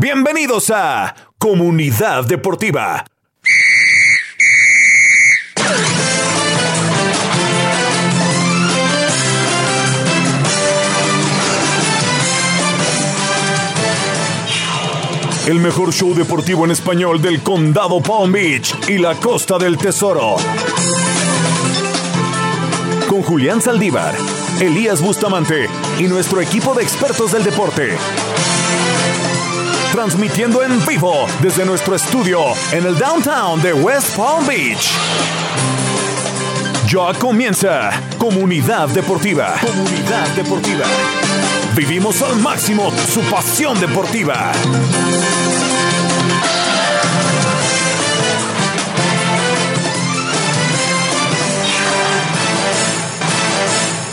Bienvenidos a Comunidad Deportiva. El mejor show deportivo en español del condado Palm Beach y la costa del tesoro. Con Julián Saldívar, Elías Bustamante y nuestro equipo de expertos del deporte. Transmitiendo en vivo desde nuestro estudio en el downtown de West Palm Beach. Ya comienza Comunidad Deportiva. Comunidad Deportiva. Vivimos al máximo su pasión deportiva.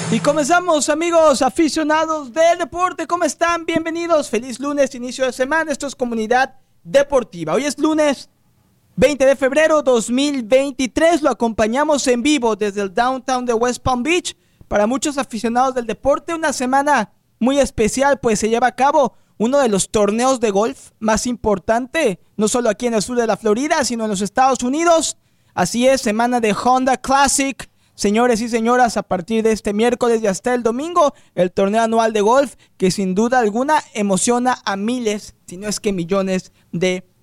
Y comenzamos, amigos aficionados del deporte. ¿Cómo están? Bienvenidos. Feliz lunes, inicio de semana. Esto es Comunidad Deportiva. Hoy es lunes 20 de febrero 2023. Lo acompañamos en vivo desde el downtown de West Palm Beach. Para muchos aficionados del deporte, una semana muy especial, pues se lleva a cabo uno de los torneos de golf más importante, no solo aquí en el sur de la Florida, sino en los Estados Unidos. Así es, semana de Honda Classic Señores y señoras, a partir de este miércoles y hasta el domingo, el torneo anual de golf que sin duda alguna emociona a miles, si no es que millones de personas.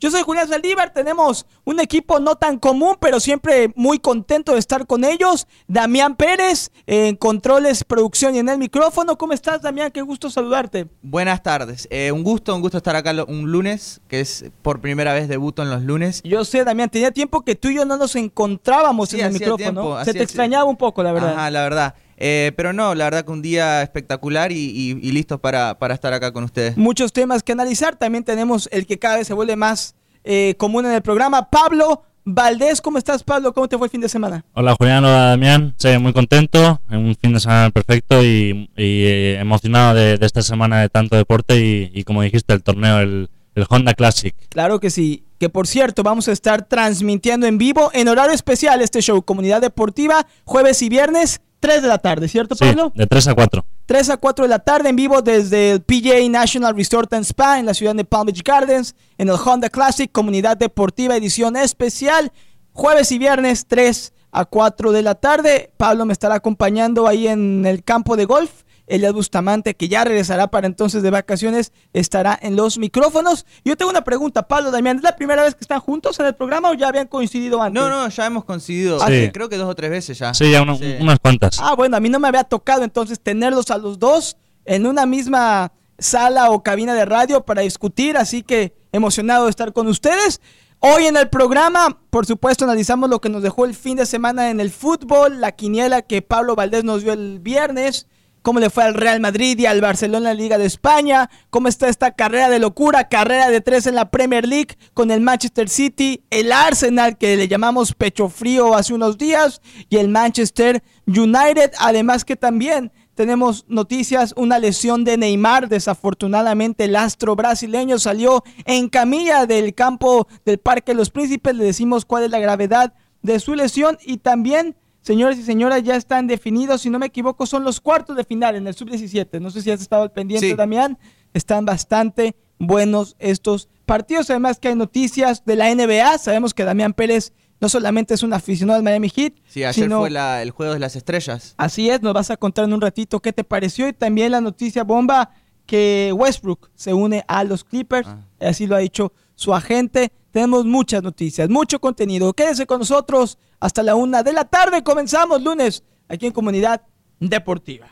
Yo soy Julián Saldívar, tenemos un equipo no tan común, pero siempre muy contento de estar con ellos. Damián Pérez, en controles, producción y en el micrófono. ¿Cómo estás, Damián? Qué gusto saludarte. Buenas tardes. Eh, un gusto, un gusto estar acá un lunes, que es por primera vez debuto en los lunes. Yo sé, Damián, tenía tiempo que tú y yo no nos encontrábamos en el micrófono. Se te extrañaba un poco, la verdad. Ajá, la verdad. Eh, pero no, la verdad que un día espectacular y, listo para, estar acá con ustedes. Muchos temas que analizar. También tenemos el que cada vez se vuelve más eh, común en el programa. Pablo Valdés, ¿cómo estás, Pablo? ¿Cómo te fue el fin de semana? Hola, Julián. Hola, Damián. Sí, muy contento. Un fin de semana perfecto y, eh, emocionado de, esta semana de tanto deporte y, como dijiste, el torneo, el, el Honda Classic. Claro que sí. Que por cierto, vamos a estar transmitiendo en vivo en horario especial este show, Comunidad Deportiva, jueves y viernes 3 de la tarde, ¿cierto, Pablo? de 3 a 4. 3 a 4 de la tarde en vivo desde el PJ National Resort and Spa en la ciudad de Palm Beach Gardens, en el Honda Classic, Comunidad Deportiva Edición Especial, jueves y viernes 3 a 4 de la tarde. Pablo me estará acompañando ahí en el campo de golf Elias Bustamante, que ya regresará para entonces de vacaciones, estará en los micrófonos. Yo tengo una pregunta, Pablo, Damián, ¿es la primera vez que están juntos en el programa o ya habían coincidido antes? No, no, ya hemos coincidido, creo que dos o tres veces ya. Sí, ya unas cuantas. Ah, bueno, a mí no me había tocado entonces tenerlos a los dos en una misma sala o cabina de radio para discutir, así que emocionado de estar con ustedes. Hoy en el programa, por supuesto, analizamos lo que nos dejó el fin de semana en el fútbol, la quiniela que Pablo Valdés nos dio el viernes, cómo le fue al Real Madrid y al Barcelona en la Liga de España, cómo está esta carrera de locura, carrera de tres en la Premier League con el Manchester City, el Arsenal que le llamamos pecho frío hace unos días y el Manchester United, además que también tenemos noticias, una lesión de Neymar, desafortunadamente el astro brasileño salió en camilla del campo del Parque los Príncipes, le decimos cuál es la gravedad de su lesión y también Señores y señoras, ya están definidos, si no me equivoco, son los cuartos de final en el sub-17. No sé si has estado al pendiente, Damián. Están bastante buenos estos partidos. Además que hay noticias de la NBA. Sabemos que Damián Pérez no solamente es un aficionado del Miami Heat. Sí, ayer fue el juego de las estrellas. Así es, nos vas a contar en un ratito qué te pareció y también la noticia bomba que Westbrook se une a los Clippers. Ah. Así lo ha dicho su agente. Tenemos muchas noticias, mucho contenido. Quédese con nosotros hasta la una de la tarde. Comenzamos lunes aquí en Comunidad Deportiva.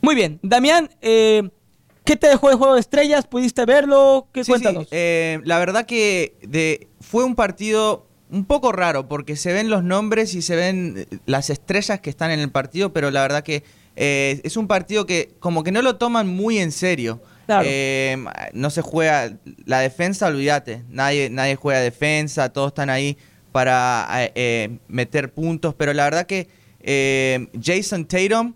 Muy bien, Damián, eh, ¿qué te dejó el juego de estrellas? ¿Pudiste verlo? ¿Qué cuéntanos? Eh, la verdad que de, fue un partido un poco raro porque se ven los nombres y se ven las estrellas que están en el partido, pero la verdad que eh, es un partido que como que no lo toman muy en serio. No se juega la defensa, olvídate. Nadie, nadie juega defensa, todos están ahí para eh, eh, meter puntos, pero la verdad que eh, Jason Tatum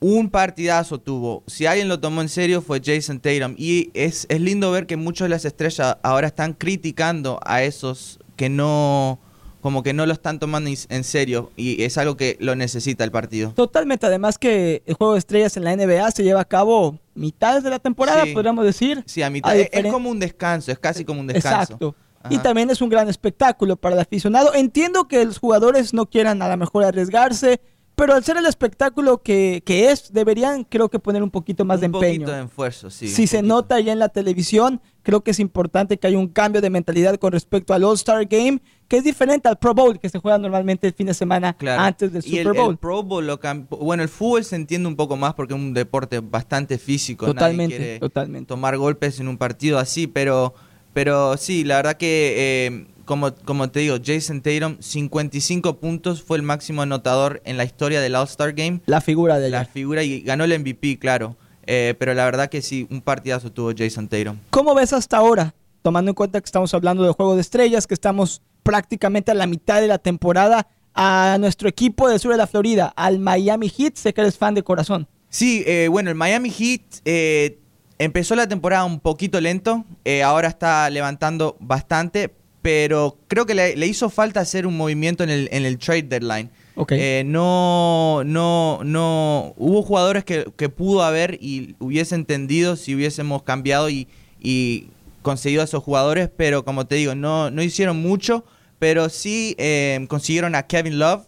un partidazo tuvo. Si alguien lo tomó en serio fue Jason Tatum. Y es, lindo ver que muchos de las estrellas ahora están criticando a esos que no como que no lo están tomando en serio y es algo que lo necesita el partido. Totalmente, además que el juego de estrellas en la NBA se lleva a cabo mitades de la temporada, Sí. podríamos decir. Sí, a mitad. A es- como un descanso, es casi como un descanso. Exacto. Y también es un gran espectáculo para el aficionado. Entiendo que los jugadores no quieran a lo mejor arriesgarse, pero al ser el espectáculo que, que es, deberían creo que poner un poquito más de un empeño. poquito de esfuerzo, sí. si un se poquito. nota ya en la televisión, creo que es importante que haya un cambio de mentalidad con respecto al All-Star Game, que es diferente al Pro Bowl, que se juega normalmente el fin de semana Claro. antes del y el, Super Bowl. el Pro Bowl lo bueno, el fútbol se entiende un poco más porque es un deporte bastante físico. nadie totalmente, quiere totalmente. tomar golpes en un partido así, pero, pero sí, la verdad que, eh, como, como te digo, Jason Tatum, 55 puntos, fue el máximo anotador en la historia del All-Star Game. La figura de La ayer. figura y ganó el MVP, claro. Eh, pero la verdad que sí, un partidazo tuvo Jason Tatum. ¿Cómo ves hasta ahora? Tomando en cuenta que estamos hablando de Juego de Estrellas, que estamos prácticamente a la mitad de la temporada, a nuestro equipo del sur de la Florida, al Miami Heat, sé que eres fan de corazón. Sí, eh, bueno, el Miami Heat eh, empezó la temporada un poquito lento, ahora está levantando bastante, pero creo que le, le hizo falta hacer un movimiento en el, en el trade deadline. Ok. Eh, no, no, no, hubo jugadores que, que pudo haber y hubiese entendido si hubiésemos cambiado y, y conseguido a esos jugadores, pero como te digo, no, no hicieron mucho, pero sí eh, consiguieron a Kevin Love,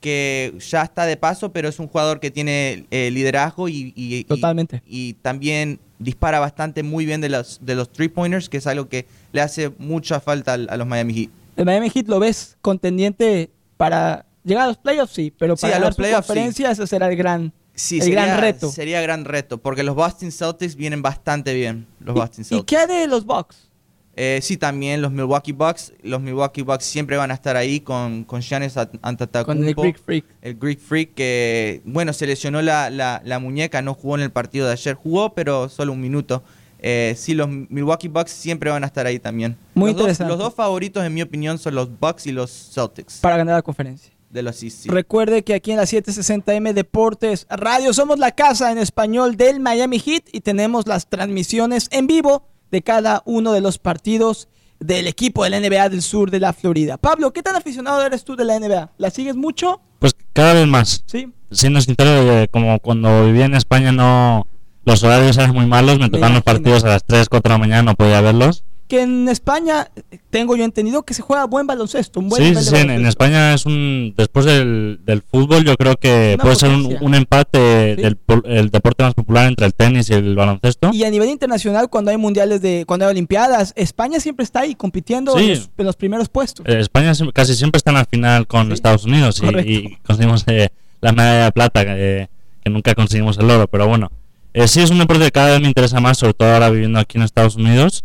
que ya está de paso, pero es un jugador que tiene eh, liderazgo y, y- y- Totalmente. y también dispara bastante muy bien de los, de los three pointers, que es algo que le hace mucha falta al- a los Miami Heat. El Miami Heat lo ves contendiente para llegar a los playoffs, sí, pero Sí, para a ganar los playoffs, conferencia ese será el gran, Sí, el sería, gran reto. Sería gran reto, porque los Boston Celtics vienen bastante bien. Los Boston ¿Y, ¿Y Celtics. qué hay de los Bucks? Eh, sí, también los Milwaukee Bucks. Los Milwaukee Bucks siempre van a estar ahí con, con Giannis Antetokounmpo. Con el Greek Freak. El Greek Freak que, bueno, se lesionó la, la- la muñeca, no jugó en el partido de ayer. Jugó, pero solo un minuto. Eh, sí, los Milwaukee Bucks siempre van a estar ahí también. Muy los dos- interesante. los dos favoritos, en mi opinión, son los Bucks y los Celtics Para ganar la conferencia. de los East. sí. Recuerde que aquí en la 760M Deportes Radio somos la casa en español del Miami Heat y tenemos las transmisiones en vivo de cada uno de los partidos del equipo de la NBA del sur de la Florida. Pablo, ¿qué tan aficionado eres tú de la NBA? ¿La sigues mucho? Pues cada vez más. Sí. Siendo sincero, eh, como cuando vivía en España no los horarios eran muy malos, me tocaban los partidos a las 3, 4 de la mañana, no podía verlos. Que en España eh, tengo yo entendido que se juega buen baloncesto, un buen Sí, sí, en. España es un... Después del, del fútbol yo creo que Una puede ser un, empate Sí. del el deporte más popular entre el tenis y el baloncesto. Y a nivel internacional, cuando hay mundiales de, cuando hay olimpiadas, España siempre está ahí compitiendo en, los, en los primeros puestos. Eh, España casi siempre está en la final con Estados Unidos y, conseguimos eh, la medalla de plata, que, que nunca conseguimos el oro, pero bueno. Eh, sí, es un deporte que cada vez me interesa más, sobre todo ahora viviendo aquí en Estados Unidos.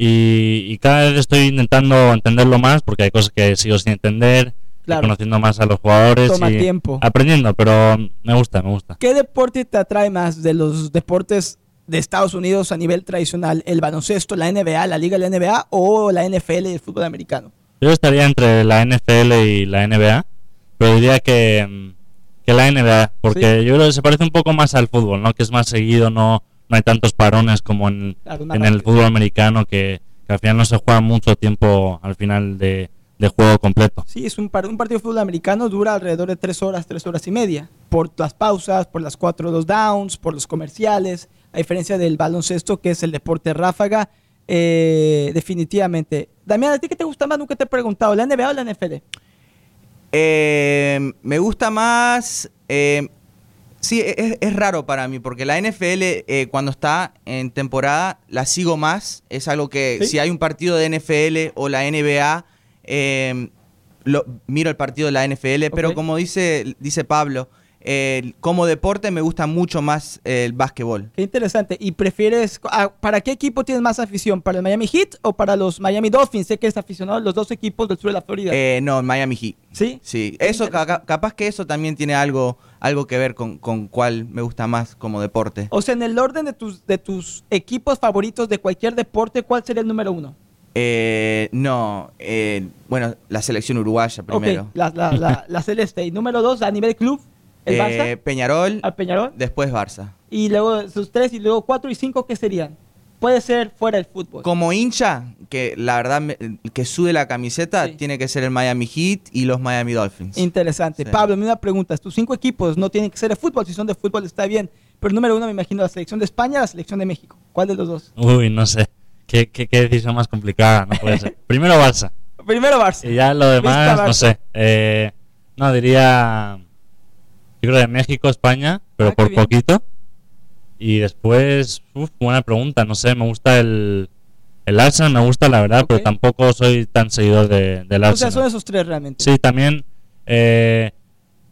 Y, y cada vez estoy intentando entenderlo más porque hay cosas que sigo sin entender, Claro. conociendo más a los jugadores Toma y tiempo. aprendiendo, pero me gusta, me gusta. ¿Qué deporte te atrae más de los deportes de Estados Unidos a nivel tradicional? ¿El baloncesto, la NBA, la liga de la NBA o la NFL y el fútbol americano? Yo estaría entre la NFL y la NBA, pero diría que, mm, que la NBA, porque Sí. yo creo que se parece un poco más al fútbol, ¿no? Que es más seguido, no, no hay tantos parones como en, Claro, más en el fútbol americano, que, que al final no se juega mucho tiempo al final de, de juego completo. Sí, es un, par- un partido de fútbol americano dura alrededor de tres horas, tres horas y media. Por las pausas, por las cuatro dos downs, por los comerciales. A diferencia del baloncesto, que es el deporte ráfaga, eh, definitivamente. Damián, ¿a ti qué te gusta más? Nunca te he preguntado, ¿la NBA o la NFL? Eh, me gusta más. eh, sí, es, es raro para mí, porque la NFL, eh, cuando está en temporada, la sigo más. Es algo que, ¿Sí? si hay un partido de NFL o la NBA, eh, lo, miro el partido de la NFL, pero como dice, dice Pablo, eh, como deporte me gusta mucho más el básquetbol. Qué interesante. ¿Y prefieres, ah, para qué equipo tienes más afición? ¿Para el Miami Heat o para los Miami Dolphins? Sé que es aficionado a los dos equipos del sur de la Florida. Eh, no, Miami Heat. ¿Sí? Sí, Qué eso ca- capaz que eso también tiene algo, algo que ver con, con cuál me gusta más como deporte. O sea, en el orden de tus, de tus equipos favoritos de cualquier deporte, ¿cuál sería el número uno? Eh, no, eh, bueno, la selección uruguaya primero. Ok, la, la, la, la Celeste. Y número dos, a nivel club, el Eh, Barça, Peñarol, al Peñarol. después Barça. Y luego sus tres, y luego cuatro y cinco, ¿qué serían? puede ser fuera del fútbol. Como hincha, que la verdad me- que sude la camiseta, Sí. tiene que ser el Miami Heat y los Miami Dolphins. Interesante. Sí. Pablo, una pregunta. Tus cinco equipos no tienen que ser de fútbol. Si son de fútbol está bien. Pero número uno me imagino la selección de España, la selección de México. ¿Cuál de los dos? Uy, no sé. ¿Qué, qué, qué decisión más complicada? No puede ser. Primero Barça. Primero Barça. Y ya lo demás, no sé. Eh, no, diría. Yo creo de México, España, pero Ah, por poquito. Y después, uf, buena pregunta. No sé, me gusta el. El Arsenal me gusta, la verdad, pero tampoco soy tan seguidor de, del O sea, Arsenal. son esos tres realmente. Sí, también. eh,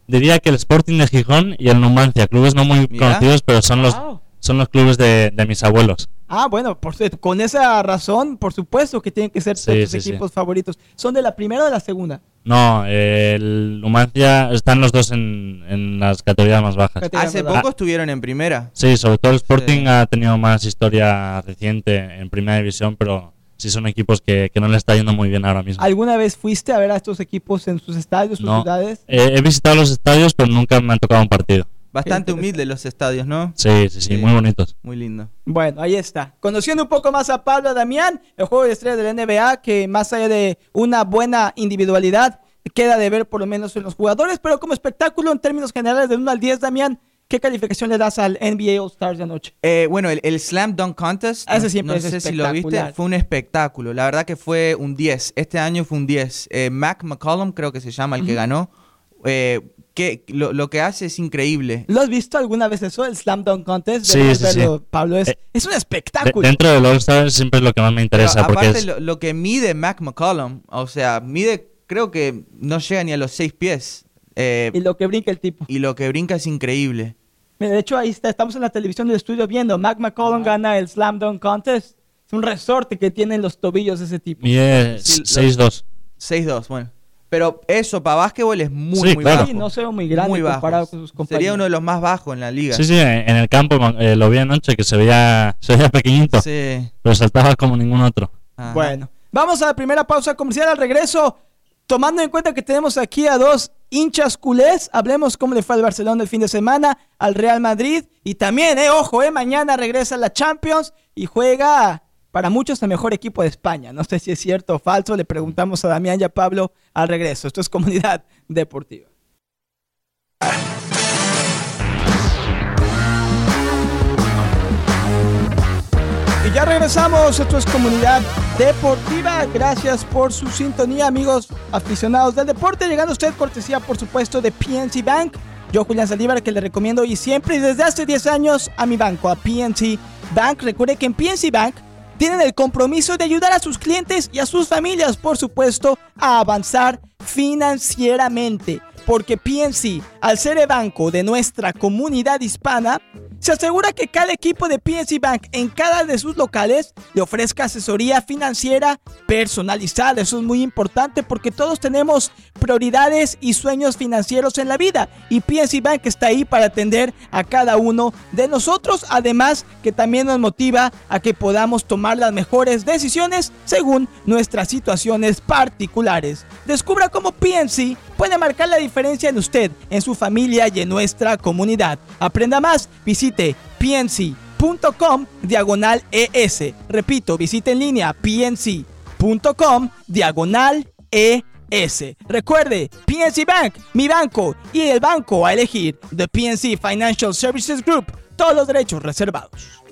diría que el Sporting de Gijón y el Numancia, clubes no muy Mira. conocidos, pero son los, Wow. Son los clubes de, de mis abuelos. Ah, bueno, por, con esa razón, por supuesto que tienen que ser Sí, tus sí, sí. equipos favoritos. ¿Son de la primera o de la segunda? No, eh, el Numancia están los dos en, en las categorías más bajas. Hace Ah. poco estuvieron en primera. Sí, sobre todo el Sporting Sí. ha tenido más historia reciente en primera división, pero sí son equipos que, que no le está yendo muy bien ahora mismo. ¿Alguna vez fuiste a ver a estos equipos en sus estadios, sus No. ciudades? Eh, he visitado los estadios, pero nunca me han tocado un partido. Bastante humildes los estadios, ¿no? Sí, sí, sí, Sí. muy bonitos. Muy lindo. Bueno, ahí está. Conociendo un poco más a Pablo Damián, el juego de estrellas de la NBA, que más allá de una buena individualidad, queda de ver por lo menos en los jugadores, pero como espectáculo en términos generales de 1 al 10, Damián, ¿qué calificación le das al NBA All Stars de anoche? Eh, bueno, el, el Slam Dunk Contest, Ese no- siempre no es sé si lo viste, fue un espectáculo. La verdad que fue un 10. Este año fue un 10. Eh, Mac McCollum, creo que se llama el que ganó. Eh, que lo, lo que hace es increíble. ¿Lo has visto alguna vez eso, el Slam Dunk Contest? Sí, sí, sí. verlo, Pablo, es, Eh, es un De- espectáculo. dentro del All-Star siempre es lo que más me Pero interesa, porque aparte es, lo, lo que mide Mac McCollum, o sea, mide, creo que no llega ni a los 6 pies. Eh, y lo que brinca el tipo. y lo que brinca es increíble. Mira, de hecho, ahí está, estamos en la televisión del estudio viendo. Mac McCollum gana el Slam Dunk Contest. Es un resorte que tienen los tobillos de ese tipo. mide Sí, lo- 6'2". 6-2, bueno. Pero eso para básquetbol es muy, Sí, muy claro. bajo. Sí, no se ve muy grande muy bajo. comparado con sus compañeros. Sería uno de los más bajos en la liga. Sí, sí, en en el campo eh, lo vi anoche que se veía, se veía pequeñito, Sí. pero saltaba como ningún otro. Ajá. Bueno, vamos a la primera pausa comercial al regreso. Tomando en cuenta que tenemos aquí a dos hinchas culés, hablemos cómo le fue al Barcelona el fin de semana, al Real Madrid y también, eh, ojo, eh, mañana regresa la Champions y juega para muchos el mejor equipo de España. No sé si es cierto o falso, le preguntamos a Damián y a Pablo al regreso. Esto es Comunidad Deportiva. Y ya regresamos, esto es Comunidad Deportiva. Gracias por su sintonía, amigos aficionados del deporte. Llegando usted cortesía, por supuesto, de PNC Bank. Yo, Julián Saldívar, que le recomiendo y siempre y desde hace 10 años a mi banco, a PNC Bank. Recuerde que en PNC Bank tienen el compromiso de ayudar a sus clientes y a sus familias, por supuesto, a avanzar financieramente. Porque PNC, al ser el banco de nuestra comunidad hispana, se asegura que cada equipo de PNC Bank en cada de sus locales le ofrezca asesoría financiera personalizada. Eso es muy importante porque todos tenemos prioridades y sueños financieros en la vida y PNC Bank está ahí para atender a cada uno de nosotros. Además que también nos motiva a que podamos tomar las mejores decisiones según nuestras situaciones particulares. Descubra cómo PNC puede marcar la diferencia en usted, en su familia y en nuestra comunidad. Aprenda más, visite pnc.com diagonal ES. Repito, visite en línea pnc.com diagonal ES. Recuerde, PNC Bank, mi banco y el banco a elegir, The PNC Financial Services Group, todos los derechos reservados.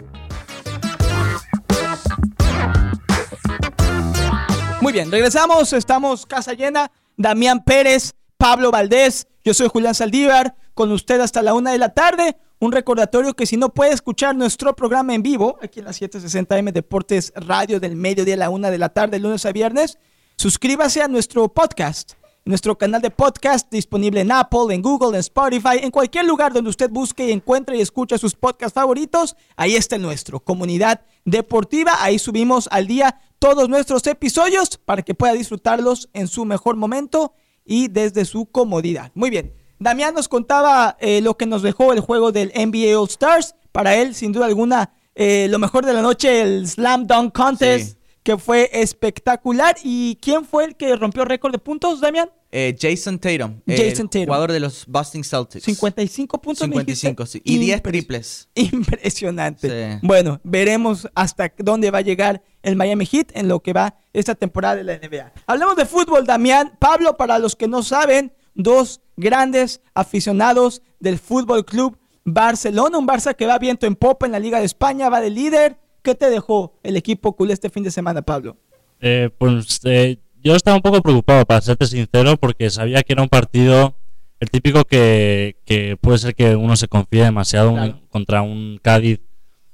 Muy bien, regresamos, estamos casa llena, Damián Pérez, Pablo Valdés, yo soy Julián Saldívar, con usted hasta la una de la tarde. Un recordatorio que si no puede escuchar nuestro programa en vivo, aquí en la 760M Deportes Radio del mediodía a la una de la tarde, lunes a viernes, suscríbase a nuestro podcast, nuestro canal de podcast disponible en Apple, en Google, en Spotify, en cualquier lugar donde usted busque y encuentre y escuche sus podcasts favoritos, ahí está nuestro, Comunidad Deportiva, ahí subimos al día todos nuestros episodios para que pueda disfrutarlos en su mejor momento y desde su comodidad. Muy bien. Damián nos contaba eh, lo que nos dejó el juego del NBA All Stars. Para él, sin duda alguna, eh, lo mejor de la noche, el Slam Dunk Contest. Que fue espectacular. ¿Y quién fue el que rompió récord de puntos, Damián? Eh, Jason Tatum, Jason el Tatum. jugador de los Boston Celtics. 55 puntos. me dijiste. 55, sí. Y 10 Impres- triples. Impresionante. Sí. Bueno, veremos hasta dónde va a llegar el Miami Heat en lo que va esta temporada de la NBA. Hablemos de fútbol, Damián. Pablo, para los que no saben, dos grandes aficionados del Fútbol Club Barcelona, un Barça que va viento en popa en la Liga de España, va de líder. ¿Qué te dejó el equipo culé este fin de semana, Pablo? Eh, pues eh, yo estaba un poco preocupado, para serte sincero, porque sabía que era un partido, el típico que, que puede ser que uno se confíe demasiado un- contra un Cádiz,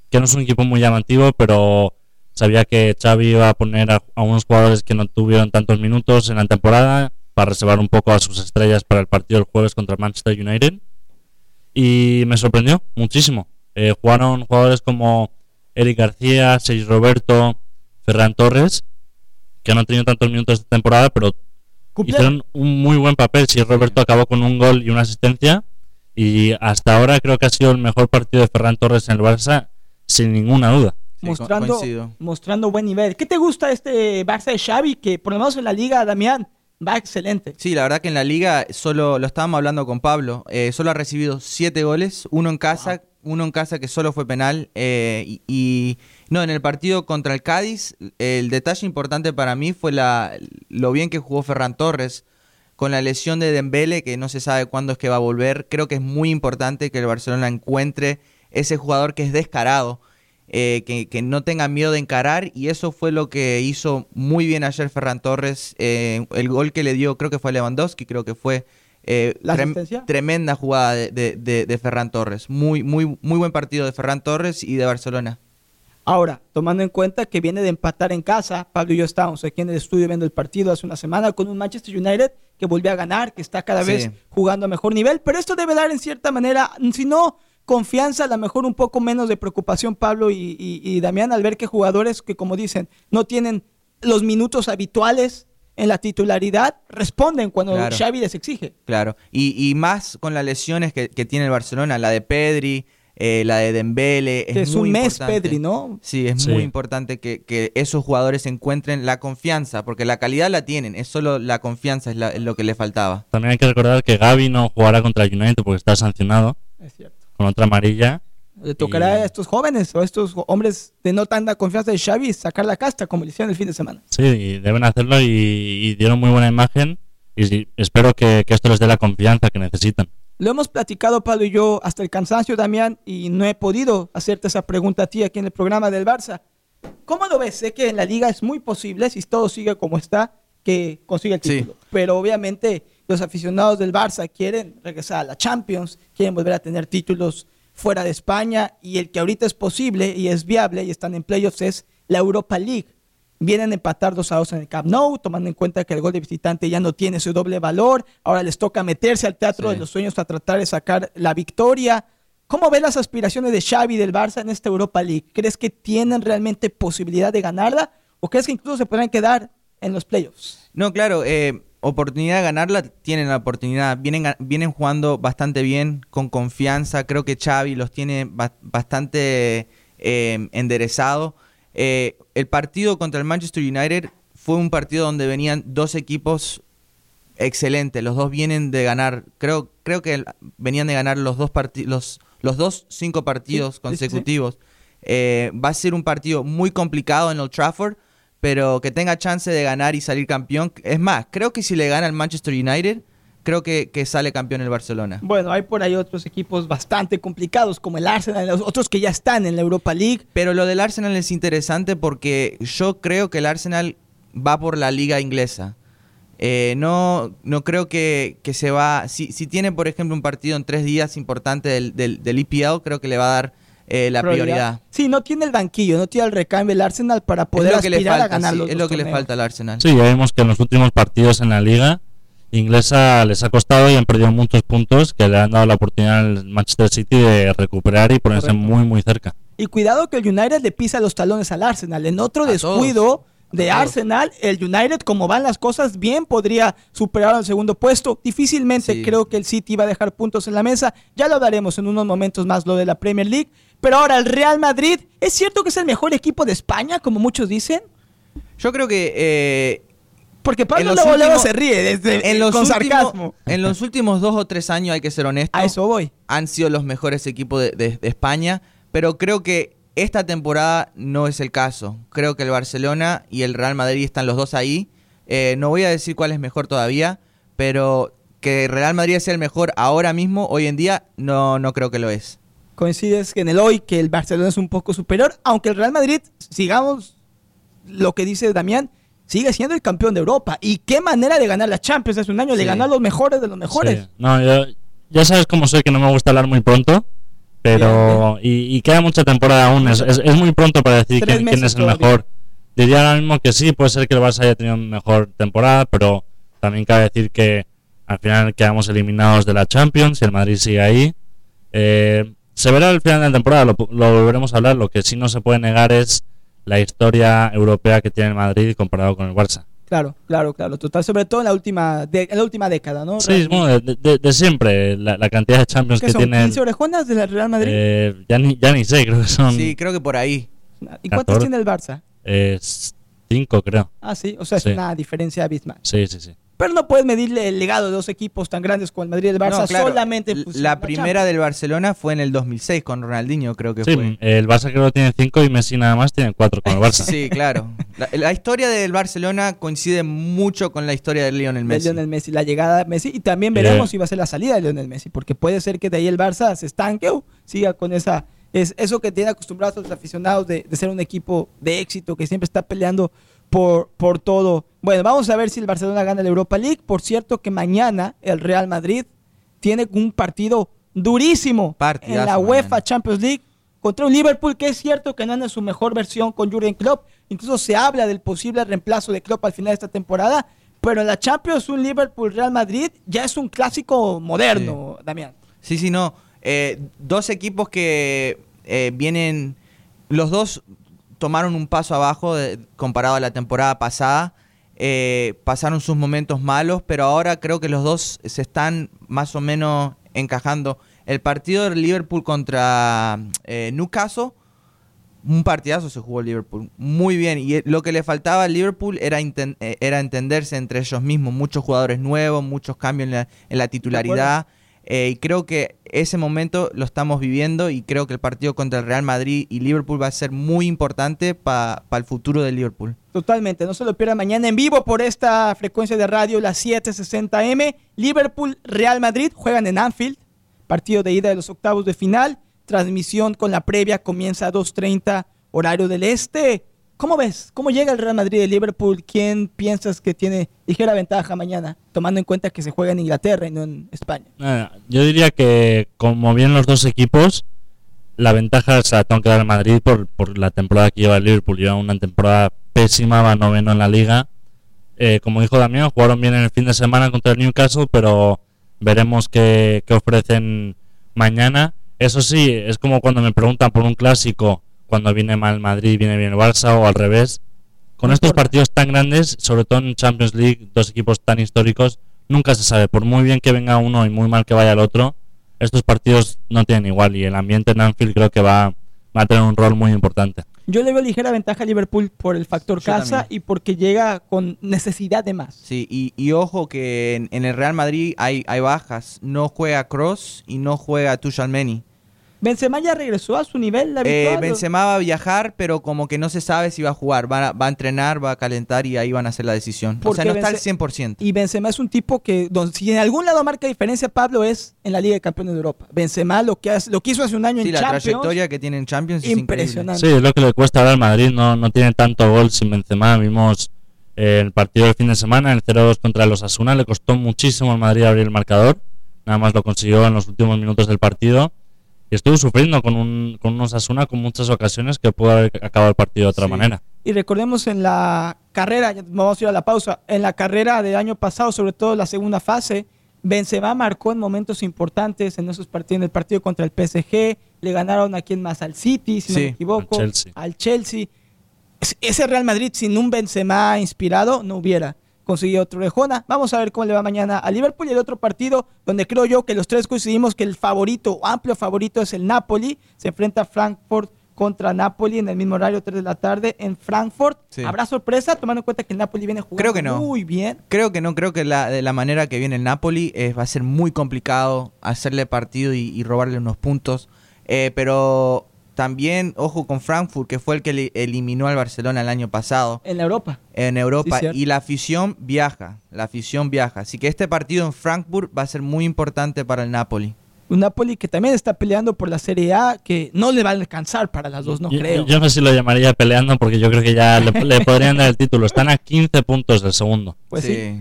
que no es un equipo muy llamativo, pero sabía que Xavi iba a poner a, a unos jugadores que no tuvieron tantos minutos en la temporada para reservar un poco a sus estrellas para el partido del jueves contra el Manchester United. Y me sorprendió muchísimo. Eh, jugaron jugadores como Eric García, Sergio Roberto, Ferran Torres, que no han tenido tantos minutos esta temporada, pero hicieron un muy buen papel. Si Roberto acabó con un gol y una asistencia, y hasta ahora creo que ha sido el mejor partido de Ferran Torres en el Barça, sin ninguna duda. Sí, mostrando, coincido. mostrando buen nivel. ¿Qué te gusta este Barça de Xavi? Que por lo menos en la liga, Damián, va excelente. Sí, la verdad que en la liga solo lo estábamos hablando con Pablo. eh, solo ha recibido siete goles, uno en casa, uno en casa que solo fue penal. eh, y, no, en el partido contra el Cádiz, el detalle importante para mí fue la, lo bien que jugó Ferran Torres con la lesión de Dembele, que no se sabe cuándo es que va a volver. Creo que es muy importante que el Barcelona encuentre ese jugador que es descarado. eh, que, que no tenga miedo de encarar y eso fue lo que hizo muy bien ayer Ferran Torres. eh, el gol que le dio creo que fue a Lewandowski, creo que fue eh, ¿La trem- asistencia? tremenda jugada de, de- de- de Ferran Torres. Muy, muy, muy buen partido de Ferran Torres y de Barcelona. Ahora, tomando en cuenta que viene de empatar en casa, Pablo y yo estábamos aquí en el estudio viendo el partido hace una semana con un Manchester United que volvió a ganar, que está cada Sí. vez jugando a mejor nivel, pero esto debe dar en cierta manera, si no confianza, a lo mejor un poco menos de preocupación Pablo y, y- y Damián al ver que jugadores que como dicen no tienen los minutos habituales en la titularidad responden cuando Claro. Xavi les exige. Claro. Y, y más con las lesiones que, que tiene el Barcelona, la de Pedri, eh, la de Dembele. Que es muy un mes importante. Pedri, ¿no? Sí, es Sí. muy importante que, que esos jugadores encuentren la confianza, porque la calidad la tienen, es solo la confianza es, la- es lo que le faltaba. También hay que recordar que Gaby no jugará contra el United porque está sancionado Es cierto. con otra amarilla. Le tocará Y- a estos jóvenes o a estos hombres de no tanta confianza de Xavi sacar la casta como le hicieron el fin de semana. Sí, y deben hacerlo y, y dieron muy buena imagen. Y sí, espero que, que esto les dé la confianza que necesitan. Lo hemos platicado Pablo y yo hasta el cansancio, Damián, y no he podido hacerte esa pregunta a ti aquí en el programa del Barça. ¿Cómo lo ves? Sé que en la liga es muy posible, si todo sigue como está, que consiga el Sí. título. Pero obviamente los aficionados del Barça quieren regresar a la Champions, quieren volver a tener títulos fuera de España y el que ahorita es posible y es viable y están en playoffs es la Europa League. Vienen a empatar 2 a 2 en el Camp Nou, tomando en cuenta que el gol de visitante ya no tiene su doble valor. Ahora les toca meterse al teatro Sí. de los sueños a tratar de sacar la victoria. ¿Cómo ves las aspiraciones de Xavi y del Barça en esta Europa League? ¿Crees que tienen realmente posibilidad de ganarla o crees que incluso se podrán quedar en los playoffs? No, claro, eh, oportunidad de ganarla, tienen la oportunidad, vienen, vienen jugando bastante bien, con confianza, creo que Xavi los tiene ba- bastante eh, enderezado. Eh, el partido contra el Manchester United fue un partido donde venían dos equipos excelentes, los dos vienen de ganar, creo, creo que venían de ganar los dos partidos, los, los dos cinco partidos Sí, sí, sí. consecutivos. Eh, va a ser un partido muy complicado en Old Trafford, pero que tenga chance de ganar y salir campeón. Es más, creo que si le gana al Manchester United, creo que, que sale campeón el Barcelona. Bueno, hay por ahí otros equipos bastante complicados como el Arsenal, los otros que ya están en la Europa League. Pero lo del Arsenal es interesante porque yo creo que el Arsenal va por la liga inglesa. Eh, no, no creo que, que se va... Si, si tiene, por ejemplo, un partido en tres días importante del, del, del EPL, creo que le va a dar eh, la prioridad. Sí, no tiene el banquillo, no tiene el recambio el Arsenal para poder es lo que le aspirar falta, a ganar sí, los es lo que le falta al Arsenal. Sí, ya vimos que en los últimos partidos en la liga inglesa les ha costado y han perdido muchos puntos que le han dado la oportunidad al Manchester City de recuperar y ponerse Correcto. muy muy cerca. Y cuidado que el United le pisa los talones al Arsenal. En otro A descuido de. Arsenal, el United, como van las cosas, bien podría superar al segundo puesto. Difícilmente Sí. creo que el City va a dejar puntos en la mesa. Ya lo hablaremos en unos momentos más lo de la Premier League. Pero ahora el Real Madrid, ¿es cierto que es el mejor equipo de España, como muchos dicen? Yo creo que eh, Porque Pablo últimos- se ríe desde, en, los con últimos, sarcasmo. en los últimos dos o tres años, hay que ser honesto, A eso voy. han sido los mejores equipos de, de- de España, pero creo que esta temporada no es el caso. Creo que el Barcelona y el Real Madrid están los dos ahí. Eh, no voy a decir cuál es mejor todavía, pero que Real Madrid sea el mejor ahora mismo, hoy en día, no, no creo que lo es. Coincides que en el hoy que el Barcelona es un poco superior, aunque el Real Madrid, sigamos lo que dice Damián, sigue siendo el campeón de Europa. Y qué manera de ganar la Champions hace un año, le Sí. ganó a los mejores de los mejores. Sí. No, yo, ya sabes cómo soy, que no me gusta hablar muy pronto. Pero. Y, y queda mucha temporada aún. Es, es, es muy pronto para decir quién, es el todavía. mejor. Diría ahora mismo que sí, puede ser que el Barça haya tenido mejor temporada, pero también cabe decir que al final quedamos eliminados de la Champions y el Madrid sigue ahí. Eh, se verá al final de la temporada, lo, lo volveremos a hablar. Lo que sí no se puede negar es la historia europea que tiene el Madrid comparado con el Barça. Claro, claro, claro, total. Sobre todo en la última, de- en la última década, ¿no? Sí, bueno, de, de- de siempre, la, la cantidad de Champions ¿Qué que son? tiene. 15 orejonas del Real Madrid. Eh, ya, ni, ya ni sé, creo que son Sí, creo que por ahí. ¿Y cuántos 14. tiene el Barça? eh, cinco, creo. Ah, sí, o sea, es Sí. una diferencia abismal. Sí, sí, sí. Pero no puedes medirle el legado de dos equipos tan grandes como el Madrid y el Barça No, claro, solamente. la de la primera Champions. del Barcelona fue en el 2006 con Ronaldinho, creo que Sí, fue. el Barça creo que tiene cinco y Messi nada más tiene cuatro con el Barça. Sí, claro. La, la historia del Barcelona coincide mucho con la historia de Lionel de Messi. Lionel Messi, la llegada de Messi y también Eh. veremos si va a ser la salida de Lionel Messi, porque puede ser que de ahí el Barça se estanque o siga con esa es eso que tiene acostumbrados los aficionados de, de ser un equipo de éxito que siempre está peleando por, por todo. Bueno, vamos a ver si el Barcelona gana la Europa League. Por cierto que mañana el Real Madrid tiene un partido durísimo Partidazo en la UEFA. Champions League contra un Liverpool que es cierto que no anda en su mejor versión con Jurgen Klopp. Incluso se habla del posible reemplazo de Klopp al final de esta temporada. Pero en la Champions, un Liverpool-Real Madrid ya es un clásico moderno, Damián. Sí, sí, no. Eh, dos equipos que eh, vienen, los dos tomaron un paso abajo de- comparado a la temporada pasada. Eh, pasaron sus momentos malos, pero ahora creo que los dos se están más o menos encajando. El partido de Liverpool contra eh, Newcastle, un partidazo se jugó Liverpool. Muy bien. Y eh, lo que le faltaba al Liverpool era, eh, era entenderse entre ellos mismos. Muchos jugadores nuevos, muchos cambios en la, en la titularidad. Eh, y creo que ese momento lo estamos viviendo y creo que el partido contra el Real Madrid y Liverpool va a ser muy importante para el futuro del Liverpool. Totalmente, no se lo pierdan mañana en vivo por esta frecuencia de radio, las 7:60M. Liverpool, Real Madrid juegan en Anfield, partido de ida de los octavos de final. Transmisión con la previa comienza a 2:30 horario del este. ¿Cómo ves? ¿Cómo llega el Real Madrid de Liverpool? ¿Quién piensas que tiene ligera ventaja mañana, tomando en cuenta que se juega en Inglaterra y no en España? Nada, yo diría que como bien los dos equipos, la ventaja se la tengo que dar al Madrid por, la temporada que lleva el Liverpool. Lleva una temporada pésima, va noveno en la liga. Eh, como dijo Damián, jugaron bien en el fin de semana contra el Newcastle, pero veremos qué ofrecen mañana. Eso sí, es como cuando me preguntan por un clásico, cuando viene mal el Madrid, viene bien el Barça o al revés. Con estos partidos tan grandes, sobre todo en Champions League, dos equipos tan históricos, nunca se sabe. Por muy bien que venga uno y muy mal que vaya el otro, estos partidos no tienen igual y el ambiente en Anfield creo que va, va a tener un rol muy importante. Yo le veo ligera ventaja a Liverpool por el factor Yo casa también. y porque llega con necesidad de más. Sí, y, y ojo que en, en el Real Madrid hay, hay bajas. No juega Cross y no juega Tuchel Benzema ya regresó a su nivel habitual. Eh, ¿o? Benzema va a viajar, pero como que no se sabe si va a jugar. Va a, va a entrenar, va a calentar y ahí van a hacer la decisión. O Porque sea, no está al Bence- 100%. Y Benzema es un tipo que, don- si en algún lado marca diferencia, Pablo, es en la Liga de Campeones de Europa. Benzema lo que, hace- lo que hizo hace un año Sí, en la Champions, trayectoria que tiene en Champions es increíble. impresionante. Sí, es lo que le cuesta ahora al Madrid, no, no tiene tanto gol sin Benzema. Vimos eh, el partido del fin de semana, el 0-2 contra los Asuna, le costó muchísimo al Madrid abrir el marcador. Nada más lo consiguió en los últimos minutos del partido. Y estuvo sufriendo con, un, con unos Asuna con muchas ocasiones que pudo haber acabado el partido de otra Sí. manera. Y recordemos en la carrera, ya vamos a ir a la pausa, en la carrera del año pasado, sobre todo la segunda fase, Benzema marcó en momentos importantes en esos partidos, en el partido contra el PSG, le ganaron a quien más al City, si no me equivoco, al Chelsea. al Chelsea. Es- Ese Real Madrid sin un Benzema inspirado no hubiera conseguido otro orejona. Vamos a ver cómo le va mañana a Liverpool y el otro partido donde creo yo que los tres coincidimos que el favorito, o amplio favorito es el Napoli, se enfrenta a Frankfurt contra Napoli en el mismo horario, 3 de la tarde, en Frankfurt. Sí. ¿Habrá sorpresa tomando en cuenta que el Napoli viene jugando Creo que no. muy bien? Creo que no, creo que la, de la manera que viene el Napoli eh, va a ser muy complicado hacerle partido y, y robarle unos puntos. Eh, pero también, ojo con Frankfurt, que fue el que li- eliminó al Barcelona el año pasado En Europa. en Europa. Sí, y la afición viaja, la afición viaja. Así que este partido en Frankfurt va a ser muy importante para el Napoli. Un Napoli que también está peleando por la Serie A, que no le va a alcanzar para las dos, no yo, creo. yo no sé si lo llamaría peleando porque yo creo que ya le, le podrían dar el título. Están a 15 puntos del segundo. Pues sí.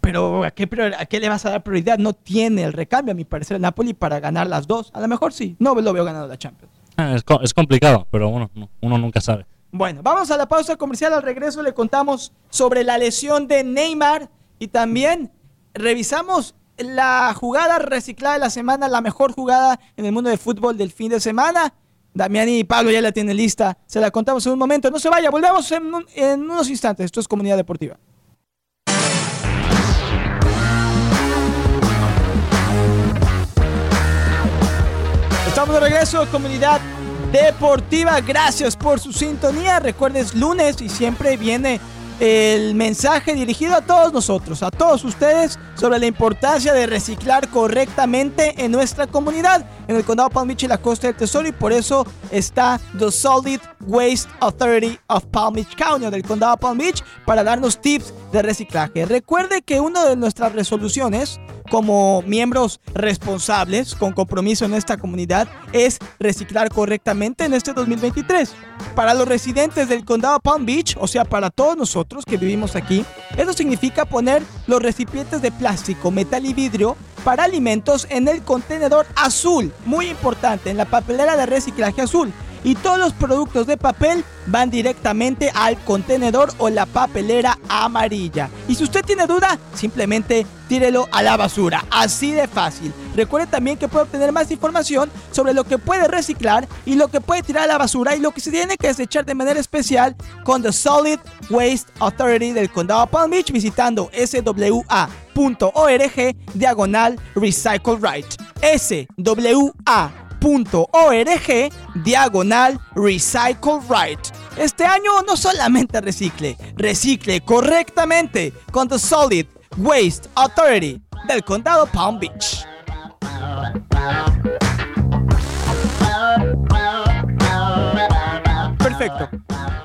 Pero ¿a qué, ¿a qué le vas a dar prioridad? No tiene el recambio, a mi parecer, el Napoli para ganar las dos. A lo mejor sí. No lo veo ganando la Champions. Es, es complicado, pero bueno, no- uno nunca sabe. Bueno, vamos a la pausa comercial. Al regreso le contamos sobre la lesión de Neymar y también revisamos la jugada reciclada de la semana, la mejor jugada en el mundo del fútbol del fin de semana. Damián y Pablo ya la tienen lista. Se la contamos en un momento. No se vaya, volvemos en unos instantes. Esto es Comunidad Deportiva. Estamos de regreso, comunidad deportiva. Gracias por su sintonía. Recuerdes lunes y siempre viene el mensaje dirigido a todos nosotros, a todos ustedes, sobre la importancia de reciclar correctamente en nuestra comunidad, en el condado Palm Beach y la costa del Tesoro, y por eso está The Solid Waste Authority of Palm Beach County, del condado Palm Beach, para darnos tips de reciclaje. Recuerde que una de nuestras resoluciones como miembros responsables con compromiso en esta comunidad es reciclar correctamente en este 2023. Para los residentes del condado Palm Beach, o sea, para todos nosotros que vivimos aquí, eso significa poner los recipientes de plástico, metal y vidrio para alimentos en el contenedor azul, muy importante, en la papelera de reciclaje azul. Y todos los productos de papel van directamente al contenedor o la papelera amarilla. Y si usted tiene duda, simplemente tírelo a la basura. Así de fácil. Recuerde también que puede obtener más información sobre lo que puede reciclar y lo que puede tirar a la basura y lo que se tiene que desechar de manera especial con The Solid Waste Authority del Condado Palm Beach visitando swa.org diagonal Recycle Right. SWA .org diagonal recycle right. Este año no solamente recicle, recicle correctamente con The Solid Waste Authority del condado Palm Beach. Perfecto.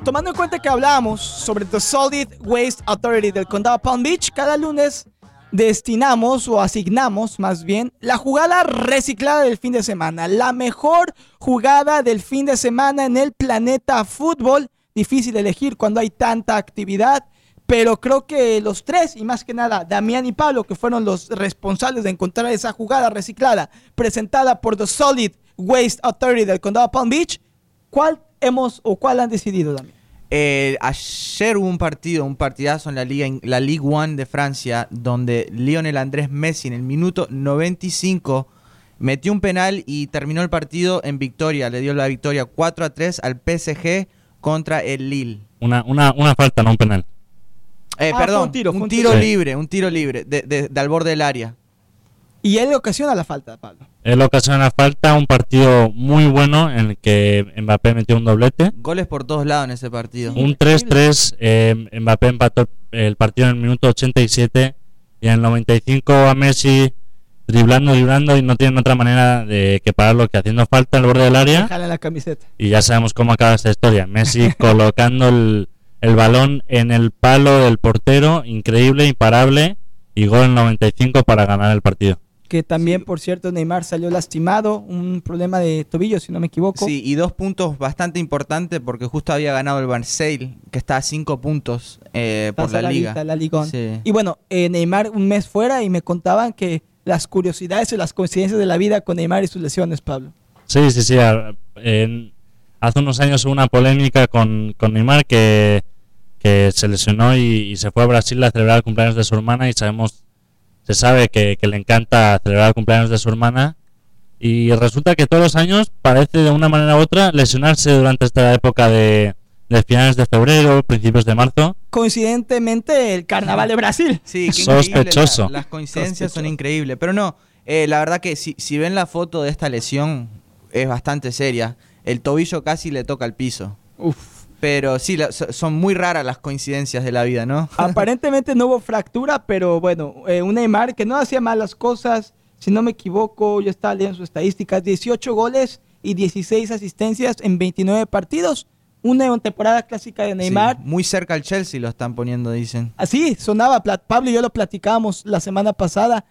Tomando en cuenta que hablamos sobre The Solid Waste Authority del condado Palm Beach, cada lunes destinamos o asignamos más bien la jugada reciclada del fin de semana. La mejor jugada del fin de semana en el planeta fútbol. Difícil elegir cuando hay tanta actividad. Pero creo que los tres, y más que nada Damián y Pablo, que fueron los responsables de encontrar esa jugada reciclada presentada por The Solid Waste Authority del condado Palm Beach, ¿cuál hemos o cuál han decidido, Damián? Eh, ayer hubo un partido, un partidazo en la Liga, en la Ligue 1 de Francia, donde Lionel Andrés Messi en el minuto 95 metió un penal y terminó el partido en victoria. Le dio la victoria 4 a 3 al PSG contra el Lille. Una, una, una falta, no un penal. Eh, Ah, perdón, un tiro, fue un un tiro tiro. Sí. libre, un tiro libre, de, de- de al borde del área. Y él ocasiona la falta, Pablo. Él ocasiona falta, un partido muy bueno en el que Mbappé metió un doblete. Goles por todos lados en ese partido. Un 3-3, eh, Mbappé empató el partido en el minuto 87 y en el 95 a Messi driblando, driblando y no tienen otra manera de que pararlo que haciendo falta al borde del área. Jala la camiseta. Y ya sabemos cómo acaba esta historia. Messi colocando el, el balón en el palo del portero, increíble, imparable, y gol en 95 para ganar el partido. Que también, por cierto, Neymar salió lastimado, un problema de tobillo, si no me equivoco. Sí, y dos puntos bastante importantes porque justo había ganado el Marseille, que está a cinco puntos eh, por la saladita, liga. la Ligón. Sí. Y bueno, eh, Neymar un mes fuera y me contaban que las curiosidades y las coincidencias de la vida con Neymar y sus lesiones, Pablo. Sí, sí, sí. en- hace unos años hubo una polémica con, con Neymar que, que se lesionó y, y se fue a Brasil a celebrar el cumpleaños de su hermana y sabemos, se sabe que, que le encanta celebrar el cumpleaños de su hermana y resulta que todos los años parece de una manera u otra lesionarse durante esta época de, de finales de febrero, principios de marzo. Coincidentemente, el carnaval de Brasil. Sí, qué Sospechoso. la- las coincidencias son increíbles. Pero no, eh, la verdad que si, si ven la foto de esta lesión, es bastante seria. el tobillo casi le toca el piso. Uf. Pero sí, la- so- son muy raras las coincidencias de la vida, ¿no? Aparentemente no hubo fractura, pero bueno, eh, un Neymar que no hacía malas cosas, si no me equivoco, yo estaba leyendo sus estadísticas, 18 goles y 16 asistencias en 29 partidos. Una temporada clásica de Neymar. Sí, muy cerca al Chelsea lo están poniendo, dicen. Así sonaba, Pla- Pablo y yo lo platicábamos la semana pasada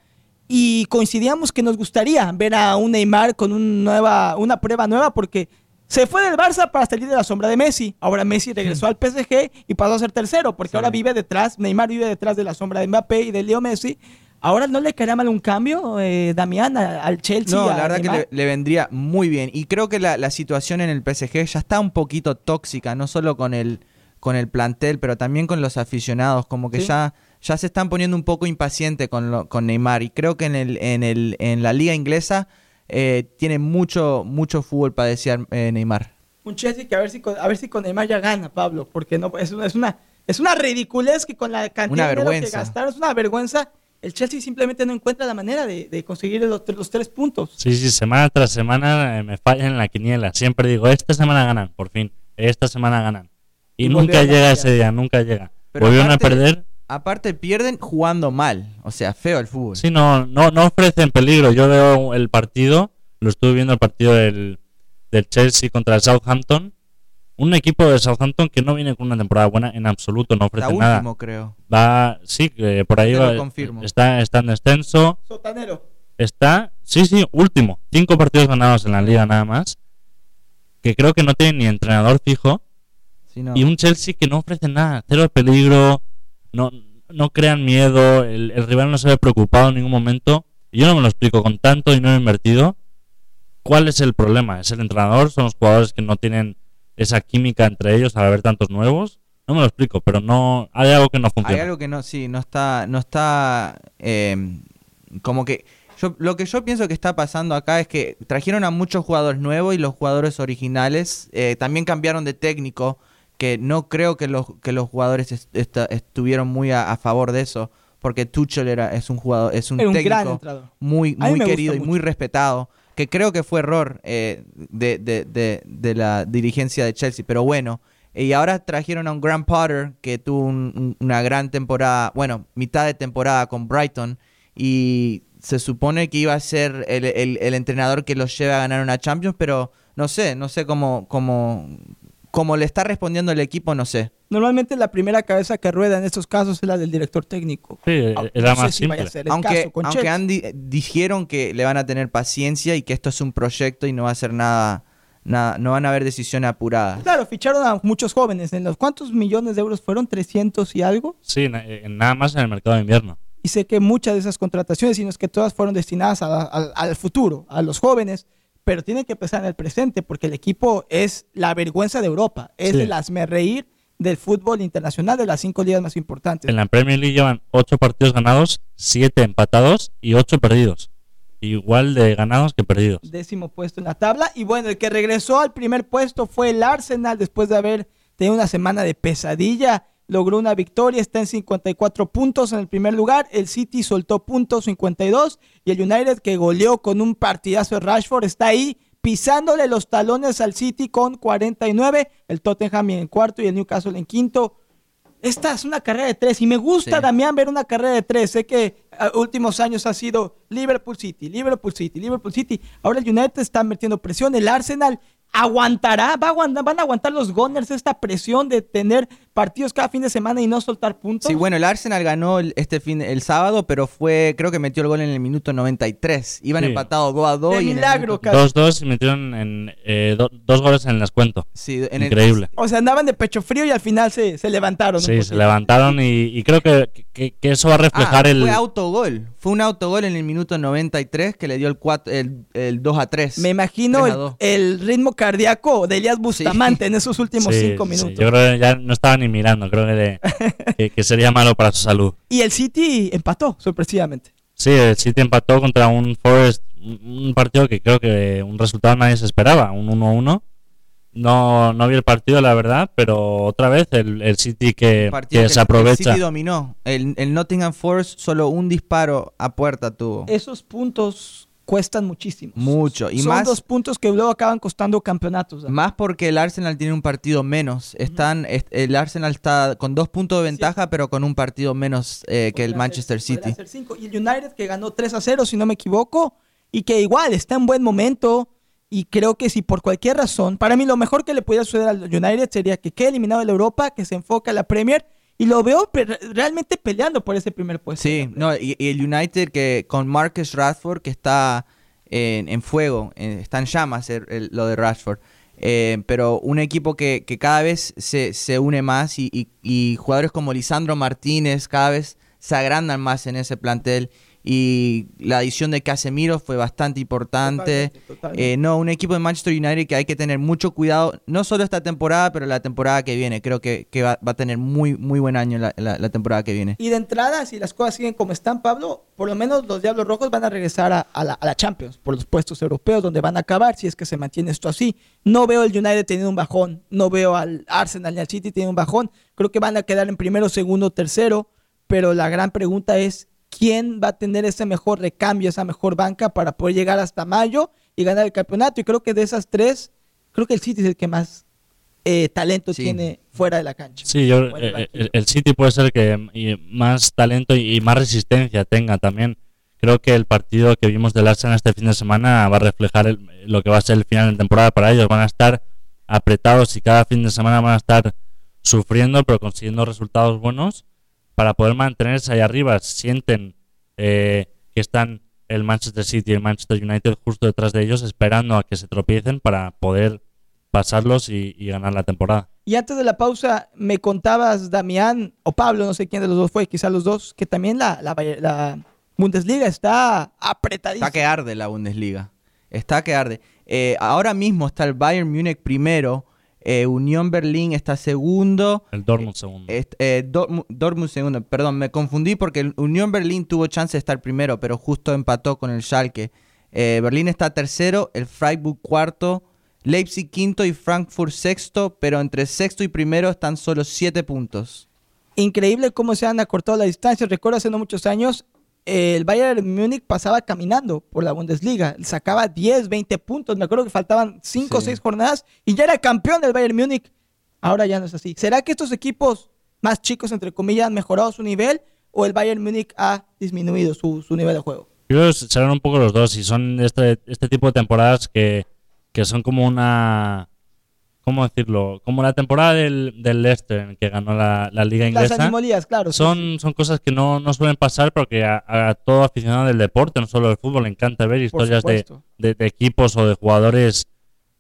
y coincidíamos que nos gustaría ver a un Neymar con un nueva, una prueba nueva porque se fue del Barça para salir de la sombra de Messi. Ahora Messi regresó al PSG y pasó a ser tercero porque Sí. ahora vive detrás, Neymar vive detrás de la sombra de Mbappé y de Leo Messi. Ahora no le caería mal un cambio, eh, Damián, al Chelsea. No, la verdad que le, le vendría muy bien. Y creo que la, la situación en el PSG ya está un poquito tóxica, no solo con el, con el plantel, pero también con los aficionados. Como que Sí. ya, ya se están poniendo un poco impacientes con, lo- con Neymar. Y creo que en, el, en, el, en la liga inglesa eh, tiene mucho, mucho fútbol para desear eh, Neymar. Un Chelsea que a ver si con, a ver si con Neymar ya gana, Pablo, porque no es una es una es una ridiculez que con la cantidad de dinero que gastaron es una vergüenza. El Chelsea simplemente no encuentra la manera de, de conseguir los, los tres puntos. Sí, sí, semana tras semana eh, me fallan en la quiniela. Siempre digo, esta semana ganan, por fin. Esta semana ganan. Y, Y nunca llega ese día, nunca llega. Pero Volvieron a perder. Aparte pierden jugando mal, o sea, feo el fútbol. Sí, no, no, no ofrecen peligro. Yo veo el partido, lo estuve viendo el partido del, del Chelsea contra el Southampton. Un equipo de Southampton que no viene con una temporada buena en absoluto, no Está ofrece nada. último, creo. Va, sí, que por ahí Te lo va, confirmo. está, está en descenso. Sotanero. Está, sí, sí, último. Cinco partidos ganados en la liga nada más. Que creo que no tiene ni entrenador fijo. Sí, no. Y un Chelsea que no ofrece nada. Cero peligro. No, no crean miedo. El, el rival no se ve preocupado en ningún momento. Y yo no me lo explico con tanto dinero invertido. ¿Cuál es el problema? ¿Es el entrenador? ¿Son los jugadores que no tienen esa química entre ellos al haber tantos nuevos? No me lo explico, pero no hay algo que no Hay funciona. algo que no, sí, no está, no está, eh, como que, yo, lo que yo pienso que está pasando acá es que trajeron a muchos jugadores nuevos y los jugadores originales eh, también cambiaron de técnico, que no creo que los, que los jugadores est- estuvieron muy a, a favor de eso, porque Tuchel era, es un jugador, es un técnico muy, muy querido y muy respetado, que creo que fue error eh, de, de- de- de la dirigencia de Chelsea, pero bueno. Y ahora trajeron a un Graham Potter que tuvo un- un- una gran temporada, bueno, mitad de temporada con Brighton y se supone que iba a ser el, el- el entrenador que los lleve a ganar una Champions, pero no sé, no sé cómo, cómo, cómo le está respondiendo el equipo, no sé. Normalmente la primera cabeza que rueda en estos casos es la del director técnico. Sí, no sé más si vaya a simple. ser el Aunque, dijeron que le van a tener paciencia y que esto es un proyecto y no va a ser nada, nada no van a haber decisiones apuradas. Claro, ficharon a muchos jóvenes. ¿En los cuántos millones de euros fueron? ¿300 y algo? Sí, na- nada más en el mercado de invierno. Y sé que muchas de esas contrataciones, sino es que todas fueron destinadas a- a- al futuro, a los jóvenes, pero tienen que pensar en el presente, porque el equipo es la vergüenza de Europa, es Sí. el reír del fútbol internacional de las cinco ligas más importantes. En la Premier League llevan 8 partidos ganados, 7 empatados y 8 perdidos. Igual de ganados que perdidos. Décimo puesto en la tabla. Y bueno, el que regresó al primer puesto fue el Arsenal después de haber tenido una semana de pesadilla. Logró una victoria, está en 54 puntos en el primer lugar. El City soltó puntos 52 y el United que goleó con un partidazo de Rashford está ahí pisándole los talones al City con 49. El Tottenham en cuarto y el Newcastle en quinto. Esta es una carrera de tres y me gusta, Sí. Damián, ver una carrera de tres. Sé que a últimos años ha sido Liverpool City, Liverpool City, Liverpool City. Ahora el United está metiendo presión. El Arsenal aguantará, va a aguantar- van a aguantar los Gunners esta presión de tener partidos cada fin de semana y no soltar puntos. Sí, bueno, el Arsenal ganó el- este fin el sábado, pero fue creo que metió el gol en el minuto 93. Iban Sí. empatados 2 a 2 De y milagro, minuto- casi. 2-2 y metieron en, eh, do- dos goles en el descuento. Sí, en el- Increíble. O sea, andaban de pecho frío y al final se, se levantaron. Sí, se levantaron y, y creo que, que- que eso va a Ah, reflejar el... fue autogol. Fue un autogol en el minuto 93 que le dio el, cuat- el, el 2 a 3. Me imagino 3 a el, 2. el ritmo cardíaco de Elías Bustamante en esos últimos Sí, cinco sí, minutos. yo creo que ya no estaba ni mirando, creo que, le- que, que sería malo para su salud. Y el City empató, sorpresivamente. Sí, el City empató contra un Forest, un partido que creo que un resultado nadie se esperaba, un 1-1. No, no vi el partido, la verdad, pero otra vez el, el City que, Partido que que se el aprovecha. City dominó. El, el Nottingham Forest solo un disparo a puerta tuvo. Esos puntos cuestan muchísimo. Mucho. Y Son más, dos puntos que luego acaban costando campeonatos. Más porque el Arsenal tiene un partido menos. Están, est- el Arsenal está con dos puntos de ventaja, pero con un partido menos eh, que el Manchester City. cinco. Y el United que ganó 3 a 0, si no me equivoco, y que igual está en buen momento. Y creo que si por cualquier razón, para mí lo mejor que le pudiera suceder al United sería que quede eliminado de la Europa, que se enfoque a la Premier. Y lo veo pe- realmente peleando por ese primer puesto. Sí, no, y, y el United que con Marcus Rashford que está en, en fuego, está en llamas el- el- lo de Rashford. Eh, pero un equipo que, que cada vez se, se une más y, y- y jugadores como Lisandro Martínez cada vez se agrandan más en ese plantel. Y la adición de Casemiro fue bastante importante. Totalmente, totalmente. Eh, no, un equipo de Manchester United que hay que tener mucho cuidado, no solo esta temporada, pero la temporada que viene. Creo que, que va, va a tener muy, muy buen año la- la- la temporada que viene. Y de entrada, si las cosas siguen como están, Pablo, por lo menos los Diablos Rojos van a regresar a, a la, a la Champions, por los puestos europeos, donde van a acabar, si es que se mantiene esto así. No veo el United teniendo un bajón, no veo al Arsenal ni al City teniendo un bajón. Creo que van a quedar en primero, segundo, tercero, pero la gran pregunta es, ¿quién va a tener ese mejor recambio, esa mejor banca para poder llegar hasta mayo y ganar el campeonato? Y creo que de esas tres, creo que el City es el que más eh, talento Sí. tiene fuera de la cancha. Sí, yo, eh, banquillo. el, el City puede ser que y más talento y, y más resistencia tenga también. Creo que el partido que vimos del Arsenal este fin de semana va a reflejar el- lo que va a ser el final de temporada para ellos. Van a estar apretados y cada fin de semana van a estar sufriendo, pero consiguiendo resultados buenos para poder mantenerse ahí arriba. Sienten eh, que están el Manchester City y el Manchester United justo detrás de ellos, esperando a que se tropiecen para poder pasarlos y- y ganar la temporada. Y antes de la pausa, me contabas, Damián, o Pablo, no sé quién de los dos fue, quizás los dos, que también la, la, la Bundesliga está apretadísima. Está que arde la Bundesliga. Está que arde. Eh, ahora mismo está el Bayern Múnich primero. Eh, Unión Berlín está segundo. El Dortmund segundo. eh, Dortmund, Dortmund segundo. Perdón, me confundí porque el Unión Berlín tuvo chance de estar primero, pero justo empató con el Schalke. Eh, Berlín está tercero, el Freiburg cuarto, Leipzig quinto y Frankfurt sexto, pero entre sexto y primero están solo siete puntos. Increíble cómo se han acortado las distancias. Recuerdo hace no muchos años, el Bayern Múnich pasaba caminando por la Bundesliga. Sacaba 10, 20 puntos. Me acuerdo que faltaban 5 o Sí. 6 jornadas y ya era campeón del Bayern Múnich. Ahora ya no es así. ¿Será que estos equipos más chicos, entre comillas, han mejorado su nivel o el Bayern Múnich ha disminuido su, su nivel de juego? Yo creo que serán un poco los dos y son este, este tipo de temporadas que, que son como una... ¿Cómo decirlo? Como la temporada del, del Leicester en que ganó la, la liga Las inglesa. animolías, claro. sí, sí. Son, son cosas que no, no suelen pasar porque a, a todo aficionado del deporte, no solo del fútbol, le encanta ver historias de, de- de equipos o de jugadores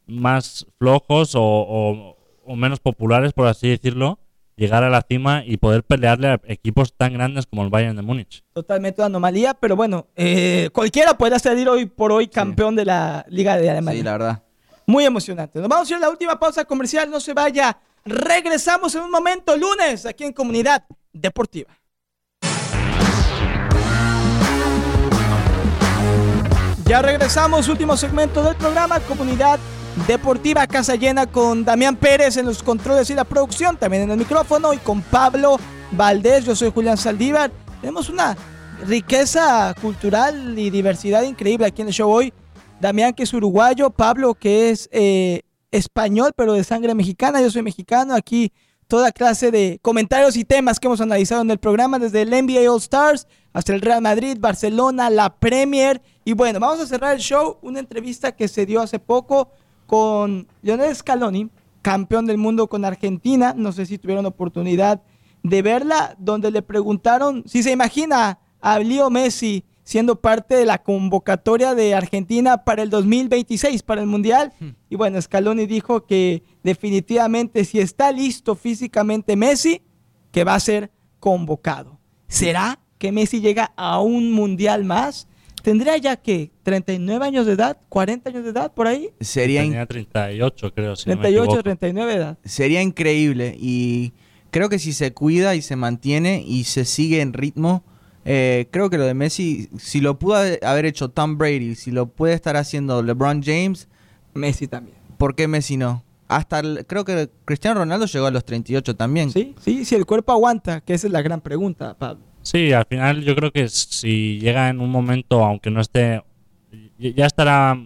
más flojos o, o- o menos populares, por así decirlo, llegar a la cima y poder pelearle a equipos tan grandes como el Bayern de Múnich. Totalmente una anomalía, pero bueno, eh, cualquiera puede salir hoy por hoy campeón de la Liga de Alemania. Sí, la verdad. Muy emocionante. Nos vamos a ir a la última pausa comercial, no se vaya. Regresamos en un momento, lunes, aquí en Comunidad Deportiva. Ya regresamos, último segmento del programa Comunidad Deportiva, casa llena con Damián Pérez en los controles y la producción, también en el micrófono y con Pablo Valdés, yo soy Julián Saldívar. Tenemos una riqueza cultural y diversidad increíble aquí en el show hoy. Damián que es uruguayo, Pablo que es eh, español pero de sangre mexicana, yo soy mexicano, aquí toda clase de comentarios y temas que hemos analizado en el programa, desde el NBA All Stars hasta el Real Madrid, Barcelona, la Premier. Y bueno, vamos a cerrar el show, una entrevista que se dio hace poco con Lionel Scaloni, campeón del mundo con Argentina. No sé si tuvieron oportunidad de verla, donde le preguntaron si se imagina a Leo Messi siendo parte de la convocatoria de Argentina para el 2026, para el Mundial. Y bueno, Scaloni dijo que definitivamente si está listo físicamente Messi, que va a ser convocado. ¿Será que Messi llega a un Mundial más? ¿Tendría ya que 39 años de edad, 40 años de edad por ahí? Sería, Tenía 38, creo. Si no me 38, equivoco. 39 de edad. sería increíble y creo que si se cuida y se mantiene y se sigue en ritmo, eh, creo que lo de Messi, si lo pudo haber hecho Tom Brady, si lo puede estar haciendo LeBron James, Messi también. ¿por qué Messi no? Hasta el- creo que Cristiano Ronaldo llegó a los 38 también. Sí, sí, si el cuerpo aguanta, que esa es la gran pregunta, Pablo. Sí, al final yo creo que si llega en un momento, aunque no esté ya estará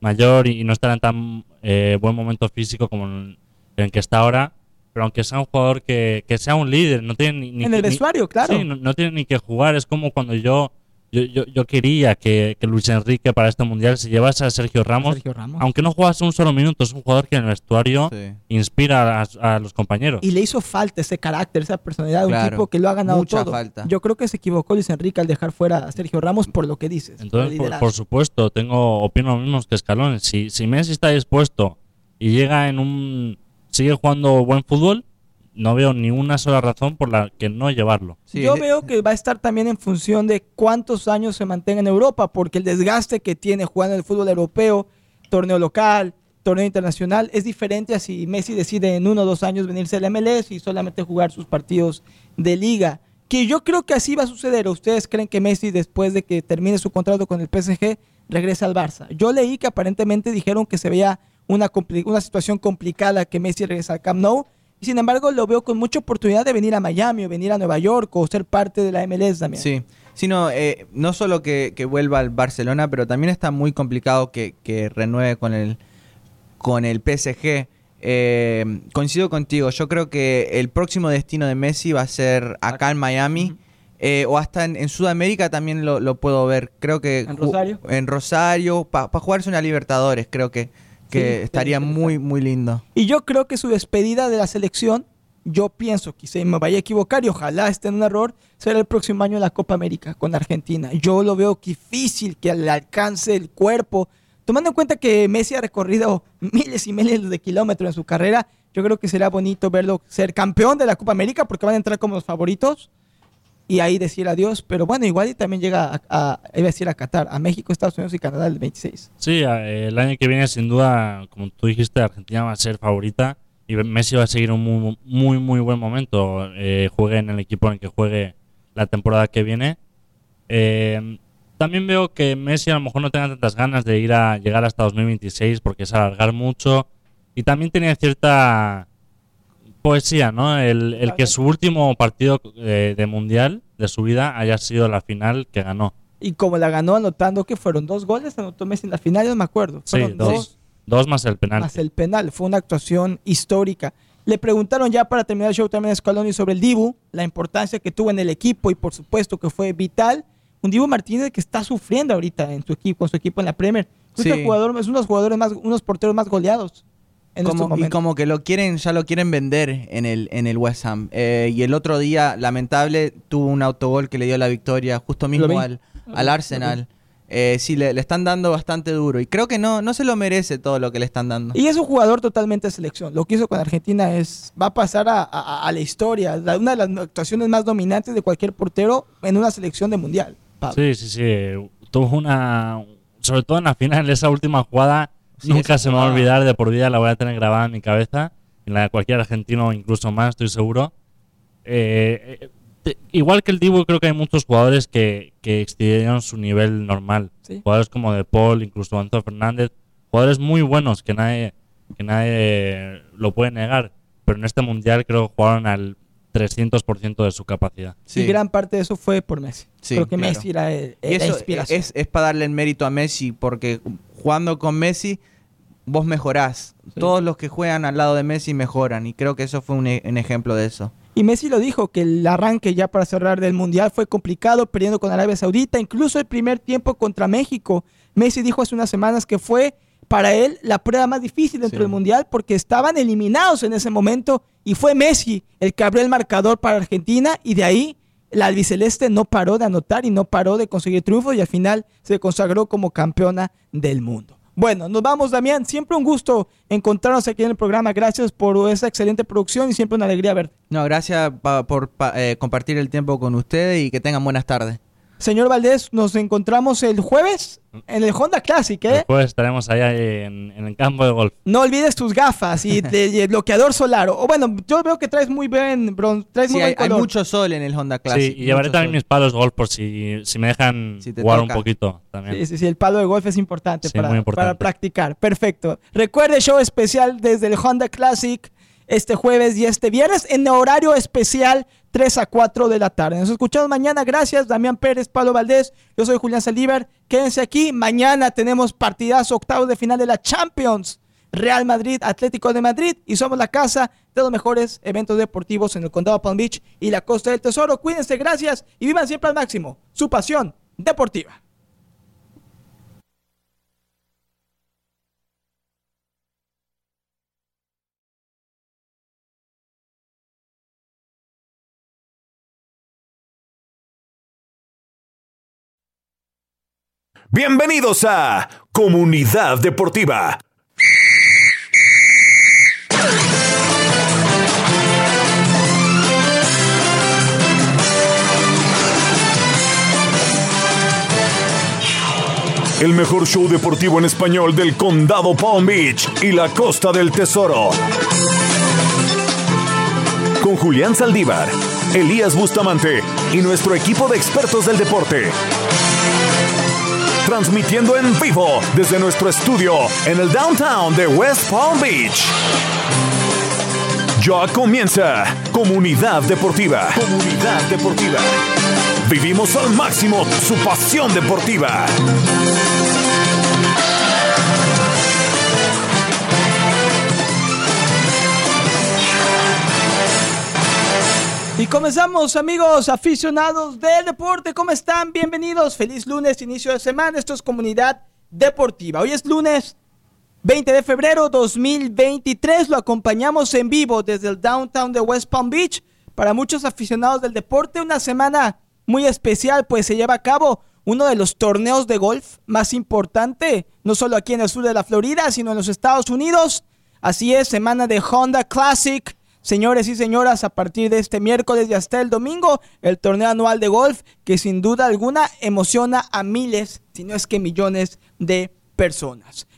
mayor y, no estará en tan eh, buen momento físico como en en el que está ahora. Pero aunque sea un jugador que, que sea un líder, no tiene ni, ni En que- el ni- vestuario, claro. Sí, no, no tiene ni que jugar. Es como cuando yo yo, yo, yo quería que, que Luis Enrique para este mundial se llevase a Sergio Ramos, Sergio Ramos. aunque no jugase un solo minuto. Es un jugador que en el vestuario Sí. inspira a, a los compañeros. Y le hizo falta ese carácter, esa personalidad de un Claro. tipo que lo ha ganado Mucha todo. falta. Yo creo que se equivocó Luis Enrique al dejar fuera a Sergio Ramos por lo que dices. Entonces, por, por supuesto, tengo opino lo mismo que Escalón. Si, si Messi está dispuesto y llega en un sigue jugando buen fútbol, no veo ni una sola razón por la que no llevarlo. Sí, Yo veo que va a estar también en función de cuántos años se mantenga en Europa, porque el desgaste que tiene jugando en el fútbol europeo, torneo local, torneo internacional, es diferente a si Messi decide en uno o dos años venirse al MLS y solamente jugar sus partidos de liga. Que yo creo que así va a suceder. ¿O ¿Ustedes creen que Messi, después de que termine su contrato con el PSG, regresa al Barça? Yo leí que aparentemente dijeron que se veía una, una situación complicada que Messi regresa al Camp Nou. Y sin embargo, lo veo con mucha oportunidad de venir a Miami o venir a Nueva York o ser parte de la MLS también. Sí, sino eh, no solo que, que vuelva al Barcelona, pero también está muy complicado que, que renueve con el, con el PSG. Eh, coincido contigo, yo creo que el próximo destino de Messi va a ser acá en Miami. eh, o hasta en, en Sudamérica también lo, lo puedo ver. Creo que ¿En Rosario? En Rosario, para jugarse una Libertadores, creo que, que estaría muy, muy lindo. Y yo creo que su despedida de la selección, yo pienso, quizá me vaya a equivocar y ojalá esté en un error, será el próximo año la Copa América con Argentina. Yo lo veo difícil que le alcance el cuerpo. Tomando en cuenta que Messi ha recorrido miles y miles de kilómetros en su carrera, yo creo que será bonito verlo ser campeón de la Copa América porque van a entrar como los favoritos y ahí decir adiós. Pero bueno, igual y también llega a, iba a decir a Qatar, a México, Estados Unidos y Canadá el 26. Sí, el año que viene, sin duda, como tú dijiste, Argentina va a ser favorita y Messi va a seguir un muy, muy, muy buen momento. Eh, juegue en el equipo en el que juegue la temporada que viene. Eh, también veo que Messi a lo mejor no tenga tantas ganas de ir a llegar hasta 2026 porque es alargar mucho. Y también tenía cierta poesía, ¿no? El, el que su último partido eh, de mundial de su vida haya sido la final que ganó. Y como la ganó anotando que fueron dos goles, anotó Messi en la final, yo no me acuerdo. Sí, Fueron dos. Dos más el penal. más el penal. Fue una actuación histórica. Le preguntaron ya para terminar el show también a Scaloni sobre el Dibu, la importancia que tuvo en el equipo y por supuesto que fue vital. Un Dibu Martínez que está sufriendo ahorita en su equipo, con su equipo en la Premier. Es, Sí. jugador, es uno de los jugadores más, unos porteros más goleados en estos Como, y como que lo quieren, ya lo quieren vender en el, en el West Ham. Eh, y el otro día, lamentable, tuvo un autogol que le dio la victoria justo mismo vi. al, Arsenal. Eh, sí, le, le están dando bastante duro. Y creo que no, no se lo merece todo lo que le están dando. Y es un jugador totalmente de selección. Lo que hizo con Argentina es va a pasar a, a- a la historia. La- una de las actuaciones más dominantes de cualquier portero en una selección de mundial. Pablo. Sí, sí, sí. Tuvo una. Sobre todo en la final, esa última jugada. Sí, nunca se me va a olvidar. De por vida la voy a tener grabada en mi cabeza. En la de cualquier argentino, incluso más, estoy seguro. Eh, eh, te- igual que el Dibu, creo que hay muchos jugadores que, que excedieron su nivel normal. Sí. Jugadores como De Paul, incluso Antonio Fernández. Jugadores muy buenos que nadie, que nadie lo puede negar. Pero en este mundial creo que jugaron al 300% de su capacidad. Sí. Y gran parte de eso fue por Messi. Sí, Creo que claro. Messi era el- Y la eso inspiración. es, es para darle el mérito a Messi, porque jugando con Messi, vos mejorás. Sí. Todos los que juegan al lado de Messi mejoran. Y creo que eso fue un, e- un ejemplo de eso. Y Messi lo dijo, que el arranque ya para cerrar del Mundial fue complicado, perdiendo con Arabia Saudita, incluso el primer tiempo contra México. Messi dijo hace unas semanas que fue para él la prueba más difícil dentro Sí. del Mundial porque estaban eliminados en ese momento y fue Messi el que abrió el marcador para Argentina y de ahí la albiceleste no paró de anotar y no paró de conseguir triunfos y al final se consagró como campeona del mundo. Bueno, nos vamos, Damián. Siempre un gusto encontrarnos aquí en el programa. Gracias por esa excelente producción y siempre una alegría verte. No, gracias pa- por pa- eh, compartir el tiempo con ustedes y que tengan buenas tardes. Señor Valdés, nos encontramos el jueves en el Honda Classic, ¿eh? Después estaremos allá en, en el campo de golf. No olvides tus gafas y, de- y el bloqueador solar. O bueno, yo veo que traes muy bien, bron, traes Sí, muy hay, buen hay color. mucho sol en el Honda Classic. sí, y llevaré también sol. mis palos de golf por si, si me dejan Si te jugar toca. un poquito también. Sí, sí, sí, el palo de golf es importante, Sí, para, muy importante. para practicar. Perfecto. Recuerde, show especial desde el Honda Classic este jueves y este viernes en horario especial 3 a 4 de la tarde. Nos escuchamos mañana. Gracias, Damián Pérez, Pablo Valdés. Yo soy Julián Saldívar. Quédense aquí. Mañana tenemos partidazo octavos de final de la Champions. Real Madrid, Atlético de Madrid y somos la casa de los mejores eventos deportivos en el condado Palm Beach y la costa del Tesoro. Cuídense, gracias y vivan siempre al máximo su pasión deportiva. Bienvenidos a Comunidad Deportiva. El mejor show deportivo en español del condado Palm Beach y la costa del tesoro. Con Julián Saldívar, Elías Bustamante y nuestro equipo de expertos del deporte transmitiendo en vivo desde nuestro estudio en el downtown de West Palm Beach. Ya comienza Comunidad Deportiva. Comunidad Deportiva. Vivimos al máximo su pasión deportiva. Y comenzamos, amigos aficionados del deporte. ¿Cómo están? Bienvenidos. Feliz lunes, inicio de semana. Esto es Comunidad Deportiva. Hoy es lunes 20 de febrero 2023. Lo acompañamos en vivo desde el downtown de West Palm Beach. Para muchos aficionados del deporte, una semana muy especial, pues se lleva a cabo uno de los torneos de golf más importante, no solo aquí en el sur de la Florida, sino en los Estados Unidos. Así es, semana de Honda Classic Señores y señoras, a partir de este miércoles y hasta el domingo, el torneo anual de golf que sin duda alguna emociona a miles, si no es que millones de personas.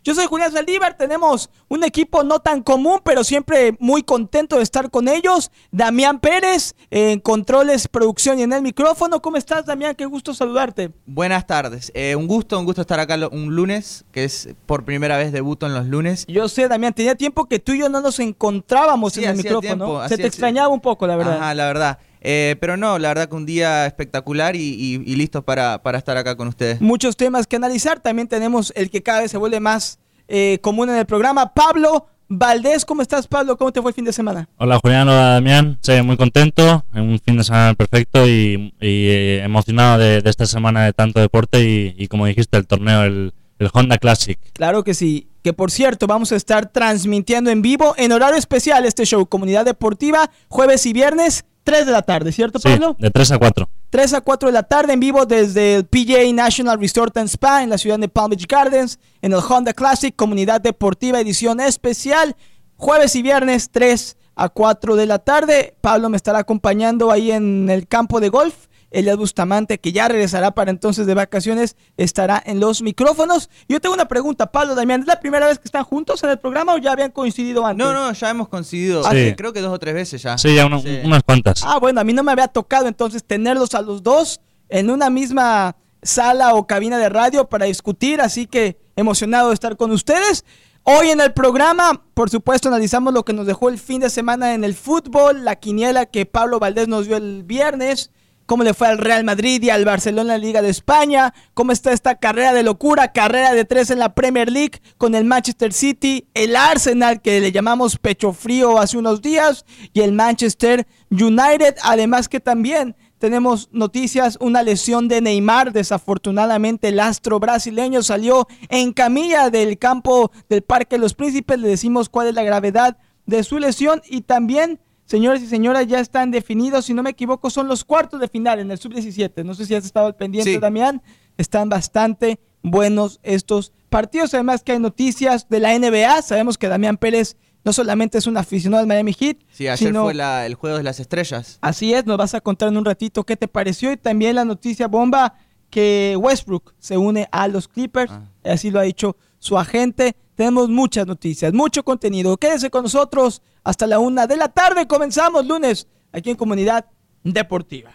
Yo soy Julián Saldívar, tenemos un equipo no tan común, pero siempre muy contento de estar con ellos. Damián Pérez, en controles, producción y en el micrófono. ¿Cómo estás, Damián? Qué gusto saludarte. Buenas tardes. Eh, un gusto, un gusto estar acá un lunes, que es por primera vez debuto en los lunes. Yo sé, Damián, tenía tiempo que tú y yo no nos encontrábamos en el micrófono. Se te extrañaba un poco, la verdad. Ajá, la verdad. Eh, pero no, la verdad que un día espectacular y, listo para, estar acá con ustedes. Muchos temas que analizar. También tenemos el que cada vez se vuelve más eh, común en el programa. Pablo Valdés, ¿cómo estás, Pablo? ¿Cómo te fue el fin de semana? Hola, Julián. Hola, Damián. Sí, muy contento. Un fin de semana perfecto y, eh, emocionado de, esta semana de tanto deporte y, como dijiste, el torneo, el, el Honda Classic. Claro que sí. Que por cierto, vamos a estar transmitiendo en vivo en horario especial este show, Comunidad Deportiva, jueves y viernes 3 de la tarde, ¿cierto, Pablo? de 3 a 4. 3 a 4 de la tarde en vivo desde el PJ National Resort and Spa en la ciudad de Palm Beach Gardens, en el Honda Classic, Comunidad Deportiva Edición Especial, jueves y viernes 3 a 4 de la tarde. Pablo me estará acompañando ahí en el campo de golf Elias Bustamante, que ya regresará para entonces de vacaciones, estará en los micrófonos. Yo tengo una pregunta, Pablo, Damián, ¿es la primera vez que están juntos en el programa o ya habían coincidido antes? No, no, ya hemos coincidido, creo que dos o tres veces ya. Sí, ya unas cuantas. Ah, bueno, a mí no me había tocado entonces tenerlos a los dos en una misma sala o cabina de radio para discutir, así que emocionado de estar con ustedes. Hoy en el programa, por supuesto, analizamos lo que nos dejó el fin de semana en el fútbol, la quiniela que Pablo Valdés nos dio el viernes, cómo le fue al Real Madrid y al Barcelona en la Liga de España, cómo está esta carrera de locura, carrera de tres en la Premier League con el Manchester City, el Arsenal que le llamamos pecho frío hace unos días y el Manchester United, además que también tenemos noticias, una lesión de Neymar, desafortunadamente el astro brasileño salió en camilla del campo del Parque los Príncipes, le decimos cuál es la gravedad de su lesión y también Señores y señoras, ya están definidos, si no me equivoco, son los cuartos de final en el sub-17. No sé si has estado al pendiente, Damián. Están bastante buenos estos partidos. Además que hay noticias de la NBA. Sabemos que Damián Pérez no solamente es un aficionado del Miami Heat. Sí, ayer fue el juego de las estrellas. Así es, nos vas a contar en un ratito qué te pareció y también la noticia bomba que Westbrook se une a los Clippers. Ah. Así lo ha dicho su agente. Tenemos muchas noticias, mucho contenido. Quédese con nosotros hasta la una de la tarde. Comenzamos lunes aquí en Comunidad Deportiva.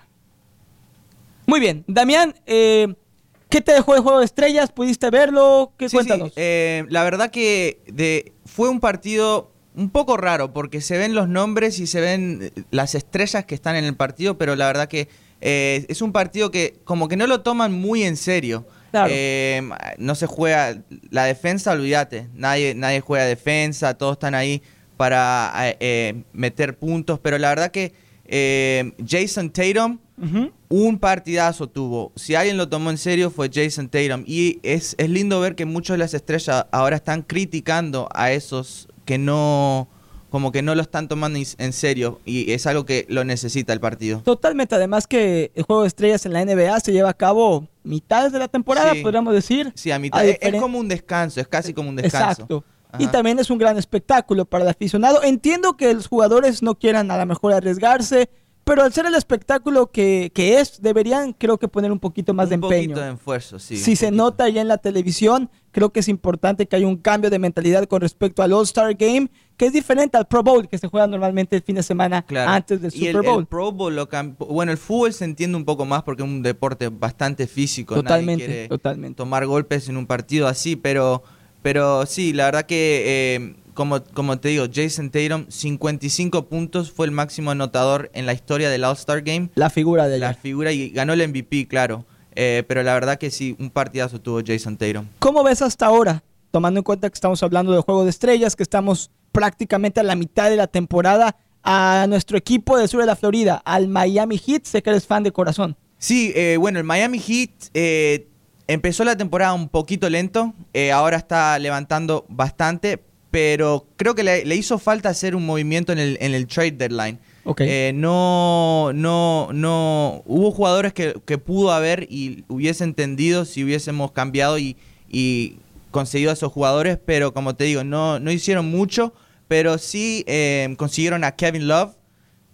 Muy bien, Damián, eh, ¿qué te dejó el juego de estrellas? ¿Pudiste verlo? ¿Qué cuéntanos? Eh, la verdad que de, fue un partido un poco raro porque se ven los nombres y se ven eh, las estrellas que están en el partido, pero la verdad que eh, es un partido que como que no lo toman muy en serio. Claro. Eh, no se juega la defensa, olvídate, nadie, nadie juega defensa, todos están ahí para eh, eh, meter puntos, pero la verdad que eh, Jason Tatum un partidazo tuvo. Si alguien lo tomó en serio fue Jason Tatum. Y es, es lindo ver que muchos de las estrellas ahora están criticando a esos que no, como que no lo están tomando en- serio. Y es algo que lo necesita el partido. Totalmente, además que el juego de estrellas en la NBA se lleva a cabo mitades de la temporada, Sí. podríamos decir. Sí, a mitad. A es- como un descanso, es casi como un descanso. Exacto. Y también es un gran espectáculo para el aficionado. Entiendo que los jugadores no quieran a lo mejor arriesgarse, pero al ser el espectáculo que, que es, deberían creo que poner un poquito más de un empeño. poquito de esfuerzo, sí. si un se poquito. nota ya en la televisión, creo que es importante que haya un cambio de mentalidad con respecto al All-Star Game, que es diferente al Pro Bowl, que se juega normalmente el fin de semana Claro. antes del y el, Super Bowl. el Pro Bowl lo Bueno, el fútbol se entiende un poco más porque es un deporte bastante físico. totalmente, totalmente. tomar golpes en un partido así, pero, pero sí, la verdad que, eh, como, como te digo, Jason Tatum, 55 puntos, fue el máximo anotador en la historia del All-Star Game. La figura de La ayer. figura y ganó el MVP, claro. Eh, pero la verdad que sí, un partidazo tuvo Jason Tatum. ¿Cómo ves hasta ahora? Tomando en cuenta que estamos hablando de juego de estrellas, que estamos prácticamente a la mitad de la temporada, a nuestro equipo del sur de la Florida, al Miami Heat, sé que eres fan de corazón. Sí, eh, bueno, el Miami Heat eh, empezó la temporada un poquito lento, ahora está levantando bastante, pero creo que le, le hizo falta hacer un movimiento en el, en el trade deadline. Ok. Eh, no, no, no. Hubo jugadores que, que pudo haber y hubiese entendido si hubiésemos cambiado y, y conseguido a esos jugadores, pero como te digo, no, no hicieron mucho, pero sí eh, consiguieron a Kevin Love,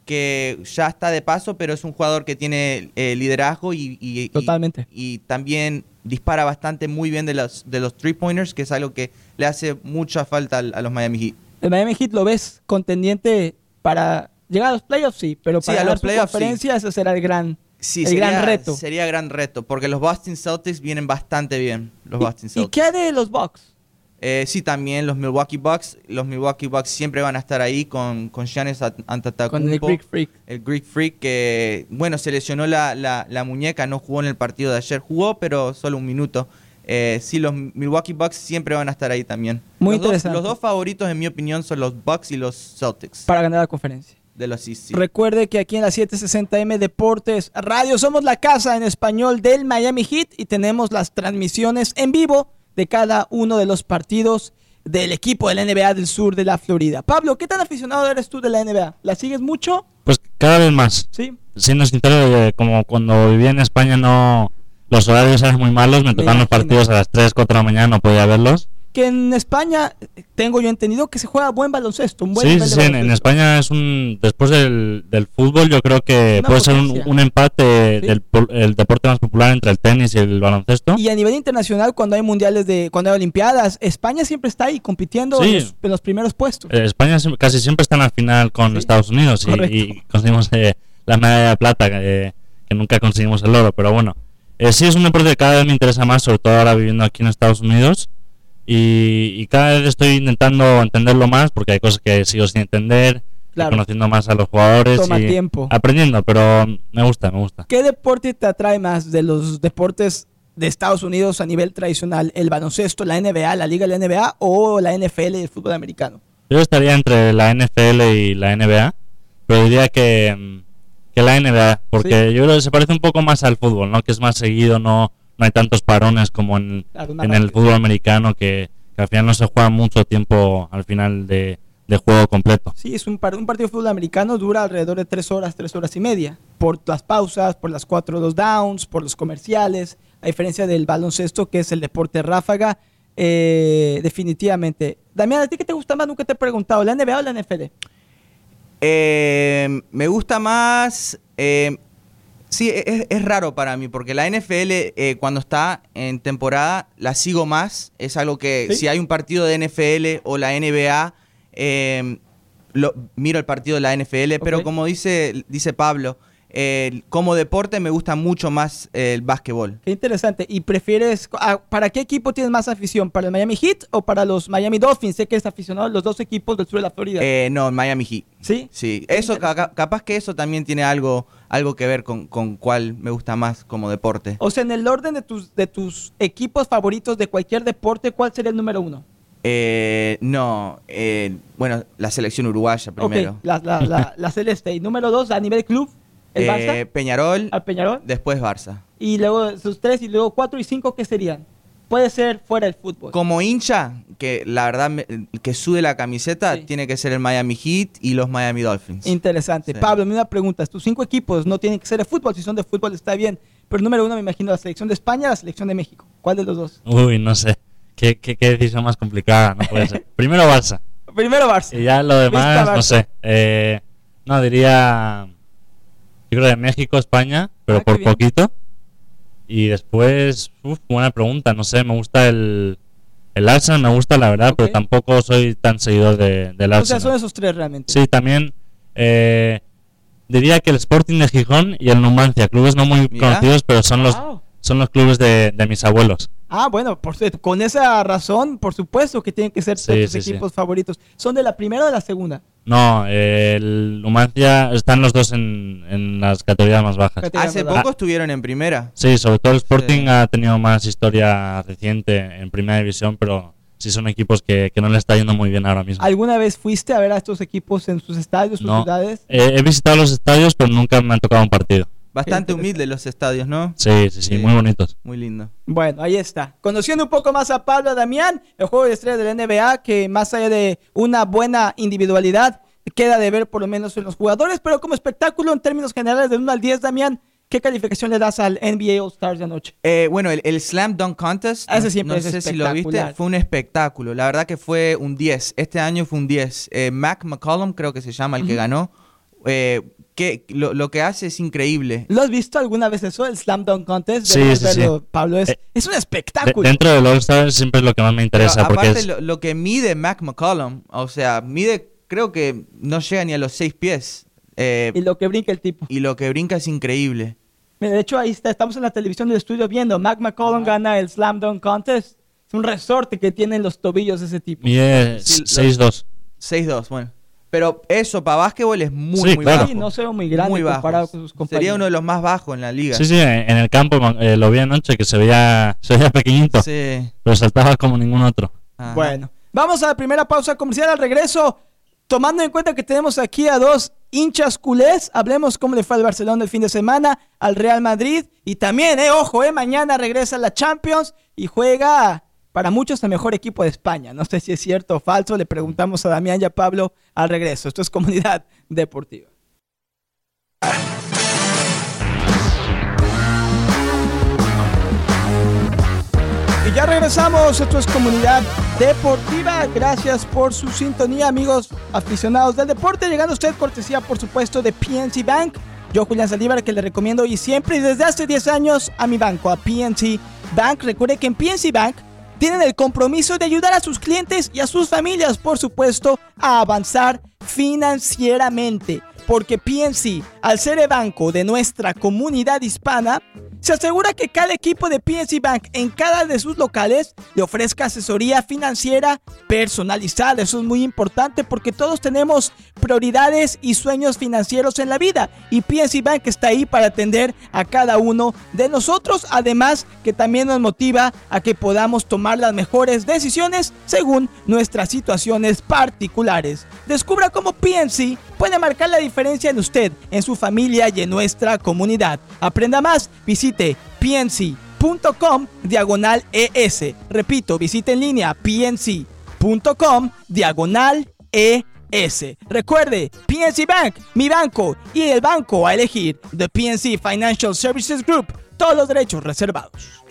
que ya está de paso, pero es un jugador que tiene eh, liderazgo y, y- y- Totalmente. y también dispara bastante muy bien de los, de los three pointers, que es algo que le hace mucha falta al- a los Miami Heat. El Miami Heat lo ves contendiente para llegar a los playoffs, sí, pero Sí, para a ganar los playoffs, sí. conferencia ese será el gran, Sí, el sería, gran reto. Sería gran reto, porque los Boston Celtics vienen bastante bien. Los Boston ¿Y, ¿Y Celtics. qué hay de los Bucks? Eh, sí, también los Milwaukee Bucks. Los Milwaukee Bucks siempre van a estar ahí con, con Giannis Antetokounmpo. Con el Greek Freak. El Greek Freak que, bueno, se lesionó la, la- la muñeca, no jugó en el partido de ayer. Jugó, pero solo un minuto. Eh, sí, los Milwaukee Bucks siempre van a estar ahí también. Muy los dos- interesante. los dos favoritos, en mi opinión, son los Bucks y los Celtics Para ganar la conferencia. de los sí. Recuerde que aquí en la 760M Deportes Radio somos la casa en español del Miami Heat y tenemos las transmisiones en vivo de cada uno de los partidos del equipo de la NBA del sur de la Florida. Pablo, ¿qué tan aficionado eres tú de la NBA? ¿La sigues mucho? Pues cada vez más. Sí. Siendo sincero, eh, como cuando vivía en España no los horarios eran muy malos, me tocaban los partidos a las 3, 4 de la mañana, no podía verlos. Que en España eh, tengo yo entendido que se juega buen baloncesto, un buen Sí, sí, sí, en. España es un... Después del, del fútbol yo creo que Una puede ser un, empate Sí. del el deporte más popular entre el tenis y el baloncesto. Y a nivel internacional, cuando hay mundiales de, cuando hay olimpiadas, España siempre está ahí compitiendo Sí. en, los, en los primeros puestos. Eh, España casi siempre está en la final con Estados Unidos y, conseguimos eh, la medalla de plata, que, que nunca conseguimos el oro, pero bueno. Eh, sí, es un deporte que cada vez me interesa más, sobre todo ahora viviendo aquí en Estados Unidos. Y, y cada vez estoy intentando entenderlo más, porque hay cosas que sigo sin entender, Claro. conociendo más a los jugadores Toma y tiempo. aprendiendo, pero me gusta, me gusta. ¿Qué deporte te atrae más de los deportes de Estados Unidos a nivel tradicional? ¿El baloncesto, la NBA, la liga de la NBA o la NFL y el fútbol americano? Yo estaría entre la NFL y la NBA, pero diría que, mm, que la NBA, porque Sí. yo creo que se parece un poco más al fútbol, ¿no? Que es más seguido, no, no hay tantos parones como en, Claro, más en el fútbol americano, que, que al final no se juega mucho tiempo al final de, de juego completo. Sí, es un, par- un partido de fútbol americano dura alrededor de tres horas, tres horas y media. Por las pausas, por las cuatro dos downs, por los comerciales. A diferencia del baloncesto, que es el deporte ráfaga, eh, definitivamente. Damián, ¿a ti qué te gusta más? Nunca te he preguntado, ¿la NBA o la NFL? Eh, me gusta más. eh, sí, es, es raro para mí, porque la NFL, eh, cuando está en temporada, la sigo más. Es algo que, ¿Sí? si hay un partido de NFL o la NBA, eh, lo, miro el partido de la NFL. Pero como dice, dice Pablo, eh, como deporte me gusta mucho más el básquetbol. Qué interesante. ¿Y prefieres, a- para qué equipo tienes más afición? ¿Para el Miami Heat o para los Miami Dolphins? Sé que es aficionado a los dos equipos del sur de la Florida. Eh, no, Miami Heat. ¿Sí? Sí, Qué eso ca- capaz que eso también tiene algo, algo que ver con, con cuál me gusta más como deporte. O sea, en el orden de tus, de tus equipos favoritos de cualquier deporte, ¿cuál sería el número uno? Eh, no, eh, bueno, la selección uruguaya primero. Ok, la, la, la, la celeste. Y número dos, a nivel club, el Eh, Barça, Peñarol, al Peñarol. después Barça. Y luego sus tres, y luego cuatro y cinco, ¿qué serían? Puede ser fuera del fútbol. Como hincha, que la verdad me- que sube la camiseta, Sí. tiene que ser el Miami Heat y los Miami Dolphins. Interesante. Sí. Pablo, una pregunta. Tus cinco equipos no tienen que ser de fútbol. Si son de fútbol está bien. Pero número uno me imagino la selección de España, la selección de México. ¿Cuál de los dos? Uy, no sé. ¿Qué, qué, qué decisión más complicada? No puede ser. Primero Barça. Primero Barça. Y ya lo demás, Barça. no sé. Eh, no, diría. Yo creo de México, España, pero Ah, por poquito. Y después, uf, buena pregunta. No sé, me gusta el. El Arsenal me gusta, la verdad, pero tampoco soy tan seguidor de, del O sea, Arsenal. son esos tres realmente. Sí, también. eh, diría que el Sporting de Gijón y el Numancia, clubes no muy Mira. conocidos, pero son los, Wow. son los clubes de, de mis abuelos. Ah, bueno, por, con esa razón, por supuesto que tienen que ser Sí, tus sí, sí. equipos favoritos. ¿Son de la primera o de la segunda? No, eh, el Numancia están los dos en, en las categorías más bajas. Hace poco estuvieron en primera. Sí, sobre todo el Sporting Sí. ha tenido más historia reciente en primera división, pero sí son equipos que, que no le está yendo muy bien ahora mismo. ¿Alguna vez fuiste a ver a estos equipos en sus estadios, sus No. ciudades? Eh, he visitado los estadios, pero nunca me han tocado un partido. Bastante humildes los estadios, ¿no? Sí, sí, sí, Sí. muy bonitos. Muy lindo. Bueno, ahí está. Conociendo un poco más a Pablo Damián, el juego de estrellas del NBA, que más allá de una buena individualidad, queda de ver por lo menos en los jugadores, pero como espectáculo en términos generales de 1 al 10, Damián, ¿qué calificación le das al NBA All Stars de anoche? Eh, bueno, el, el Slam Dunk Contest, Ese no- siempre no es sé si lo viste, fue un espectáculo. La verdad que fue un 10. Este año fue un 10. Eh, Mac McCollum, creo que se llama el que ganó. Eh, que lo, lo que hace es increíble. ¿Lo has visto alguna vez eso, el Slam Dunk Contest? Sí, sí, sí. verlo, Pablo, es, Eh, es un De- espectáculo. dentro del All-Star siempre es lo que más me Pero interesa, porque aparte es, lo, lo que mide Mac McCollum, o sea, mide, creo que no llega ni a los 6 pies. Eh, y lo que brinca el tipo. y lo que brinca es increíble. Mira, de hecho, ahí está, estamos en la televisión del estudio viendo. Mac McCollum gana el Slam Dunk Contest. Es un resorte que tienen los tobillos de ese tipo. mide Sí, lo- 6'2". 6-2, bueno. Pero eso para básquetbol es muy, Sí, muy claro. bajo. Sí, no se ve muy grande muy bajo. comparado con sus compañeros. Sería uno de los más bajos en la liga. Sí, sí, en en el campo eh, lo vi anoche que se veía, se veía pequeñito, Sí. pero saltaba como ningún otro. Ajá. Bueno, vamos a la primera pausa comercial al regreso. Tomando en cuenta que tenemos aquí a dos hinchas culés, hablemos cómo le fue al Barcelona el fin de semana, al Real Madrid y también, eh, ojo, eh, mañana regresa la Champions y juega para muchos el mejor equipo de España. No sé si es cierto o falso, le preguntamos a Damián y a Pablo al regreso. Esto es Comunidad Deportiva. Y ya regresamos, esto es Comunidad Deportiva. Gracias por su sintonía, amigos aficionados del deporte. Llegando usted cortesía, por supuesto, de PNC Bank. Yo, Julián Saldívar, que le recomiendo y siempre y desde hace 10 años a mi banco, a PNC Bank. Recuerde que en PNC Bank tienen el compromiso de ayudar a sus clientes y a sus familias, por supuesto, a avanzar financieramente. Porque PNC, al ser el banco de nuestra comunidad hispana, se asegura que cada equipo de PNC Bank en cada de sus locales le ofrezca asesoría financiera personalizada. Eso es muy importante porque todos tenemos prioridades y sueños financieros en la vida y PNC Bank está ahí para atender a cada uno de nosotros. Además que también nos motiva a que podamos tomar las mejores decisiones según nuestras situaciones particulares. Descubra cómo PNC puede marcar la diferencia en usted, en su familia y en nuestra comunidad. Aprenda más, visite pnc.com diagonal ES. Repito, visite en línea pnc.com diagonal ES. Recuerde, PNC Bank, mi banco y el banco a elegir, The PNC Financial Services Group, todos los derechos reservados.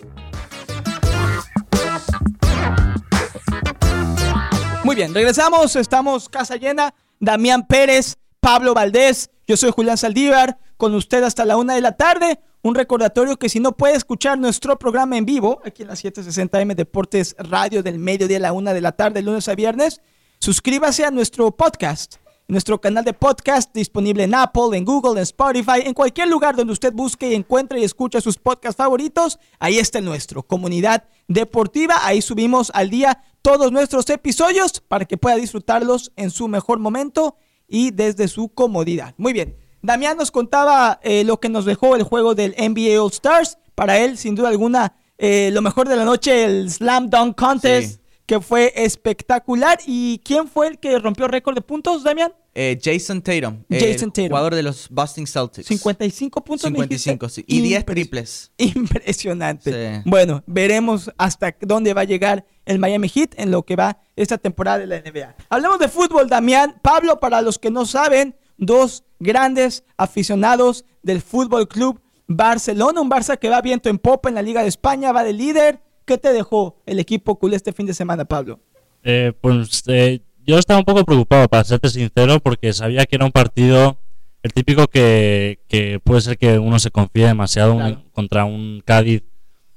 Muy bien, regresamos, estamos casa llena, Damián Pérez, Pablo Valdés, yo soy Julián Saldívar, con usted hasta la una de la tarde. Un recordatorio que si no puede escuchar nuestro programa en vivo, aquí en la 760M Deportes Radio del mediodía a la una de la tarde, lunes a viernes, suscríbase a nuestro podcast nuestro canal de podcast disponible en Apple, en Google, en Spotify, en cualquier lugar donde usted busque y encuentre y escuche sus podcasts favoritos. Ahí está nuestro, Comunidad Deportiva. Ahí subimos al día todos nuestros episodios para que pueda disfrutarlos en su mejor momento y desde su comodidad. Muy bien. Damián nos contaba eh, lo que nos dejó el juego del NBA All Stars. Para él, sin duda alguna, eh, lo mejor de la noche, el Slam Dunk Contest, que fue espectacular. ¿Y quién fue el que rompió récord de puntos, Damián? Eh, Jason Tatum, Jason Tatum. jugador de los Boston Celtics. 55 puntos. me 55, dijiste. sí. Y 10 Impres- triples. Impresionante. Sí. Bueno, veremos hasta dónde va a llegar el Miami Heat en lo que va esta temporada de la NBA. Hablemos de fútbol, Damián. Pablo, para los que no saben, dos grandes aficionados del Fútbol Club Barcelona, un Barça que va viento en popa en la Liga de España, va de líder. ¿Qué te dejó el equipo culé este fin de semana, Pablo? Eh, pues eh, yo estaba un poco preocupado, para serte sincero, porque sabía que era un partido, el típico que, que puede ser que uno se confíe demasiado un- contra un Cádiz,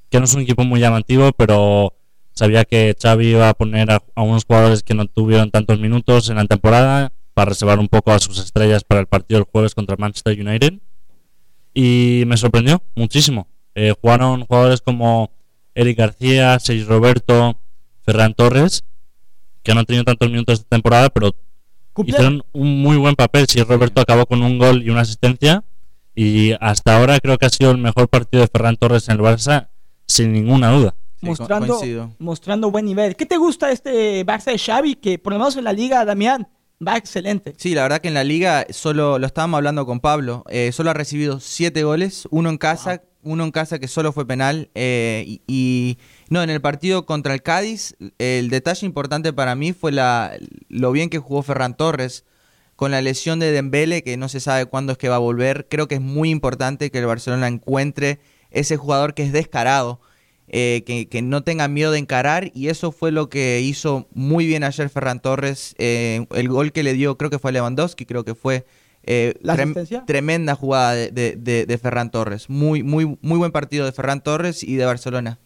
que no es un equipo muy llamativo, pero sabía que Xavi iba a poner a, a unos jugadores que no tuvieron tantos minutos en la temporada para reservar un poco a sus estrellas para el partido del jueves contra el Manchester United. Y me sorprendió muchísimo. Eh, jugaron jugadores como Eric García, Sergio Roberto, Ferran Torres, que no han tenido tantos minutos esta temporada, pero Cumplieron. hicieron un muy buen papel. Si Roberto acabó con un gol y una asistencia. Y hasta ahora creo que ha sido el mejor partido de Ferran Torres en el Barça, sin ninguna duda. Sí, mostrando, coincido. mostrando buen nivel. ¿Qué te gusta este Barça de Xavi? Que por lo menos en la liga, Damián, va excelente. Sí, la verdad que en la liga solo lo estábamos hablando con Pablo. eh, solo ha recibido siete goles, uno en casa, uno en casa que solo fue penal. eh, y, y- no, en el partido contra el Cádiz, el detalle importante para mí fue la, lo bien que jugó Ferran Torres con la lesión de Dembele, que no se sabe cuándo es que va a volver. Creo que es muy importante que el Barcelona encuentre ese jugador que es descarado. eh, que, que no tenga miedo de encarar y eso fue lo que hizo muy bien ayer Ferran Torres. eh, el gol que le dio creo que fue a Lewandowski, creo que fue eh, ¿La trem- asistencia? tremenda jugada de, de- de- de Ferran Torres. Muy, muy, muy buen partido de Ferran Torres y de Barcelona.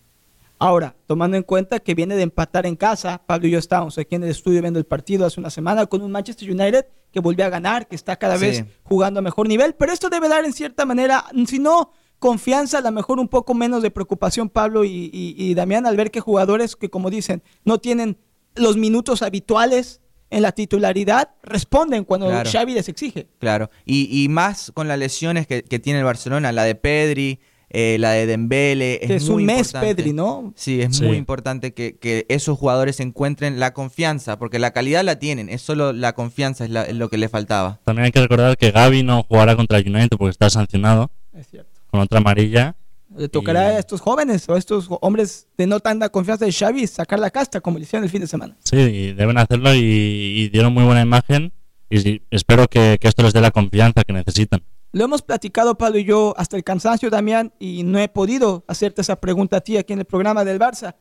Ahora, tomando en cuenta que viene de empatar en casa, Pablo y yo estábamos aquí en el estudio viendo el partido hace una semana con un Manchester United que volvió a ganar, que está cada Sí. vez jugando a mejor nivel, pero esto debe dar en cierta manera, si no confianza, a lo mejor un poco menos de preocupación Pablo y, y- y Damián al ver que jugadores que como dicen no tienen los minutos habituales en la titularidad responden cuando Claro. Xavi les exige. Claro. Y, y más con las lesiones que, que tiene el Barcelona, la de Pedri, eh, la de Dembele. Que es muy un mes importante. Pedri, ¿no? Sí, es Sí. muy importante que, que esos jugadores encuentren la confianza, porque la calidad la tienen, es solo la confianza es, la- es lo que le faltaba. También hay que recordar que Gaby no jugará contra el United porque está sancionado Es cierto. con otra amarilla. Le tocará Y- a estos jóvenes o a estos hombres de no tanta confianza de Xavi sacar la casta como le hicieron el fin de semana. Sí, y deben hacerlo y, y dieron muy buena imagen. Y espero que, que esto les dé la confianza que necesitan. Lo hemos platicado Pablo y yo hasta el cansancio, Damián, y no he podido hacerte esa pregunta a ti aquí en el programa del Barça.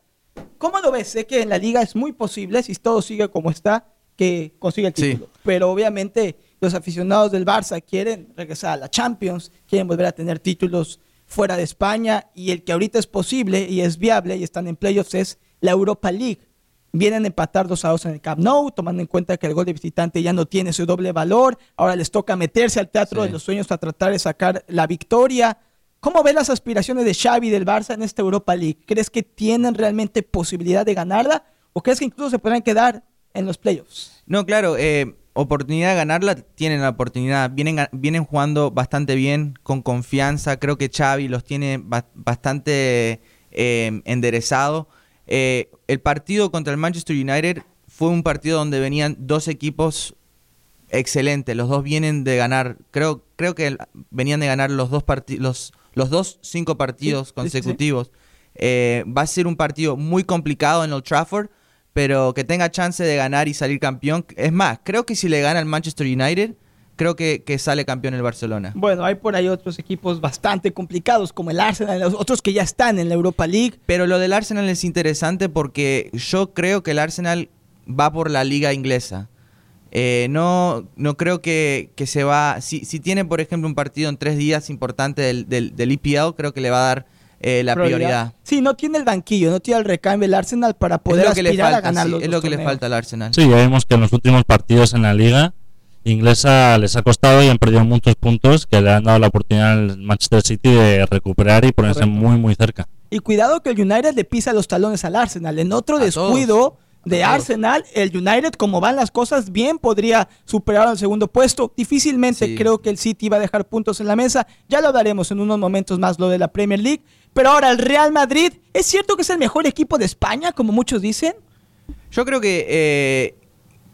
¿Cómo lo ves? Sé que en la liga es muy posible, si todo sigue como está, que consiga el Sí. título. Pero obviamente los aficionados del Barça quieren regresar a la Champions, quieren volver a tener títulos fuera de España y el que ahorita es posible y es viable y están en playoffs es la Europa League. Vienen a empatar 2 a 2 en el Camp Nou, tomando en cuenta que el gol de visitante ya no tiene su doble valor. Ahora les toca meterse al teatro Sí. de los sueños a tratar de sacar la victoria. ¿Cómo ves las aspiraciones de Xavi y del Barça en esta Europa League? ¿Crees que tienen realmente posibilidad de ganarla o crees que incluso se podrán quedar en los playoffs? No, claro, eh, oportunidad de ganarla, tienen la oportunidad, vienen, vienen jugando bastante bien, con confianza, creo que Xavi los tiene ba- bastante eh, enderezado. Eh, el partido contra el Manchester United fue un partido donde venían dos equipos excelentes, los dos vienen de ganar, creo, creo que venían de ganar los dos partidos, los, dos cinco partidos Sí, sí, sí. consecutivos. Eh, va a ser un partido muy complicado en Old Trafford, pero que tenga chance de ganar y salir campeón. Es más, creo que si le gana al Manchester United, creo que, que sale campeón el Barcelona. Bueno, hay por ahí otros equipos bastante complicados como el Arsenal, los otros que ya están en la Europa League. Pero lo del Arsenal es interesante porque yo creo que el Arsenal va por la liga inglesa. Eh, no, no creo que, que se va... Si, si tiene, por ejemplo, un partido en tres días importante del, del, del EPL, creo que le va a dar eh, la prioridad. Sí, no tiene el banquillo, no tiene el recambio el Arsenal para poder es lo que le aspirar falta, a ganar sí, los es lo que le falta al Arsenal. Sí, ya vimos que en los últimos partidos en la liga inglesa les ha costado y han perdido muchos puntos que le han dado la oportunidad al Manchester City de recuperar y ponerse Correcto. muy muy cerca. Y cuidado que el United le pisa los talones al Arsenal. En otro A descuido de A todos. Arsenal, el United, como van las cosas, bien podría superar al segundo puesto. Difícilmente Sí. creo que el City va a dejar puntos en la mesa. Ya lo hablaremos en unos momentos más lo de la Premier League. Pero ahora el Real Madrid, ¿es cierto que es el mejor equipo de España, como muchos dicen? Yo creo que eh,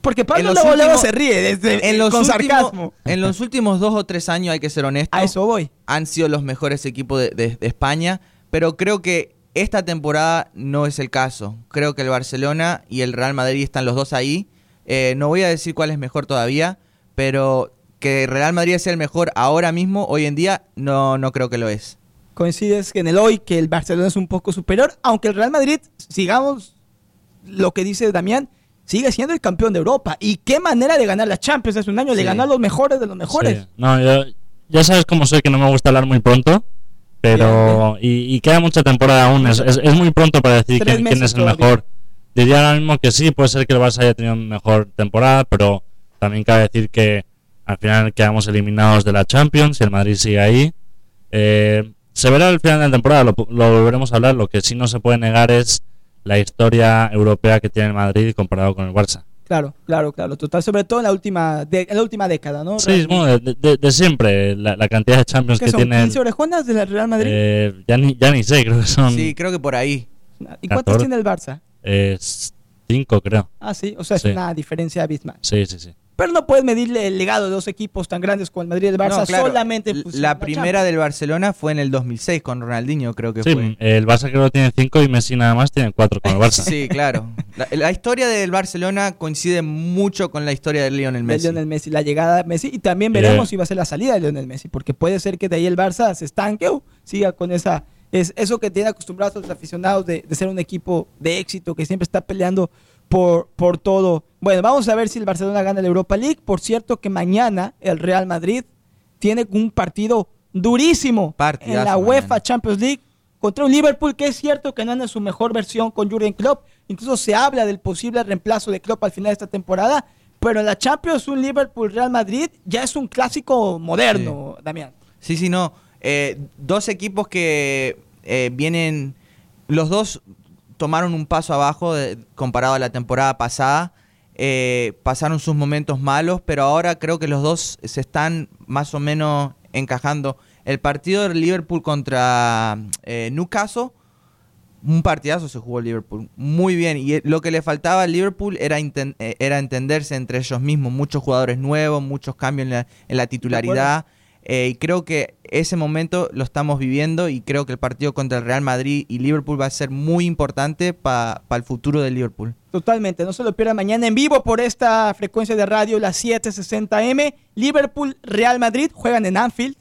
Porque Pablo luego últimos- se ríe desde, en, los con últimos, sarcasmo. en los últimos dos o tres años, hay que ser honesto, A eso voy. han sido los mejores equipos de, de- de España, pero creo que esta temporada no es el caso. Creo que el Barcelona y el Real Madrid están los dos ahí. Eh, no voy a decir cuál es mejor todavía, pero que Real Madrid sea el mejor ahora mismo, hoy en día, no, no creo que lo es. coincides que en el hoy que el Barcelona es un poco superior, aunque el Real Madrid, sigamos lo que dice Damián, sigue siendo el campeón de Europa. Y qué manera de ganar la Champions hace un año, le ganó a los mejores de los mejores. No, yo- ya sabes cómo soy que no me gusta hablar muy pronto, pero y, y queda mucha temporada aún. Es, es- es muy pronto para decir quién, es el todavía. mejor. Diría ahora mismo que sí, puede ser que el Barça haya tenido mejor temporada, pero también cabe decir que al final quedamos eliminados de la Champions y el Madrid sigue ahí. Eh, se verá al final de la temporada, lo, lo volveremos a hablar. Lo que sí no se puede negar es la historia europea que tiene el Madrid comparado con el Barça. Claro, claro, claro, total, sobre todo en la última, de- en la última década, ¿no? Sí, bueno, de, de- de siempre, la, la cantidad de Champions ¿Qué que son, tiene. 15 orejonas del Real Madrid? Eh, ya, ni, ya ni sé, creo que son Sí, creo que por ahí. ¿Y cuántos 14. tiene el Barça? eh, cinco, creo. Ah, sí, o sea, es Sí. una diferencia abismal. Sí, sí, sí. Pero no puedes medirle el legado de dos equipos tan grandes como el Madrid y el Barça No, claro, solamente La de primera Champions. del Barcelona fue en el 2006 con Ronaldinho, creo que Sí, fue. el Barça creo que tiene cinco y Messi nada más tiene cuatro con el Barça. Sí, claro. La, la historia del Barcelona coincide mucho con la historia de Lionel de Messi. Lionel Messi, la llegada de Messi y también Eh. veremos si va a ser la salida de Lionel Messi, porque puede ser que de ahí el Barça se estanque o siga con esa es eso que tiene acostumbrados a los aficionados de, de ser un equipo de éxito que siempre está peleando por, por todo. Bueno, vamos a ver si el Barcelona gana la Europa League. Por cierto que mañana el Real Madrid tiene un partido durísimo Partidazo en la UEFA mañana. Champions League contra un Liverpool que es cierto que no anda en su mejor versión con Jurgen Klopp. Incluso se habla del posible reemplazo de Klopp al final de esta temporada. Pero en la Champions, un Liverpool-Real Madrid ya es un clásico moderno, Damián. Sí, sí, no. Eh, dos equipos que eh, vienen, los dos tomaron un paso abajo de- comparado a la temporada pasada. Eh, pasaron sus momentos malos, pero ahora creo que los dos se están más o menos encajando. El partido de Liverpool contra eh, Newcastle, un partidazo se jugó Liverpool. Muy bien. Y eh, lo que le faltaba al Liverpool era, eh, era entenderse entre ellos mismos. Muchos jugadores nuevos, muchos cambios en la, en la titularidad. Eh, y creo que ese momento lo estamos viviendo y creo que el partido contra el Real Madrid y Liverpool va a ser muy importante para el futuro del Liverpool. Totalmente, no se lo pierdan mañana en vivo por esta frecuencia de radio, las 7:60M. Liverpool, Real Madrid juegan en Anfield,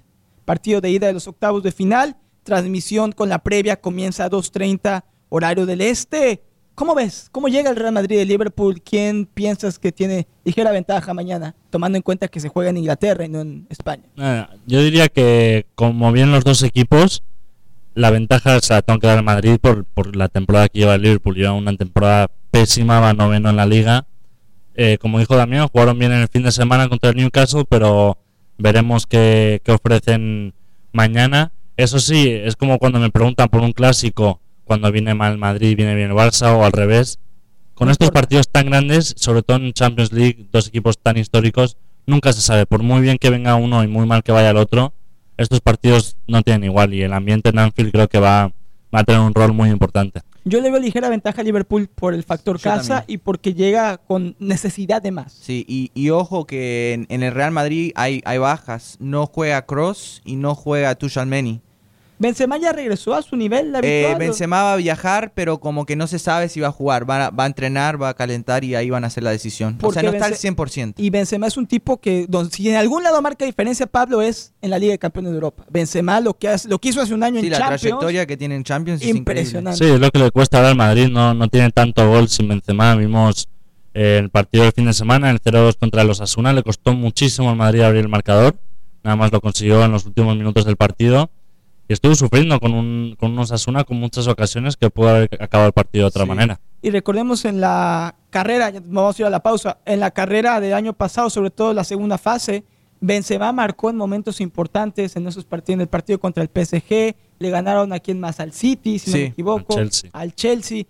partido de ida de los octavos de final. Transmisión con la previa comienza a 2:30 horario del este. ¿Cómo ves? ¿Cómo llega el Real Madrid de Liverpool? ¿Quién piensas que tiene ligera ventaja mañana, tomando en cuenta que se juega en Inglaterra y no en España? Nada, yo diría que como bien los dos equipos, la ventaja se la tengo que dar Madrid por, la temporada que lleva el Liverpool. Lleva una temporada pésima, va noveno en la liga. Eh, como dijo Damián, jugaron bien en el fin de semana contra el Newcastle, pero veremos qué ofrecen mañana. Eso sí, es como cuando me preguntan por un clásico, cuando viene mal Madrid, viene bien el Barça o al revés. Con No estos partidos tan grandes, sobre todo en Champions League, dos equipos tan históricos, nunca se sabe. Por muy bien que venga uno y muy mal que vaya el otro, estos partidos no tienen igual y el ambiente en Anfield creo que va, va a tener un rol muy importante. Yo le veo ligera ventaja a Liverpool por el factor Yo casa también. y porque llega con necesidad de más. Sí, y, y ojo que en, en el Real Madrid hay, hay bajas. No juega Cross y no juega Tuchel Benzema ya regresó a su nivel habitual. Eh. Benzema va a viajar, pero como que no se sabe si va a jugar. Va a, va a entrenar, va a calentar y ahí van a hacer la decisión. O sea, no está al Bence- 100%. Y Benzema es un tipo que, don- si en algún lado marca diferencia, Pablo, es en la Liga de Campeones de Europa. Benzema lo que, hace- lo que hizo hace un año Sí, en la Champions, trayectoria que tiene en Champions es increíble. impresionante. Sí, es lo que le cuesta ahora al Madrid, no, no tiene tanto gol sin Benzema. Vimos eh, el partido del fin de semana, el 0-2 contra los Asuna, le costó muchísimo al Madrid abrir el marcador. Nada más lo consiguió en los últimos minutos del partido. Y estuvo sufriendo con, un, con unos Asuna con muchas ocasiones que pudo haber acabado el partido de otra Sí. manera. Y recordemos en la carrera, ya vamos a ir a la pausa, en la carrera del año pasado, sobre todo la segunda fase, Benzema marcó en momentos importantes en esos partidos, en el partido contra el PSG, le ganaron a quien más al City, si no me equivoco, al Chelsea. al Chelsea.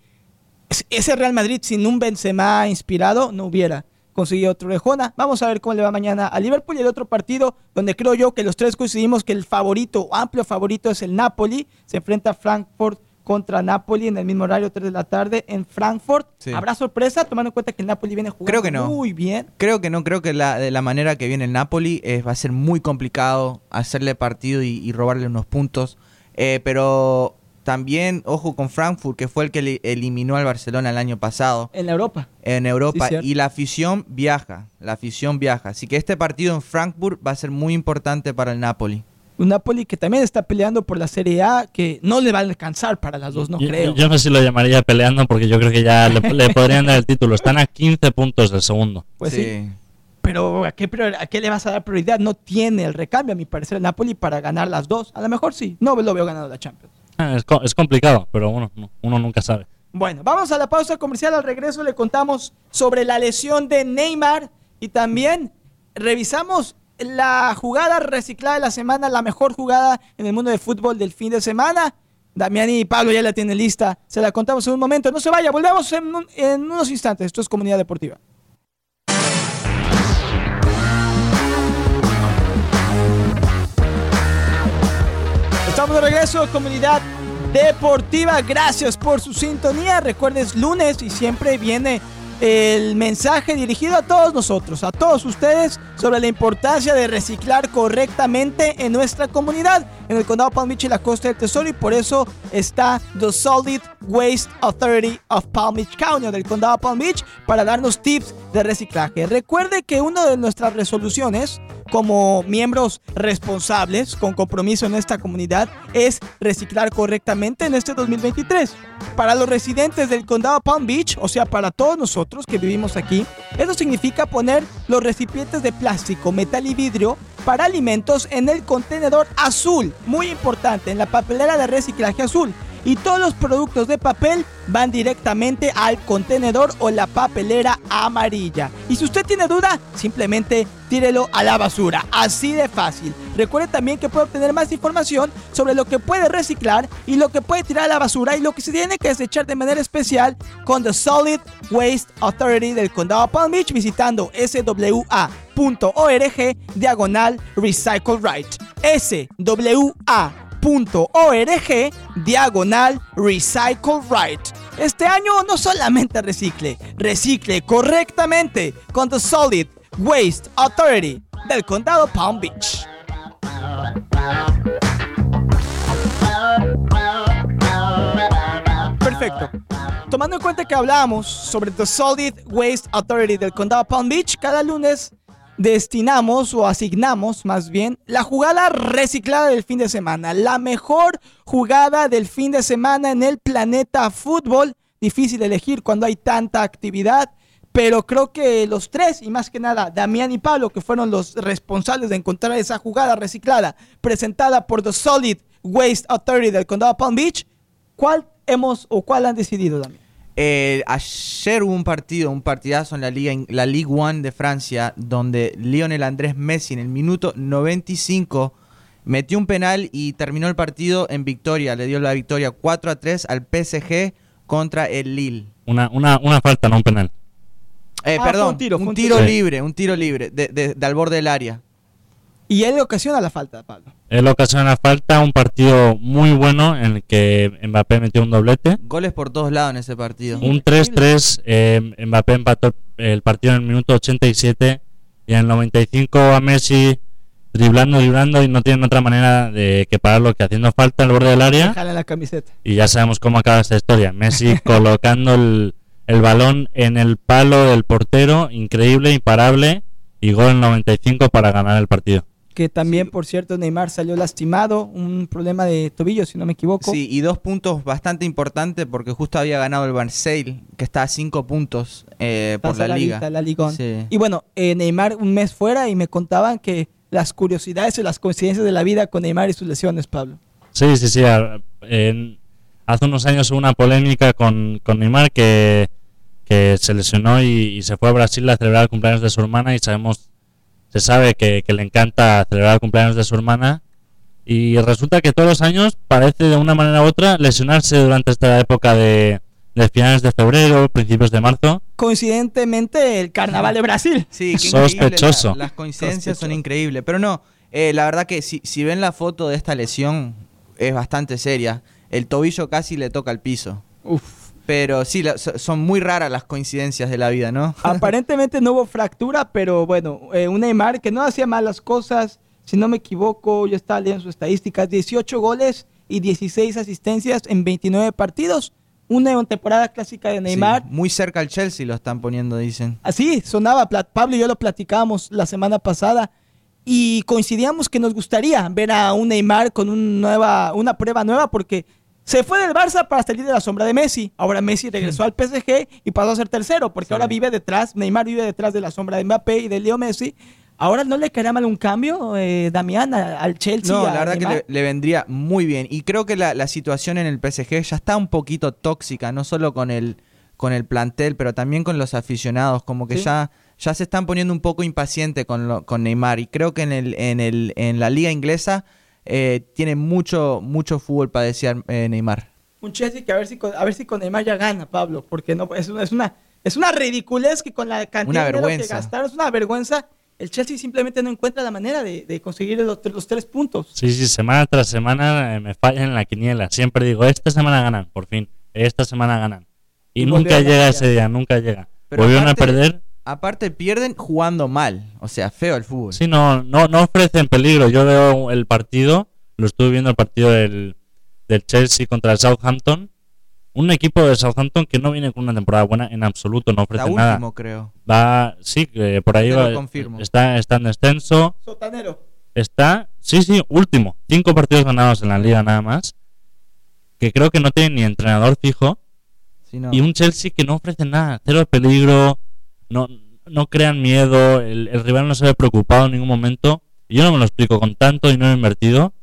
Es- Ese Real Madrid sin un Benzema inspirado no hubiera conseguido otro orejona. Vamos a ver cómo le va mañana a Liverpool y el otro partido donde creo yo que los tres coincidimos que el favorito, o amplio favorito es el Napoli. Se enfrenta a Frankfurt contra Napoli en el mismo horario, 3 de la tarde en Frankfurt. Sí. ¿Habrá sorpresa tomando en cuenta que el Napoli viene jugando Creo que no. muy bien? Creo que no, creo que la, de la manera que viene el Napoli eh, va a ser muy complicado hacerle partido y, y robarle unos puntos. Eh, pero también, ojo con Frankfurt, que fue el que le- eliminó al Barcelona el año pasado En Europa. en Europa. Sí, y la afición viaja, la afición viaja. Así que este partido en Frankfurt va a ser muy importante para el Napoli. Un Napoli que también está peleando por la Serie A, que no le va a alcanzar para las dos, no yo, creo. yo no sé si lo llamaría peleando porque yo creo que ya le, le podrían dar el título. Están a 15 puntos del segundo. Pues sí. Pero ¿a qué, ¿a qué le vas a dar prioridad? No tiene el recambio, a mi parecer, el Napoli para ganar las dos. A lo mejor sí. No lo veo ganando la Champions. Es, es complicado, pero bueno, no- uno nunca sabe. Bueno, vamos a la pausa comercial. Al regreso le contamos sobre la lesión de Neymar y también revisamos la jugada reciclada de la semana, la mejor jugada en el mundo del fútbol del fin de semana. Damián y Pablo ya la tienen lista. Se la contamos en un momento. No se vaya, volvemos en unos instantes. Esto es Comunidad Deportiva. Estamos de regreso, comunidad deportiva. Gracias por su sintonía. Recuerdes lunes y siempre viene el mensaje dirigido a todos nosotros, a todos ustedes, sobre la importancia de reciclar correctamente en nuestra comunidad, en el condado Palm Beach y la costa del Tesoro. Y por eso está The Solid Waste Authority of Palm Beach County, del condado Palm Beach, para darnos tips de reciclaje. Recuerde que una de nuestras resoluciones como miembros responsables con compromiso en esta comunidad es reciclar correctamente en este 2023. Para los residentes del condado Palm Beach, o sea, para todos nosotros que vivimos aquí, eso significa poner los recipientes de plástico, metal y vidrio para alimentos en el contenedor azul, muy importante, en la papelera de reciclaje azul. Y todos los productos de papel van directamente al contenedor o la papelera amarilla. Y si usted tiene duda, simplemente tírelo a la basura. Así de fácil. Recuerde también que puede obtener más información sobre lo que puede reciclar y lo que puede tirar a la basura y lo que se tiene que desechar de manera especial con The Solid Waste Authority del Condado Palm Beach visitando swa.org diagonal Recycle Right. SWA .org diagonal recycle right. Este año no solamente recicle, recicle correctamente con The Solid Waste Authority del condado Palm Beach. Perfecto. Tomando en cuenta que hablamos sobre The Solid Waste Authority del condado Palm Beach, cada lunes destinamos o asignamos más bien la jugada reciclada del fin de semana. La mejor jugada del fin de semana en el planeta fútbol. Difícil elegir cuando hay tanta actividad. Pero creo que los tres, y más que nada Damián y Pablo, que fueron los responsables de encontrar esa jugada reciclada presentada por The Solid Waste Authority del condado Palm Beach, ¿cuál hemos o cuál han decidido, Damián? Eh, ayer hubo un partido, un partidazo en la Liga, en la Ligue 1 de Francia, donde Lionel Andrés Messi en el minuto 95 metió un penal y terminó el partido en victoria. Le dio la victoria 4 a 3 al PSG contra el Lille. Una, una, una falta, no un penal. Eh, Ah, perdón, un tiro, un un tiro libre, un tiro libre, de, de- de al borde del área. Y él le ocasiona la falta, Pablo. Él ocasiona falta, un partido muy bueno en el que Mbappé metió un doblete. Goles por todos lados en ese partido. Un 3-3, eh, Mbappé empató el partido en el minuto 87 y en el 95 a Messi driblando, driblando y no tienen otra manera de que pararlo que haciendo falta al borde del área Jala la camiseta. y ya sabemos cómo acaba esta historia. Messi colocando el, el balón en el palo del portero, increíble, imparable y gol en el 95 para ganar el partido. Que también, por cierto, Neymar salió lastimado, un problema de tobillo, si no me equivoco. Sí, y dos puntos bastante importantes porque justo había ganado el Marseille, que está a cinco puntos eh, por la saladita, liga. la Ligón. Sí. Y bueno, eh, Neymar un mes fuera y me contaban que las curiosidades y las coincidencias de la vida con Neymar y sus lesiones, Pablo. Sí, sí, sí. en- hace unos años hubo una polémica con, con Neymar que, que se lesionó y, y se fue a Brasil a celebrar el cumpleaños de su hermana y sabemos, se sabe que, que le encanta celebrar el cumpleaños de su hermana y resulta que todos los años parece de una manera u otra lesionarse durante esta época de, de finales de febrero, principios de marzo. Coincidentemente, el carnaval de Brasil. Sí, qué Sospechoso. la- las coincidencias son increíbles. Pero no, eh, la verdad que si, si ven la foto de esta lesión, es bastante seria. El tobillo casi le toca al piso. Uf. Pero sí, la- so- son muy raras las coincidencias de la vida, ¿no? Aparentemente no hubo fractura, pero bueno, eh, un Neymar que no hacía malas cosas. Si no me equivoco, yo estaba leyendo sus estadísticas: 18 goles y 16 asistencias en 29 partidos. Una temporada clásica de Neymar. Sí, muy cerca al Chelsea lo están poniendo, dicen. Así sonaba, Pla- Pablo y yo lo platicábamos la semana pasada y coincidíamos que nos gustaría ver a un Neymar con un nueva, una prueba nueva porque se fue del Barça para salir de la sombra de Messi. Ahora Messi regresó al PSG y pasó a ser tercero porque Sí. ahora vive detrás, Neymar vive detrás de la sombra de Mbappé y de Leo Messi. Ahora no le caería mal un cambio, eh, Damián, al Chelsea. No, la verdad que le, le vendría muy bien. Y creo que la, la situación en el PSG ya está un poquito tóxica, no solo con el, con el plantel, pero también con los aficionados. Como que Sí. ya, ya se están poniendo un poco impacientes con, lo- con Neymar. Y creo que en, el, en, el, en la liga inglesa eh, tiene mucho, mucho fútbol para desear eh, Neymar. Un Chelsea que a ver si con, a ver si con Neymar ya gana, Pablo, porque no es una es una es una ridiculez que con la cantidad de dinero que gastaron es una vergüenza. El Chelsea simplemente no encuentra la manera de, de conseguir los, los tres puntos. Sí, sí, semana tras semana eh, me fallan en la quiniela. Siempre digo, esta semana ganan, por fin. Esta semana ganan. Y, Y nunca a llega ese día, nunca llega. Pero Volvieron a aparte- perder. Aparte pierden jugando mal, o sea, feo el fútbol. Sí, no, no, no ofrecen peligro. Yo veo el partido, lo estuve viendo el partido del, del Chelsea contra el Southampton. Un equipo de Southampton que no viene con una temporada buena en absoluto, no Está ofrece nada. último, creo. Va, sí, que por ahí Te lo va, confirmo. está, está en descenso. Sotanero. Está, sí, sí, último. Cinco partidos ganados en la liga nada más. Que creo que no tiene ni entrenador fijo. Sí, no. Y un Chelsea que no ofrece nada. Cero peligro. No, no crean miedo. El, el rival no se ve preocupado en ningún momento. Y yo no me lo explico con tanto dinero invertido.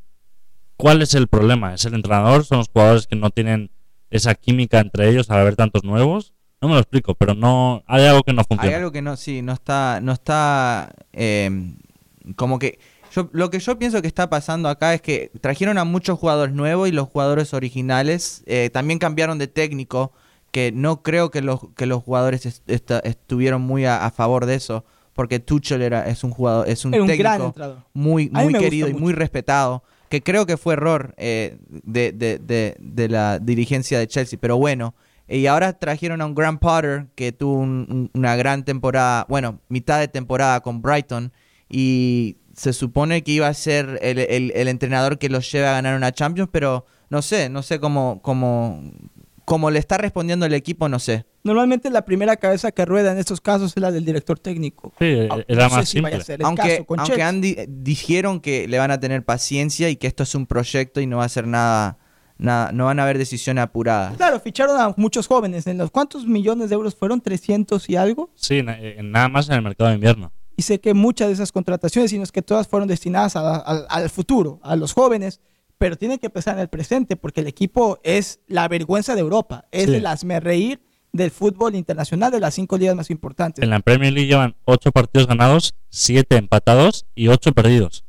¿Cuál es el problema? ¿Es el entrenador? ¿Son los jugadores que no tienen esa química entre ellos al haber tantos nuevos? No me lo explico, pero no hay algo que no Hay funciona. algo que no, sí, no está, no está, eh, como que, yo, lo que yo pienso que está pasando acá es que trajeron a muchos jugadores nuevos y los jugadores originales eh, también cambiaron de técnico, que no creo que los, que los jugadores est- estuvieron muy a, a favor de eso, porque Tuchel era, es un jugador, es un técnico muy, muy querido y muy respetado, que creo que fue error eh, de, de- de- de la dirigencia de Chelsea, pero bueno. Y ahora trajeron a un Graham Potter que tuvo un- un- una gran temporada, bueno, mitad de temporada con Brighton y se supone que iba a ser el, el- el entrenador que los lleve a ganar una Champions, pero no sé, no sé cómo, cómo, cómo le está respondiendo el equipo, no sé. Normalmente la primera cabeza que rueda en estos casos es la del director técnico. Sí, Ah, no sé más si vaya a simple. ser el Aunque, caso con aunque dijeron que le van a tener paciencia y que esto es un proyecto y no va a ser nada, nada no van a haber decisiones apuradas. Claro, ficharon a muchos jóvenes. ¿En los cuántos millones de euros fueron? ¿300 y algo? Sí, na- nada más en el mercado de invierno. Y sé que muchas de esas contrataciones, sino es que todas fueron destinadas a- a- al futuro, a los jóvenes, pero tienen que pensar en el presente, porque el equipo es la vergüenza de Europa, es Sí. el reír del fútbol internacional de las cinco ligas más importantes. En la Premier League llevan 8 partidos ganados, 7 empatados y 8 perdidos.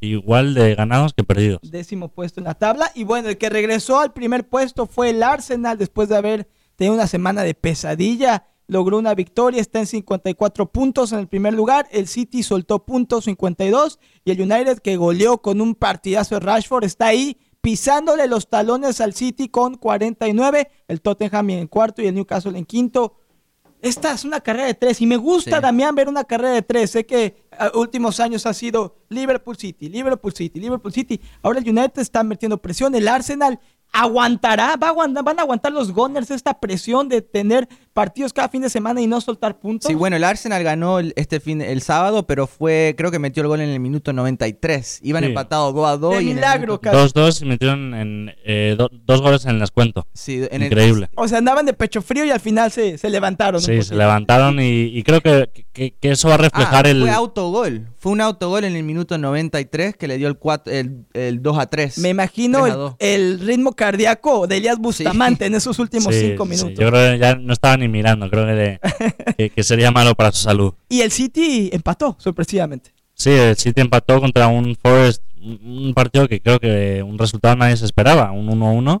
Igual de ganados que perdidos. Décimo puesto en la tabla. Y bueno, el que regresó al primer puesto fue el Arsenal después de haber tenido una semana de pesadilla. Logró una victoria, está en 54 puntos en el primer lugar. El City soltó puntos 52 y el United que goleó con un partidazo de Rashford está ahí pisándole los talones al City con 49. El Tottenham en cuarto y el Newcastle en quinto. Esta es una carrera de tres y me gusta, Sí. Damián, ver una carrera de tres. Sé que a últimos años ha sido Liverpool City, Liverpool City, Liverpool City. Ahora el United está metiendo presión. El Arsenal aguantará, va a aguantar- van a aguantar los Gunners esta presión de tener partidos cada fin de semana y no soltar puntos. Sí, bueno, el Arsenal ganó el- este fin el sábado, pero fue creo que metió el gol en el minuto 93. Iban Sí. empatados 2 a 2 De y milagro, minuto- casi. 2-2 y metieron en, eh, do- dos goles en el descuento. Sí, en el- Increíble. O sea, andaban de pecho frío y al final se, se levantaron. Sí, se levantaron y, y creo que, que- que eso va a Ah, reflejar el... fue autogol. Fue un autogol en el minuto 93 que le dio el, el, el 2 a 3. Me imagino el, ritmo cardíaco de Elias Bustamante en esos últimos cinco minutos. yo creo que ya no estaba ni mirando, creo que, que, sería malo para su salud. Y el City empató, sorpresivamente. Sí, el City empató contra un Forest, un partido que creo que un resultado nadie se esperaba, un 1-1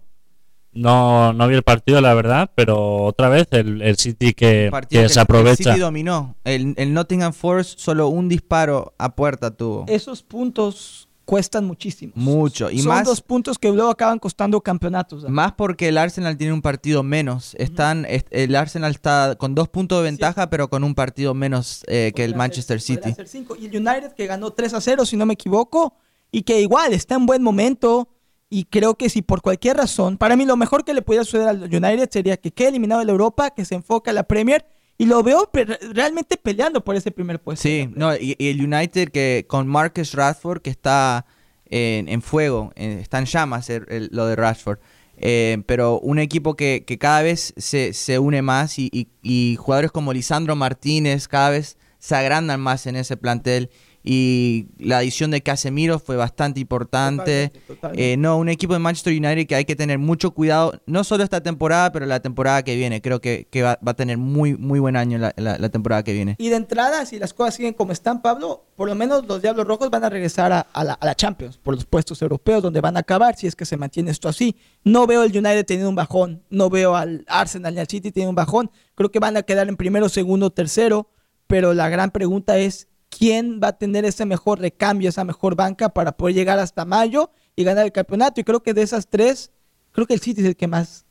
no, no vi el partido, la verdad, pero otra vez el, el City que, se aprovecha. El City dominó. El, el, Nottingham Forest solo un disparo a puerta tuvo. Esos puntos cuestan muchísimo. Mucho. Y Son más, dos puntos que luego acaban costando campeonatos. Más porque el Arsenal tiene un partido menos. Están, El Arsenal está con dos puntos de ventaja, pero con un partido menos eh, que el Manchester City. Y el United que ganó 3 a 0, si no me equivoco, y que igual está en buen momento y creo que si por cualquier razón, para mí lo mejor que le pudiera suceder al United sería que quede eliminado de la Europa, que se enfoque a la Premier y lo veo realmente peleando por ese primer puesto. Sí, no, y, el United que con Marcus Rashford que está en, fuego, está en llamas lo de Rashford. Eh, pero un equipo que, cada vez se, se une más y, jugadores como Lisandro Martínez cada vez se agrandan más en ese plantel y la adición de Casemiro fue bastante importante. Eh, no, un equipo de Manchester United que hay que tener mucho cuidado, no solo esta temporada, pero la temporada que viene. Creo que, va, a tener muy, muy buen año la, temporada que viene. Y de entrada, si las cosas siguen como están, Pablo, por lo menos los Diablos Rojos van a regresar a, la, Champions, por los puestos europeos, donde van a acabar, si es que se mantiene esto así. No veo al United teniendo un bajón, no veo al Arsenal ni al City teniendo un bajón. Creo que van a quedar en primero, segundo, tercero, pero la gran pregunta es quién va a tener ese mejor recambio, esa mejor banca para poder llegar hasta mayo y ganar el campeonato. Y creo que de esas tres, creo que el City es el que más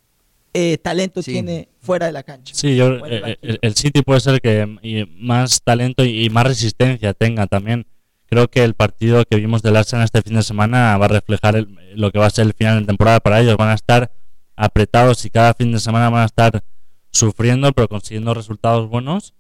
eh, talento tiene fuera de la cancha. Sí, yo, eh, el, City puede ser el que más talento y, más resistencia tenga también. Creo que el partido que vimos del Arsenal este fin de semana va a reflejar lo que va a ser el final de temporada para ellos. Van a estar apretados y cada fin de semana van a estar sufriendo, pero consiguiendo resultados buenos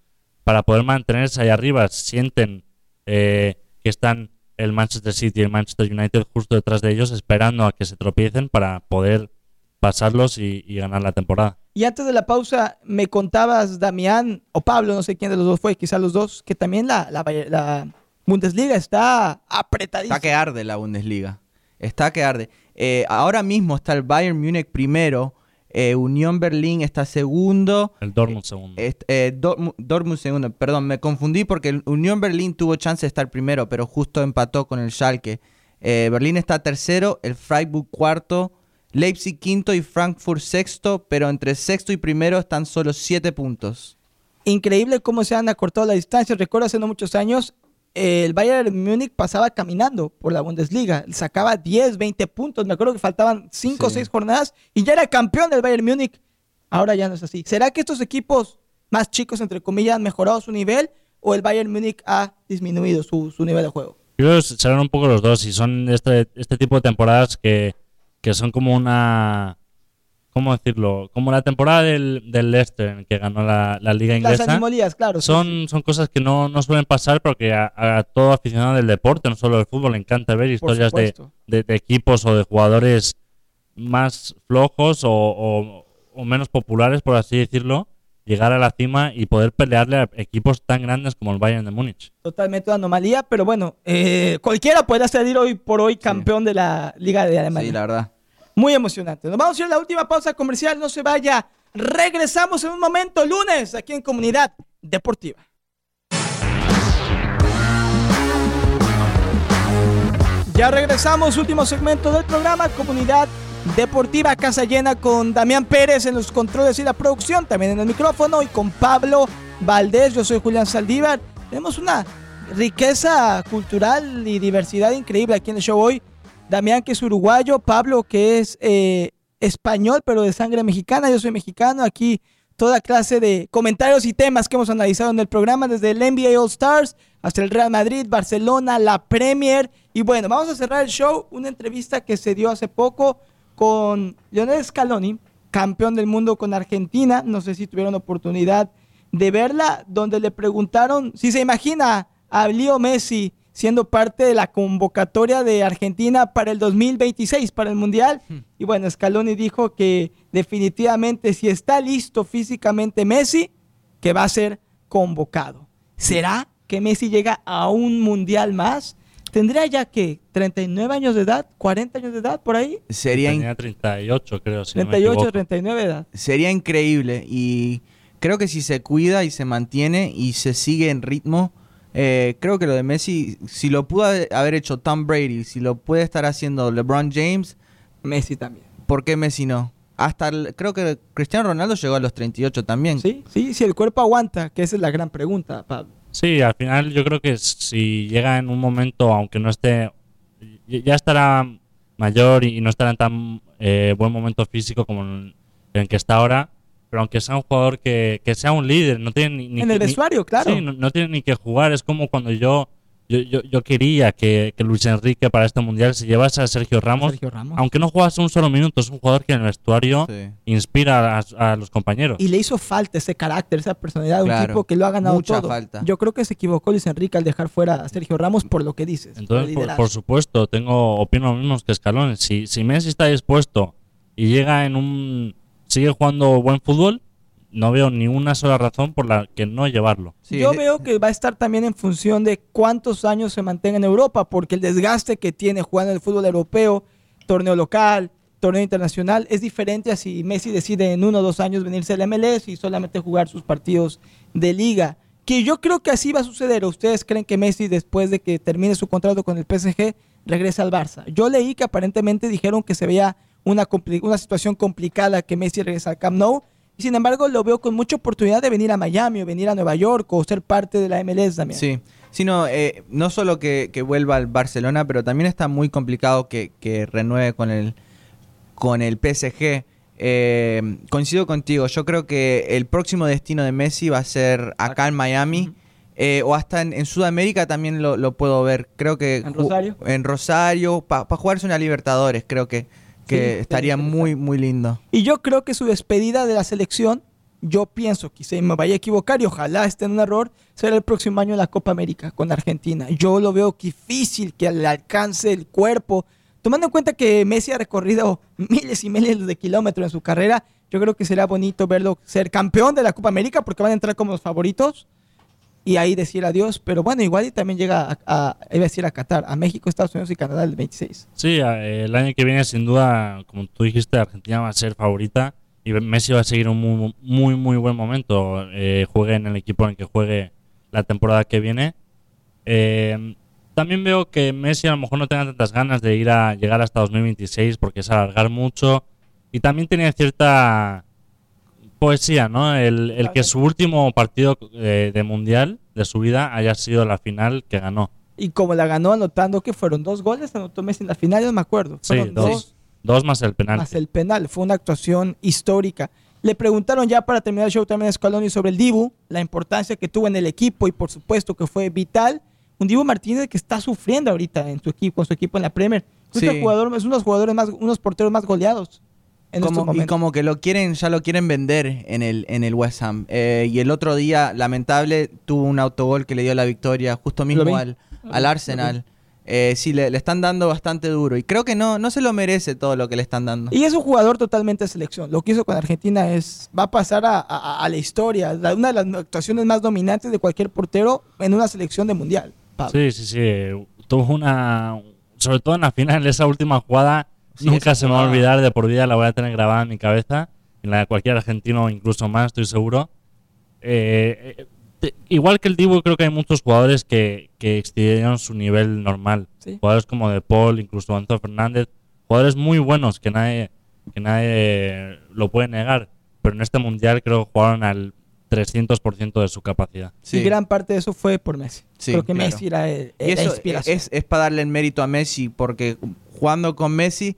para poder mantenerse ahí arriba. Sienten eh, que están el Manchester City y el Manchester United justo detrás de ellos, esperando a que se tropiecen para poder pasarlos y, ganar la temporada. Y antes de la pausa, me contabas, Damián, o Pablo, no sé quién de los dos fue, quizás los dos, que también la, la, Bundesliga está apretadísima. Está que arde la Bundesliga. Está que arde. Eh, ahora mismo está el Bayern Múnich primero eh, Unión Berlín está segundo. El Dortmund segundo. Eh, Dortmund, segundo. Perdón, me confundí porque el Unión Berlín tuvo chance de estar primero, pero justo empató con el Schalke. Eh, Berlín está tercero, el Freiburg cuarto, Leipzig quinto y Frankfurt sexto, pero entre sexto y primero están solo siete puntos. Increíble cómo se han acortado la distancia. Recuerdo hace no muchos años el Bayern Múnich pasaba caminando por la Bundesliga, sacaba 10, 20 puntos, me acuerdo que faltaban 5 o 6 jornadas y ya era campeón del Bayern Múnich. Ahora ya no es así. ¿Será que estos equipos más chicos, entre comillas, han mejorado su nivel o el Bayern Múnich ha disminuido su, nivel de juego? Yo creo que serán un poco los dos y son este, este tipo de temporadas que, que son como una ¿cómo decirlo? Como la temporada del, del Leicester, que ganó la, liga inglesa. Las animalías, claro. Son, son cosas que no, no suelen pasar porque a, todo aficionado del deporte, no solo del fútbol, le encanta ver historias de, de, equipos o de jugadores más flojos o, o, menos populares, por así decirlo, llegar a la cima y poder pelearle a equipos tan grandes como el Bayern de Múnich. Totalmente una anomalía, pero bueno, eh, cualquiera puede salir hoy por hoy campeón de la Liga de Alemania. Sí, la verdad muy emocionante. Nos vamos a ir a la última pausa comercial, no se vaya. Regresamos en un momento, lunes, aquí en Comunidad Deportiva. Ya regresamos, último segmento del programa Comunidad Deportiva, casa llena con Damián Pérez en los controles y la producción, también en el micrófono y con Pablo Valdés, yo soy Julián Saldívar. Tenemos una riqueza cultural y diversidad increíble aquí en el show hoy. Damián, que es uruguayo, Pablo, que es eh, español, pero de sangre mexicana, yo soy mexicano, aquí toda clase de comentarios y temas que hemos analizado en el programa, desde el NBA All Stars hasta el Real Madrid, Barcelona, la Premier. Y bueno, vamos a cerrar el show, una entrevista que se dio hace poco con Lionel Scaloni, campeón del mundo con Argentina. No sé si tuvieron oportunidad de verla, donde le preguntaron si se imagina a Leo Messi siendo parte de la convocatoria de Argentina para el 2026, para el Mundial. Hmm. Y bueno, Scaloni dijo que definitivamente si está listo físicamente Messi, que va a ser convocado. ¿Será que Messi llega a un mundial más, tendría ya que 39 años de edad, 40 años de edad por ahí. Sería, Tenía 38, creo. Si no me 38, equivoco. 39 de edad. sería increíble y creo que si se cuida y se mantiene y se sigue en ritmo, eh, creo que lo de Messi, si lo pudo haber hecho Tom Brady, si lo puede estar haciendo LeBron James, Messi también. ¿por qué Messi no? Hasta el- creo que Cristiano Ronaldo llegó a los 38 también. Sí, sí, si el cuerpo aguanta, que esa es la gran pregunta, Pablo. Sí, al final yo creo que si llega en un momento, aunque no esté, ya estará mayor y no estará en tan eh, buen momento físico como en en el que está ahora, pero aunque sea un jugador que, que sea un líder, no tiene ni, ni En que- el ni- vestuario, claro. Sí, no, no tiene ni que jugar, es como cuando yo yo, yo, yo quería que, que Luis Enrique para este mundial se llevase a Sergio Ramos, Sergio Ramos. aunque no jugase un solo minuto, es un jugador que en el vestuario Sí. inspira a, a los compañeros. Y le hizo falta ese carácter, esa personalidad de un Claro, tipo que lo ha ganado mucha todo. falta. Yo creo que se equivocó Luis Enrique al dejar fuera a Sergio Ramos por lo que dices. por Entonces, por, liderazgo. por supuesto, tengo opino lo mismo que Escalón. Si, si Messi está dispuesto y llega en un sigue jugando buen fútbol, no veo ni una sola razón por la que no llevarlo. Sí, Yo veo que va a estar también en función de cuántos años se mantenga en Europa, porque el desgaste que tiene jugando en el fútbol europeo, torneo local, torneo internacional, es diferente a si Messi decide en uno o dos años venirse al MLS y solamente jugar sus partidos de liga. Que yo creo que así va a suceder. ¿O ¿Ustedes creen que Messi, después de que termine su contrato con el PSG, regresa al Barça? Yo leí que aparentemente dijeron que se veía una, una situación complicada que Messi regresa al Camp Nou. Y sin embargo, lo veo con mucha oportunidad de venir a Miami o venir a Nueva York o ser parte de la MLS también. Sí, sino eh, no solo que, que vuelva al Barcelona, pero también está muy complicado que, que renueve con el, con el PSG. Eh, coincido contigo, yo creo que el próximo destino de Messi va a ser acá en Miami. eh, o hasta en, en Sudamérica también lo, lo puedo ver. Creo que ¿En Rosario? En Rosario, para jugarse una Libertadores, creo que, que estaría muy, muy lindo. Y yo creo que su despedida de la selección, yo pienso, quizá me vaya a equivocar y ojalá esté en un error, será el próximo año la Copa América con Argentina. Yo lo veo difícil que le alcance el cuerpo. Tomando en cuenta que Messi ha recorrido miles y miles de kilómetros en su carrera, yo creo que será bonito verlo ser campeón de la Copa América porque van a entrar como los favoritos y ahí decir adiós. Pero bueno, igual y también llega a, iba a decir a Qatar, a México, Estados Unidos y Canadá el 26. Sí, el año que viene, sin duda, como tú dijiste, Argentina va a ser favorita y Messi va a seguir un muy, muy, muy buen momento. Eh, juegue en el equipo en el que juegue la temporada que viene. Eh, también veo que Messi a lo mejor no tenga tantas ganas de ir a llegar hasta 2026 porque es alargar mucho. Y también tiene cierta poesía, ¿no? El, el que su último partido eh, de mundial de su vida haya sido la final que ganó. Y como la ganó anotando que fueron dos goles, anotó Messi en la final, yo no me acuerdo. Sí, Fueron dos, dos más el penal. más el penal. Fue una actuación histórica. Le preguntaron ya para terminar el show también a Scaloni sobre el Dibu, la importancia que tuvo en el equipo y por supuesto que fue vital. Un Dibu Martínez que está sufriendo ahorita en su equipo, con su equipo en la Premier. Es, Sí. jugador, es uno de los jugadores más, unos porteros más goleados en estos Como, y como que lo quieren, ya lo quieren vender en el, en el West Ham. Eh, y el otro día, lamentable, tuvo un autogol que le dio la victoria justo mismo vi. al, Arsenal. Eh, sí, le, le están dando bastante duro. Y creo que no, no se lo merece todo lo que le están dando. Y es un jugador totalmente de selección. Lo que hizo con Argentina es va a pasar a, a- a la historia. La- una de las actuaciones más dominantes de cualquier portero en una selección de mundial. Pablo. Sí, sí, sí. Tuvo una. Sobre todo en la final, esa última jugada. Sí, nunca se me va a olvidar. De por vida la voy a tener grabada en mi cabeza. En la de cualquier argentino, incluso más, estoy seguro. Eh, eh, te- igual que el Dibu, creo que hay muchos jugadores que, que excedieron su nivel normal. Sí. Jugadores como De Paul, incluso Antonio Fernández. Jugadores muy buenos que nadie, que nadie lo puede negar. Pero en este mundial creo que jugaron al 300% de su capacidad. Sí. Y gran parte de eso fue por Messi. Sí, Creo que claro. Messi era el- Y la eso inspiración. es, es para darle el mérito a Messi, porque jugando con Messi,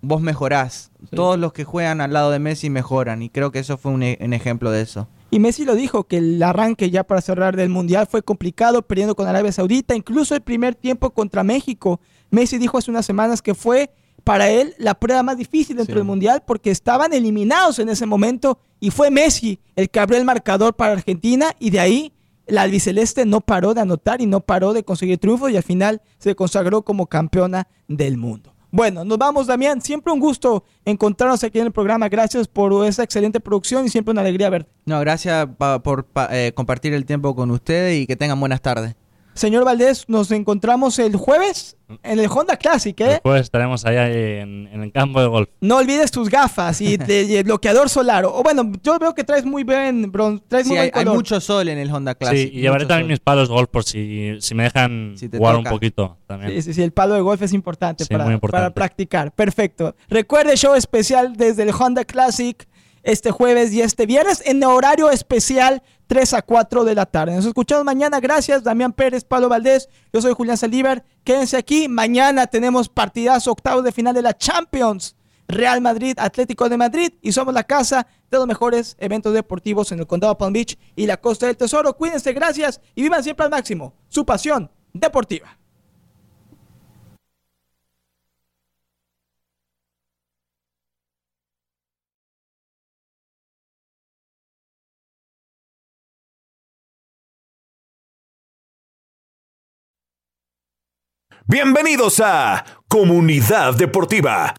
vos mejorás. Sí. Todos los que juegan al lado de Messi mejoran. Y creo que eso fue un, e- un ejemplo de eso. Y Messi lo dijo, que el arranque ya para cerrar del Mundial fue complicado, perdiendo con Arabia Saudita, incluso el primer tiempo contra México. Messi dijo hace unas semanas que fue para él la prueba más difícil dentro Sí. del Mundial porque estaban eliminados en ese momento y fue Messi el que abrió el marcador para Argentina y de ahí la albiceleste no paró de anotar y no paró de conseguir triunfos y al final se consagró como campeona del mundo. Bueno, nos vamos, Damián. Siempre un gusto encontrarnos aquí en el programa. Gracias por esa excelente producción y siempre una alegría verte. No, gracias pa- por pa- eh, compartir el tiempo con ustedes y que tengan buenas tardes. Señor Valdés, nos encontramos el jueves en el Honda Classic, ¿eh? Después estaremos allá en, en el campo de golf. No olvides tus gafas y, de- y el bloqueador solar. O bueno, yo veo que traes muy bien, bron- traes Sí, muy hay, buen hay color. mucho sol en el Honda Classic. sí, y llevaré también sol. mis palos de golf por si, si me dejan Si jugar toca. un poquito también. Sí, sí, sí, el palo de golf es importante, Sí, para, muy importante. para practicar. Perfecto. Recuerde show especial desde el Honda Classic este jueves y este viernes en horario especial 3 a 4 de la tarde. Nos escuchamos mañana. Gracias, Damián Pérez, Pablo Valdés. Yo soy Julián Saldívar. Quédense aquí. Mañana tenemos partidazo octavos de final de la Champions. Real Madrid, Atlético de Madrid y somos la casa de los mejores eventos deportivos en el condado Palm Beach y la Costa del Tesoro. Cuídense, gracias y vivan siempre al máximo su pasión deportiva. Bienvenidos a Comunidad Deportiva.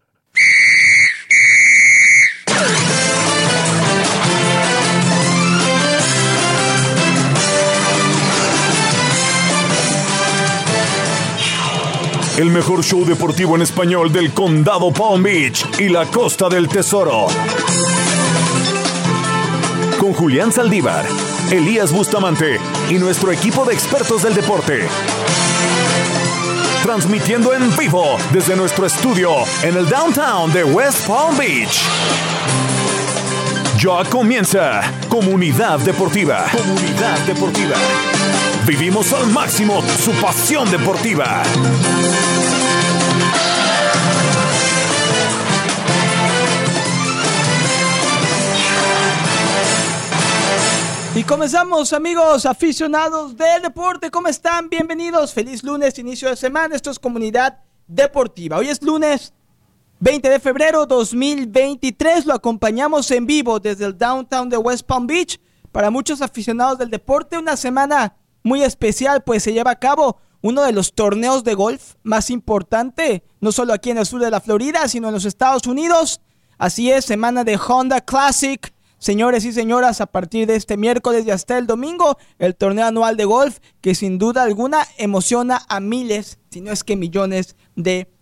El mejor show deportivo en español del condado Palm Beach y la costa del tesoro. Con Julián Saldívar, Elías Bustamante y nuestro equipo de expertos del deporte transmitiendo en vivo desde nuestro estudio en el downtown de West Palm Beach. Ya comienza Comunidad Deportiva. Comunidad Deportiva. Vivimos al máximo su pasión deportiva. Y comenzamos, amigos aficionados del deporte. ¿Cómo están? Bienvenidos. Feliz lunes, inicio de semana. Esto es Comunidad Deportiva. Hoy es lunes 20 de febrero 2023. Lo acompañamos en vivo desde el downtown de West Palm Beach. Para muchos aficionados del deporte, una semana muy especial, pues se lleva a cabo uno de los torneos de golf más importante, no solo aquí en el sur de la Florida, sino en los Estados Unidos. Así es, semana de Honda Classic. Señores y señoras, a partir de este miércoles y hasta el domingo, el torneo anual de golf que sin duda alguna emociona a miles, si no es que millones de personas.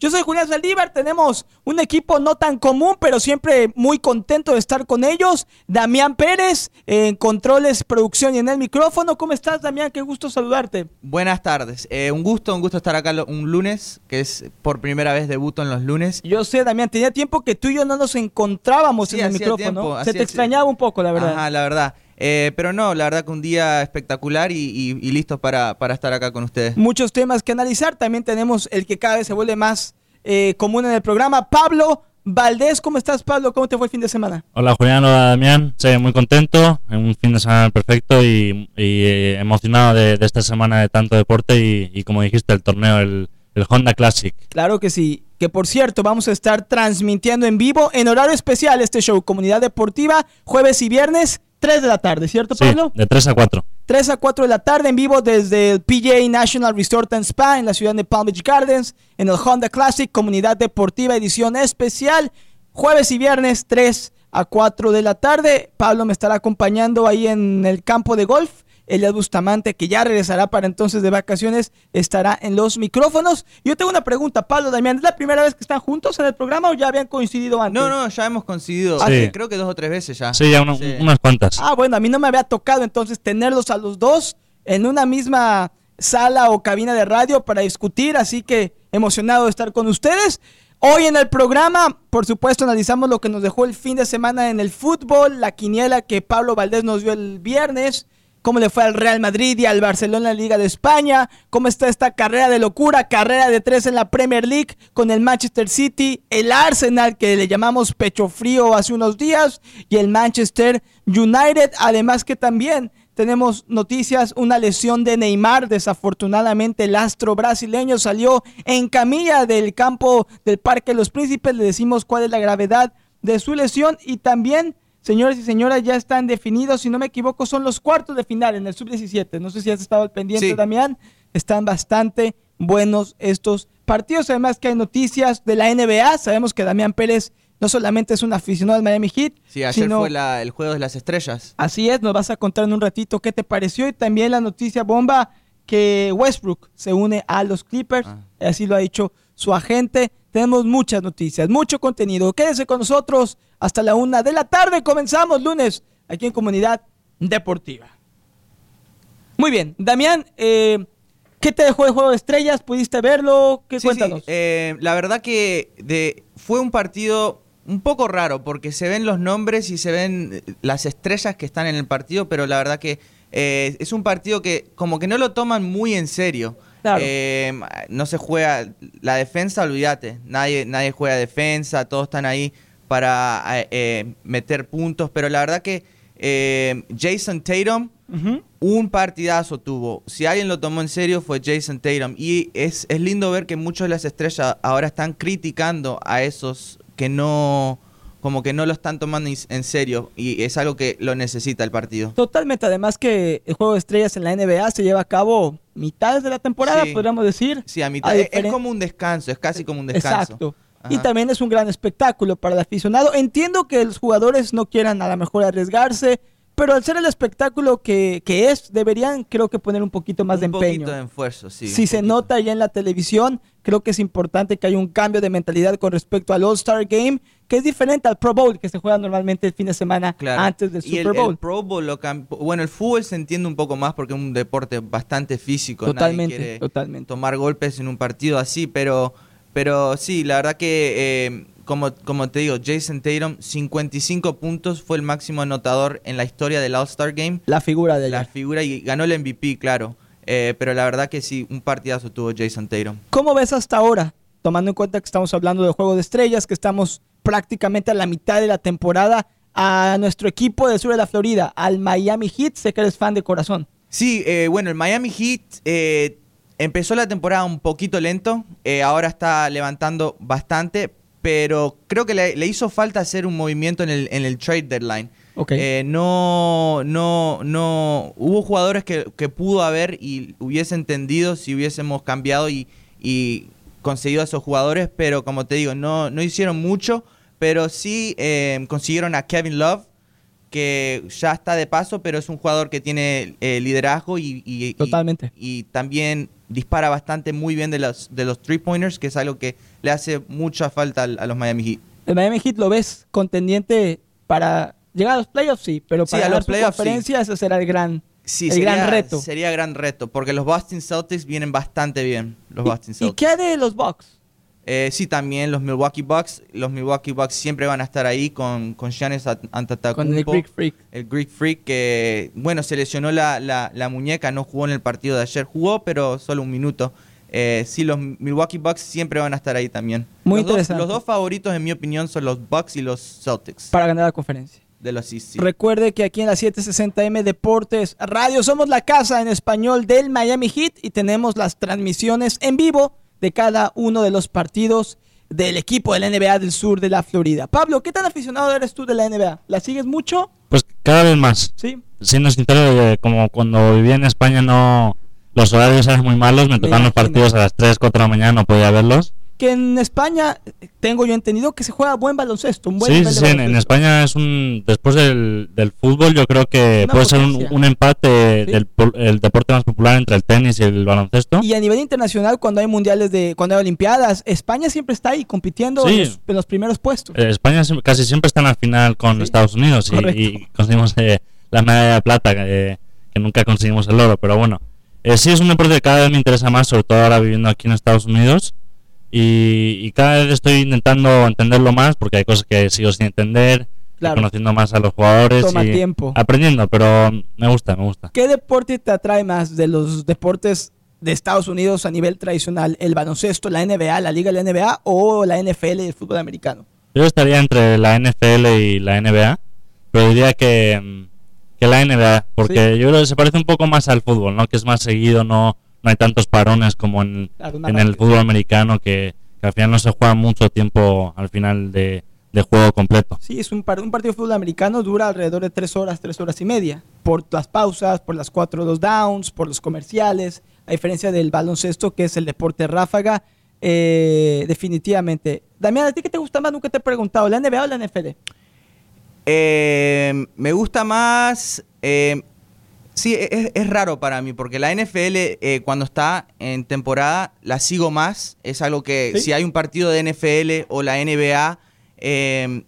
Yo soy Julián Saldívar, tenemos un equipo no tan común, pero siempre muy contento de estar con ellos. Damián Pérez, en controles, producción y en el micrófono. ¿Cómo estás, Damián? Qué gusto saludarte. Buenas tardes. Eh, un gusto, un gusto estar acá un lunes, que es por primera vez debuto en los lunes. Yo sé, Damián, tenía tiempo que tú y yo no nos encontrábamos Sí, en el micrófono. tiempo, Se te extrañaba un poco, la verdad. Ajá, la verdad. Eh, pero no, la verdad que un día espectacular y, y- y listos para, para estar acá con ustedes. muchos temas que analizar. También tenemos el que cada vez se vuelve más eh, común en el programa. Pablo Valdés, ¿cómo estás, Pablo? ¿Cómo te fue el fin de semana? Hola Julián, hola Damián. Sí, muy contento. Un fin de semana perfecto y, y, eh, emocionado de, de esta semana de tanto deporte y, y como dijiste, el torneo, el, el Honda Classic. Claro que sí. Que por cierto, vamos a estar transmitiendo en vivo en horario especial este show, Comunidad Deportiva, jueves y viernes, 3 de la tarde, ¿cierto, Sí, Pablo? de 3 a 4. 3 a 4 de la tarde en vivo desde el PGA National Resort and Spa en la ciudad de Palm Beach Gardens, en el Honda Classic, Comunidad Deportiva Edición Especial, jueves y viernes 3 a 4 de la tarde. Pablo me estará acompañando ahí en el campo de golf. Elias Bustamante, que ya regresará para entonces de vacaciones, estará en los micrófonos. Yo tengo una pregunta, Pablo, Damián, ¿es la primera vez que están juntos en el programa o ya habían coincidido antes? No, no, ya hemos coincidido. Ah, sí. Creo que dos o tres veces ya. Sí, ya uno- Sí. unas cuantas. Ah, bueno, a mí no me había tocado entonces tenerlos a los dos en una misma sala o cabina de radio para discutir, así que emocionado de estar con ustedes. Hoy en el programa, por supuesto, analizamos lo que nos dejó el fin de semana en el fútbol, la quiniela que Pablo Valdés nos dio el viernes, cómo le fue al Real Madrid y al Barcelona en la Liga de España, cómo está esta carrera de locura, carrera de tres en la Premier League con el Manchester City, el Arsenal que le llamamos pecho frío hace unos días y el Manchester United, además que también tenemos noticias, una lesión de Neymar, desafortunadamente el astro brasileño salió en camilla del campo del Parque los Príncipes, le decimos cuál es la gravedad de su lesión y también Señores y señoras, ya están definidos, si no me equivoco, son los cuartos de final en el sub-17. No sé si has estado al pendiente, Sí. Damián. Están bastante buenos estos partidos, además que hay noticias de la NBA. Sabemos que Damián Pérez no solamente es un aficionado del Miami Heat. Sí, ayer sino- fue la- el juego de las estrellas. Así es, nos vas a contar en un ratito qué te pareció y también la noticia bomba que Westbrook se une a los Clippers, Ah. así lo ha dicho su agente. Tenemos muchas noticias, mucho contenido. Quédese con nosotros hasta la una de la tarde. Comenzamos lunes aquí en Comunidad Deportiva. Muy bien, Damián, eh, ¿qué te dejó el juego de estrellas? ¿Pudiste verlo? ¿Qué Sí, cuéntanos? sí, eh, la verdad que de, fue un partido un poco raro porque se ven los nombres y se ven eh, las estrellas que están en el partido, pero la verdad que eh, es un partido que como que no lo toman muy en serio. Claro. Eh, no se juega la defensa, olvídate. Nadie, nadie juega defensa, todos están ahí para eh, eh, meter puntos, pero la verdad que eh, Jason Tatum un partidazo tuvo. Si alguien lo tomó en serio fue Jason Tatum. Y es, es lindo ver que muchos de las estrellas ahora están criticando a esos que no, como que no lo están tomando en- serio. Y es algo que lo necesita el partido. Totalmente, además que el juego de estrellas en la NBA se lleva a cabo mitades de la temporada, Sí. podríamos decir. Sí, a mitad. es- como un descanso, es casi como un descanso. Exacto. Y también es un gran espectáculo para el aficionado. Entiendo que los jugadores no quieran a lo mejor arriesgarse, pero al ser el espectáculo que, que es, deberían creo que poner un poquito más de un empeño. poquito de esfuerzo, sí. si un se poquito. nota ya en la televisión, creo que es importante que haya un cambio de mentalidad con respecto al All-Star Game, que es diferente al Pro Bowl que se juega normalmente el fin de semana Claro. antes del y el, Super Bowl. el Pro Bowl lo Bueno, el fútbol se entiende un poco más porque es un deporte bastante físico. nadie totalmente, quiere totalmente. tomar golpes en un partido así, pero, pero sí, la verdad que, eh, como, como te digo, Jason Tatum, 55 puntos, fue el máximo anotador en la historia del All-Star Game. La figura de La ayer. figura y ganó el MVP, claro. Eh, pero la verdad que sí, un partidazo tuvo Jason Tatum. ¿Cómo ves hasta ahora? Tomando en cuenta que estamos hablando de Juego de Estrellas, que estamos prácticamente a la mitad de la temporada, a nuestro equipo del sur de la Florida, al Miami Heat, sé que eres fan de corazón. Sí, eh, bueno, el Miami Heat eh, empezó la temporada un poquito lento, eh, ahora está levantando bastante, pero creo que le, le hizo falta hacer un movimiento en el, en el trade deadline. Ok. Eh, no, no, no, hubo jugadores que, que pudo haber y hubiese entendido si hubiésemos cambiado y, y conseguido a esos jugadores, pero como te digo, no, no hicieron mucho, pero sí eh, consiguieron a Kevin Love, que ya está de paso, pero es un jugador que tiene eh, liderazgo y, Totalmente. y también dispara bastante muy bien de los, de los three pointers, que es algo que le hace mucha falta al- a los Miami Heat. El Miami Heat lo ves contendiente para llegar a los playoffs, sí, pero Sí, para a ganar los playoffs, conferencia ese será el gran, Sí, el sería, gran reto. Sería gran reto, porque los Boston Celtics vienen bastante bien. Los Boston ¿Y, ¿Y Celtics. qué hay de los Bucks? Eh, sí, también los Milwaukee Bucks. Los Milwaukee Bucks siempre van a estar ahí con, con Giannis Antetokounmpo. Con el Greek Freak. El Greek Freak que, bueno, se lesionó la, la- la muñeca, no jugó en el partido de ayer. Jugó, pero solo un minuto. Eh, sí, los Milwaukee Bucks siempre van a estar ahí también. Muy los dos- interesante. los dos favoritos, en mi opinión, son los Bucks y los Celtics Para ganar la conferencia. De los. Recuerde que aquí en la 760M Deportes Radio somos la casa en español del Miami Heat y tenemos las transmisiones en vivo de cada uno de los partidos del equipo de la NBA del sur de la Florida. Pablo, ¿qué tan aficionado eres tú de la NBA? ¿La sigues mucho? Pues cada vez más. Sí. Siendo sincero, eh, como cuando vivía en España no los horarios eran muy malos, me tocaban los partidos a las 3, 4 de la mañana, no podía verlos. Que en España eh, tengo yo entendido que se juega buen baloncesto, un buen Sí, sí, en, en. España es un... Después del, del fútbol yo creo que Una puede ser un, potencia. un empate Sí. del el deporte más popular entre el tenis y el baloncesto. Y a nivel internacional, cuando hay mundiales de, cuando hay olimpiadas, España siempre está ahí compitiendo en, los, en los primeros puestos. Eh, España casi siempre está en la final con Estados Unidos y, y conseguimos eh, la medalla de plata, que, que nunca conseguimos el oro, pero bueno. Eh, sí, es un deporte que cada vez me interesa más, sobre todo ahora viviendo aquí en Estados Unidos. Y, y cada vez estoy intentando entenderlo más, porque hay cosas que sigo sin entender, Claro. conociendo más a los jugadores Toma y tiempo. aprendiendo, pero me gusta, me gusta. ¿Qué deporte te atrae más de los deportes de Estados Unidos a nivel tradicional? ¿El baloncesto, la NBA, la liga de la NBA o la NFL y el fútbol americano? Yo estaría entre la NFL y la NBA, pero diría que, mm, que la NBA, porque Sí. yo creo que se parece un poco más al fútbol, ¿no? Que es más seguido, no, no hay tantos parones como en, Claro, un en el fútbol americano, que, que al final no se juega mucho tiempo al final de, de juego completo. Sí, es un, par- un partido de fútbol americano dura alrededor de tres horas, tres horas y media. Por las pausas, por las cuatro dos downs, por los comerciales. A diferencia del baloncesto, que es el deporte ráfaga, eh, definitivamente. Damián, ¿a ti qué te gusta más? Nunca te he preguntado, ¿la NBA o la NFL? Eh, me gusta más. eh, sí, es, es raro para mí, porque la NFL, eh, cuando está en temporada, la sigo más. Es algo que, ¿Sí? si hay un partido de NFL o la NBA, eh,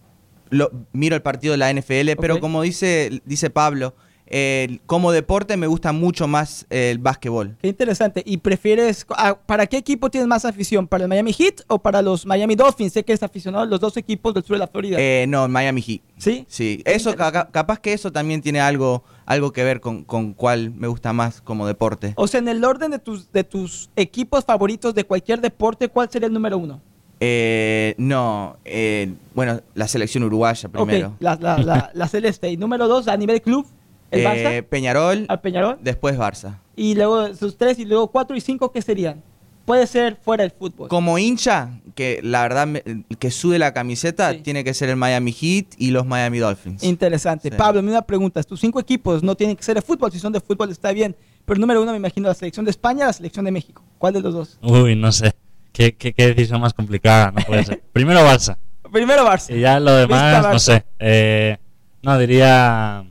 lo, miro el partido de la NFL. Pero como dice, dice Pablo, eh, como deporte me gusta mucho más el básquetbol. Qué interesante. ¿Y prefieres, ah, para qué equipo tienes más afición? ¿Para el Miami Heat o para los Miami Dolphins? Sé que es aficionado a los dos equipos del sur de la Florida. Eh, no, Miami Heat. ¿Sí? Sí, eso ca- capaz que eso también tiene algo, algo que ver con, con cuál me gusta más como deporte. O sea, en el orden de tus, de tus equipos favoritos de cualquier deporte, ¿cuál sería el número uno? Eh, no, eh, bueno, la selección uruguaya primero. La, la, la Celeste. Y número dos, a nivel club, el Eh, Barça, Peñarol, al Peñarol. después Barça. Y luego sus tres, y luego cuatro y cinco, ¿qué serían? Puede ser fuera del fútbol. Como hincha, que la verdad me- que sube la camiseta, Sí. tiene que ser el Miami Heat y los Miami Dolphins. Interesante. Sí. Pablo, una pregunta. Tus cinco equipos no tienen que ser de fútbol. Si son de fútbol está bien. Pero número uno me imagino la selección de España, la selección de México. ¿Cuál de los dos? Uy, no sé. ¿Qué, qué, qué decisión más complicada? No puede ser. Primero Barça. Primero Barça. Y ya lo demás, no sé. Eh, no, diría.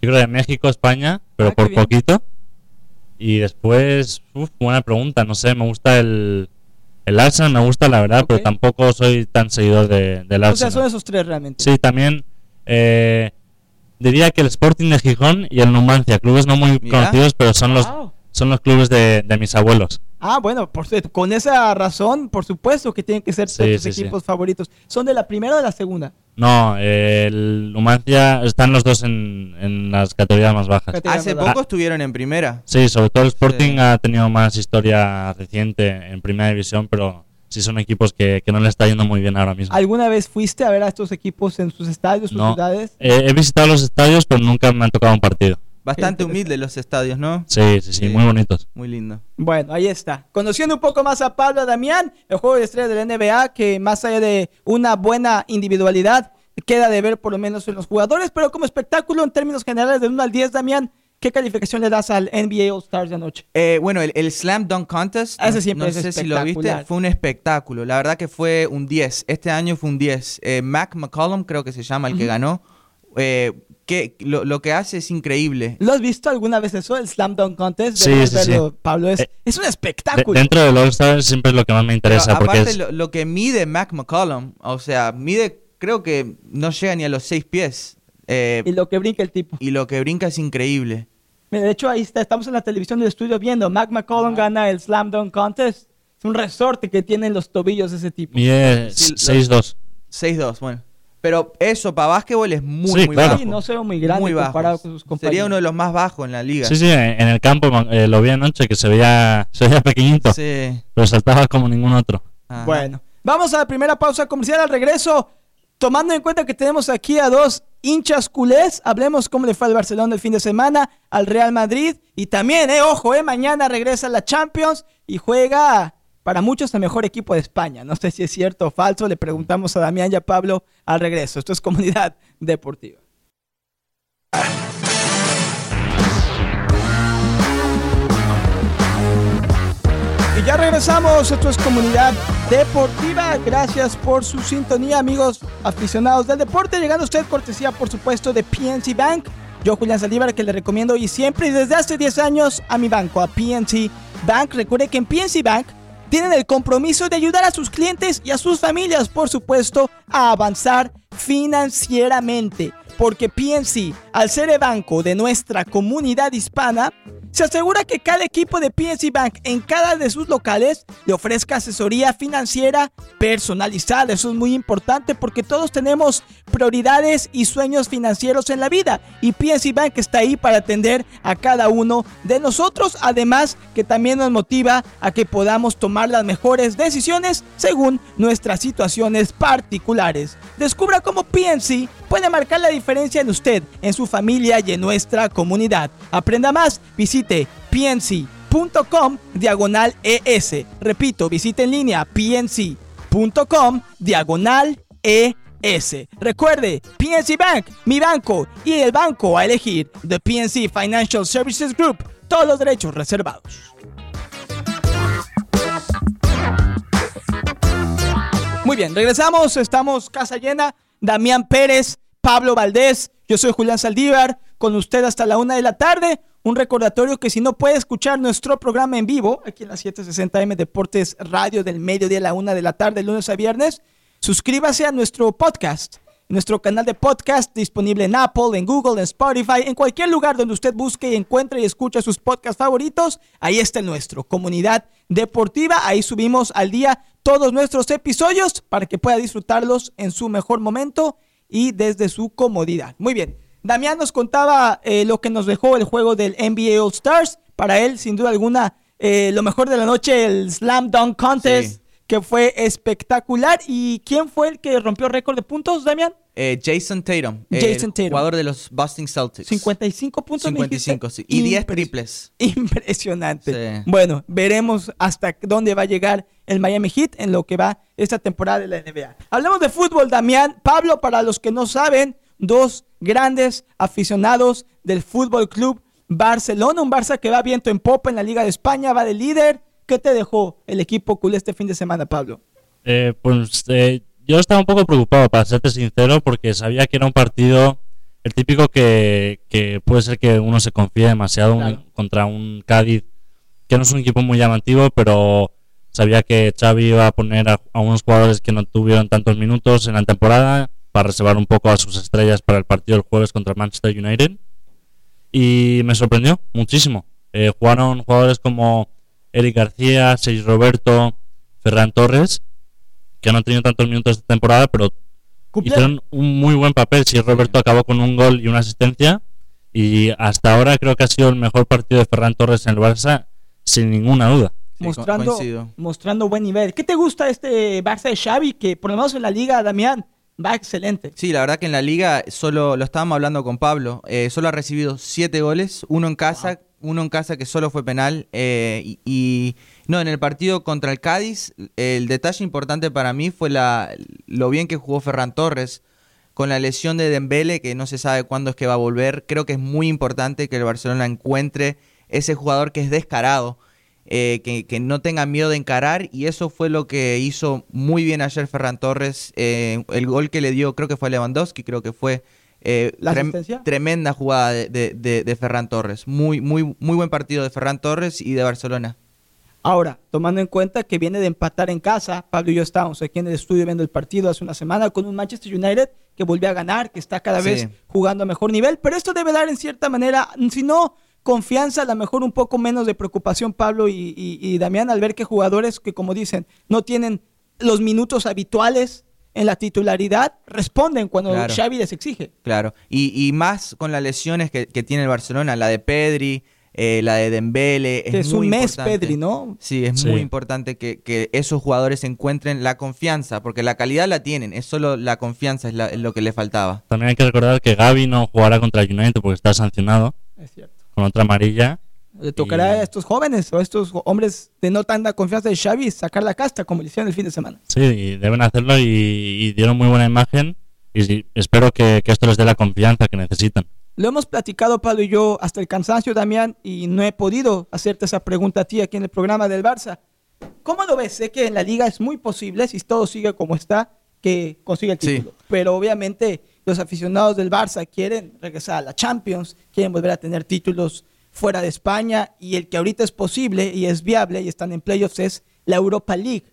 Yo creo de México, España, pero Ah, por bien. Y después, uf, buena pregunta. No sé, me gusta el. El Arsenal me gusta, la verdad, pero tampoco soy tan seguidor de, del O sea, Arsenal. son esos tres realmente. Sí, también. eh, diría que el Sporting de Gijón y el Numancia, clubes no muy Mira. conocidos, pero son los, Wow. son los clubes de, de mis abuelos. Ah, bueno, por, con esa razón, por supuesto que tienen que ser Sí, tus sí, sí. equipos favoritos. ¿Son de la primera o de la segunda? No, eh, el Numancia están los dos en, en las categorías más bajas. Hace Ah. poco estuvieron en primera. Sí, sobre todo el Sporting Sí. ha tenido más historia reciente en primera división, pero sí son equipos que, que no le está yendo muy bien ahora mismo. ¿Alguna vez fuiste a ver a estos equipos en sus estadios, sus No. ciudades? Eh, he visitado los estadios, pero nunca me han tocado un partido. Bastante humildes los estadios, ¿no? Sí, sí, sí, Sí. muy bonitos. Muy lindo. Bueno, ahí está. Conociendo un poco más a Pablo Damián, el juego de estrellas de la NBA, que más allá de una buena individualidad, queda de ver por lo menos en los jugadores, pero como espectáculo en términos generales de 1 al 10, Damián, ¿qué calificación le das al NBA All Stars de anoche? Eh, bueno, el, el Slam Dunk Contest, Ese no- siempre no es sé si lo viste, espectacular. fue un espectáculo. La verdad que fue un 10. Este año fue un 10. Eh, Mac McCollum, creo que se llama el que ganó. Eh, que lo, lo que hace es increíble. ¿Lo has visto alguna vez eso, el Slam Dunk Contest? Sí, sí, sí. Pablo, es, Eh, es un De- espectáculo. dentro del All-Star siempre es lo que más me Pero interesa, porque aparte es, lo, lo que mide Mac McCollum, o sea, mide, creo que no llega ni a los 6 pies. Eh, Y lo que brinca el tipo. y lo que brinca es increíble. Mira, de hecho, ahí está, estamos en la televisión del estudio viendo. Mac McCollum gana el Slam Dunk Contest. Es un resorte que tienen los tobillos de ese tipo. mide Sí, lo- 6'2". 6-2, bueno. Pero eso para básquetbol es muy, Sí, muy claro. bajo. Sí, no se ve muy grande muy bajo. comparado con sus compañeros. Sería uno de los más bajos en la liga. Sí, sí, en en el campo eh, lo vi anoche que se veía, se veía pequeñito, Sí. pero saltaba como ningún otro. Ajá. Bueno, vamos a la primera pausa comercial al regreso. Tomando en cuenta que tenemos aquí a dos hinchas culés, hablemos cómo le fue al Barcelona el fin de semana, al Real Madrid y también, eh, ojo, eh, mañana regresa la Champions y juega para muchos el mejor equipo de España. No sé si es cierto o falso, le preguntamos a Damián y a Pablo al regreso. Esto es Comunidad Deportiva. Y ya regresamos, esto es Comunidad Deportiva. Gracias por su sintonía, amigos aficionados del deporte. Llegando usted cortesía, por supuesto, de PNC Bank. Yo, Julián Saldívar, que le recomiendo y siempre y desde hace 10 años a mi banco, a PNC Bank. Recuerde que en PNC Bank tienen el compromiso de ayudar a sus clientes y a sus familias, por supuesto, a avanzar financieramente. Porque PNC, al ser el banco de nuestra comunidad hispana, se asegura que cada equipo de PNC Bank en cada de sus locales le ofrezca asesoría financiera personalizada. Eso es muy importante porque todos tenemos prioridades y sueños financieros en la vida y PNC Bank está ahí para atender a cada uno de nosotros. Además que también nos motiva a que podamos tomar las mejores decisiones según nuestras situaciones particulares. Descubra cómo PNC puede marcar la diferencia en usted, en su familia y en nuestra comunidad. Aprenda más, pnc.com diagonal ES. Repito, visite en línea pnc.com diagonal ES. Recuerde, PNC Bank, mi banco y el banco a elegir, The PNC Financial Services Group, todos los derechos reservados. Muy bien, regresamos, estamos casa llena. Damián Pérez, Pablo Valdés, yo soy Julián Saldívar, con usted hasta la una de la tarde. Un recordatorio que si no puede escuchar nuestro programa en vivo, aquí en la 760M Deportes Radio del mediodía a la una de la tarde, lunes a viernes, suscríbase a nuestro podcast nuestro canal de podcast disponible en Apple, en Google, en Spotify, en cualquier lugar donde usted busque y encuentre y escuche sus podcasts favoritos. Ahí está nuestro, Comunidad Deportiva. Ahí subimos al día todos nuestros episodios para que pueda disfrutarlos en su mejor momento y desde su comodidad. Muy bien. Damián nos contaba eh, lo que nos dejó el juego del NBA All Stars. Para él, sin duda alguna, eh, lo mejor de la noche, el Slam Dunk Contest que fue espectacular. ¿Y quién fue el que rompió récord de puntos, Damián? Eh, Jason Tatum, Jason Tatum, jugador de los Boston Celtics. 55 puntos. 55, sí. Y 10 triples. Impresionante. Bueno, veremos hasta dónde va a llegar el Miami Heat en lo que va esta temporada de la NBA. Hablamos de fútbol, Damián. Pablo, para los que no saben, dos grandes aficionados del Fútbol Club Barcelona. Un Barça que va viento en popa en la Liga de España, va de líder ¿Qué te dejó el equipo culé este fin de semana, Pablo? Eh, pues eh, yo estaba un poco preocupado, para serte sincero, porque sabía que era un partido, el típico que, puede ser que uno se confíe demasiado contra un Cádiz, que no es un equipo muy llamativo, pero sabía que Xavi iba a poner a, a unos jugadores que no tuvieron tantos minutos en la temporada para reservar un poco a sus estrellas para el partido del jueves contra Manchester United. Y me sorprendió muchísimo. Eh, jugaron jugadores como Eric García, Seis Roberto, Ferran Torres, que no han tenido tantos minutos esta temporada, pero hicieron un muy buen papel. Seis Roberto acabó con un gol y una asistencia. Y hasta ahora creo que ha sido el mejor partido de Ferran Torres en el Barça, sin ninguna duda. mostrando, mostrando buen nivel. ¿Qué te gusta este Barça de Xavi? Que por lo menos en la liga, Damián, va excelente. Sí, la verdad que en la liga solo, lo estábamos hablando con Pablo, eh, solo ha recibido siete goles, uno en casa, uno en casa que solo fue penal. Eh, y, no, en el partido contra el Cádiz, el detalle importante para mí fue la, lo bien que jugó Ferran Torres. Con la lesión de Dembele, que no se sabe cuándo es que va a volver, creo que es muy importante que el Barcelona encuentre ese jugador que es descarado, eh, que, no tenga miedo de encarar, y eso fue lo que hizo muy bien ayer Ferran Torres. Eh, el gol que le dio, creo que fue a Lewandowski, creo que fue eh, tremenda jugada de, Ferran Torres. Muy, muy, muy buen partido de Ferran Torres y de Barcelona. Ahora, tomando en cuenta que viene de empatar en casa, Pablo y yo estábamos aquí en el estudio viendo el partido hace una semana con un Manchester United que volvió a ganar, que está cada vez jugando a mejor nivel, pero esto debe dar en cierta manera, si no confianza, a lo mejor un poco menos de preocupación Pablo y, y Damián al ver que jugadores que como dicen no tienen los minutos habituales en la titularidad responden cuando Xavi les exige. Claro, y, más con las lesiones que, tiene el Barcelona, la de Pedri, eh, la de Dembele. Es, es un mes Pedri, ¿no? Sí, es muy importante que, esos jugadores encuentren la confianza, porque la calidad la tienen, es solo la confianza es, lo que le faltaba. También hay que recordar que Gaby no jugará contra el United porque está sancionado. Es cierto. Con otra amarilla. Le tocará a estos jóvenes o a estos hombres de no tanta confianza de Xavi sacar la casta como le hicieron el fin de semana. Sí, deben hacerlo y, dieron muy buena imagen y espero que, esto les dé la confianza que necesitan. Lo hemos platicado Pablo y yo hasta el cansancio, Damián, y no he podido hacerte esa pregunta a ti aquí en el programa del Barça. ¿Cómo lo ves? Sé que en la liga es muy posible, si todo sigue como está, que consiga el título. Pero obviamente los aficionados del Barça quieren regresar a la Champions, quieren volver a tener títulos fuera de España y el que ahorita es posible y es viable y están en playoffs es la Europa League.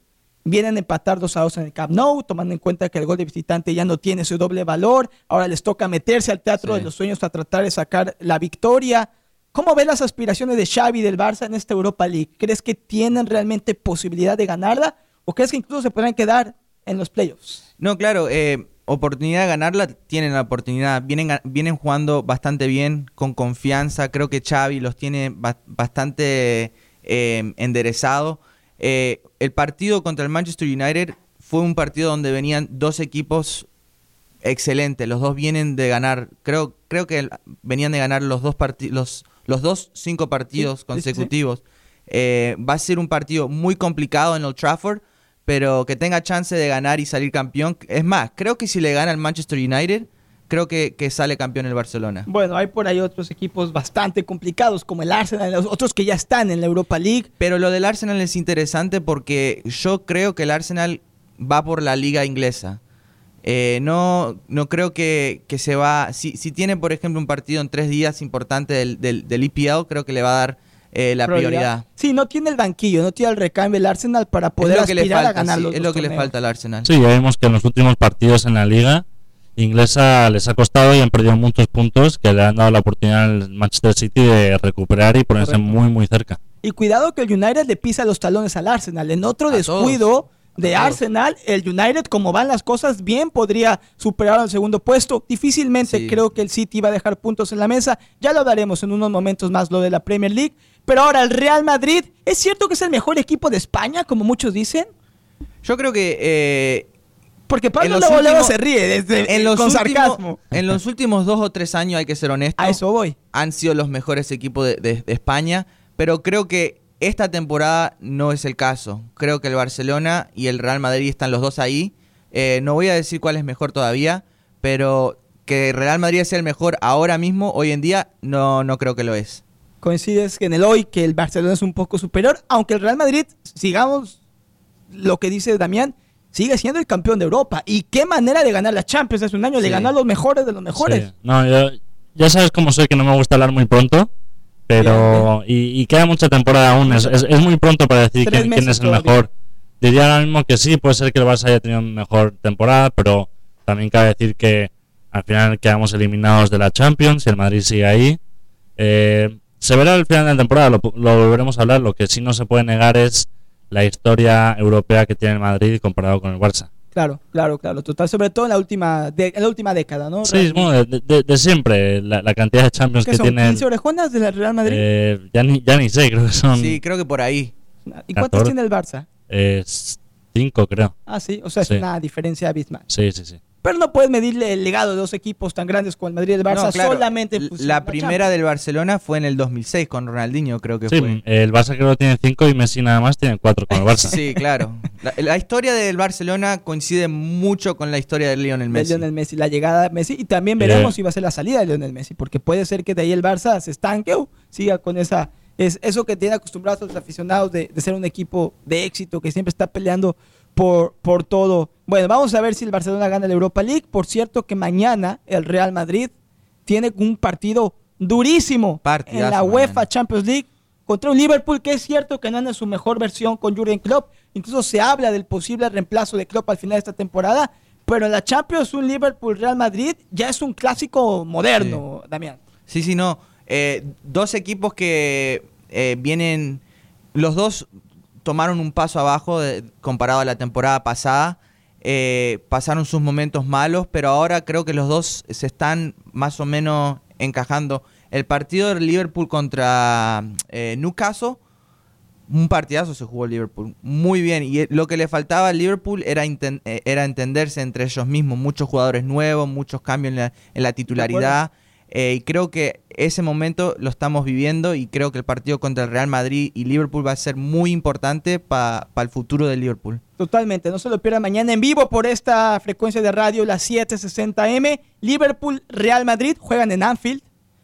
Vienen a empatar dos a dos en el Camp Nou, tomando en cuenta que el gol de visitante ya no tiene su doble valor. Ahora les toca meterse al teatro de los sueños a tratar de sacar la victoria. ¿Cómo ves las aspiraciones de Xavi del Barça en esta Europa League? ¿Crees que tienen realmente posibilidad de ganarla o crees que incluso se podrán quedar en los playoffs? No, claro. Eh, oportunidad de ganarla, tienen la oportunidad. Vienen, vienen jugando bastante bien, con confianza. Creo que Xavi los tiene bastante eh, enderezado. Eh, el partido contra el Manchester United fue un partido donde venían dos equipos excelentes. Los dos vienen de ganar, creo, creo que venían de ganar los dos partidos, los, dos cinco partidos consecutivos. Eh, va a ser un partido muy complicado en Old Trafford pero que tenga chance de ganar y salir campeón. Es más, creo que si le gana al Manchester United, creo que, sale campeón el Barcelona. Bueno, hay por ahí otros equipos bastante complicados, como el Arsenal, los otros que ya están en la Europa League. Pero lo del Arsenal es interesante porque yo creo que el Arsenal va por la liga inglesa. Eh, no, no creo que, que se va. Si, si tiene, por ejemplo, un partido en tres días importante del, del, del EPL, creo que le va a dar eh, la prioridad. Sí, no tiene el banquillo, no tiene el recambio el Arsenal para poder es lo que le aspirar falta, a ganar sí, los Es lo que le falta al Arsenal. Sí, ya vemos que en los últimos partidos en la liga inglesa les ha costado y han perdido muchos puntos que le han dado la oportunidad al Manchester City de recuperar y ponerse Correcto. muy muy cerca. Y cuidado que el United le pisa los talones al Arsenal. En otro A descuido de A todos. Arsenal, el United, como van las cosas, bien podría superar al segundo puesto. Difícilmente Sí. creo que el City va a dejar puntos en la mesa. Ya lo hablaremos en unos momentos más lo de la Premier League. Pero ahora el Real Madrid, ¿es cierto que es el mejor equipo de España, como muchos dicen? Yo creo que eh, Porque Pablo últimos- se ríe desde, en, los con últimos, sarcasmo. en los últimos dos o tres años, hay que ser honesto, A eso voy. han sido los mejores equipos de, de- de España, pero creo que esta temporada no es el caso. Creo que el Barcelona y el Real Madrid están los dos ahí. Eh, no voy a decir cuál es mejor todavía, pero que Real Madrid sea el mejor ahora mismo, hoy en día, no, no creo que lo es. Coincides que en el hoy que el Barcelona es un poco superior, aunque el Real Madrid, sigamos lo que dice Damián, sigue siendo el campeón de Europa. Y qué manera de ganar la Champions hace un año, le Sí. ganó a los mejores de los mejores. Sí. No, yo- ya sabes cómo soy, que no me gusta hablar muy pronto. Pero. Y, y queda mucha temporada aún. Es, es- es muy pronto para decir quién, es el todavía. mejor. Diría ahora mismo que sí, puede ser que el Barça haya tenido mejor temporada, pero también cabe decir que al final quedamos eliminados de la Champions y el Madrid sigue ahí. Eh, se verá al final de la temporada, lo, lo volveremos a hablar. Lo que sí no se puede negar es la historia europea que tiene el Madrid comparado con el Barça. Claro, claro, claro, total, sobre todo en la última, de- en la última década, ¿no? Sí, bueno, de, de- de siempre, la, la cantidad de Champions ¿Qué que son? tiene. el- ¿15 orejonas del Real Madrid? Eh, ya, ni, ya ni sé, creo que son Sí, creo que por ahí. ¿Y cuántos 14. tiene el Barça? eh, cinco, creo. Ah, sí, o sea, es Sí. una diferencia abismal. Sí, sí, sí. Pero no puedes medirle el legado de dos equipos tan grandes como el Madrid y el Barça No, claro, solamente La de primera del Barcelona fue en el 2006 con Ronaldinho, creo que Sí, fue. el Barça creo que tiene cinco y Messi nada más tiene cuatro con el Barça. Sí, claro. La, la historia del Barcelona coincide mucho con la historia de Lionel de Messi. Lionel Messi, la llegada de Messi y también Eh. veremos si va a ser la salida de Lionel Messi, porque puede ser que de ahí el Barça se estanque o siga con esa es eso que tiene acostumbrados los aficionados de, de ser un equipo de éxito que siempre está peleando por, por todo. Bueno, vamos a ver si el Barcelona gana la Europa League. Por cierto que mañana el Real Madrid tiene un partido durísimo Partidazo en la UEFA mañana. Champions League contra un Liverpool que es cierto que no anda en su mejor versión con Jurgen Klopp. Incluso se habla del posible reemplazo de Klopp al final de esta temporada. Pero en la Champions, un Liverpool-Real Madrid ya es un clásico moderno, Damián. Sí, sí, no. Eh, dos equipos que eh, vienen. Los dos tomaron un paso abajo de- comparado a la temporada pasada. Eh, pasaron sus momentos malos, pero ahora creo que los dos se están más o menos encajando. El partido del Liverpool contra eh, Newcastle, un partidazo se jugó Liverpool. Muy bien. Y eh, lo que le faltaba al Liverpool era, eh, era entenderse entre ellos mismos. Muchos jugadores nuevos, muchos cambios en la, en la titularidad. Eh, y creo que ese momento lo estamos viviendo y creo que el partido contra el Real Madrid y Liverpool va a ser muy importante para el futuro del Liverpool. Totalmente, no se lo pierdan mañana en vivo por esta frecuencia de radio, las 760M. Liverpool, Real Madrid juegan en Anfield,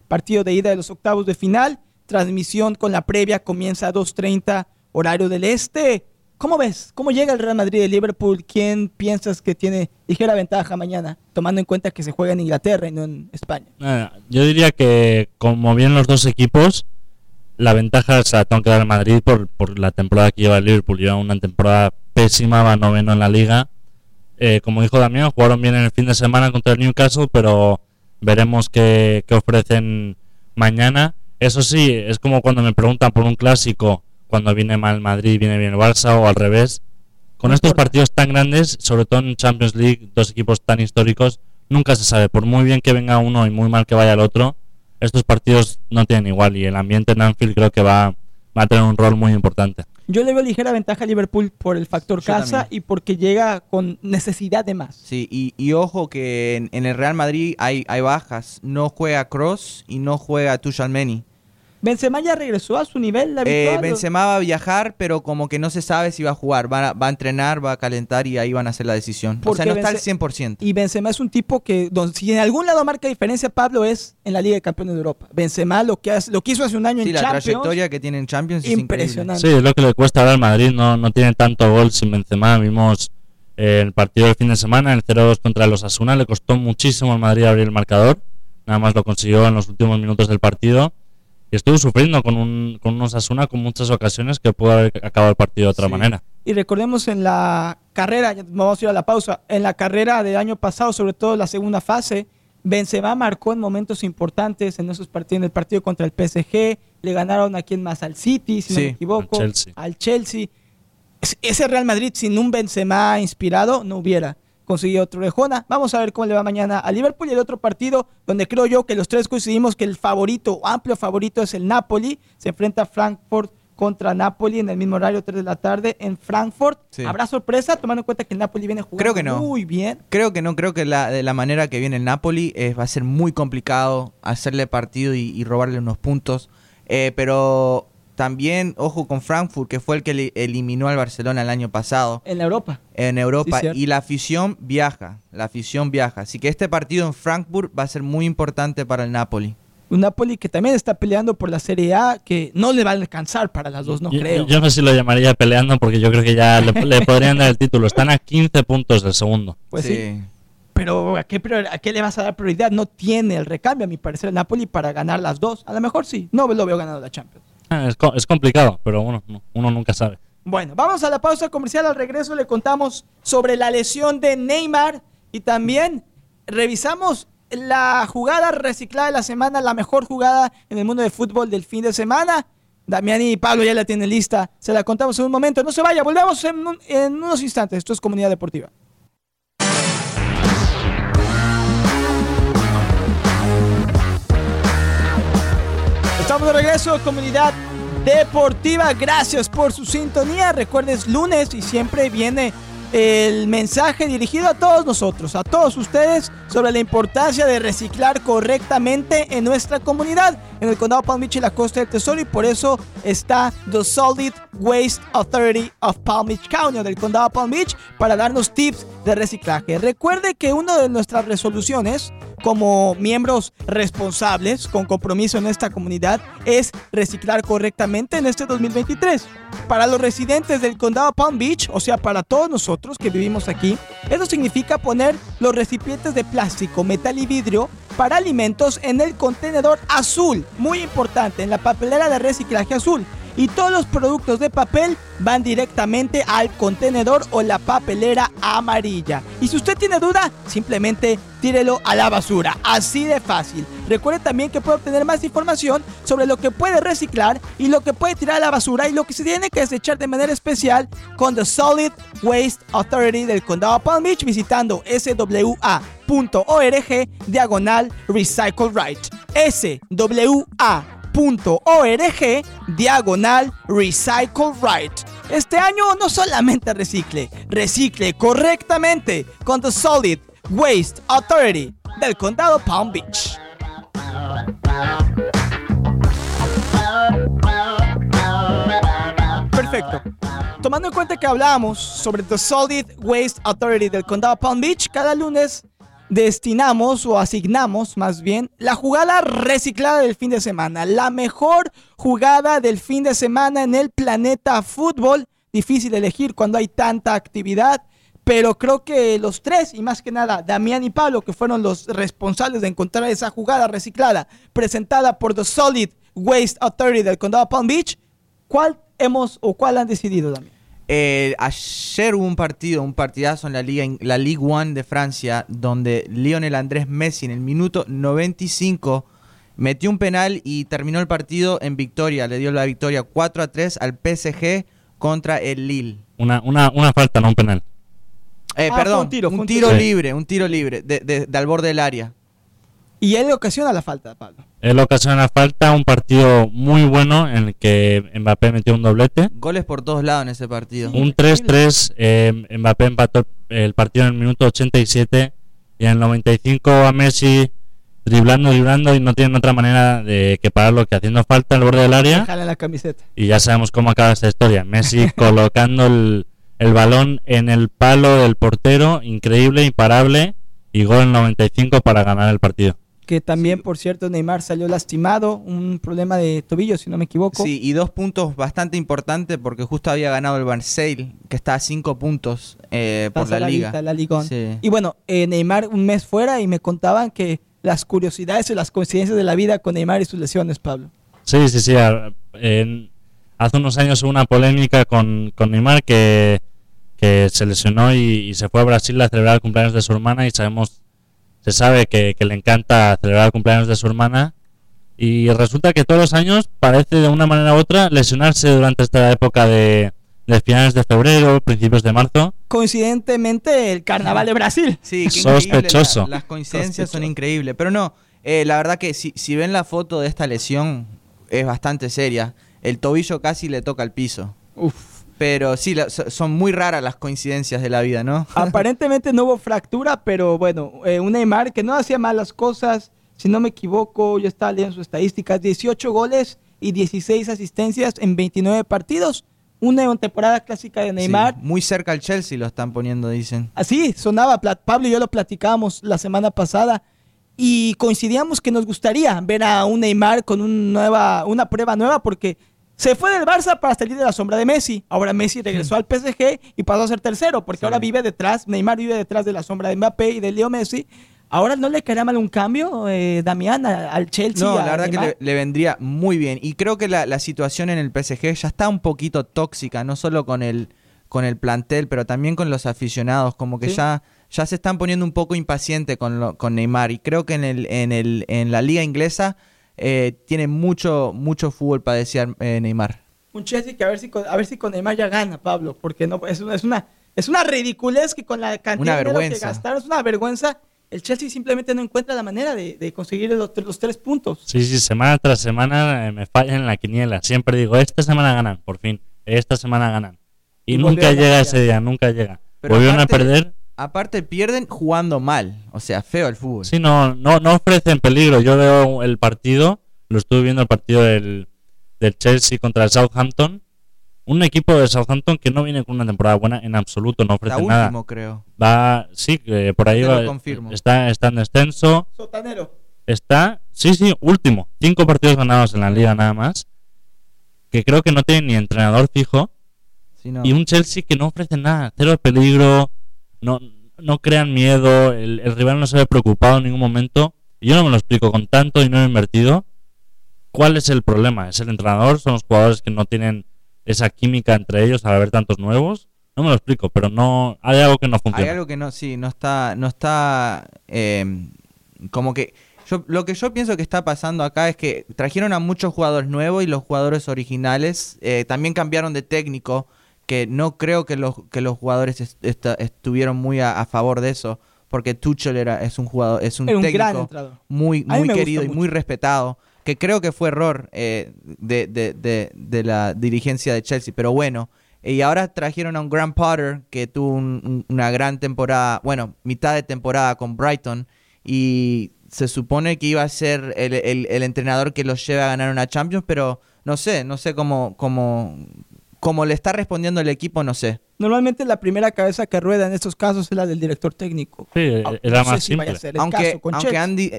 partido de ida de los octavos de final. Transmisión con la previa comienza a 2.30 horario del este. ¿Cómo ves? ¿Cómo llega el Real Madrid de Liverpool? ¿Quién piensas que tiene ligera ventaja mañana? Tomando en cuenta que se juega en Inglaterra y no en España. Eh, yo diría que, como bien los dos equipos, la ventaja se la tengo que dar al Madrid por, la temporada que lleva el Liverpool. Lleva una temporada pésima, va noveno en la liga. Eh, como dijo Damián, jugaron bien en el fin de semana contra el Newcastle, pero veremos qué ofrecen mañana. Eso sí, es como cuando me preguntan por un clásico, cuando viene mal Madrid, viene bien el Barça o al revés. Con estos partidos tan grandes, sobre todo en Champions League, dos equipos tan históricos, nunca se sabe. Por muy bien que venga uno y muy mal que vaya el otro, estos partidos no tienen igual y el ambiente en Anfield creo que va, va a tener un rol muy importante. Yo le veo ligera ventaja a Liverpool por el factor Yo casa también. y porque llega con necesidad de más. Sí, y, y ojo que en, en el Real Madrid hay, hay bajas. No juega Cross y no juega Tuchel Benzema ya regresó a su nivel habitual. Eh. Benzema va a viajar, pero como que no se sabe si va a jugar. Va a, va a entrenar, va a calentar y ahí van a hacer la decisión. O sea, no está al Bence- 100%. Y Benzema es un tipo que, don- si en algún lado marca diferencia, Pablo, es en la Liga de Campeones de Europa. Benzema lo que, hace- lo que hizo hace un año Sí, en la Champions, trayectoria que tiene en Champions es increíble. impresionante. Sí, es lo que le cuesta ahora al Madrid, no, no tiene tanto gol sin Benzema. Vimos el partido del fin de semana, el 0-2 contra los Asuna, le costó muchísimo al Madrid abrir el marcador. Nada más lo consiguió en los últimos minutos del partido. Y estuvo sufriendo con, un, con un Osasuna con muchas ocasiones que pudo haber acabado el partido de otra Sí. manera. Y recordemos en la carrera, ya vamos a ir a la pausa, en la carrera del año pasado, sobre todo la segunda fase, Benzema marcó en momentos importantes en esos partidos, en el partido contra el PSG, le ganaron a quien más al City, si no me equivoco, al Chelsea. al Chelsea. Es- Ese Real Madrid sin un Benzema inspirado no hubiera conseguido otro orejona. Vamos a ver cómo le va mañana a Liverpool y el otro partido donde creo yo que los tres coincidimos que el favorito, o amplio favorito es el Napoli. Se enfrenta a Frankfurt contra Napoli en el mismo horario, 3 de la tarde en Frankfurt. Sí. ¿Habrá sorpresa tomando en cuenta que el Napoli viene jugando Creo que no. muy bien? Creo que no, creo que la, de la manera que viene el Napoli eh, va a ser muy complicado hacerle partido y, y robarle unos puntos. Eh, pero también, ojo con Frankfurt, que fue el que le- eliminó al Barcelona el año pasado En Europa. en Europa. Sí, y la afición viaja, la afición viaja. Así que este partido en Frankfurt va a ser muy importante para el Napoli. Un Napoli que también está peleando por la Serie A, que no le va a alcanzar para las dos, no yo, creo. yo no sé si lo llamaría peleando porque yo creo que ya le, le podrían dar el título. Están a 15 puntos del segundo. Pues sí. Pero ¿a qué, ¿a qué le vas a dar prioridad? No tiene el recambio, a mi parecer, el Napoli para ganar las dos. A lo mejor sí. No lo veo ganando la Champions. Es, es complicado, pero bueno, no- uno nunca sabe. Bueno, vamos a la pausa comercial. Al regreso le contamos sobre la lesión de Neymar y también revisamos la jugada reciclada de la semana, la mejor jugada en el mundo del fútbol del fin de semana. Damián y Pablo ya la tienen lista. Se la contamos en un momento. No se vaya, volvemos en, en unos instantes. Esto es Comunidad Deportiva. Estamos de regreso, comunidad deportiva. Gracias por su sintonía. Recuerdes lunes y siempre viene el mensaje dirigido a todos nosotros, a todos ustedes, sobre la importancia de reciclar correctamente en nuestra comunidad, en el condado Palm Beach y la costa del Tesoro, y por eso está The Solid Waste Authority of Palm Beach County, del condado Palm Beach, para darnos tips de reciclaje. Recuerde que una de nuestras resoluciones como miembros responsables con compromiso en esta comunidad es reciclar correctamente en este 2023. Para los residentes del condado Palm Beach, o sea, para todos nosotros que vivimos aquí, eso significa poner los recipientes de plástico, metal y vidrio para alimentos en el contenedor azul, muy importante, en la papelera de reciclaje azul. Y todos los productos de papel van directamente al contenedor o la papelera amarilla. Y si usted tiene duda, simplemente tírelo a la basura. Así de fácil. Recuerde también que puede obtener más información sobre lo que puede reciclar y lo que puede tirar a la basura y lo que se tiene que desechar de manera especial con The Solid Waste Authority del Condado Palm Beach visitando swa.org diagonal Recycle Right. SWA .org diagonal recycle right. Este año no solamente recicle, recicle correctamente con The Solid Waste Authority del condado Palm Beach. Perfecto. Tomando en cuenta que hablamos sobre The Solid Waste Authority del condado Palm Beach, cada lunes destinamos o asignamos más bien la jugada reciclada del fin de semana. La mejor jugada del fin de semana en el planeta fútbol. Difícil elegir cuando hay tanta actividad. Pero creo que los tres, y más que nada Damián y Pablo, que fueron los responsables de encontrar esa jugada reciclada presentada por The Solid Waste Authority del condado Palm Beach, ¿cuál hemos o cuál han decidido, Damián? Eh, ayer hubo un partido, un partidazo en la Liga, en la Ligue 1 de Francia, donde Lionel Andrés Messi en el minuto 95 metió un penal y terminó el partido en victoria. Le dio la victoria 4 a 3 al PSG contra el Lille. Una, una, una falta, no un penal. Eh, Ah, perdón, un tiro, fue un un tiro tiro. Sí. libre, un tiro libre, de, de- de al borde del área. Y él ocasiona la falta, Pablo. Él ocasiona falta, un partido muy bueno en el que Mbappé metió un doblete. Goles por todos lados en ese partido. Un 3-3, eh, Mbappé empató el partido en el minuto 87 y en el 95 a Messi driblando, driblando y no tienen otra manera de que pararlo que haciendo falta al borde del área. Jala la camiseta. Y ya sabemos cómo acaba esta historia. Messi colocando el, el balón en el palo del portero, increíble, imparable, y gol en el 95 para ganar el partido. Que también, por cierto, Neymar salió lastimado, un problema de tobillo, si no me equivoco. Sí, y dos puntos bastante importantes porque justo había ganado el Marseille, que está a cinco puntos eh, por Está la liga. la Ligón. Sí. Y bueno, eh, Neymar un mes fuera y me contaban que las curiosidades y las coincidencias de la vida con Neymar y sus lesiones, Pablo. Sí, sí, sí. en- hace unos años hubo una polémica con, con Neymar que, que se lesionó y, y se fue a Brasil a celebrar el cumpleaños de su hermana y sabemos, se sabe que, que le encanta celebrar el cumpleaños de su hermana y resulta que todos los años parece de una manera u otra lesionarse durante esta época de, de finales de febrero, principios de marzo. Coincidentemente, el carnaval de Brasil. Sí, qué Sospechoso. la- las coincidencias son Sospechoso. increíbles. Pero no, eh, la verdad que si, si ven la foto de esta lesión, es bastante seria. El tobillo casi le toca al piso. Uf. Pero sí, la- so- son muy raras las coincidencias de la vida, ¿no? Aparentemente no hubo fractura, pero bueno, eh, un Neymar que no hacía malas cosas. Si no me equivoco, yo estaba leyendo sus estadísticas: 18 goles y 16 asistencias en 29 partidos. Una temporada clásica de Neymar. Sí, muy cerca al Chelsea lo están poniendo, dicen. Así sonaba, Pla- Pablo y yo lo platicábamos la semana pasada y coincidíamos que nos gustaría ver a un Neymar con un nueva, una prueba nueva porque se fue del Barça para salir de la sombra de Messi. Ahora Messi regresó al PSG y pasó a ser tercero porque Sí. ahora vive detrás, Neymar vive detrás de la sombra de Mbappé y de Leo Messi. Ahora no le quería mal un cambio, eh, Damián, al Chelsea. No, la verdad que le, le vendría muy bien. Y creo que la, la situación en el PSG ya está un poquito tóxica, no solo con el, con el plantel, pero también con los aficionados. Como que Sí. ya, ya se están poniendo un poco impacientes con, lo- con Neymar. Y creo que en, el, en, el, en la liga inglesa eh, tiene mucho, mucho fútbol para desear eh, Neymar. Un Chelsea que a ver si con, a ver si con Neymar ya gana, Pablo, porque no es una es una es una ridiculez que con la cantidad de dinero que gastaron es una vergüenza. El Chelsea simplemente no encuentra la manera de, de conseguir los, los tres puntos. Sí, sí, semana tras semana eh, me fallan en la quiniela. Siempre digo, esta semana ganan, por fin. Esta semana ganan. Y, Y nunca a llega ese día, nunca llega. Pero Volvieron a aparte- perder. Aparte pierden jugando mal, o sea, feo el fútbol. Sí, no, no, no ofrecen peligro. Yo veo el partido, lo estuve viendo el partido del, del Chelsea contra el Southampton. Un equipo de Southampton que no viene con una temporada buena en absoluto, no Está ofrece nada. último, creo. Va, sí, que por ahí Te lo va, confirmo. está, está en descenso. Sotanero. Está, sí, sí, último. Cinco partidos ganados en la liga nada más. Que creo que no tiene ni entrenador fijo. Sí, no. Y un Chelsea que no ofrece nada, cero peligro, no, no crean miedo, el, el rival no se ve preocupado en ningún momento. Y yo no me lo explico con tanto dinero invertido. ¿Cuál es el problema? ¿Es el entrenador? ¿Son los jugadores que no tienen esa química entre ellos al haber tantos nuevos? No me lo explico, pero no hay algo que no Hay funciona. algo que no, sí, no está, no está, eh, como que, yo, lo que yo pienso que está pasando acá es que trajeron a muchos jugadores nuevos y los jugadores originales eh, también cambiaron de técnico, que no creo que los, que los jugadores est- estuvieron muy a, a favor de eso, porque Tuchel era, es un jugador, es un técnico muy, muy querido y muy respetado, que creo que fue error eh, de, de- de- de la dirigencia de Chelsea, pero bueno. Y ahora trajeron a un Graham Potter que tuvo un- un- una gran temporada, bueno, mitad de temporada con Brighton y se supone que iba a ser el, el- el entrenador que los lleve a ganar una Champions, pero no sé, no sé cómo, cómo, cómo le está respondiendo el equipo, no sé. Normalmente la primera cabeza que rueda en estos casos es la del director técnico. Sí, Ah, era no sé más si simple. Aunque,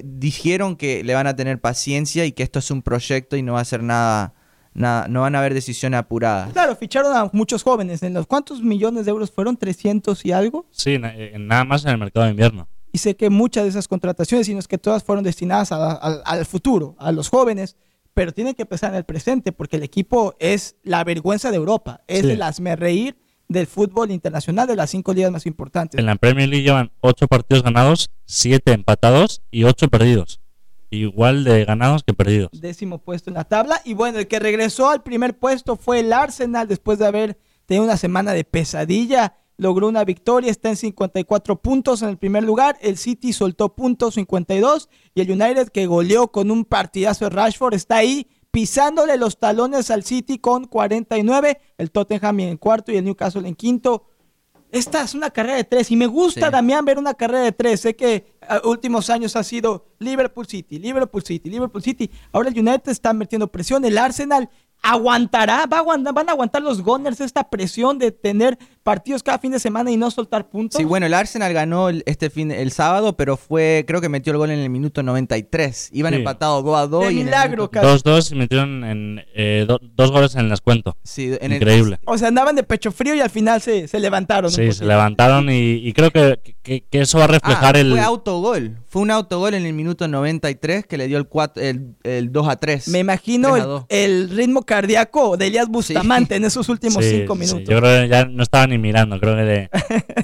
dijeron que le van a tener paciencia y que esto es un proyecto y no va a ser nada, nada no van a haber decisiones apuradas. Claro, ficharon a muchos jóvenes. ¿En los cuántos millones de euros fueron? ¿300 y algo? Sí, na- nada más en el mercado de invierno. Y sé que muchas de esas contrataciones, sino es que todas fueron destinadas a- a- al futuro, a los jóvenes, pero tienen que pensar en el presente, porque el equipo es la vergüenza de Europa, es Sí. el reír del fútbol internacional de las cinco ligas más importantes. En la Premier League llevan 8 partidos ganados, 7 empatados y 8 perdidos. Igual de ganados que perdidos. Décimo puesto en la tabla. Y bueno, el que regresó al primer puesto fue el Arsenal después de haber tenido una semana de pesadilla. Logró una victoria, está en 54 puntos en el primer lugar. El City soltó puntos 52 y el United que goleó con un partidazo de Rashford está ahí pisándole los talones al City con 49. El Tottenham en cuarto y el Newcastle en quinto. Esta es una carrera de tres y me gusta, Sí. Damián, ver una carrera de tres. Sé que a últimos años ha sido Liverpool City, Liverpool City, Liverpool City. Ahora el United está metiendo presión. El Arsenal aguantará, va a aguantar, van a aguantar los Gunners esta presión de tener partidos cada fin de semana y no soltar puntos. Sí, bueno, el Arsenal ganó el- este fin el sábado, pero fue creo que metió el gol en el minuto 93. Iban Sí. empatados 2 a 2 De y milagro, minuto- casi. 2-2 y metieron en, eh, do- dos goles en el descuento. Sí, en el- Increíble. O sea, andaban de pecho frío y al final se, se levantaron. Sí, se levantaron y, y creo que, que- que eso va a reflejar Ah, el... Fue autogol. Fue un autogol en el minuto 93 que le dio el, cuat- el, el 2 a 3. Me imagino 3 a el, 2. el ritmo cardíaco de Elías Bustamante en esos últimos Sí, cinco sí, minutos. yo creo que ya no estaba ni mirando, creo que, de-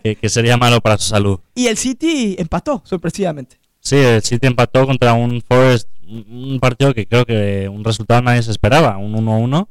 que, que sería malo para su salud. Y el City empató, sorpresivamente. Sí, el City empató contra un Forest, un partido que creo que un resultado nadie se esperaba, un 1-1.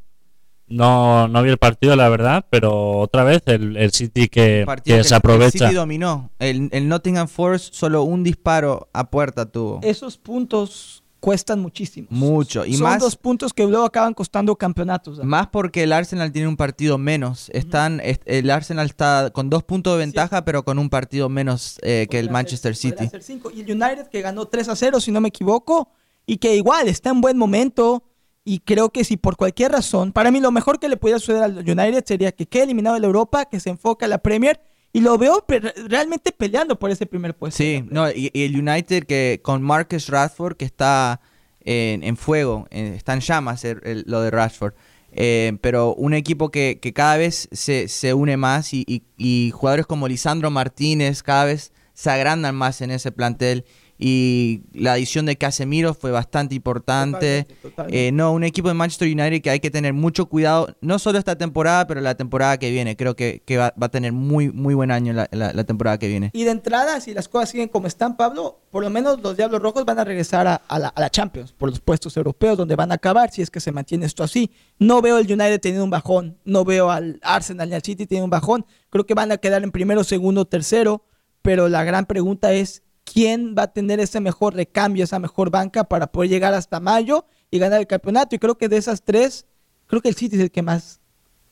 No, no vi el partido, la verdad, pero otra vez el, el City que, que que se el aprovecha. City dominó. El, el Nottingham Forest solo un disparo a puerta tuvo. Esos puntos cuestan muchísimo. Mucho. Y Son más, dos puntos que luego acaban costando campeonatos. más porque el Arsenal tiene un partido menos. Están, est- el Arsenal está con dos puntos de ventaja, pero con un partido menos eh, que el Manchester City. cinco. Y el United que ganó 3 a 0, si no me equivoco, y que igual está en buen momento. Y creo que si por cualquier razón, para mí lo mejor que le pudiera suceder al United sería que quede eliminado de la Europa, que se enfoque a la Premier. Y lo veo pe- realmente peleando por ese primer puesto. Sí, no, y, y el United que con Marcus Rashford que está en, en fuego, eh, está en llamas el- el- lo de Rashford. Eh, pero un equipo que, que cada vez se, se une más y, y- y jugadores como Lisandro Martínez cada vez se agrandan más en ese plantel. Y la adición de Casemiro fue bastante importante. Totalmente, totalmente. Eh, no, un equipo de Manchester United que hay que tener mucho cuidado, no solo esta temporada, pero la temporada que viene. Creo que, que va, va a tener muy, muy buen año la- la- la temporada que viene. Y de entrada, si las cosas siguen como están, Pablo, por lo menos los Diablos Rojos van a regresar a, a la, a la Champions por los puestos europeos donde van a acabar si es que se mantiene esto así. No veo el United teniendo un bajón, no veo al Arsenal ni al City teniendo un bajón. Creo que van a quedar en primero, segundo, tercero, pero la gran pregunta es quién va a tener ese mejor recambio, esa mejor banca para poder llegar hasta mayo y ganar el campeonato. Y creo que de esas tres, creo que el City es el que más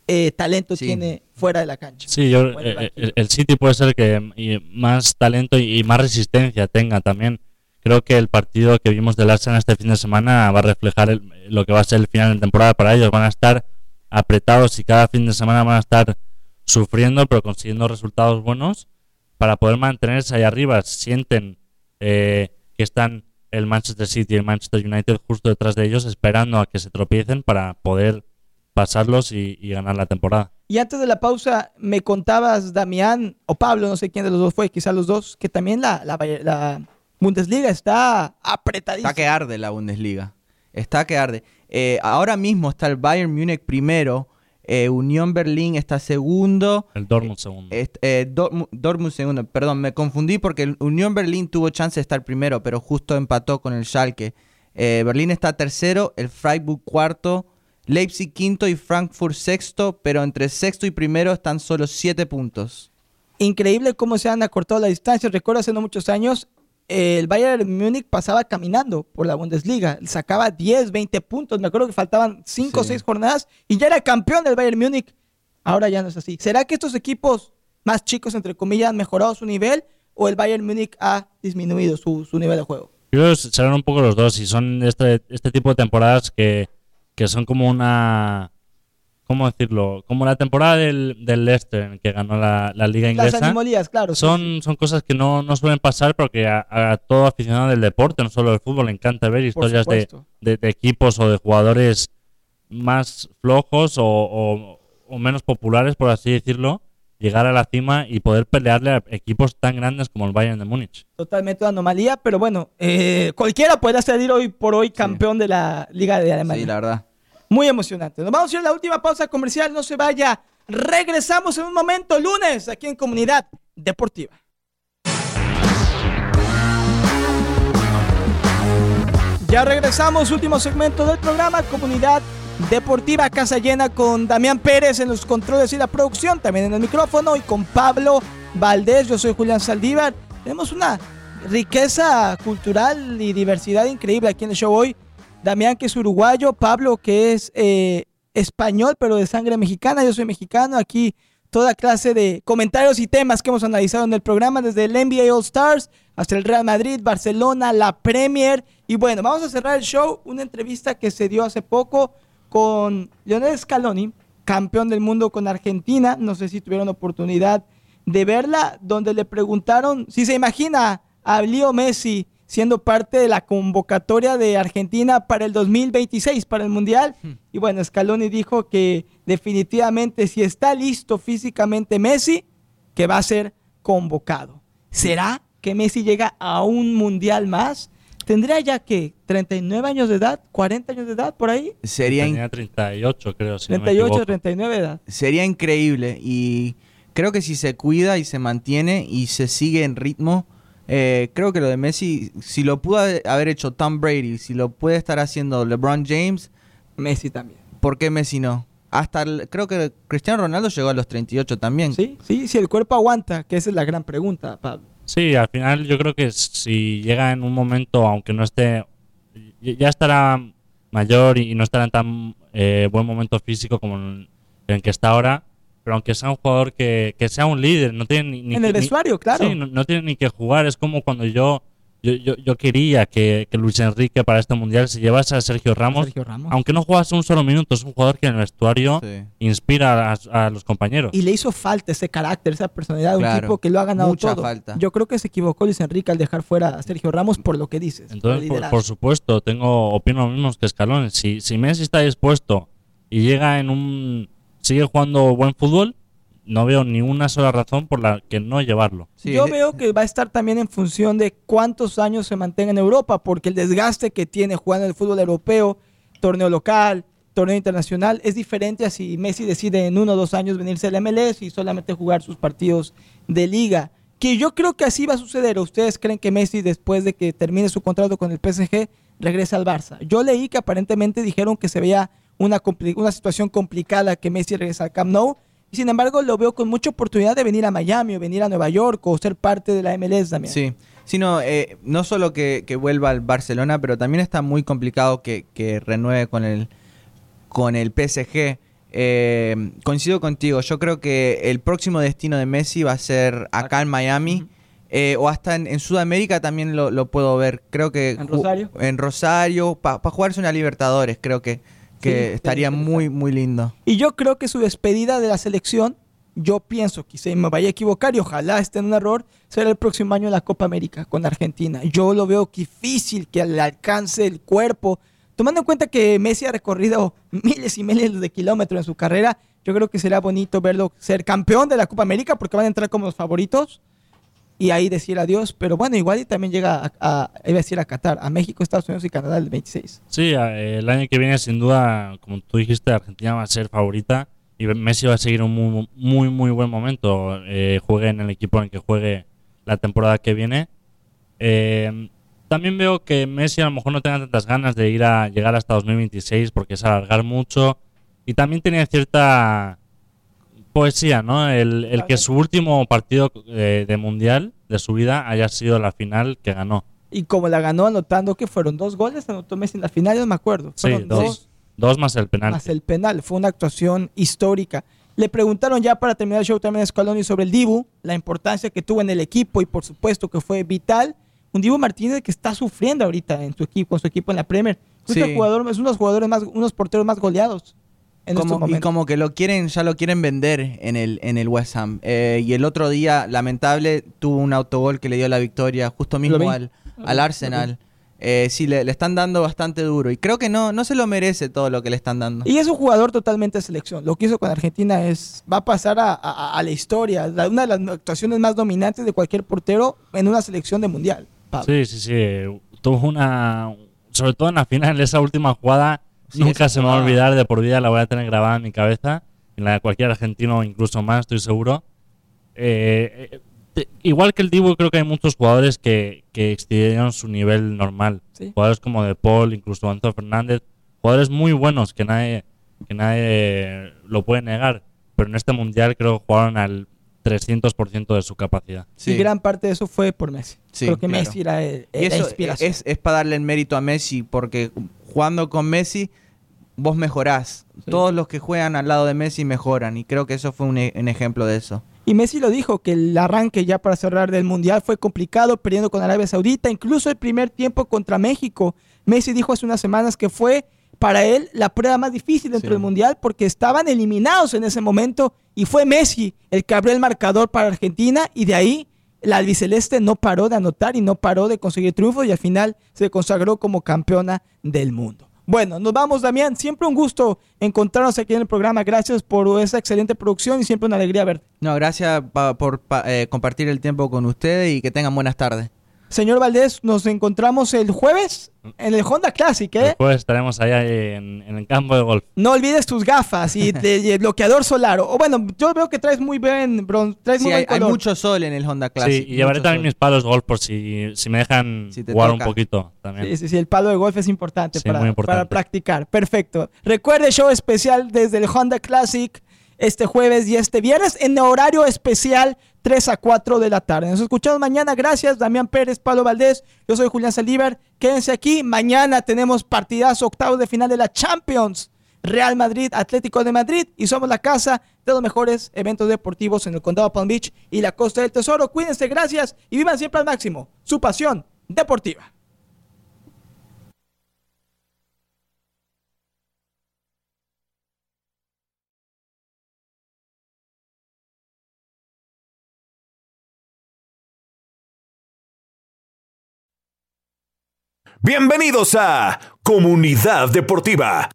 eh, talento Sí. tiene fuera de la cancha. Sí, yo, eh, el, el City puede ser que y más talento y, y más resistencia tenga también. Creo que el partido que vimos del Arsenal este fin de semana va a reflejar el- lo que va a ser el final de temporada para ellos. Van a estar apretados y cada fin de semana van a estar sufriendo, pero consiguiendo resultados buenos para poder mantenerse ahí arriba. Sienten eh, que están el Manchester City y el Manchester United justo detrás de ellos, esperando a que se tropiecen para poder pasarlos y- y ganar la temporada. Y antes de la pausa, me contabas, Damián, o Pablo, no sé quién de los dos fue, quizás los dos, que también la, la, la Bundesliga está apretadísima. Está que arde la Bundesliga. Está que arde. Eh, ahora mismo está el Bayern Múnich primero. Eh, Unión Berlín está segundo. El Dortmund segundo. eh, Dortmund, Dortmund segundo. Perdón, me confundí porque el Unión Berlín tuvo chance de estar primero, pero justo empató con el Schalke. Eh, Berlín está tercero, el Freiburg cuarto, Leipzig quinto y Frankfurt sexto, pero entre sexto y primero están solo siete puntos. Increíble cómo se han acortado las distancias. Recuerdo hace no muchos años, el Bayern Múnich pasaba caminando por la Bundesliga. Sacaba 10, 20 puntos. Me acuerdo que faltaban 5 o Sí. 6 jornadas y ya era campeón del Bayern Múnich. Ahora ya no es así. ¿Será que estos equipos más chicos, entre comillas, han mejorado su nivel o el Bayern Múnich ha disminuido su, su nivel de juego? Yo creo que serán un poco los dos y son este, este tipo de temporadas que, que son como una... ¿Cómo decirlo? Como la temporada del, del Leicester en que ganó la, la liga Las inglesa. animolías, claro. sí, sí. Son, son cosas que no, no suelen pasar porque a, a todo aficionado del deporte, no solo del fútbol, le encanta ver historias de, de- de equipos o de jugadores más flojos o, o- o menos populares, por así decirlo, llegar a la cima y poder pelearle a equipos tan grandes como el Bayern de Múnich. Totalmente una anomalía, pero bueno, eh, cualquiera puede salir hoy por hoy campeón de la Liga de Alemania. Sí, la verdad. Muy emocionante. Nos vamos a ir a la última pausa comercial, no se vaya. Regresamos en un momento, lunes, aquí en Comunidad Deportiva. Ya regresamos, último segmento del programa Comunidad Deportiva, casa llena con Damián Pérez en los controles y la producción, también en el micrófono y con Pablo Valdés, yo soy Julián Saldívar. Tenemos una riqueza cultural y diversidad increíble aquí en el show hoy. Damián que es uruguayo, Pablo que es eh, español pero de sangre mexicana, yo soy mexicano, aquí toda clase de comentarios y temas que hemos analizado en el programa, desde el NBA All Stars hasta el Real Madrid, Barcelona, la Premier. Y bueno, vamos a cerrar el show, una entrevista que se dio hace poco con Lionel Scaloni, campeón del mundo con Argentina. No sé si tuvieron oportunidad de verla, donde le preguntaron si se imagina a Leo Messi siendo parte de la convocatoria de Argentina para el 2026, para el Mundial. Hmm. Y bueno, Scaloni dijo que definitivamente si está listo físicamente Messi, que va a ser convocado. ¿Será que Messi llega a un Mundial más? ¿Tendría ya que 39 años de edad, 40 años de edad por ahí? Sería Tenía 38, creo. 38, 39 de edad. Sería increíble y creo que si se cuida y se mantiene y se sigue en ritmo, eh, creo que lo de Messi, si lo pudo haber hecho Tom Brady, si lo puede estar haciendo LeBron James, Messi también. ¿Por qué Messi no? Hasta creo que Cristiano Ronaldo llegó a los 38 también. Sí, sí, si el cuerpo aguanta, que esa es la gran pregunta, Pablo. Sí, al final yo creo que si llega en un momento, aunque no esté, ya estará mayor y no estará en tan eh, buen momento físico como en el que está ahora, pero aunque sea un jugador que, sea un líder, no tiene ni... En el vestuario, claro. Sí, no, tiene ni que jugar, es como cuando yo yo, yo, quería que, Luis Enrique para este mundial se llevase a Sergio Ramos, aunque no jugase un solo minuto, es un jugador que en el vestuario inspira a, los compañeros. Y le hizo falta ese carácter, esa personalidad de un tipo que lo ha ganado Mucha todo. Falta. Yo creo que se equivocó Luis Enrique al dejar fuera a Sergio Ramos por lo que dices. Entonces, por, supuesto, tengo opino lo mismo que Escalón. Si, si Messi está dispuesto y llega en un sigue jugando buen fútbol, no veo ni una sola razón por la que no llevarlo. Yo veo que va a estar también en función de cuántos años se mantenga en Europa, porque el desgaste que tiene jugando el fútbol europeo, torneo local, torneo internacional, es diferente a si Messi decide en uno o dos años venirse al MLS y solamente jugar sus partidos de liga. Que yo creo que así va a suceder. ¿Ustedes creen que Messi, después de que termine su contrato con el PSG, regresa al Barça? Yo leí que aparentemente dijeron que se veía una, una situación complicada que Messi regresa al Camp Nou sin embargo, lo veo con mucha oportunidad de venir a Miami o venir a Nueva York o ser parte de la MLS también. Sí, sino eh, no solo que, vuelva al Barcelona, pero también está muy complicado que, renueve con el, con el PSG. Eh, coincido contigo, yo creo que el próximo destino de Messi va a ser acá en Miami. Eh, o hasta en, Sudamérica también lo, puedo ver. Creo que en Rosario, en Rosario para jugarse una Libertadores, creo que que estaría muy, muy lindo. Y yo creo que su despedida de la selección, yo pienso, quizá me vaya a equivocar y ojalá esté en un error, será el próximo año la Copa América con Argentina. Yo lo veo difícil que le alcance el cuerpo. Tomando en cuenta que Messi ha recorrido miles y miles de kilómetros en su carrera, yo creo que será bonito verlo ser campeón de la Copa América porque van a entrar como los favoritos y ahí decir adiós. Pero bueno, igual y también llega a, a, decir a Qatar, a México, Estados Unidos y Canadá el 26. Sí, el año que viene sin duda, como tú dijiste, Argentina va a ser favorita y Messi va a seguir un muy, muy, muy buen momento. Eh, juegue en el equipo en el que juegue la temporada que viene. Eh, también veo que Messi a lo mejor no tenga tantas ganas de ir a llegar hasta 2026 porque es alargar mucho y también tiene cierta poesía, ¿no? El, que su último partido eh, de mundial de su vida haya sido la final que ganó. Y como la ganó anotando que fueron dos goles, anotó Messi en la final, yo me acuerdo. sí, dos, dos, más el penal. Más el penal, fue una actuación histórica. Le preguntaron ya para terminar el show también a Scaloni sobre el Dibu, la importancia que tuvo en el equipo y por supuesto que fue vital. Un Dibu Martínez que está sufriendo ahorita en su equipo, con su equipo en la Premier. Es, jugador, es uno de los jugadores más, unos porteros más goleados y como que lo quieren, ya lo quieren vender en el, en el West Ham. Eh, y el otro día, lamentable, tuvo un autogol que le dio la victoria justo mismo al, al, Arsenal. Eh, sí, le, están dando bastante duro. Y creo que no, no se lo merece todo lo que le están dando. Y es un jugador totalmente de selección. Lo que hizo con Argentina es. va a pasar a, la historia. una de las actuaciones más dominantes de cualquier portero en una selección de mundial. Sí, sí, sí. Tuvo una. Sobre todo en la final, esa última jugada Nunca se me va a olvidar, de por vida la voy a tener grabada en mi cabeza, en la de cualquier argentino incluso más, estoy seguro. Eh, eh, igual que el Dibu, creo que hay muchos jugadores que, que excedieron su nivel normal. Jugadores como De Paul, incluso Antonio Fernández, jugadores muy buenos que nadie, que nadie lo puede negar. Pero en este mundial creo que jugaron al 300% de su capacidad. Y gran parte de eso fue por Messi. creo que Messi era, inspiración. Es, es para darle el mérito a Messi porque jugando con Messi vos mejorás. Todos los que juegan al lado de Messi mejoran y creo que eso fue un, e, ejemplo de eso. Y Messi lo dijo, que el arranque ya para cerrar del Mundial fue complicado, perdiendo con Arabia Saudita, incluso el primer tiempo contra México. Messi dijo hace unas semanas que fue para él la prueba más difícil dentro Sí. del Mundial porque estaban eliminados en ese momento y fue Messi el que abrió el marcador para Argentina y de ahí la albiceleste no paró de anotar y no paró de conseguir triunfos y al final se consagró como campeona del mundo. Bueno, nos vamos, Damián. Siempre un gusto encontrarnos aquí en el programa. Gracias por esa excelente producción y siempre una alegría verte. No, gracias pa- por pa- eh, compartir el tiempo con ustedes y que tengan buenas tardes. Señor Valdés, nos encontramos el jueves en el Honda Classic, ¿eh? Después estaremos allá en, en el campo de golf. No olvides tus gafas y, de- y el bloqueador solar. O bueno, yo veo que traes muy bien, bron, traes Sí, muy hay, buen hay mucho sol en el Honda Classic. sí, y llevaré también sol. mis palos de golf por si, si me dejan Si te jugar toca. un poquito también. Sí, sí, sí, el palo de golf es importante, Sí, para, importante. para practicar. Perfecto. Recuerde show especial desde el Honda Classic este jueves y este viernes en horario especial 3 a 4 de la tarde. Nos escuchamos mañana. Gracias, Damián Pérez, Pablo Valdés. Yo soy Julián Saldívar. Quédense aquí. Mañana tenemos partidazo octavos de final de la Champions. Real Madrid, Atlético de Madrid y somos la casa de los mejores eventos deportivos en el condado Palm Beach y la Costa del Tesoro. Cuídense, gracias y vivan siempre al máximo su pasión deportiva. Bienvenidos a Comunidad Deportiva.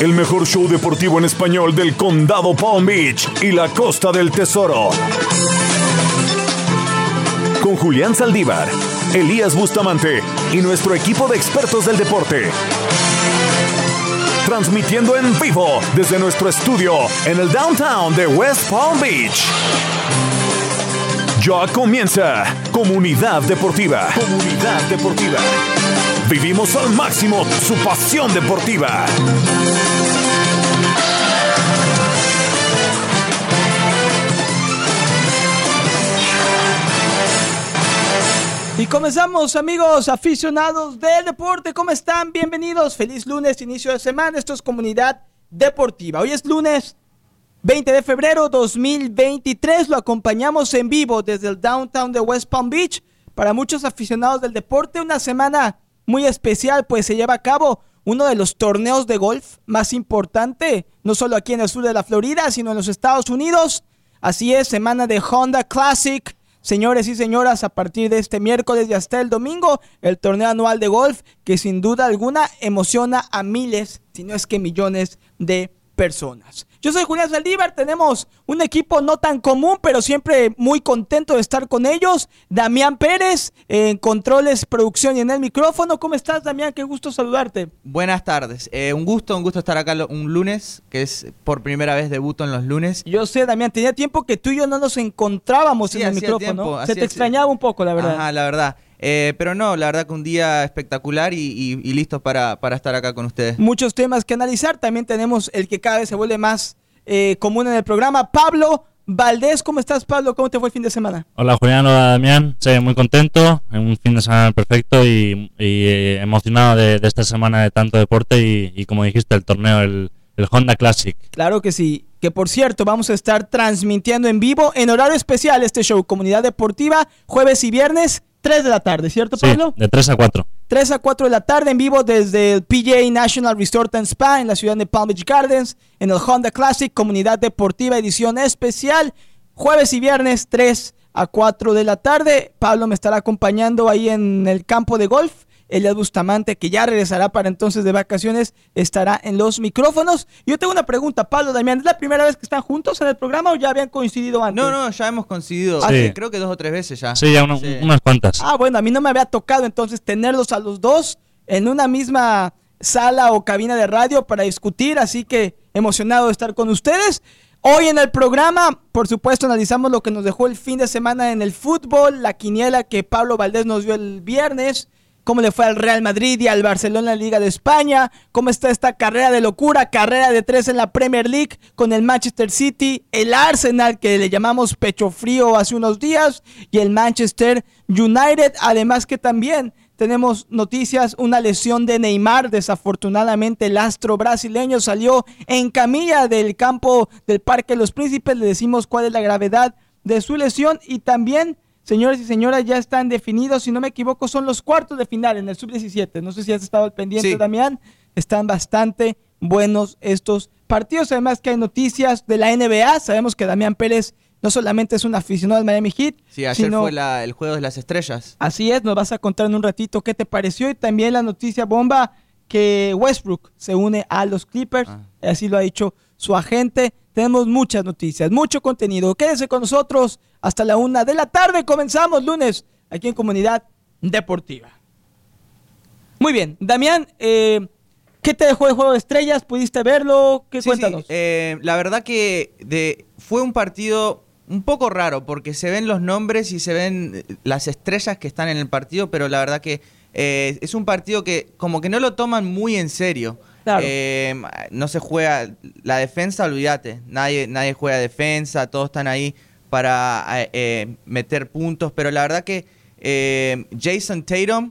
El mejor show deportivo en español del condado Palm Beach y la costa del tesoro. Con Julián Saldívar, Elías Bustamante y nuestro equipo de expertos del deporte transmitiendo en vivo desde nuestro estudio en el downtown de West Palm Beach. Ya comienza Comunidad Deportiva. Comunidad Deportiva. Vivimos al máximo su pasión deportiva. Y comenzamos, amigos aficionados del deporte. ¿Cómo están? Bienvenidos. Feliz lunes, inicio de semana. Esto es Comunidad Deportiva. Hoy es lunes 20 de febrero 2023. Lo acompañamos en vivo desde el downtown de West Palm Beach. Para muchos aficionados del deporte, una semana muy especial, pues se lleva a cabo uno de los torneos de golf más importante, no solo aquí en el sur de la Florida, sino en los Estados Unidos. Así es, semana de Honda Classic. Señores y señoras, a partir de este miércoles y hasta el domingo, el torneo anual de golf que sin duda alguna emociona a miles, si no es que millones de personas. Yo soy Julián Saldívar, tenemos un equipo no tan común, pero siempre muy contento de estar con ellos. Damián Pérez, en controles, producción y en el micrófono. ¿Cómo estás, Damián? Qué gusto saludarte. Buenas tardes. Eh, un gusto, un gusto estar acá un lunes, que es por primera vez debuto en los lunes. Yo sé, Damián, tenía tiempo que tú y yo no nos encontrábamos Sí, en el micrófono. tiempo, Se te extrañaba un poco, la verdad. Ajá, la verdad. Eh, pero no, la verdad que un día espectacular y, y, y listos para, para estar acá con ustedes. muchos temas que analizar. También tenemos el que cada vez se vuelve más eh, común en el programa. Pablo Valdés, ¿cómo estás, Pablo? ¿Cómo te fue el fin de semana? Hola Julián, hola Damián, sí, muy contento, en un fin de semana perfecto y, y, eh, emocionado de, de esta semana de tanto deporte y, y como dijiste, el torneo, el, el Honda Classic. Claro que sí. Que por cierto, vamos a estar transmitiendo en vivo en horario especial este show, Comunidad Deportiva, jueves y viernes, 3 de la tarde, ¿cierto, Sí, Pablo? de 3 a 4. 3 a 4 de la tarde en vivo desde el PGA National Resort and Spa en la ciudad de Palm Beach Gardens, en el Honda Classic, Comunidad Deportiva Edición Especial, jueves y viernes 3 a 4 de la tarde. Pablo me estará acompañando ahí en el campo de golf. Elias Bustamante, que ya regresará para entonces de vacaciones, estará en los micrófonos. Yo tengo una pregunta, Pablo, Damián, ¿es la primera vez que están juntos en el programa o ya habían coincidido antes? No, no, ya hemos coincidido, Sí. eh, creo que dos o tres veces ya. Sí, ya una- Sí. unas cuantas. Ah, bueno, a mí no me había tocado entonces tenerlos a los dos en una misma sala o cabina de radio para discutir, así que emocionado de estar con ustedes. Hoy en el programa, por supuesto, analizamos lo que nos dejó el fin de semana en el fútbol, la quiniela que Pablo Valdés nos dio el viernes, cómo le fue al Real Madrid y al Barcelona en la Liga de España, cómo está esta carrera de locura, carrera de tres en la Premier League con el Manchester City, el Arsenal que le llamamos pecho frío hace unos días y el Manchester United, además que también tenemos noticias, una lesión de Neymar. Desafortunadamente, el astro brasileño salió en camilla del campo del Parque Los Príncipes. Le decimos cuál es la gravedad de su lesión y también, señores y señoras, ya están definidos, si no me equivoco, son los cuartos de final en el sub-17. No sé si has estado al pendiente, Sí. Damián. Están bastante buenos estos partidos. Además que hay noticias de la NBA. Sabemos que Damián Pérez no solamente es un aficionado del Miami Heat, Sí, ayer sino fue la- el juego de las estrellas. Así es, nos vas a contar en un ratito qué te pareció y también la noticia bomba que Westbrook se une a los Clippers, Ah. así lo ha dicho su agente. Tenemos muchas noticias, mucho contenido. Quédese con nosotros hasta la una de la tarde. Comenzamos lunes aquí en Comunidad Deportiva. Muy bien, Damián, eh, ¿qué te dejó el juego de estrellas? ¿Pudiste verlo? ¿Qué Sí, cuéntanos? sí, eh, la verdad que de, fue un partido un poco raro porque se ven los nombres y se ven eh, las estrellas que están en el partido, pero la verdad que eh, es un partido que como que no lo toman muy en serio. Claro. Eh, no se juega la defensa, olvídate. Nadie, nadie juega defensa, todos están ahí para eh, eh, meter puntos, pero la verdad que eh, Jason Tatum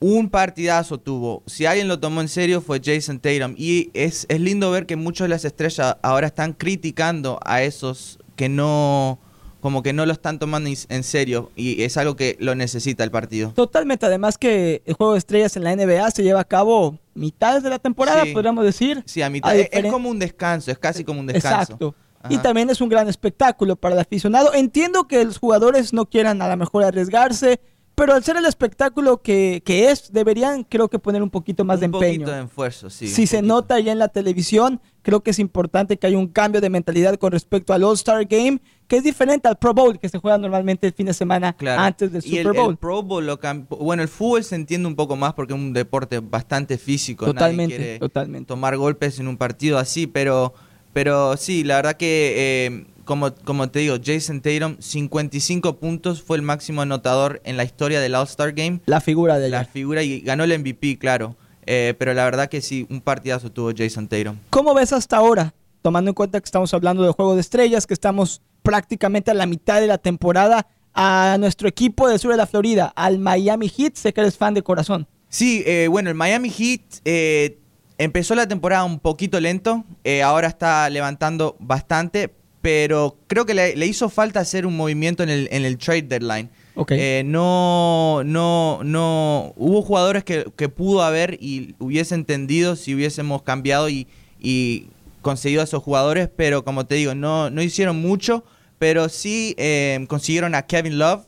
un partidazo tuvo. Si alguien lo tomó en serio fue Jason Tatum. Y es, es lindo ver que muchos de las estrellas ahora están criticando a esos que no, como que no lo están tomando en- serio. Y es algo que lo necesita el partido. Totalmente, además que el juego de estrellas en la NBA se lleva a cabo mitades de la temporada, Sí. podríamos decir. Sí, a mitad. Es como un descanso, es casi como un descanso. Exacto. Y también es un gran espectáculo para el aficionado. Entiendo que los jugadores no quieran a lo mejor arriesgarse, pero al ser el espectáculo que, que es, deberían creo que poner un poquito más de un empeño. poquito de esfuerzo, sí. si un se poquito. nota ya en la televisión, creo que es importante que haya un cambio de mentalidad con respecto al All-Star Game, que es diferente al Pro Bowl que se juega normalmente el fin de semana Claro. antes del y el, Super Bowl. el Pro Bowl lo Bueno, el fútbol se entiende un poco más porque es un deporte bastante físico. Totalmente, totalmente. tomar golpes en un partido así, pero, pero sí, la verdad que, eh, como, como te digo, Jason Tatum, 55 puntos, fue el máximo anotador en la historia del All-Star Game. La figura de La ayer. figura y ganó el MVP, claro. Eh, pero la verdad que sí, un partidazo tuvo Jason Tatum. ¿Cómo ves hasta ahora? Tomando en cuenta que estamos hablando de juego de estrellas, que estamos prácticamente a la mitad de la temporada, a nuestro equipo del sur de la Florida, al Miami Heat, sé que eres fan de corazón. Sí, eh, bueno, el Miami Heat eh, empezó la temporada un poquito lento, eh, ahora está levantando bastante, pero creo que le, le hizo falta hacer un movimiento en el, en el trade deadline. Ok. Eh, no, no, no, hubo jugadores que, que pudo haber y hubiese entendido si hubiésemos cambiado y, y conseguido a esos jugadores, pero como te digo, no, no hicieron mucho, pero sí eh, consiguieron a Kevin Love,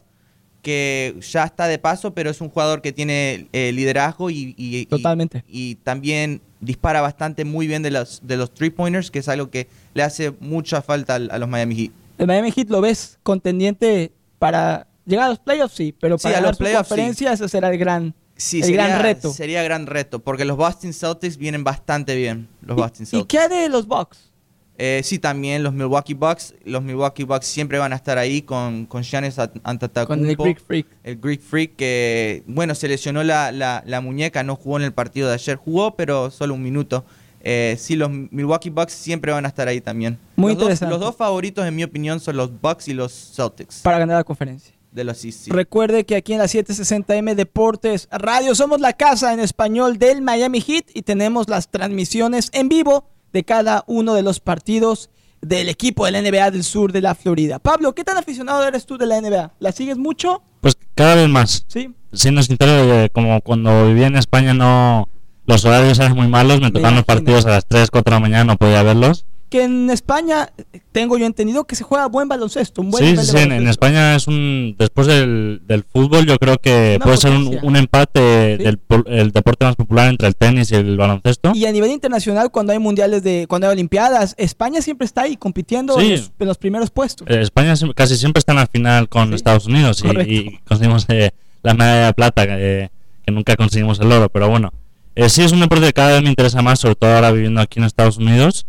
que ya está de paso, pero es un jugador que tiene eh, liderazgo y, y- y- Totalmente. y también dispara bastante muy bien de los, de los three pointers, que es algo que le hace mucha falta al- a los Miami Heat. El Miami Heat lo ves contendiente para llegar a los playoffs, sí, pero Sí, para a ganar los playoffs, conferencia ese será el gran, Sí, el sería, gran reto. Sería gran reto, porque los Boston Celtics vienen bastante bien. Los Boston ¿Y, y Celtics. qué de los Bucks? Eh, sí, también los Milwaukee Bucks. Los Milwaukee Bucks siempre van a estar ahí con, con Giannis Antetokounmpo. Con el Greek Freak. El Greek Freak que, bueno, se lesionó la, la- la muñeca, no jugó en el partido de ayer. Jugó, pero solo un minuto. Eh, sí, los Milwaukee Bucks siempre van a estar ahí también. Muy los dos- interesante. los dos favoritos, en mi opinión, son los Bucks y los Celtics Para ganar la conferencia. de los sí. Recuerde que aquí en la 760M Deportes Radio somos la casa en español del Miami Heat y tenemos las transmisiones en vivo de cada uno de los partidos del equipo de la NBA del sur de la Florida. Pablo, ¿qué tan aficionado eres tú de la NBA? ¿La sigues mucho? Pues cada vez más. Sí. Siendo sincero, como cuando vivía en España no los horarios eran muy malos, me tocaban los partidos a las 3, 4 de la mañana, no podía verlos. Que en España eh, tengo yo entendido que se juega buen baloncesto, un buen Sí, sí, en, en. España es un... Después del, del fútbol yo creo que Una puede ser un, potencia. un empate Sí. del el deporte más popular entre el tenis y el baloncesto. Y a nivel internacional, cuando hay mundiales de, cuando hay olimpiadas, España siempre está ahí compitiendo en, los, en los primeros puestos. Eh, España casi siempre está en la final con Estados Unidos y, y conseguimos eh, la medalla de plata, que, que nunca conseguimos el oro, pero bueno. Eh, sí, es un deporte que cada vez me interesa más, sobre todo ahora viviendo aquí en Estados Unidos.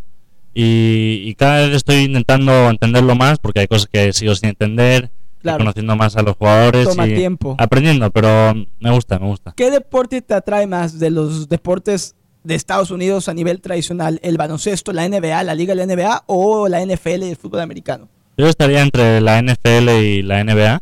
Y, y cada vez estoy intentando entenderlo más, porque hay cosas que sigo sin entender, Claro. conociendo más a los jugadores Toma y tiempo. aprendiendo, pero me gusta, me gusta. ¿Qué deporte te atrae más de los deportes de Estados Unidos a nivel tradicional? ¿El baloncesto, la NBA, la liga de la NBA o la NFL y el fútbol americano? Yo estaría entre la NFL y la NBA,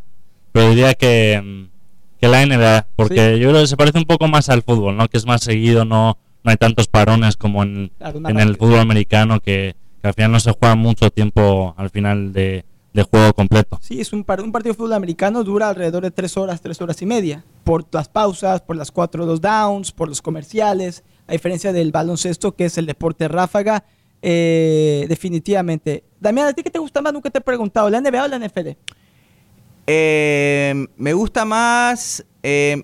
pero diría que, mm, que la NBA, porque yo creo que se parece un poco más al fútbol, ¿no? Que es más seguido, no, no hay tantos parones como en, Claro, una en el fútbol americano, que, que al final no se juega mucho tiempo al final de, de juego completo. Sí, es un, par- un partido de fútbol americano dura alrededor de tres horas, tres horas y media. Por las pausas, por las cuatro dos downs, por los comerciales. A diferencia del baloncesto, que es el deporte ráfaga. eh, definitivamente. Damián, ¿a ti qué te gusta más? Nunca te he preguntado, ¿la NBA o la NFL? Eh, me gusta más. eh,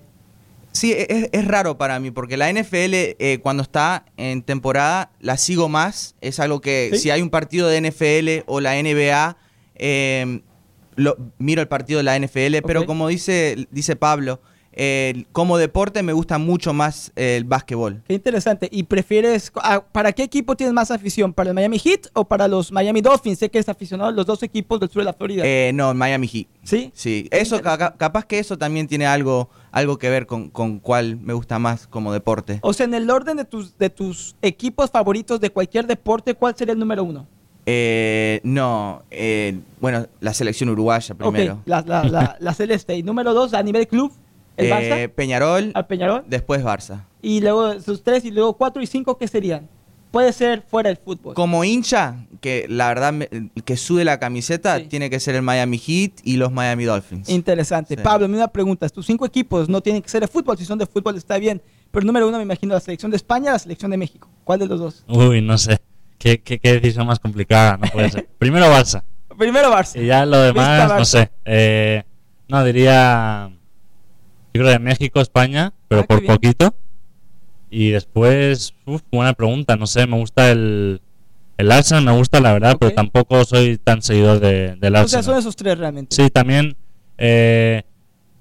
sí, es, es raro para mí, porque la NFL, eh, cuando está en temporada, la sigo más. Es algo que, ¿Sí? si hay un partido de NFL o la NBA, eh, lo, miro el partido de la NFL, pero como dice, dice Pablo, eh, como deporte me gusta mucho más el básquetbol. Qué interesante. ¿Y prefieres, ah, para qué equipo tienes más afición? ¿Para el Miami Heat o para los Miami Dolphins? Sé que es aficionado a los dos equipos del sur de la Florida. Eh, no, Miami Heat. ¿Sí? Sí, Qué eso ca- capaz que eso también tiene algo, algo que ver con, con cuál me gusta más como deporte. O sea, en el orden de tus, de tus equipos favoritos de cualquier deporte, ¿cuál sería el número uno? Eh, no, eh, bueno, la selección uruguaya primero. Ok, la, la, la, la Celeste. Y número dos, a nivel club, el Eh, Barça, Peñarol, al Peñarol. después Barça. Y luego sus tres, y luego cuatro y cinco, ¿qué serían? Puede ser fuera del fútbol. Como hincha, que la verdad me- que sube la camiseta, Sí. tiene que ser el Miami Heat y los Miami Dolphins. Interesante. Sí. Pablo, una pregunta. Tus cinco equipos no tienen que ser de fútbol. Si son de fútbol está bien. Pero número uno me imagino la selección de España, la selección de México. ¿Cuál de los dos? Uy, no sé. ¿Qué, qué, qué decisión más complicada? No puede ser. Primero Barça. Primero Barça. Y ya lo Vista demás, Barça. no sé. Eh, no, diría. Yo creo de México, España, pero Ah, por poquito. Y después, uf, buena pregunta, no sé, me gusta el. El Arsenal me gusta, la verdad, Ok. pero tampoco soy tan seguidor de, del O sea, Arsenal. son esos tres realmente. Sí, también eh,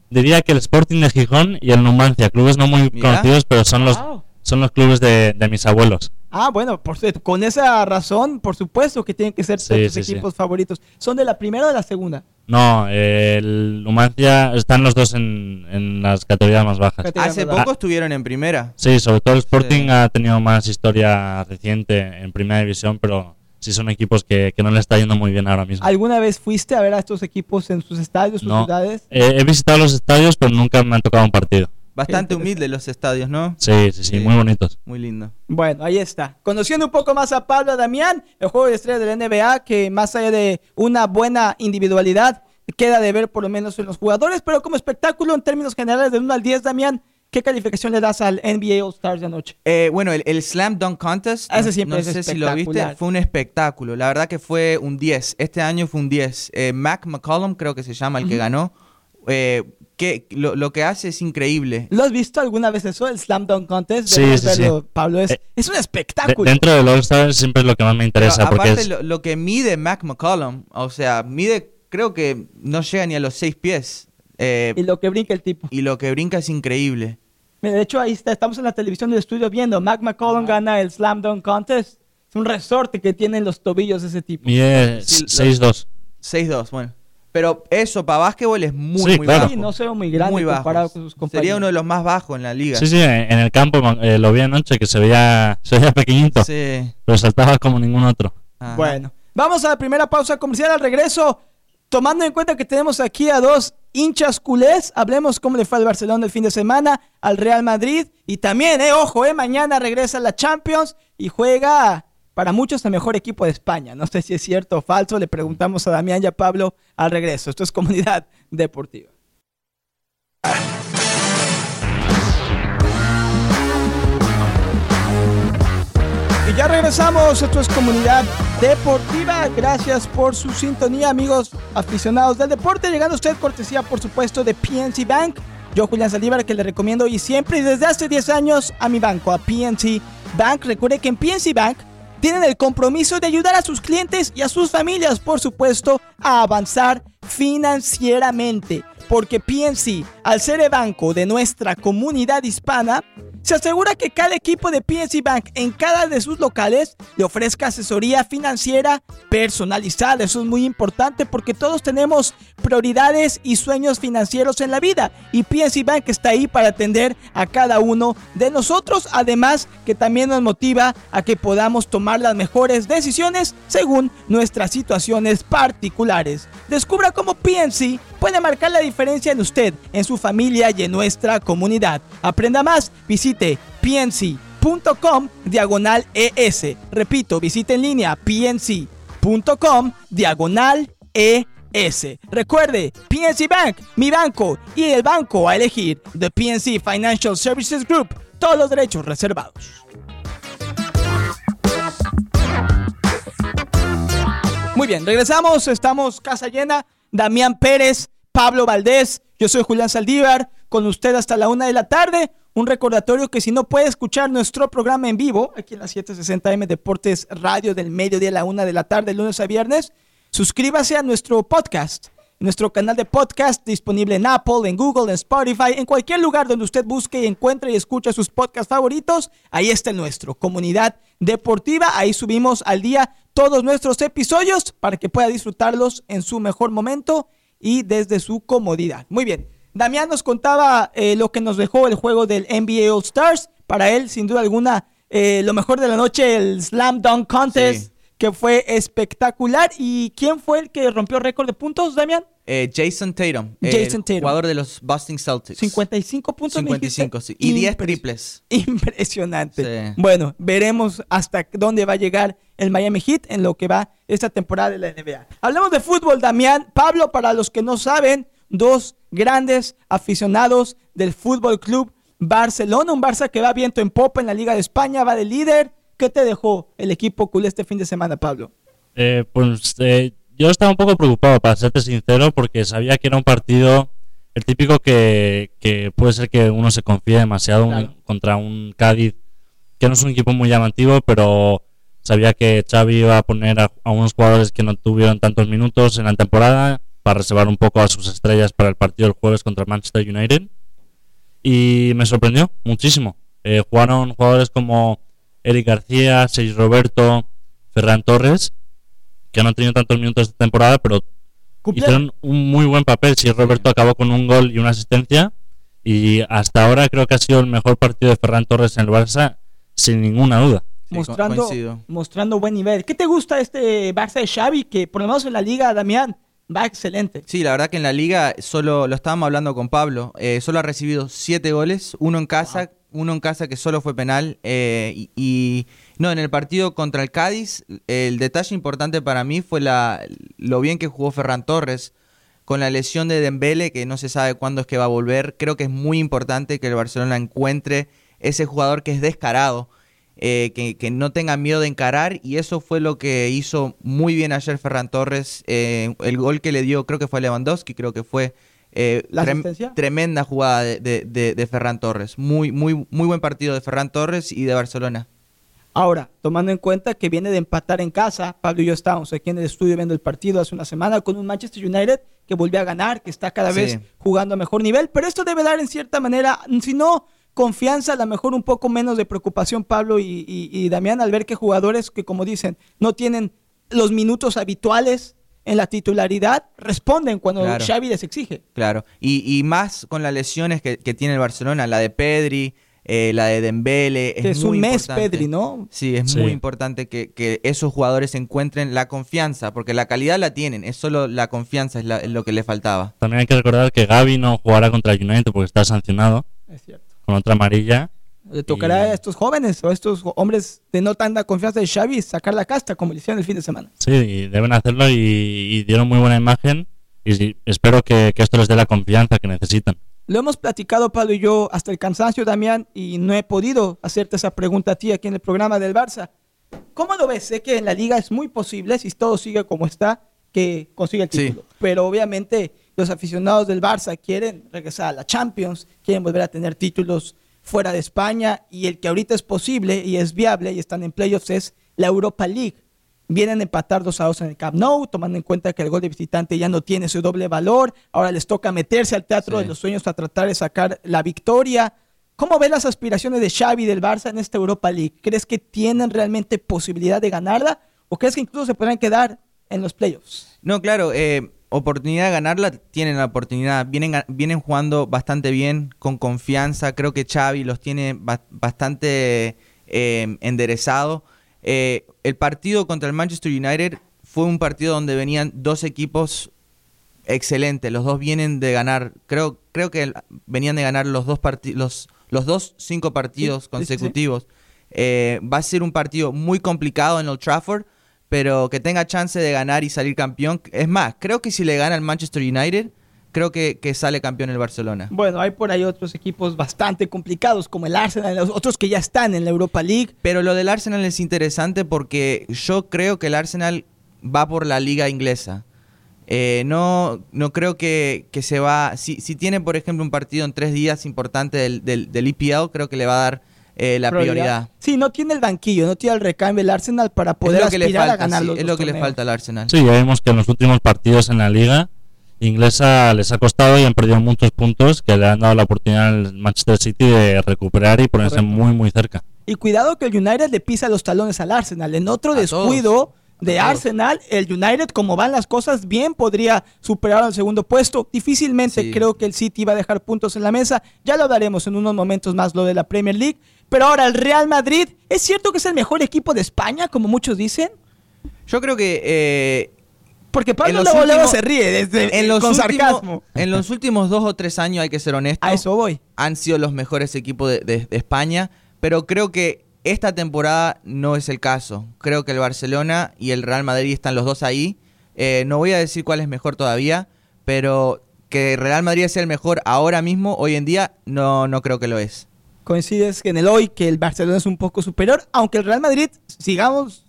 diría que el Sporting de Gijón y el Numancia, clubes no muy Mira. conocidos, pero son los, Wow. son los clubes de, de mis abuelos. Ah, bueno, por, con esa razón, por supuesto que tienen que ser Sí, tus sí, sí. equipos favoritos. ¿Son de la primera o de la segunda? No, eh, el Numancia están los dos en, en las categorías más bajas. Hace poco estuvieron en primera. Sí, sobre todo el Sporting Sí. ha tenido más historia reciente en primera división, pero sí son equipos que, que no le está yendo muy bien ahora mismo. ¿Alguna vez fuiste a ver a estos equipos en sus estadios, sus No. ciudades? Eh, he visitado los estadios, pero nunca me han tocado un partido. Bastante humildes los estadios, ¿no? Sí, sí, sí, Sí. muy bonitos. Muy lindo. Bueno, ahí está. Conociendo un poco más a Pablo Damián, el juego de estrellas de la NBA, que más allá de una buena individualidad, queda de ver por lo menos en los jugadores, pero como espectáculo en términos generales de 1 al 10, Damián, ¿qué calificación le das al NBA All Stars de anoche? Eh, bueno, el, el Slam Dunk Contest, Ese no- siempre no es sé si lo viste, espectacular. fue un espectáculo. La verdad que fue un 10. Este año fue un 10. Eh, Mac McCollum, creo que se llama el que ganó. Eh, que lo, lo que hace es increíble. ¿Lo has visto alguna vez eso, el Slam Dunk Contest? Sí, sí, sí. Pablo, es, Eh, es un De- espectáculo. dentro del All-Star siempre es lo que más me Pero interesa, porque aparte es, lo, lo que mide Mac McCollum, o sea, mide, creo que no llega ni a los 6 pies. Eh, y lo que brinca el tipo. y lo que brinca es increíble. Mira, De hecho, ahí está, estamos en la televisión del estudio viendo. Mac McCollum gana el Slam Dunk Contest. Es un resorte que tienen los tobillos de ese tipo. mide Sí, lo- 6'2". 6-2, bueno. Pero eso para básquetbol es muy, Sí, muy claro. bajo. Sí, no se ve muy grande muy bajo. comparado con sus compañeros. Sería uno de los más bajos en la liga. Sí, sí, en el campo eh, lo vi anoche que se veía, se veía pequeñito, Sí. pero saltaba como ningún otro. Ajá. Bueno, vamos a la primera pausa comercial al regreso. Tomando en cuenta que tenemos aquí a dos hinchas culés, hablemos cómo le fue al Barcelona el fin de semana, al Real Madrid y también, eh, ojo, eh, mañana regresa la Champions y juega para muchos el mejor equipo de España. No sé si es cierto o falso, le preguntamos a Damián y a Pablo al regreso. Esto es Comunidad Deportiva. Y ya regresamos, esto es Comunidad Deportiva. Gracias por su sintonía, amigos aficionados del deporte. Llegando a usted cortesía, por supuesto, de PNC Bank. Yo, Julián Saldívar, que le recomiendo y siempre y desde hace 10 años a mi banco, a PNC Bank. Recuerde que en PNC Bank tienen el compromiso de ayudar a sus clientes y a sus familias, por supuesto, a avanzar financieramente. Porque PNC, al ser el banco de nuestra comunidad hispana, se asegura que cada equipo de PNC Bank en cada de sus locales le ofrezca asesoría financiera personalizada. Eso es muy importante porque todos tenemos prioridades y sueños financieros en la vida y PNC Bank está ahí para atender a cada uno de nosotros. Además que también nos motiva a que podamos tomar las mejores decisiones según nuestras situaciones particulares. Descubra cómo PNC puede marcar la diferencia en usted, en su familia y en nuestra comunidad. Aprenda más, visite pnc.com diagonal ES. Repito, visite en línea pnc.com diagonal ES. Recuerde, PNC Bank, mi banco y el banco a elegir, The PNC Financial Services Group, todos los derechos reservados. Muy bien, regresamos, estamos casa llena. Damián Pérez, Pablo Valdés, yo soy Julián Saldívar, con usted hasta la una de la tarde. Un recordatorio que si no puede escuchar nuestro programa en vivo, aquí en la 760M Deportes Radio del mediodía a la una de la tarde, lunes a viernes, suscríbase a nuestro podcast, nuestro canal de podcast disponible en Apple, en Google, en Spotify, en cualquier lugar donde usted busque y encuentre y escuche sus podcasts favoritos, ahí está nuestro, Comunidad Deportiva, ahí subimos al día todos nuestros episodios para que pueda disfrutarlos en su mejor momento y desde su comodidad. Muy bien. Damián nos contaba eh, lo que nos dejó el juego del NBA All Stars. Para él, sin duda alguna, eh, lo mejor de la noche, el Slam Dunk Contest, Sí. que fue espectacular. ¿Y quién fue el que rompió récord de puntos, Damián? Eh, Jason Tatum, Jason Tatum. jugador de los Boston Celtics. 55 puntos. me dijiste. 55, sí. Y 10 Impres- triples. Impresionante. Sí. Bueno, veremos hasta dónde va a llegar el Miami Heat en lo que va esta temporada de la NBA. Hablemos de fútbol, Damián. Pablo, para los que no saben, dos grandes aficionados del Fútbol Club Barcelona, un Barça que va viento en popa en la Liga de España, va de líder. ¿Qué te dejó el equipo culé este fin de semana, Pablo? Eh, pues eh, yo estaba un poco preocupado, para serte sincero, porque sabía que era un partido, el típico que, que puede ser que uno se confíe demasiado un- contra un Cádiz, que no es un equipo muy llamativo, pero sabía que Xavi iba a poner a, a unos jugadores que no tuvieron tantos minutos en la temporada para reservar un poco a sus estrellas para el partido del jueves contra Manchester United. Y me sorprendió muchísimo. Eh, jugaron jugadores como Eric García, Sergio Roberto, Ferran Torres, que no han tenido tantos minutos esta temporada, pero hicieron un muy buen papel. Si Roberto acabó con un gol y una asistencia. Y hasta ahora creo que ha sido el mejor partido de Ferran Torres en el Barça, sin ninguna duda. Sí, mostrando, coincido. mostrando buen nivel. ¿Qué te gusta este Barça de Xavi? Que por lo menos en la liga, Damián, va excelente. Sí, la verdad que en la liga solo lo estábamos hablando con Pablo. eh, solo ha recibido siete goles, uno en casa, uno en casa que solo fue penal. eh, y, y- no, en el partido contra el Cádiz, el detalle importante para mí fue la, lo bien que jugó Ferran Torres con la lesión de Dembele, que no se sabe cuándo es que va a volver. Creo que es muy importante que el Barcelona encuentre ese jugador que es descarado. Eh, que, que no tenga miedo de encarar y eso fue lo que hizo muy bien ayer Ferran Torres. eh, el gol que le dio creo que fue a Lewandowski, creo que fue eh, ¿La trem- asistencia? tremenda jugada de, de- de- de Ferran Torres. Muy, muy, muy buen partido de Ferran Torres y de Barcelona. Ahora, tomando en cuenta que viene de empatar en casa, Pablo y yo estábamos aquí en el estudio viendo el partido hace una semana con un Manchester United que volvió a ganar, que está cada Sí. vez jugando a mejor nivel, pero esto debe dar en cierta manera, si no confianza, a lo mejor un poco menos de preocupación Pablo y, y- y Damián al ver que jugadores que como dicen no tienen los minutos habituales en la titularidad responden cuando Claro. Xavi les exige. Claro. Y, y más con las lesiones que, que tiene el Barcelona, la de Pedri, eh, la de Dembele. Que es muy un mes, importante. Pedri, ¿no? Sí, es Sí. muy importante que, que esos jugadores encuentren la confianza, porque la calidad la tienen, es solo la confianza es, la- es lo que le faltaba. También hay que recordar que Gaby no jugará contra el United porque está sancionado Es cierto. Con otra amarilla. Le tocará Y- a estos jóvenes o a estos hombres de no tanta confianza de Xavi sacar la casta como le hicieron el fin de semana. Sí, y deben hacerlo y, y dieron muy buena imagen. Y sí, espero que, que esto les dé la confianza que necesitan. Lo hemos platicado Pablo y yo hasta el cansancio, Damián, y no he podido hacerte esa pregunta a ti aquí en el programa del Barça. ¿Cómo lo ves? Sé que en la liga es muy posible, si todo sigue como está, que consiga el Sí. título. Pero obviamente los aficionados del Barça quieren regresar a la Champions, quieren volver a tener títulos fuera de España y el que ahorita es posible y es viable y están en playoffs es la Europa League. Vienen a empatar 2 a 2 en el Camp Nou, tomando en cuenta que el gol de visitante ya no tiene su doble valor. Ahora les toca meterse al teatro Sí. de los sueños a tratar de sacar la victoria. ¿Cómo ves las aspiraciones de Xavi y del Barça en esta Europa League? ¿Crees que tienen realmente posibilidad de ganarla o crees que incluso se podrán quedar en los playoffs? No, claro, eh, oportunidad de ganarla tienen la oportunidad. Vienen, vienen jugando bastante bien, con confianza. Creo que Xavi los tiene ba- bastante eh, enderezado. Eh, el partido contra el Manchester United fue un partido donde venían dos equipos excelentes. Los dos vienen de ganar, creo, creo que venían de ganar los dos partidos, los, los dos cinco partidos Sí, sí, sí. consecutivos. Eh, va a ser un partido muy complicado en Old Trafford, pero que tenga chance de ganar y salir campeón. Es más, creo que si le gana al Manchester United, creo que, que sale campeón el Barcelona. Bueno, hay por ahí otros equipos bastante complicados como el Arsenal, los otros que ya están en la Europa League. Pero lo del Arsenal es interesante porque yo creo que el Arsenal va por la liga inglesa. Eh, no, no creo que, que se va... Si, si tiene, por ejemplo, un partido en tres días importante del, del, del EPL, creo que le va a dar eh, la prioridad. Sí, no tiene el banquillo, no tiene el recambio el Arsenal para poder es lo que le aspirar falta, a ganar sí, los es lo que le falta al Arsenal. Sí, ya vimos que en los últimos partidos en la liga inglesa les ha costado y han perdido muchos puntos que le han dado la oportunidad al Manchester City de recuperar y ponerse Correcto. muy muy cerca. Y cuidado que el United le pisa los talones al Arsenal. En otro A descuido de A todos. Arsenal, el United, como van las cosas, bien podría superar al segundo puesto. Difícilmente Sí. creo que el City va a dejar puntos en la mesa. Ya lo hablaremos en unos momentos más lo de la Premier League. Pero ahora el Real Madrid, ¿es cierto que es el mejor equipo de España, como muchos dicen? Yo creo que eh, Porque Pablo últimos- se ríe desde, en, los con últimos, sarcasmo. en los últimos dos o tres años, hay que ser honesto, A eso voy. han sido los mejores equipos de, de- de España, pero creo que esta temporada no es el caso. Creo que el Barcelona y el Real Madrid están los dos ahí. Eh, no voy a decir cuál es mejor todavía, pero que Real Madrid sea el mejor ahora mismo, hoy en día, no, no creo que lo es. Coincides que en el hoy que el Barcelona es un poco superior, aunque el Real Madrid, sigamos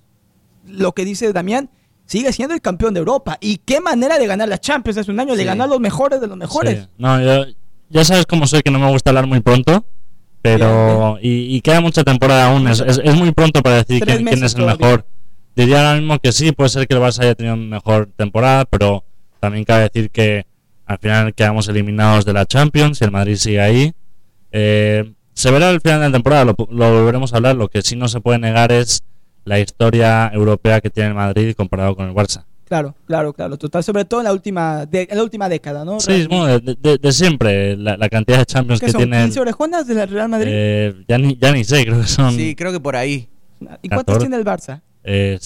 lo que dice Damián, sigue siendo el campeón de Europa. Y qué manera de ganar la Champions hace un año, le Sí. ganó a los mejores de los mejores. Sí. No, yo- ya sabes cómo soy que no me gusta hablar muy pronto, pero y, y queda mucha temporada aún. Es, es- es muy pronto para decir quién, es el todavía. mejor. Diría ahora mismo que sí, puede ser que el Barça haya tenido mejor temporada, pero también cabe decir que al final quedamos eliminados de la Champions y el Madrid sigue ahí. Eh, se verá al final de la temporada, lo, lo volveremos a hablar. Lo que sí no se puede negar es la historia europea que tiene el Madrid comparado con el Barça. Claro, claro, claro, total. Sobre todo en la última, de- en la última década, ¿no? Sí, bueno, de, de- de siempre, la, la cantidad de Champions ¿Qué que son? tiene. el- ¿15 orejonas del Real Madrid? Eh, ya, ni, ya ni sé, creo que son Sí, creo que por ahí. ¿Y cuántas 14. tiene el Barça? eh,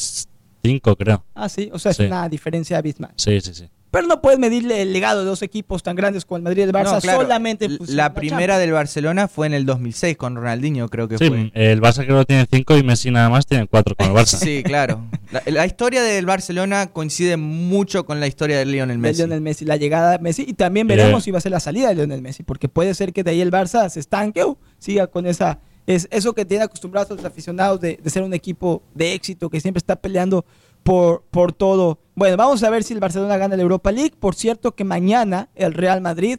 cinco, creo. Ah, sí, o sea, es Sí. una diferencia abismal. Sí, sí, sí. Pero no puedes medirle el legado de dos equipos tan grandes como el Madrid y el Barça No, claro, solamente La de primera del Barcelona fue en el 2006 con Ronaldinho, creo que Sí, fue. el Barça creo que tiene cinco y Messi nada más tiene cuatro con el Barça. Sí, claro. La, la historia del Barcelona coincide mucho con la historia de Lionel de Messi. Lionel Messi, la llegada de Messi y también Eh. veremos si va a ser la salida de Lionel Messi, porque puede ser que de ahí el Barça se estanque o siga con esa es eso que tiene acostumbrados a los aficionados de, de ser un equipo de éxito que siempre está peleando por, por todo. Bueno, vamos a ver si el Barcelona gana la Europa League. Por cierto que mañana el Real Madrid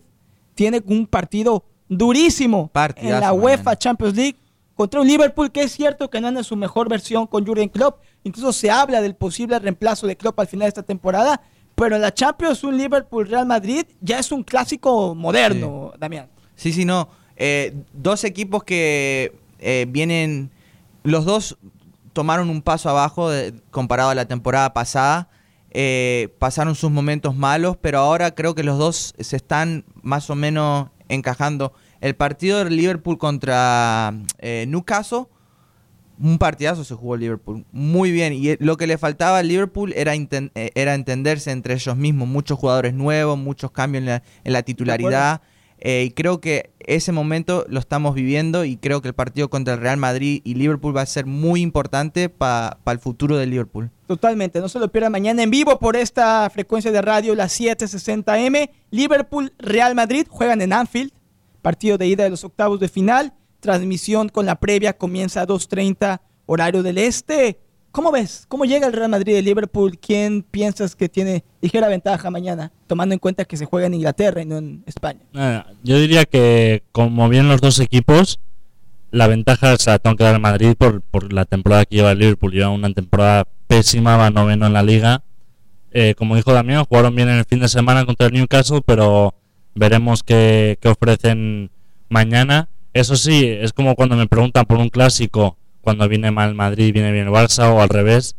tiene un partido durísimo Partidazo en la UEFA mañana. Champions League contra un Liverpool que es cierto que no anda en su mejor versión con Jurgen Klopp. Incluso se habla del posible reemplazo de Klopp al final de esta temporada. Pero en la Champions, un Liverpool-Real Madrid ya es un clásico moderno, Damián. Sí, sí, no. Eh, dos equipos que eh, vienen, los dos tomaron un paso abajo de- comparado a la temporada pasada. Eh, pasaron sus momentos malos, pero ahora creo que los dos se están más o menos encajando. El partido del Liverpool contra eh, Newcastle, un partidazo se jugó Liverpool. Muy bien. Y eh, lo que le faltaba al Liverpool era, eh, era entenderse entre ellos mismos. Muchos jugadores nuevos, muchos cambios en la, en la titularidad. Eh, y creo que ese momento lo estamos viviendo y creo que el partido contra el Real Madrid y Liverpool va a ser muy importante para el futuro del Liverpool. Totalmente, no se lo pierdan mañana en vivo por esta frecuencia de radio, las 760M. Liverpool, Real Madrid juegan en Anfield, partido de ida de los octavos de final. Transmisión con la previa comienza a 2.30 horario del este. ¿Cómo ves? ¿Cómo llega el Real Madrid de Liverpool? ¿Quién piensas que tiene ligera ventaja mañana? Tomando en cuenta que se juega en Inglaterra y no en España. Nada, yo diría que como bien los dos equipos, la ventaja se la tengo que dar al Madrid por, la temporada que lleva el Liverpool. Lleva una temporada pésima, va noveno en la liga. Eh, como dijo Damián, jugaron bien en el fin de semana contra el Newcastle, pero veremos qué ofrecen mañana. Eso sí, es como cuando me preguntan por un clásico, cuando viene mal Madrid, viene bien el Barça o al revés.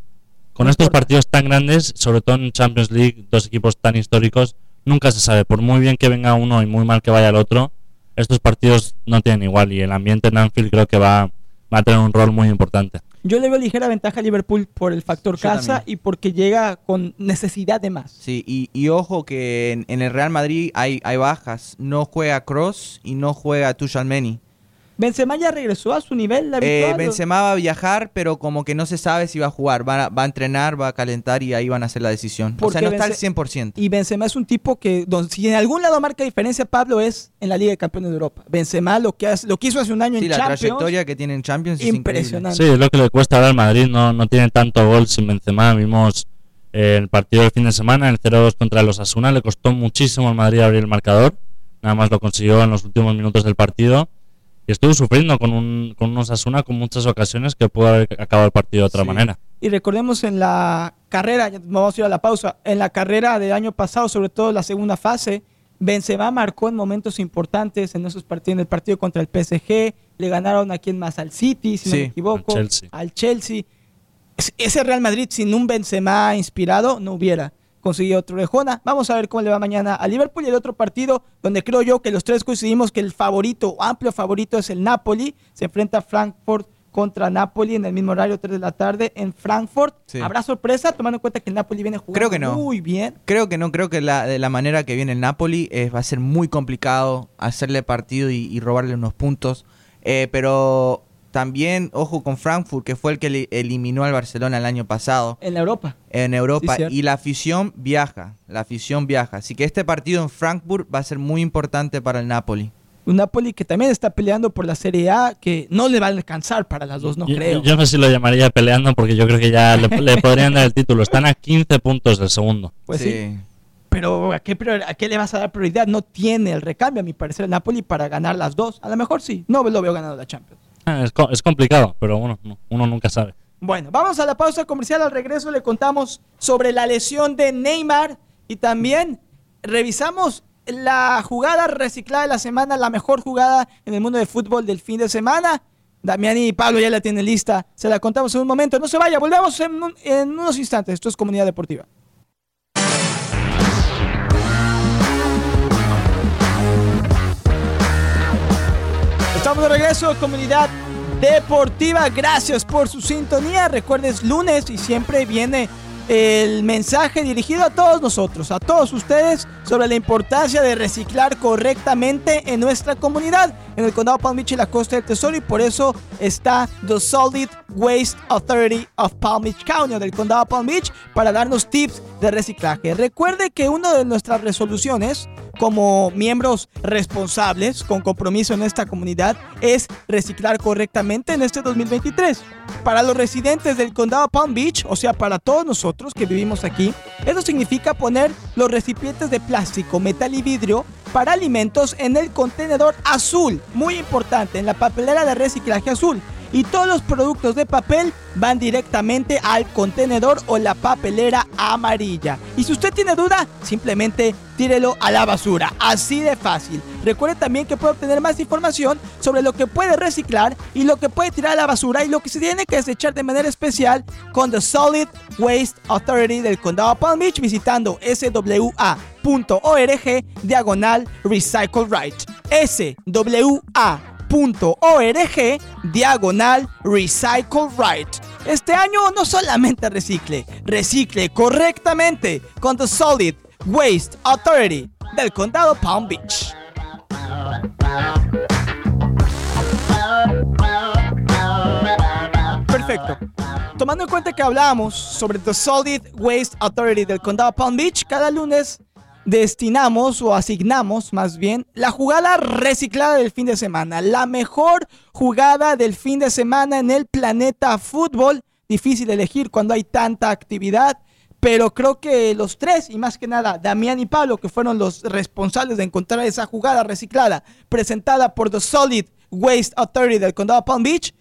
Con estos partidos tan grandes, sobre todo en Champions League, dos equipos tan históricos, nunca se sabe. Por muy bien que venga uno y muy mal que vaya el otro, estos partidos no tienen igual y el ambiente en Anfield creo que va, va a tener un rol muy importante. Yo le veo ligera ventaja a Liverpool por el factor Yo casa también. y porque llega con necesidad de más. Sí, y, y ojo que en, en el Real Madrid hay, hay bajas. No juega Cross y no juega Tuchalmeni. Benzema ya regresó a su nivel Eh, habitual. Benzema va a viajar, pero como que no se sabe si va a jugar. Va a, va a entrenar, va a calentar y ahí van a hacer la decisión. O sea, no está al Bence- 100%. Y Benzema es un tipo que, don- si en algún lado marca diferencia, Pablo, es en la Liga de Campeones de Europa. Benzema lo que, hace- lo que hizo hace un año Sí, en la Champions, trayectoria que tiene en Champions es increíble. impresionante. Sí, es lo que le cuesta ahora al Madrid, no, no tiene tanto gol sin Benzema. Vimos eh, el partido del fin de semana, el 0-2 contra los Asuna, le costó muchísimo al Madrid abrir el marcador. Nada más lo consiguió en los últimos minutos del partido. Y estuvo sufriendo con, un, con unos Asuna con muchas ocasiones que pudo haber acabado el partido de otra Sí. manera. Y recordemos en la carrera, ya vamos a ir a la pausa, en la carrera del año pasado, sobre todo la segunda fase, Benzema marcó en momentos importantes en esos partidos, en el partido contra el PSG, le ganaron a quien más al City, si no me equivoco, al Chelsea. al Chelsea. Es- Ese Real Madrid sin un Benzema inspirado no hubiera conseguido otro orejona. Vamos a ver cómo le va mañana a Liverpool y el otro partido donde creo yo que los tres coincidimos que el favorito, o amplio favorito es el Napoli. Se enfrenta a Frankfurt contra Napoli en el mismo horario, 3 de la tarde en Frankfurt. Sí. ¿Habrá sorpresa tomando en cuenta que el Napoli viene jugando Creo que no. muy bien? Creo que no, creo que la, de la manera que viene el Napoli eh, va a ser muy complicado hacerle partido y, y robarle unos puntos. Eh, pero también, ojo con Frankfurt, que fue el que le- eliminó al Barcelona el año pasado En Europa. en Europa. Sí, y la afición viaja, la afición viaja. Así que este partido en Frankfurt va a ser muy importante para el Napoli. Un Napoli que también está peleando por la Serie A, que no le va a alcanzar para las dos, no yo, creo. yo no sé si lo llamaría peleando porque yo creo que ya le, le podrían dar el título. Están a 15 puntos del segundo. Pues sí. Pero ¿a qué, ¿a qué le vas a dar prioridad? No tiene el recambio, a mi parecer, el Napoli para ganar las dos. A lo mejor sí. No lo veo ganando la Champions. Es, es complicado, pero bueno, no- uno nunca sabe. Bueno, vamos a la pausa comercial. Al regreso le contamos sobre la lesión de Neymar y también revisamos la jugada reciclada de la semana, la mejor jugada en el mundo del fútbol del fin de semana. Damián y Pablo ya la tienen lista. Se la contamos en un momento. No se vaya, volvemos en, en unos instantes. Esto es Comunidad Deportiva. Estamos de regreso, comunidad deportiva. Gracias por su sintonía. Recuerdes lunes y siempre viene el mensaje dirigido a todos nosotros, a todos ustedes, sobre la importancia de reciclar correctamente en nuestra comunidad, en el condado Palm Beach y la costa del Tesoro, y por eso está The Solid Waste Authority of Palm Beach County, del condado Palm Beach, para darnos tips de reciclaje. Recuerde que una de nuestras resoluciones como miembros responsables con compromiso en esta comunidad es reciclar correctamente en este 2023. Para los residentes del condado Palm Beach, o sea, para todos nosotros que vivimos aquí, eso significa poner los recipientes de plástico, metal y vidrio para alimentos en el contenedor azul, muy importante, en la papelera de reciclaje azul. Y todos los productos de papel van directamente al contenedor o la papelera amarilla. Y si usted tiene duda, simplemente tírelo a la basura. Así de fácil. Recuerde también que puede obtener más información sobre lo que puede reciclar y lo que puede tirar a la basura y lo que se tiene que desechar de manera especial con The Solid Waste Authority del Condado Palm Beach visitando swa.org diagonal Recycle Right. SWA .org diagonal recycle right. Este año no solamente recicle, recicle correctamente con The Solid Waste Authority del condado Palm Beach. Perfecto. Tomando en cuenta que hablamos sobre The Solid Waste Authority del condado Palm Beach, cada lunes destinamos o asignamos más bien la jugada reciclada del fin de semana. La mejor jugada del fin de semana en el planeta fútbol. Difícil elegir cuando hay tanta actividad. Pero creo que los tres, y más que nada Damián y Pablo, que fueron los responsables de encontrar esa jugada reciclada presentada por The Solid Waste Authority del condado Palm Beach,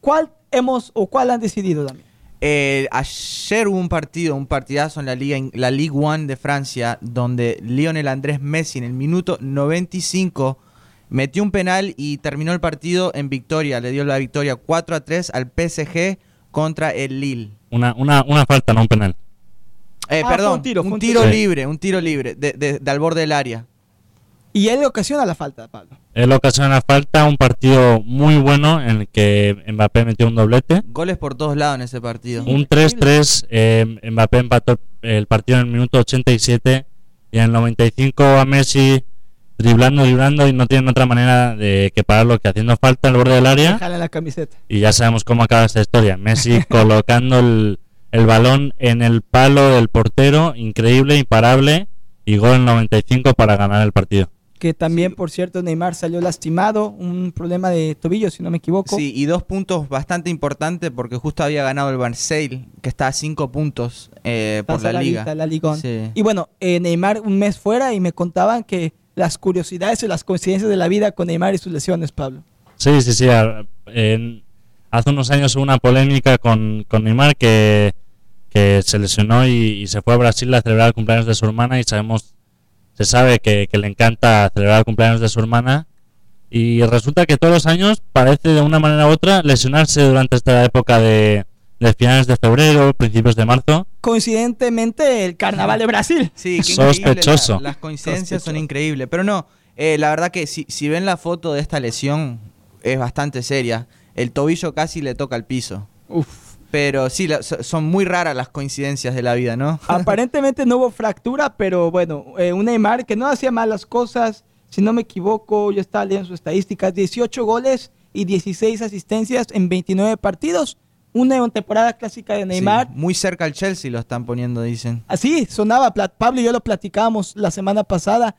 ¿cuál hemos o cuál han decidido, Damián? Eh, ayer hubo un partido, un partidazo en la Liga, en la Ligue 1 de Francia, donde Lionel Andrés Messi en el minuto 95 metió un penal y terminó el partido en victoria. Le dio la victoria 4 a 3 al PSG contra el Lille. Una, una, una falta, no un penal. Eh, Ah, perdón, un tiro, un tiro libre, un tiro libre, de, de- de al borde del área. Y él le ocasiona la falta, Pablo. Él ocasiona falta, un partido muy bueno en el que Mbappé metió un doblete. Goles por todos lados en ese partido. Un 3-3, eh, Mbappé empató el partido en el minuto 87 y en el 95 a Messi driblando, driblando y no tienen otra manera de que pararlo que haciendo falta al borde del área Jala la camiseta. y ya sabemos cómo acaba esta historia. Messi colocando el, el balón en el palo del portero, increíble, imparable y gol en el 95 para ganar el partido. Que también, por cierto, Neymar salió lastimado, un problema de tobillo, si no me equivoco. Sí, y dos puntos bastante importantes porque justo había ganado el Marseille, que está a cinco puntos eh, por Está la liga. saladita, la Ligón. Sí. Y bueno, eh, Neymar un mes fuera y me contaban que las curiosidades y las coincidencias de la vida con Neymar y sus lesiones, Pablo. Sí, sí, sí. en- hace unos años hubo una polémica con, con Neymar que, que se lesionó y, y se fue a Brasil a celebrar el cumpleaños de su hermana y sabemos, se sabe que, que le encanta celebrar el cumpleaños de su hermana y resulta que todos los años parece de una manera u otra lesionarse durante esta época de, de finales de febrero, principios de marzo. Coincidentemente, el carnaval de Brasil. Sí, qué Sospechoso. la- las coincidencias son increíbles. Pero no, eh, la verdad que si, si ven la foto de esta lesión, es bastante seria. El tobillo casi le toca al piso. Uf. Pero sí, la- son muy raras las coincidencias de la vida, ¿no? Aparentemente no hubo fractura, pero bueno, eh, un Neymar que no hacía malas cosas. Si no me equivoco, yo estaba leyendo sus estadísticas: 18 goles y 16 asistencias en 29 partidos. Una temporada clásica de Neymar. Sí, muy cerca al Chelsea lo están poniendo, dicen. Así sonaba, Pla- Pablo y yo lo platicábamos la semana pasada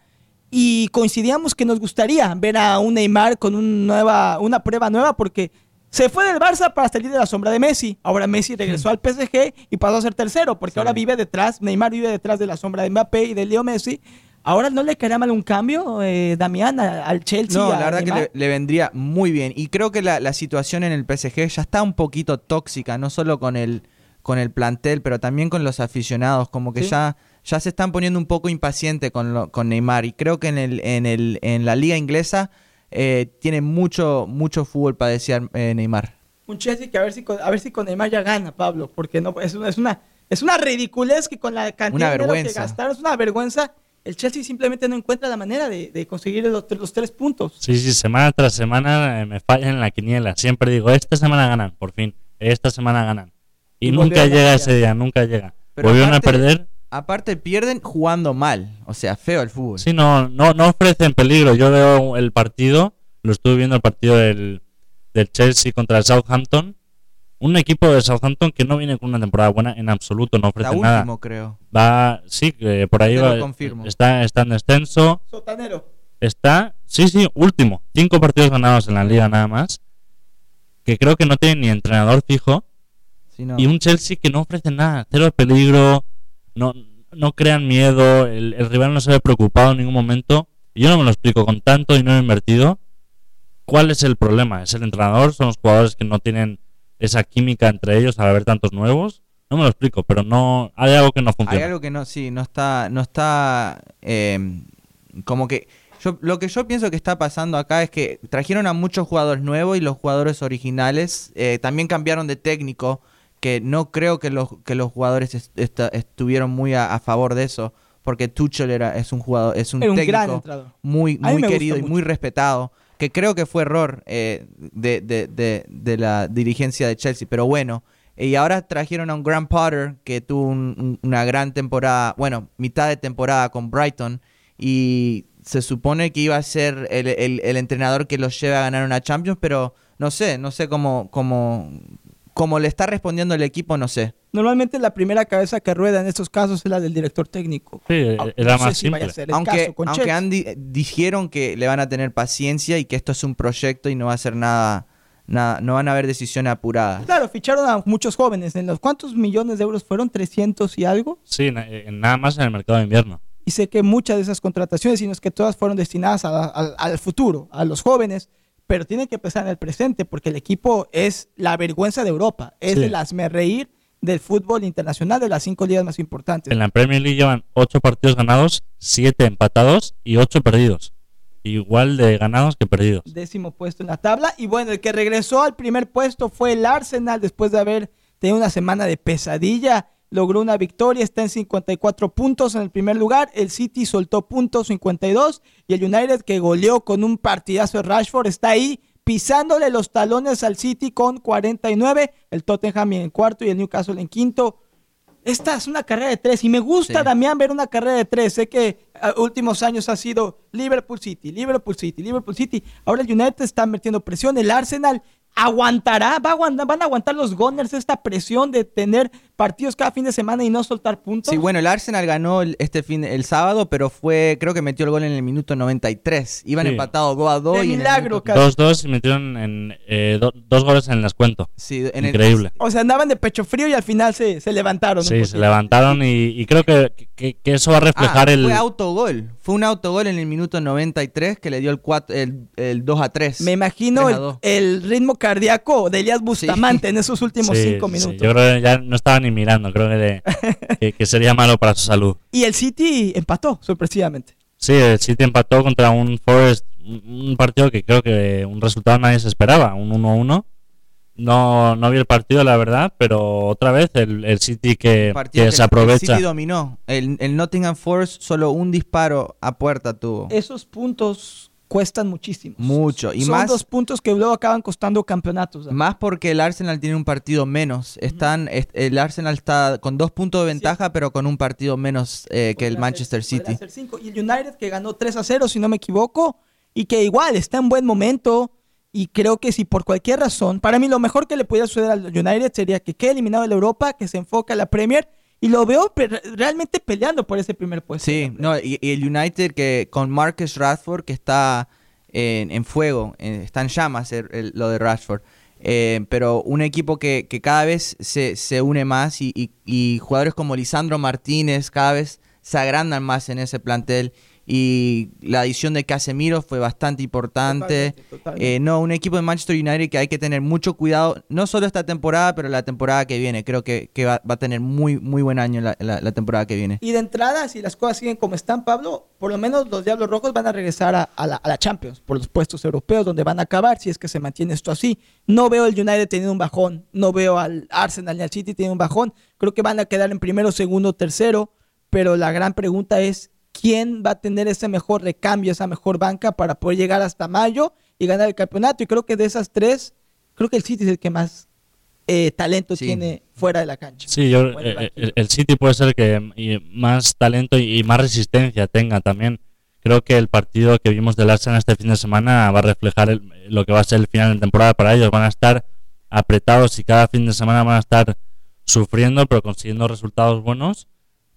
y coincidíamos que nos gustaría ver a un Neymar con un nueva, una prueba nueva porque se fue del Barça para salir de la sombra de Messi. Ahora Messi regresó al PSG y pasó a ser tercero porque Sí. ahora vive detrás, Neymar vive detrás de la sombra de Mbappé y de Leo Messi. Ahora no le quería mal un cambio, eh, Damián, al Chelsea. No, la verdad que le, le vendría muy bien. Y creo que la, la situación en el PSG ya está un poquito tóxica, no solo con el, con el plantel, pero también con los aficionados. Como que Sí. ya, ya se están poniendo un poco impacientes con, lo- con Neymar. Y creo que en, el, en, el, en la liga inglesa eh, tiene mucho, mucho fútbol para desear eh, Neymar. Un Chelsea que a ver si con, a ver si con Neymar ya gana, Pablo, porque no es una es una es una ridiculez que con la cantidad de dinero que gastaron es una vergüenza. El Chelsea simplemente no encuentra la manera de, de conseguir los, los tres puntos. Sí, sí, semana tras semana eh, me fallan en la quiniela. Siempre digo, esta semana ganan, por fin. Esta semana ganan. Y, Y nunca llega ese día, nunca llega. Pero Volvieron a perder. Aparte pierden jugando mal, o sea, feo el fútbol. Sí, no, no, no ofrecen peligro. Yo veo el partido, lo estuve viendo el partido del, del Chelsea contra el Southampton. Un equipo de Southampton que no viene con una temporada buena en absoluto, no Está ofrece nada. último, creo. Va, sí, que por ahí Te lo va, confirmo. está, está en descenso. Sotanero. Está, sí, sí, último. Cinco partidos ganados en la liga nada más. Que creo que no tiene ni entrenador fijo. Sí, no. Y un Chelsea que no ofrece nada. Cero peligro. No, no crean miedo. El, el rival no se ve preocupado en ningún momento. Y yo no me lo explico con tanto dinero invertido. ¿Cuál es el problema? ¿Es el entrenador? ¿Son los jugadores que no tienen esa química entre ellos al haber tantos nuevos? No me lo explico, pero no hay algo que no Hay funciona. algo que no, sí, no está, no está, eh, como que, yo, lo que yo pienso que está pasando acá es que trajeron a muchos jugadores nuevos y los jugadores originales eh, también cambiaron de técnico, que no creo que los, que los jugadores est- estuvieron muy a, a favor de eso, porque Tuchel era, es un jugador, es un un técnico muy, muy querido y muy respetado, que creo que fue error eh, de, de- de- de la dirigencia de Chelsea, pero bueno. Y ahora trajeron a un Graham Potter que tuvo un- un- una gran temporada, bueno, mitad de temporada con Brighton y se supone que iba a ser el, el- el entrenador que los lleve a ganar una Champions, pero no sé, no sé cómo, cómo, cómo le está respondiendo el equipo, no sé. Normalmente la primera cabeza que rueda en estos casos es la del director técnico. Sí, era no sé más si vaya a simple. Aunque, caso aunque di- dijeron que le van a tener paciencia y que esto es un proyecto y no va a ser nada, nada no van a haber decisiones apuradas. Claro, ficharon a muchos jóvenes. ¿En los cuántos millones de euros fueron? 300 y algo. Sí, na- eh, nada más en el mercado de invierno. Y sé que muchas de esas contrataciones, sino es que todas fueron destinadas a- a- al futuro, a los jóvenes, pero tienen que pensar en el presente, porque el equipo es la vergüenza de Europa, es Sí. el reír del fútbol internacional de las cinco ligas más importantes. En la Premier League llevan 8 partidos ganados, 7 empatados y 8 perdidos. igual de ganados que perdidos. Décimo puesto en la tabla. Y bueno, el que regresó al primer puesto fue el Arsenal después de haber tenido una semana de pesadilla. Logró una victoria, está en 54 puntos en el primer lugar. El City soltó puntos 52 y el United que goleó con un partidazo de Rashford está ahí pisándole los talones al City con 49. El Tottenham en cuarto y el Newcastle en quinto. Esta es una carrera de tres y me gusta, Sí. Damián, ver una carrera de tres. Sé que a últimos años ha sido Liverpool City, Liverpool City, Liverpool City. Ahora el United está metiendo presión. El Arsenal aguantará, va a aguantar, van a aguantar los Gunners esta presión de tener partidos cada fin de semana y no soltar puntos. Sí, bueno, el Arsenal ganó el- este fin el sábado, pero fue creo que metió el gol en el minuto 93. Iban Sí. empatados 2 a 2 De y el milagro, minuto- casi. 2-2 y metieron en, eh, do- dos goles en el descuento. Sí, en el- Increíble. O sea, andaban de pecho frío y al final se, se levantaron. Sí, se levantaron y, y creo que, que- que eso va a reflejar Ah, el... Fue autogol. Fue un autogol en el minuto 93 que le dio el, cuat- el, el 2 a 3. Me imagino 3 a el, 2. el ritmo cardíaco de Elías Bustamante en esos últimos Sí, cinco sí, minutos. yo creo que ya no estaba ni mirando, creo que, de- que, que sería malo para su salud. Y el City empató, sorpresivamente. Sí, el City empató contra un Forest, un partido que creo que un resultado nadie se esperaba, un 1-1. No, no vi el partido, la verdad, pero otra vez el, el City que, que que se aprovecha. El City dominó. El, el Nottingham Forest solo un disparo a puerta tuvo. Esos puntos cuestan muchísimo. Mucho. Y Son más, dos puntos que luego acaban costando campeonatos. Más porque el Arsenal tiene un partido menos. Están, est- el Arsenal está con dos puntos de ventaja, pero con un partido menos eh, que el Manchester City. cinco. Y el United que ganó 3 a 0, si no me equivoco, y que igual está en buen momento. Y creo que si por cualquier razón, para mí lo mejor que le pudiera suceder al United sería que quede eliminado de la Europa, que se enfoque a la Premier. Y lo veo realmente peleando por ese primer puesto. Sí, no, y, el United que con Marcus Rashford que está en, en fuego, eh, está en llamas el- lo de Rashford. Eh, pero un equipo que, cada vez se, se une más y- y jugadores como Lisandro Martínez cada vez se agrandan más en ese plantel. Y la adición de Casemiro fue bastante importante. Totalmente, totalmente. Eh, no, un equipo de Manchester United que hay que tener mucho cuidado, no solo esta temporada, pero la temporada que viene. Creo que, que va, va a tener muy, muy buen año la- la- la temporada que viene. Y de entrada, si las cosas siguen como están, Pablo, por lo menos los Diablos Rojos van a regresar a, a la, a la Champions por los puestos europeos donde van a acabar si es que se mantiene esto así. No veo el United teniendo un bajón, no veo al Arsenal ni al City teniendo un bajón. Creo que van a quedar en primero, segundo, tercero, pero la gran pregunta es quién va a tener ese mejor recambio, esa mejor banca para poder llegar hasta mayo y ganar el campeonato. Y creo que de esas tres, creo que el City es el que más eh, talento Sí. tiene fuera de la cancha. Sí, yo, eh, el, el City puede ser que y más talento y, y más resistencia tenga también. Creo que el partido que vimos del Arsenal este fin de semana va a reflejar el- lo que va a ser el final de temporada para ellos. Van a estar apretados y cada fin de semana van a estar sufriendo, pero consiguiendo resultados buenos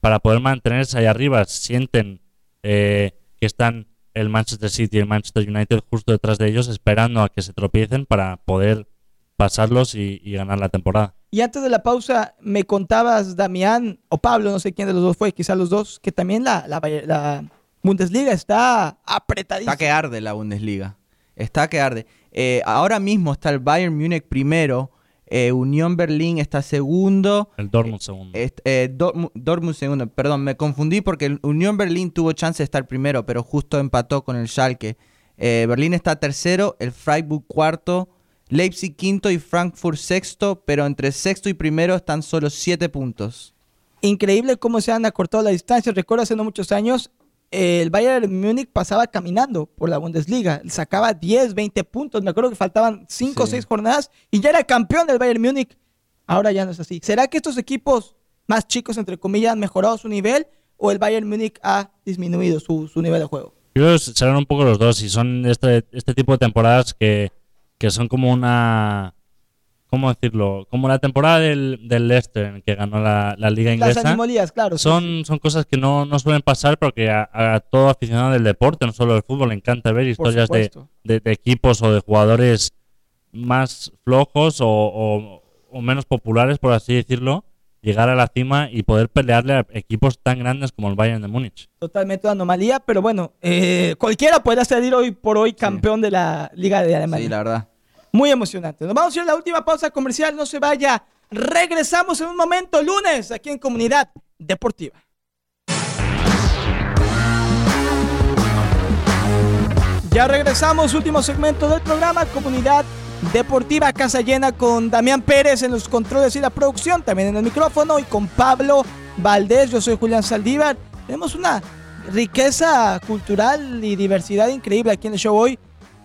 para poder mantenerse ahí arriba. Sienten eh, que están el Manchester City y el Manchester United justo detrás de ellos, esperando a que se tropiecen para poder pasarlos y- y ganar la temporada. Y antes de la pausa, me contabas, Damián, o Pablo, no sé quién de los dos fue, quizás los dos, que también la, la, la Bundesliga está apretadísima. Está que arde la Bundesliga. Está que arde. Eh, ahora mismo está el Bayern Múnich primero. Eh, Unión Berlín está segundo. El Dortmund segundo. eh, Dortmund, Dortmund segundo. Perdón, me confundí porque el Unión Berlín tuvo chance de estar primero, pero justo empató con el Schalke. Eh, Berlín está tercero, el Freiburg cuarto, Leipzig quinto y Frankfurt sexto, pero entre sexto y primero están solo siete puntos. Increíble cómo se han acortado las distancias. Recuerdo hace no muchos años, el Bayern Múnich pasaba caminando por la Bundesliga. Sacaba 10, 20 puntos. Me acuerdo que faltaban 5 o Sí. 6 jornadas y ya era campeón del Bayern Múnich. Ahora ya no es así. ¿Será que estos equipos más chicos, entre comillas, han mejorado su nivel o el Bayern Múnich ha disminuido su, su nivel de juego? Yo creo que serán un poco los dos y son este, este tipo de temporadas que, que son como una... ¿Cómo decirlo? Como la temporada del, del Leicester en que ganó la, la liga Las inglesa. animolías, claro. sí, sí. Son, son cosas que no, no suelen pasar porque a, a todo aficionado del deporte, no solo del fútbol, le encanta ver historias de, de- de equipos o de jugadores más flojos o, o- o menos populares, por así decirlo, llegar a la cima y poder pelearle a equipos tan grandes como el Bayern de Múnich. Totalmente una anomalía, pero bueno, eh, cualquiera puede salir hoy por hoy campeón de la Liga de Alemania. Sí, la verdad. Muy emocionante. Nos vamos a ir a la última pausa comercial, no se vaya. Regresamos en un momento, lunes, aquí en Comunidad Deportiva. Ya regresamos, último segmento del programa, Comunidad Deportiva Casa Llena con Damián Pérez en los controles y la producción, también en el micrófono y con Pablo Valdés. Yo soy Julián Saldívar. Tenemos una riqueza cultural y diversidad increíble aquí en el show hoy.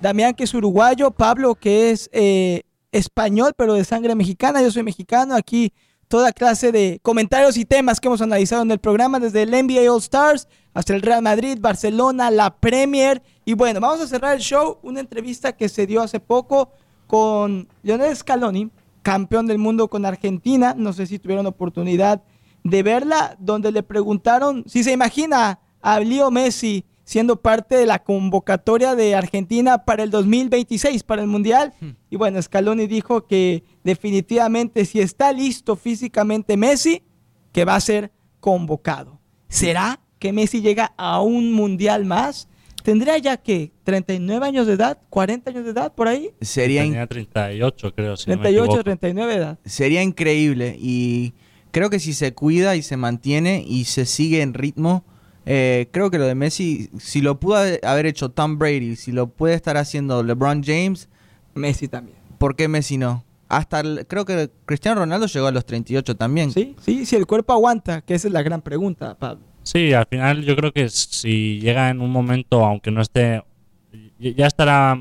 Damián que es uruguayo, Pablo que es eh, español pero de sangre mexicana, yo soy mexicano. Aquí toda clase de comentarios y temas que hemos analizado en el programa, desde el NBA All Stars hasta el Real Madrid, Barcelona, la Premier. Y bueno, vamos a cerrar el show, una entrevista que se dio hace poco con Lionel Scaloni, campeón del mundo con Argentina. No sé si tuvieron oportunidad de verla, donde le preguntaron si se imagina a Leo Messi siendo parte de la convocatoria de Argentina para el 2026, para el Mundial. Hmm. Y bueno, Scaloni dijo que definitivamente si está listo físicamente Messi, que va a ser convocado. ¿Será que Messi llega a un Mundial más? ¿Tendría ya que 39 años de edad, 40 años de edad por ahí? Sería Tenía 38, creo. Si 38, no 39 de edad. Sería increíble y creo que si se cuida y se mantiene y se sigue en ritmo, eh, creo que lo de Messi, si lo pudo haber hecho Tom Brady, si lo puede estar haciendo LeBron James, Messi también. ¿Por qué Messi no? Hasta creo que Cristiano Ronaldo llegó a los 38 también. Sí, sí, si el cuerpo aguanta, que esa es la gran pregunta, Pablo. Sí, al final yo creo que si llega en un momento, aunque no esté, ya estará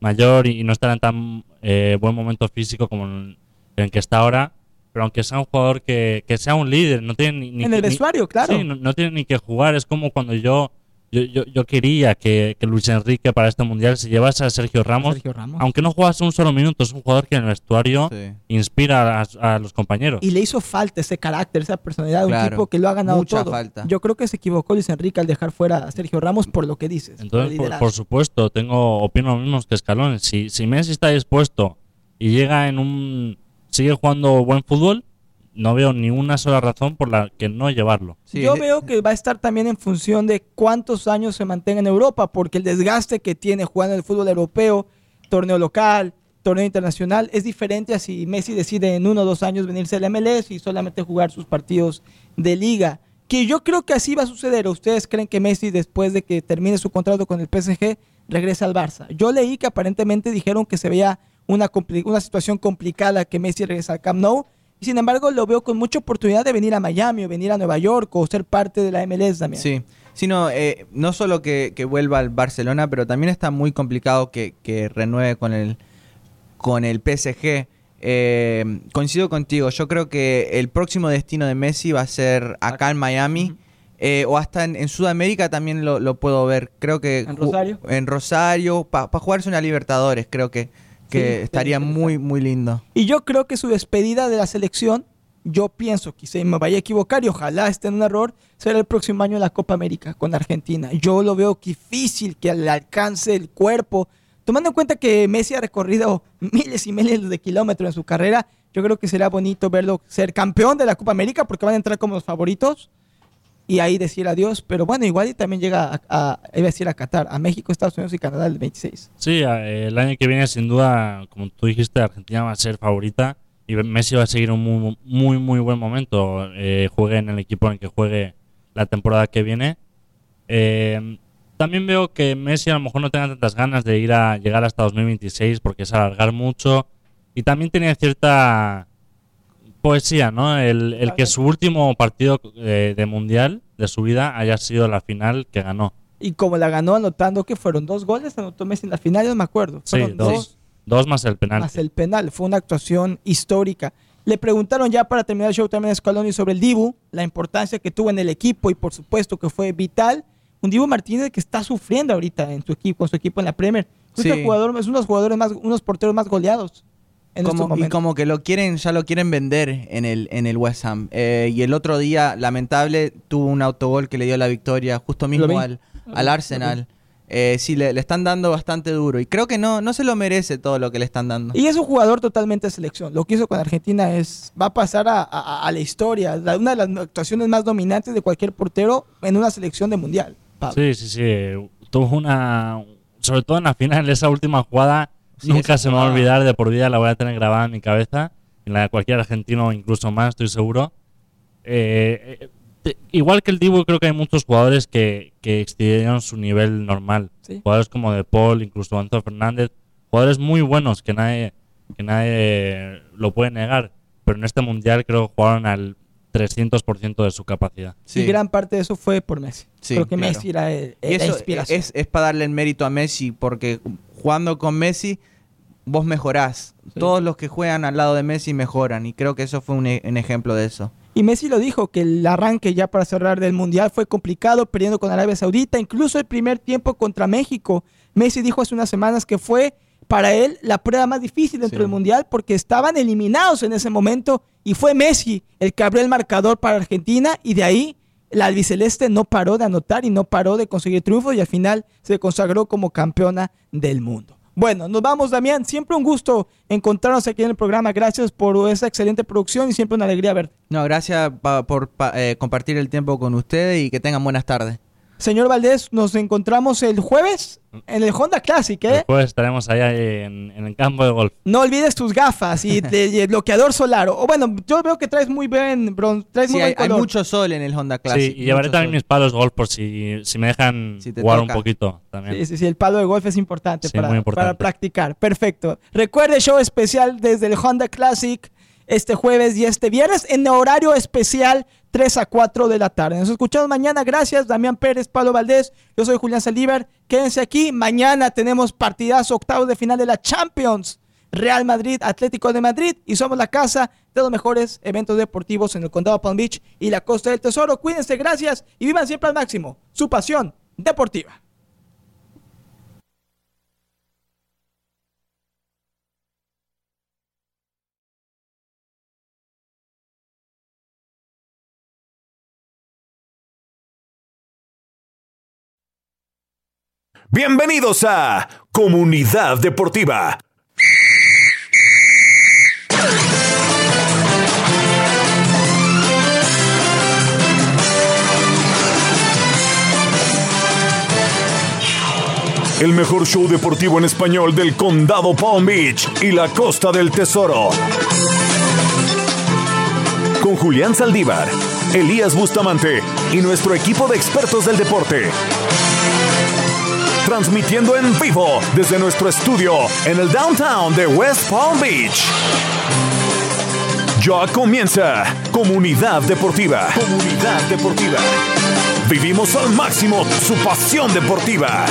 mayor y no estará en tan eh, buen momento físico como en el que está ahora, pero aunque sea un jugador que, que sea un líder, no tiene ni... en el vestuario, claro. Sí, no, tiene ni que jugar, es como cuando yo... Yo, yo, yo quería que, que, Luis Enrique para este mundial se llevase a Sergio Ramos, Sergio Ramos. aunque no jugase un solo minuto, es un jugador que en el vestuario sí. inspira a, a, los compañeros. Y le hizo falta ese carácter, esa personalidad claro. un tipo que lo ha ganado Mucha todo. Falta. Yo creo que se equivocó Luis Enrique al dejar fuera a Sergio Ramos por lo que dices. Entonces, por, por, supuesto, tengo opino lo mismo que Escalón. Si, si Messi está dispuesto y llega en un sigue jugando buen fútbol, no veo ni una sola razón por la que no llevarlo. Sí. Yo veo que va a estar también en función de cuántos años se mantenga en Europa, porque el desgaste que tiene jugando el fútbol europeo, torneo local, torneo internacional, es diferente a si Messi decide en uno o dos años venirse al MLS y solamente jugar sus partidos de liga. Que yo creo que así va a suceder. ¿Ustedes creen que Messi, después de que termine su contrato con el PSG, regresa al Barça? Yo leí que aparentemente dijeron que se veía una, una situación complicada que Messi regresa al Camp Nou y sin embargo, lo veo con mucha oportunidad de venir a Miami o venir a Nueva York o ser parte de la MLS también. Sí, sino eh, no solo que, que, vuelva al Barcelona, pero también está muy complicado que, que renueve con el, con el PSG. Eh, coincido contigo, yo creo que el próximo destino de Messi va a ser acá en Miami. Eh, o hasta en, en Sudamérica también lo, lo, puedo ver. Creo que en Rosario, en Rosario para pa jugarse una Libertadores, creo que que estaría muy, muy lindo. Y yo creo que su despedida de la selección, yo pienso, quizá me vaya a equivocar y ojalá esté en un error, será el próximo año la Copa América con Argentina. Yo lo veo difícil que le alcance el cuerpo. Tomando en cuenta que Messi ha recorrido miles y miles de kilómetros en su carrera, yo creo que será bonito verlo ser campeón de la Copa América porque van a entrar como los favoritos y ahí decir adiós. Pero bueno, igual y también llega a, a, a decir a Qatar, a México, Estados Unidos y Canadá el 26. Sí, el año que viene sin duda, como tú dijiste, Argentina va a ser favorita y Messi va a seguir un muy, muy, muy buen momento. Eh, juegue en el equipo en el que juegue la temporada que viene. Eh, también veo que Messi a lo mejor no tenga tantas ganas de ir a llegar hasta 2026 porque es alargar mucho y también tenía cierta poesía, ¿no? El, el que su último partido de, de, mundial de su vida haya sido la final que ganó. Y como la ganó anotando que fueron dos goles, anotó Messi en la final, yo me acuerdo. Fueron sí, dos, dos, dos. más el penal. Más el penal, fue una actuación histórica. Le preguntaron ya para terminar el show también a Scaloni sobre el Dibu, la importancia que tuvo en el equipo y por supuesto que fue vital. Un Dibu Martínez que está sufriendo ahorita en su equipo, con su equipo en la Premier. Sí. Jugador, es uno de los jugadores más, unos porteros más goleados. En como, y como que lo quieren, ya lo quieren vender en el, en el West Ham. Eh, y el otro día, lamentable, tuvo un autogol que le dio la victoria justo mismo al, al, Arsenal. Eh, sí, le, le, están dando bastante duro. Y creo que no, no se lo merece todo lo que le están dando. Y es un jugador totalmente de selección. Lo que hizo con Argentina es. va a pasar a, a, a la historia. Una de las actuaciones más dominantes de cualquier portero en una selección de mundial. Pablo. Sí, sí, sí. Tuvo una. Sobre todo en la final, esa última jugada Sí, Nunca se me va a olvidar, de por vida la voy a tener grabada en mi cabeza, en la de cualquier argentino incluso más, estoy seguro. Eh, te- igual que el Dibu, creo que hay muchos jugadores que, que excedieron su nivel normal. Sí. Jugadores como De Paul, incluso Antonio Fernández. Jugadores muy buenos que nadie, que nadie lo puede negar. Pero en este mundial creo que jugaron al 300% de su capacidad. Y gran parte de eso fue por Messi. Sí, Creo que claro. Messi era el- Y la eso inspiración. es, es para darle el mérito a Messi, porque jugando con Messi, vos mejorás. Sí. Todos los que juegan al lado de Messi mejoran, y creo que eso fue un, e- un ejemplo de eso. Y Messi lo dijo, que el arranque ya para cerrar del Mundial fue complicado, perdiendo con Arabia Saudita, incluso el primer tiempo contra México. Messi dijo hace unas semanas que fue para él la prueba más difícil dentro Sí. del Mundial porque estaban eliminados en ese momento y fue Messi el que abrió el marcador para Argentina y de ahí la albiceleste no paró de anotar y no paró de conseguir triunfos y al final se consagró como campeona del mundo. Bueno, nos vamos, Damián. Siempre un gusto encontrarnos aquí en el programa. Gracias por esa excelente producción y siempre una alegría verte. No, gracias pa- por pa- eh, compartir el tiempo con ustedes y que tengan buenas tardes. Señor Valdés, nos encontramos el jueves en el Honda Classic, ¿eh? Después estaremos allá en, en el campo de golf. No olvides tus gafas y, de- y el bloqueador solar. O bueno, yo veo que traes muy bien, bron, traes Sí, muy hay, buen hay mucho sol en el Honda Classic. sí, y llevaré también sol. mis palos golf por si, si me dejan Si te jugar toca. un poquito también. Sí, sí, sí, el palo de golf es importante, Sí, para, importante. para practicar. Perfecto. Recuerde show especial desde el Honda Classic este jueves y este viernes en horario especial 3 a 4 de la tarde. Nos escuchamos mañana. Gracias, Damián Pérez, Pablo Valdés. Yo soy Julián Saldívar. Quédense aquí. Mañana tenemos partidazo octavos de final de la Champions. Real Madrid, Atlético de Madrid y somos la casa de los mejores eventos deportivos en el condado Palm Beach y la Costa del Tesoro. Cuídense, gracias y vivan siempre al máximo su pasión deportiva. Bienvenidos a Comunidad Deportiva. El mejor show deportivo en español del condado Palm Beach y la costa del tesoro. Con Julián Saldívar, Elías Bustamante y nuestro equipo de expertos del deporte transmitiendo en vivo desde nuestro estudio en el downtown de West Palm Beach. Ya comienza Comunidad Deportiva. Comunidad Deportiva. Vivimos al máximo su pasión deportiva.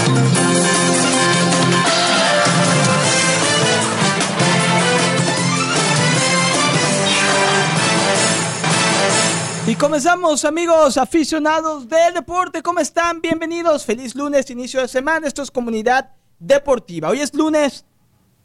Y comenzamos, amigos aficionados del deporte. ¿Cómo están? Bienvenidos. Feliz lunes, inicio de semana. Esto es Comunidad Deportiva. Hoy es lunes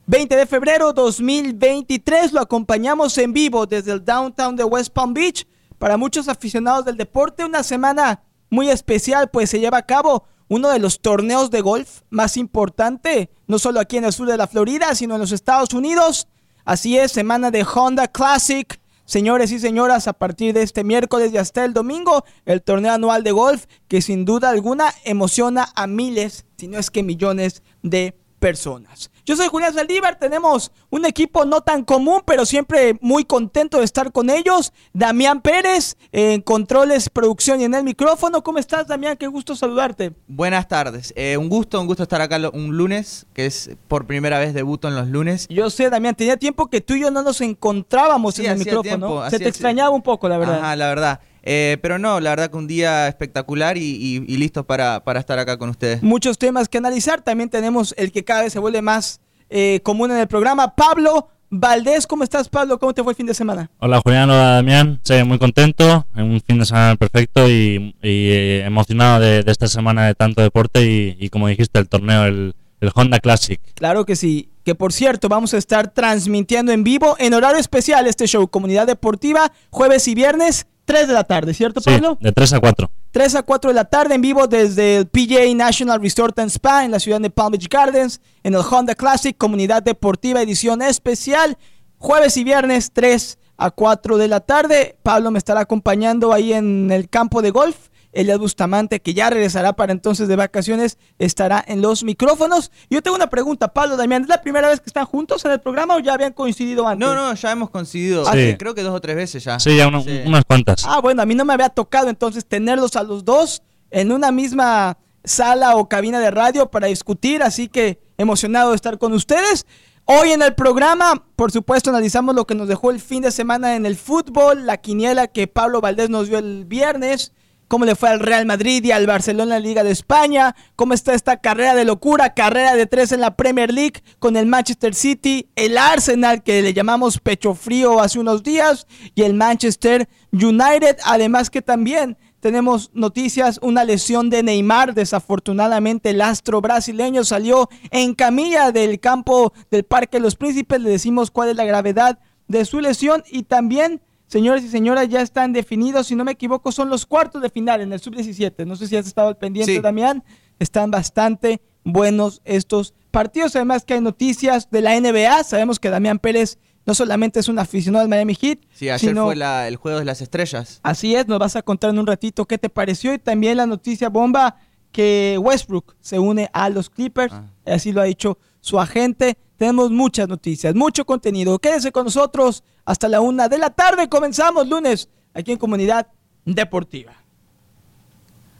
20 de febrero 2023. Lo acompañamos en vivo desde el downtown de West Palm Beach. Para muchos aficionados del deporte, una semana muy especial, pues se lleva a cabo uno de los torneos de golf más importante, no solo aquí en el sur de la Florida, sino en los Estados Unidos. Así es, semana de Honda Classic. Señores y señoras, a partir de este miércoles y hasta el domingo, el torneo anual de golf que sin duda alguna emociona a miles, si no es que millones de personas. Yo soy Julián Saldívar, tenemos un equipo no tan común, pero siempre muy contento de estar con ellos. Damián Pérez, en controles, producción y en el micrófono. ¿Cómo estás, Damián? Qué gusto saludarte. Buenas tardes. Eh, un gusto, un gusto estar acá un lunes, que es por primera vez debuto en los lunes. Yo sé, Damián, tenía tiempo que tú y yo no nos encontrábamos Sí, en el micrófono. tiempo, Se te extrañaba un poco, la verdad. Ajá, la verdad. Eh, pero no, la verdad que un día espectacular y, y, y listo para, para estar acá con ustedes. muchos temas que analizar. También tenemos el que cada vez se vuelve más eh, común en el programa. Pablo Valdés, ¿cómo estás, Pablo? ¿Cómo te fue el fin de semana? Hola Julián, hola Damián, sí, muy contento, en un fin de semana perfecto y, y, eh, emocionado de, de esta semana de tanto deporte y, y como dijiste, el torneo, el, el Honda Classic. Claro que sí. Que por cierto, vamos a estar transmitiendo en vivo en horario especial este show, Comunidad Deportiva, jueves y viernes, 3 de la tarde, ¿cierto, Sí, Pablo? de 3 a 4. 3 a 4 de la tarde en vivo desde el PGA National Resort and Spa en la ciudad de Palm Beach Gardens, en el Honda Classic, Comunidad Deportiva Edición Especial, jueves y viernes 3 a 4 de la tarde. Pablo me estará acompañando ahí en el campo de golf Elias Bustamante, que ya regresará para entonces de vacaciones, estará en los micrófonos. Yo tengo una pregunta, Pablo, Damián, ¿es la primera vez que están juntos en el programa o ya habían coincidido antes? No, no, ya hemos coincidido. Sí. eh, Creo que dos o tres veces ya. Sí, ya uno- Sí. unas cuantas. Ah, bueno, a mí no me había tocado entonces tenerlos a los dos en una misma sala o cabina de radio para discutir, así que emocionado de estar con ustedes. Hoy en el programa, por supuesto, analizamos lo que nos dejó el fin de semana en el fútbol, la quiniela que Pablo Valdés nos dio el viernes, cómo le fue al Real Madrid y al Barcelona en la Liga de España, cómo está esta carrera de locura, carrera de tres en la Premier League con el Manchester City, el Arsenal que le llamamos pecho frío hace unos días y el Manchester United, además que también tenemos noticias, una lesión de Neymar, desafortunadamente el astro brasileño salió en camilla del campo del Parque Los Príncipes, le decimos cuál es la gravedad de su lesión y también, señores y señoras, ya están definidos, si no me equivoco, son los cuartos de final en el sub-17, no sé si has estado al pendiente, Sí. Damián, están bastante buenos estos partidos, además que hay noticias de la NBA, sabemos que Damián Pérez no solamente es un aficionado del Miami Heat, Sí, ayer sino fue la- el juego de las estrellas. Así es, nos vas a contar en un ratito qué te pareció y también la noticia bomba que Westbrook se une a los Clippers, Ah. así lo ha dicho su agente. Tenemos muchas noticias, mucho contenido. Quédese con nosotros hasta la una de la tarde. Comenzamos lunes aquí en Comunidad Deportiva.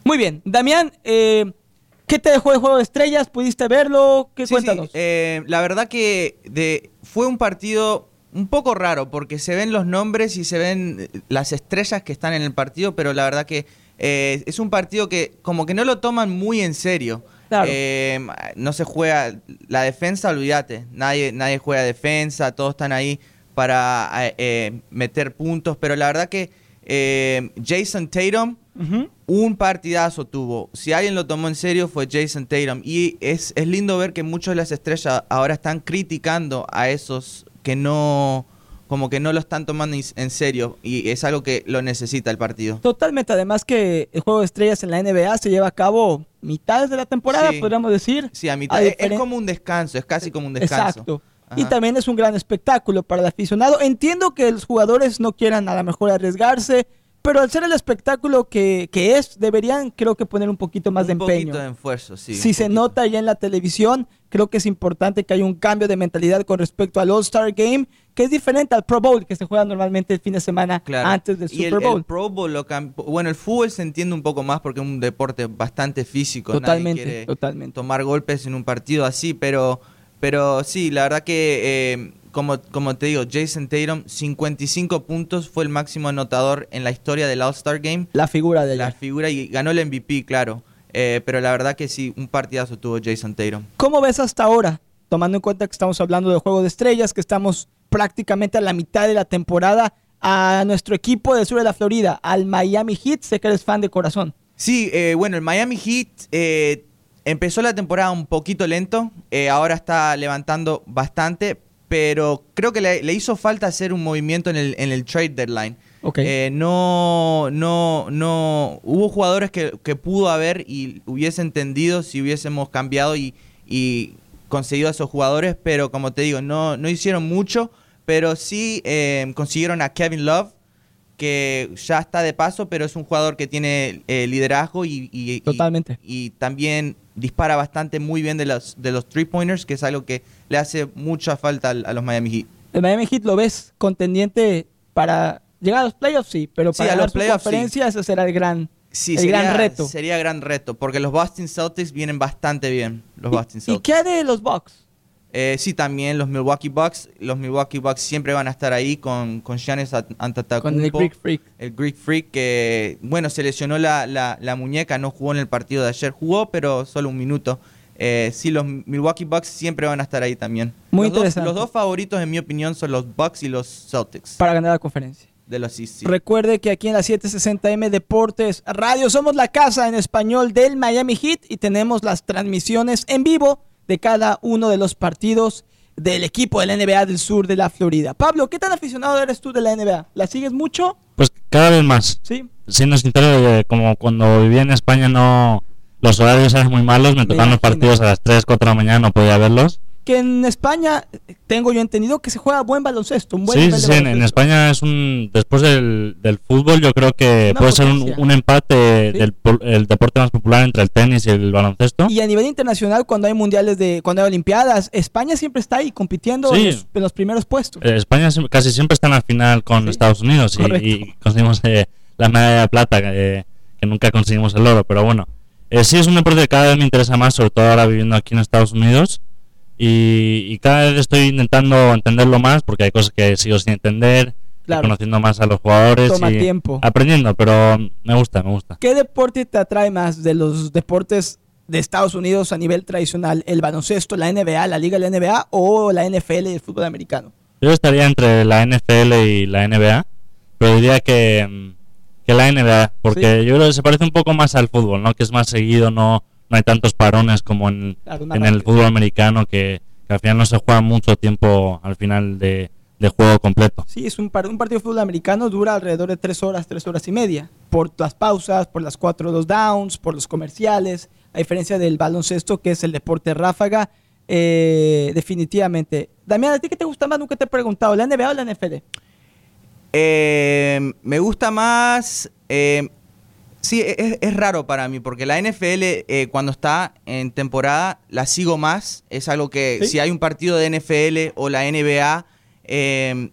Muy bien, Damián, eh, ¿qué te dejó el juego de estrellas? ¿Pudiste verlo? ¿Qué Sí, cuéntanos? sí, eh, la verdad que de, fue un partido un poco raro porque se ven los nombres y se ven eh, las estrellas que están en el partido, pero la verdad que eh, es un partido que como que no lo toman muy en serio. Claro. Eh, no se juega la defensa, olvídate. Nadie, nadie juega defensa, todos están ahí para eh, eh, meter puntos, pero la verdad que eh, Jason Tatum un partidazo tuvo. Si alguien lo tomó en serio fue Jason Tatum. Y es, es lindo ver que muchos de las estrellas ahora están criticando a esos que no, como que no lo están tomando en- serio. Y es algo que lo necesita el partido. Totalmente, además que el juego de estrellas en la NBA se lleva a cabo mitades de la temporada, Sí. podríamos decir. Sí, a mitad. A es- como un descanso, es casi como un descanso. Exacto. Y también es un gran espectáculo para el aficionado. Entiendo que los jugadores no quieran a lo mejor arriesgarse, pero al ser el espectáculo que, que es, deberían creo que poner un poquito más de un empeño. poquito de esfuerzo, sí. si un se poquito. nota ya en la televisión, creo que es importante que haya un cambio de mentalidad con respecto al All-Star Game, que es diferente al Pro Bowl que se juega normalmente el fin de semana Claro. antes del y el, Super Bowl. el Pro Bowl lo bueno, el fútbol se entiende un poco más porque es un deporte bastante físico. Totalmente, totalmente. tomar golpes en un partido así, pero, pero sí, la verdad que, eh, como, como te digo, Jason Tatum, 55 puntos, fue el máximo anotador en la historia del All-Star Game. La figura de La ayer. figura y ganó el MVP, claro. Eh, pero la verdad que sí, un partidazo tuvo Jason Tatum. ¿Cómo ves hasta ahora? Tomando en cuenta que estamos hablando de juego de estrellas, que estamos prácticamente a la mitad de la temporada, a nuestro equipo del sur de la Florida, al Miami Heat, sé que eres fan de corazón. Sí, eh, bueno, el Miami Heat eh, empezó la temporada un poquito lento, eh, ahora está levantando bastante, pero creo que le, le hizo falta hacer un movimiento en el, en el trade deadline. Eh, no, no, no, hubo jugadores que, que pudo haber y hubiese entendido si hubiésemos cambiado y, y conseguido a esos jugadores, pero como te digo, no, no hicieron mucho, pero sí eh, consiguieron a Kevin Love, que ya está de paso, pero es un jugador que tiene eh, liderazgo y, y- y- Totalmente. y también dispara bastante muy bien de los, de los three pointers, que es algo que le hace mucha falta al- a, los Miami Heat. El Miami Heat lo ves contendiente para llegar a los playoffs, sí, pero Sí, para a ganar los playoffs, sí. conferencia ese será el gran, Sí, el sería, gran reto. Sería gran reto, porque los Boston Celtics vienen bastante bien. Los Boston ¿Y, y Celtics. qué de los Bucks? Eh, sí, también los Milwaukee Bucks. Los Milwaukee Bucks siempre van a estar ahí con, con Giannis Antetokounmpo. Con el Greek Freak. El Greek Freak que, bueno, se lesionó la, la- la muñeca, no jugó en el partido de ayer. Jugó, pero solo un minuto. Eh, sí, los Milwaukee Bucks siempre van a estar ahí también. Muy los dos- interesante. los dos favoritos, en mi opinión, son los Bucks y los Celtics Para ganar la conferencia. de los sí. Recuerde que aquí en la 760M Deportes Radio somos la casa en español del Miami Heat y tenemos las transmisiones en vivo de cada uno de los partidos del equipo de la NBA del sur de la Florida. Pablo, ¿qué tan aficionado eres tú de la NBA? ¿La sigues mucho? Pues cada vez más. Sí. Siendo sincero, como cuando vivía en España no los horarios eran muy malos, me tocaban los partidos a las 3, 4 de la mañana, no podía verlos. Porque en España tengo yo entendido que se juega buen baloncesto, un buen Sí, sí, en, en. España es un. Después del, del fútbol, yo creo que Una puede ser un, potencia. un empate Sí. del el deporte más popular entre el tenis y el baloncesto. Y a nivel internacional, cuando hay mundiales de, cuando hay olimpiadas, España siempre está ahí compitiendo Sí. en, los, en los primeros puestos. Eh, España casi siempre está en la final con Sí, Estados Unidos y, y conseguimos eh, la medalla de plata, eh, que nunca conseguimos el oro, pero bueno. Eh, sí, es un deporte que cada vez me interesa más, sobre todo ahora viviendo aquí en Estados Unidos. Y, y cada vez estoy intentando entenderlo más porque hay cosas que sigo sin entender, Claro. conociendo más a los jugadores Toma y tiempo. aprendiendo, pero me gusta, me gusta. ¿Qué deporte te atrae más de los deportes de Estados Unidos a nivel tradicional? ¿El baloncesto, la NBA, la liga de la NBA o la NFL y el fútbol americano? Yo estaría entre la NFL y la NBA, pero diría que, mm, que la NBA, porque Sí. yo creo que se parece un poco más al fútbol, ¿no? Que es más seguido, no, no hay tantos parones como en, en el fútbol americano, que, que al final no se juega mucho tiempo al final de, de juego completo. Sí, es un, par- un partido de fútbol americano dura alrededor de tres horas, tres horas y media. Por las pausas, por las cuatro dos downs, por los comerciales. A diferencia del baloncesto, que es el deporte ráfaga, eh, definitivamente. Damián, ¿a ti qué te gusta más? Nunca te he preguntado, ¿la NBA o la NFL? Eh, me gusta más. eh, sí, es, es raro para mí, porque la NFL, eh, cuando está en temporada, la sigo más. Es algo que, ¿Sí? si hay un partido de NFL o la NBA, eh,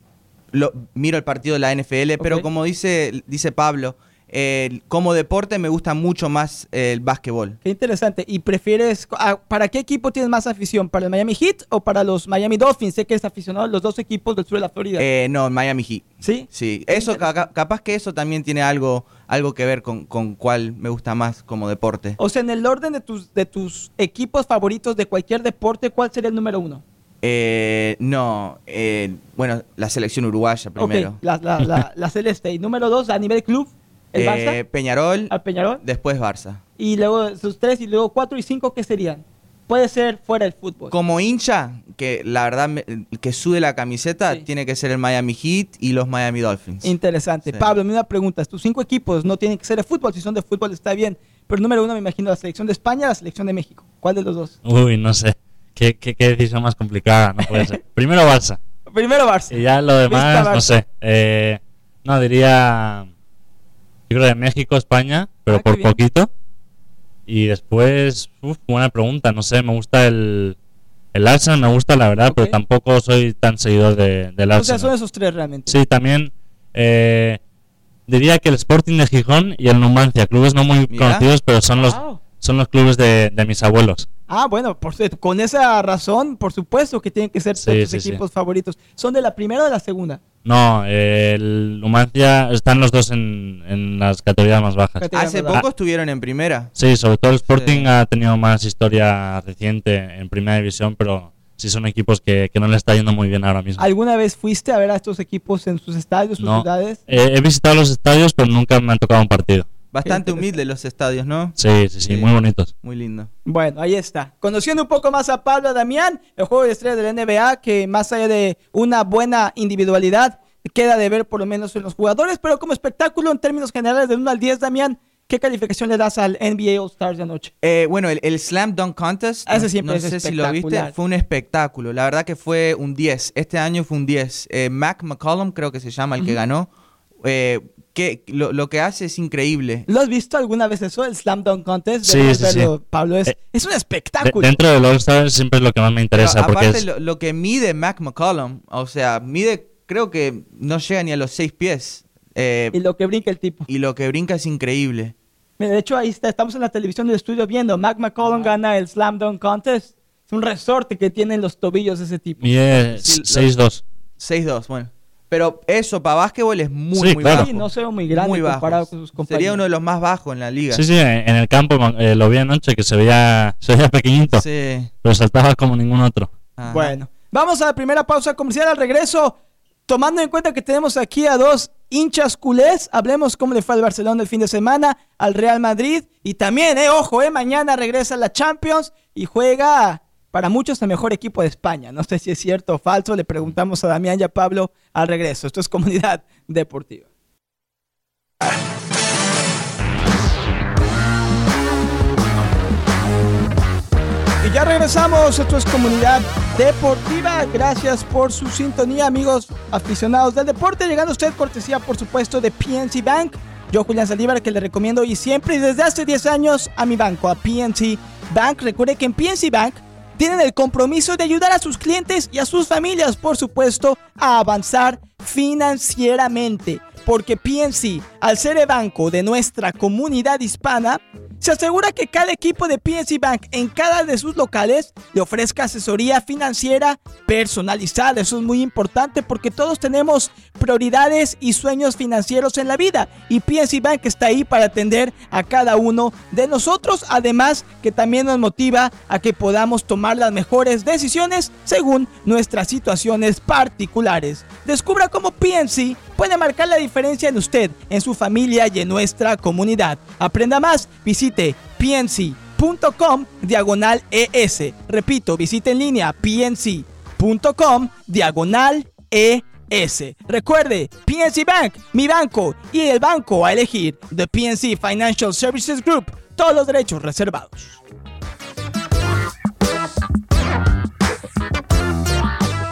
lo, miro el partido de la NFL, pero como dice, dice Pablo, eh, como deporte me gusta mucho más el básquetbol. Qué interesante. ¿Y prefieres, ah, para qué equipo tienes más afición? ¿Para el Miami Heat o para los Miami Dolphins? Sé que es aficionado a los dos equipos del sur de la Florida. Eh, no, Miami Heat. ¿Sí? Sí, Qué eso ca- capaz que eso también tiene algo, algo que ver con, con cuál me gusta más como deporte. O sea, en el orden de tus, de tus equipos favoritos de cualquier deporte, ¿cuál sería el número uno? Eh, no, eh, bueno, la selección uruguaya primero. Ok, la, la, la, la Celeste. Y número dos, a nivel club, el Eh, Barça, Peñarol, al Peñarol. después Barça. Y luego sus tres, y luego cuatro y cinco, ¿qué serían? Puede ser fuera del fútbol. Como hincha, que la verdad me- que sube la camiseta, Sí. tiene que ser el Miami Heat y los Miami Dolphins. Interesante. Sí. Pablo, una pregunta. Tus cinco equipos no tienen que ser de fútbol. Si son de fútbol está bien. Pero número uno me imagino la selección de España, la selección de México. ¿Cuál de los dos? Uy, no sé. ¿Qué, qué, qué decisión más complicada? No puede ser. Primero Barça. Primero Barça. Y ya lo demás, Barça. no sé. Eh, no, diría. Yo creo de México, España, pero Ah, por poquito. Y después, uf, buena pregunta. No sé, me gusta el. El Arsenal me gusta, la verdad, Ok. pero tampoco soy tan seguidor de, del O sea, Arsenal. son esos tres realmente. Sí, también. eh, diría que el Sporting de Gijón y el Numancia, clubes no muy Mira. conocidos, pero son los, Wow. son los clubes de, de mis abuelos. Ah, bueno, por, con esa razón, por supuesto que tienen que ser Sí, tus sí, sí. equipos favoritos. ¿Son de la primera o de la segunda? No, eh, el Numancia están los dos en, en las categorías más bajas. Hace poco estuvieron en primera. Sí, sobre todo el Sporting Sí. ha tenido más historia reciente en primera división, pero sí son equipos que, que no le está yendo muy bien ahora mismo. ¿Alguna vez fuiste a ver a estos equipos en sus estadios, sus No. ciudades? Eh, he visitado los estadios, pero nunca me han tocado un partido. Bastante humildes los estadios, ¿no? Sí, sí, sí, Sí. muy bonitos. Muy lindo. Bueno, ahí está. Conociendo un poco más a Pablo Damián, el juego de estrellas de la NBA, que más allá de una buena individualidad, queda de ver por lo menos en los jugadores, pero como espectáculo en términos generales de 1 al 10, Damián, ¿qué calificación le das al NBA All Stars de anoche? Eh, bueno, el, el Slam Dunk Contest, Ese no- siempre no, es sé si lo viste, espectacular. fue un espectáculo. La verdad que fue un 10. Este año fue un 10. Eh, Mac McCollum, creo que se llama el que ganó. Eh, que lo, lo que hace es increíble. ¿Lo has visto alguna vez eso, el Slam Dunk Contest? Sí, sí, sí. Pablo, es, Eh, es un De- espectáculo. dentro del All-Star siempre es lo que más me Pero interesa, porque aparte, es, lo, lo que mide Mac McCollum, o sea, mide, creo que no llega ni a los 6 pies. Eh, Y lo que brinca el tipo. y lo que brinca es increíble. Mira, de hecho, ahí está, estamos en la televisión del estudio viendo. Mac McCollum gana el Slam Dunk Contest. Es un resorte que tienen los tobillos de ese tipo. lo- 6'2". 6-2, bueno. Pero eso para básquetbol es muy, Sí, muy claro. bajo. Sí, no se ve muy grande muy bajo. comparado con sus compañeros. Sería uno de los más bajos en la liga. Sí, sí, en el campo eh, lo vi anoche que se veía, se veía pequeñito, Sí. pero saltaba como ningún otro. Ajá. Bueno, vamos a la primera pausa comercial al regreso. Tomando en cuenta que tenemos aquí a dos hinchas culés, hablemos cómo le fue al Barcelona el fin de semana, al Real Madrid y también, eh, ojo, eh, mañana regresa la Champions y juega para muchos el mejor equipo de España. No sé si es cierto o falso, le preguntamos a Damián y a Pablo al regreso. Esto es Comunidad Deportiva. Y ya regresamos, esto es Comunidad Deportiva. Gracias por su sintonía, amigos aficionados del deporte. Llegando usted cortesía, por supuesto, de PNC Bank. Yo, Julián Saldívar, que le recomiendo y siempre y desde hace 10 años a mi banco, a PNC Bank. Recuerde que en PNC Bank tienen el compromiso de ayudar a sus clientes y a sus familias, por supuesto, a avanzar financieramente. Porque PNC, al ser el banco de nuestra comunidad hispana, se asegura que cada equipo de PNC Bank en cada de sus locales le ofrezca asesoría financiera personalizada. Eso es muy importante porque todos tenemos prioridades y sueños financieros en la vida y PNC Bank está ahí para atender a cada uno de nosotros. Además que también nos motiva a que podamos tomar las mejores decisiones según nuestras situaciones particulares. Descubra cómo PNC puede marcar la diferencia en usted, en su familia y en nuestra comunidad. Aprenda más, visite pnc.com diagonal ES. Repito, visite en línea pnc.com diagonal ES. Recuerde, PNC Bank, mi banco y el banco a elegir, The PNC Financial Services Group, todos los derechos reservados.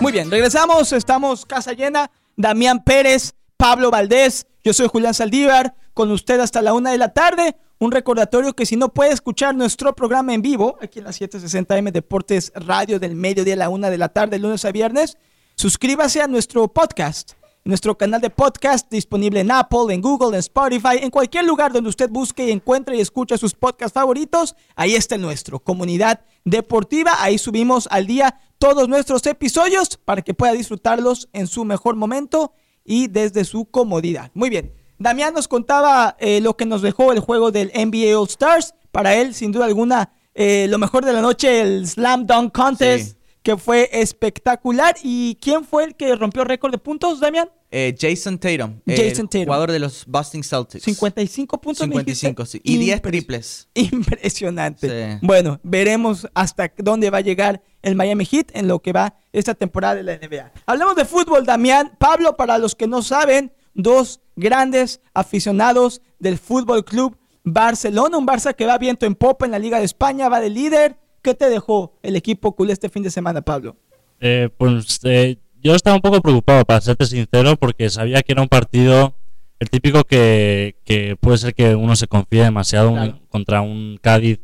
Muy bien, regresamos, estamos casa llena. Damián Pérez, Pablo Valdés, yo soy Julián Saldívar, con usted hasta la una de la tarde. Un recordatorio que si no puede escuchar nuestro programa en vivo, aquí en la 760M Deportes Radio del mediodía a la una de la tarde, lunes a viernes, suscríbase a nuestro podcast, nuestro canal de podcast disponible en Apple, en Google, en Spotify, en cualquier lugar donde usted busque y encuentre y escuche sus podcasts favoritos, ahí está nuestro, Comunidad Deportiva, ahí subimos al día todos nuestros episodios para que pueda disfrutarlos en su mejor momento y desde su comodidad. Muy bien. Damián nos contaba eh, lo que nos dejó el juego del NBA All Stars. Para él, sin duda alguna, eh, lo mejor de la noche, el Slam Dunk Contest, Sí. que fue espectacular. ¿Y quién fue el que rompió récord de puntos, Damián? Eh, Jason Tatum, Jason el Tatum. jugador de los Boston Celtics. 55 puntos. me dijiste. 55, sí. Y 10 Impres- triples. Impresionante. Sí. Bueno, veremos hasta dónde va a llegar el Miami Heat en lo que va esta temporada de la NBA. Hablemos de fútbol, Damián. Pablo, para los que no saben, dos grandes aficionados del Fútbol Club Barcelona, un Barça que va viento en popa en la Liga de España, va de líder. ¿Qué te dejó el equipo culé este fin de semana, Pablo? Eh, pues eh, yo estaba un poco preocupado, para serte sincero, porque sabía que era un partido, el típico que, que puede ser que uno se confíe demasiado un- contra un Cádiz,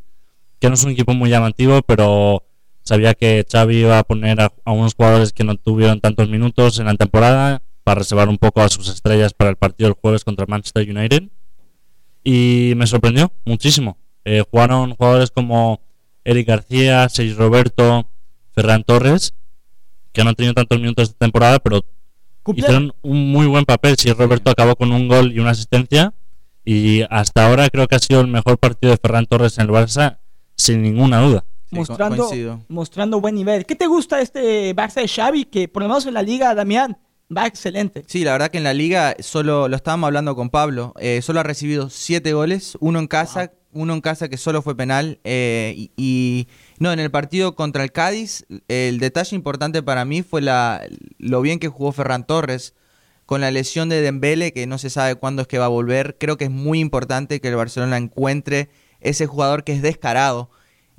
que no es un equipo muy llamativo, pero sabía que Xavi iba a poner a, a unos jugadores que no tuvieron tantos minutos en la temporada para reservar un poco a sus estrellas para el partido del jueves contra Manchester United. Y me sorprendió muchísimo. Eh, jugaron jugadores como Eric García, Sergio Roberto, Ferran Torres, que no han tenido tantos minutos esta temporada, pero hicieron un muy buen papel. Si Roberto acabó con un gol y una asistencia. Y hasta ahora creo que ha sido el mejor partido de Ferran Torres en el Barça, sin ninguna duda. Sí, mostrando, coincido. mostrando buen nivel. ¿Qué te gusta este Barça de Xavi? Que por lo menos en la liga, Damián, va excelente. Sí, la verdad que en la liga solo lo estábamos hablando con Pablo. eh, solo ha recibido siete goles, uno en casa, uno en casa que solo fue penal. eh, y, y- no, en el partido contra el Cádiz, el detalle importante para mí fue la, lo bien que jugó Ferran Torres con la lesión de Dembele, que no se sabe cuándo es que va a volver. Creo que es muy importante que el Barcelona encuentre ese jugador que es descarado.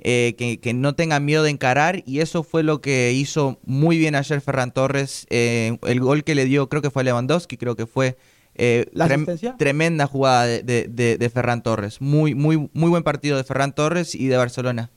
Eh, que, que no tenga miedo de encarar y eso fue lo que hizo muy bien ayer Ferran Torres. eh, el gol que le dio creo que fue a Lewandowski, creo que fue eh, ¿La trem- asistencia? tremenda jugada de, de- de- de Ferran Torres. Muy, muy, muy buen partido de Ferran Torres y de Barcelona.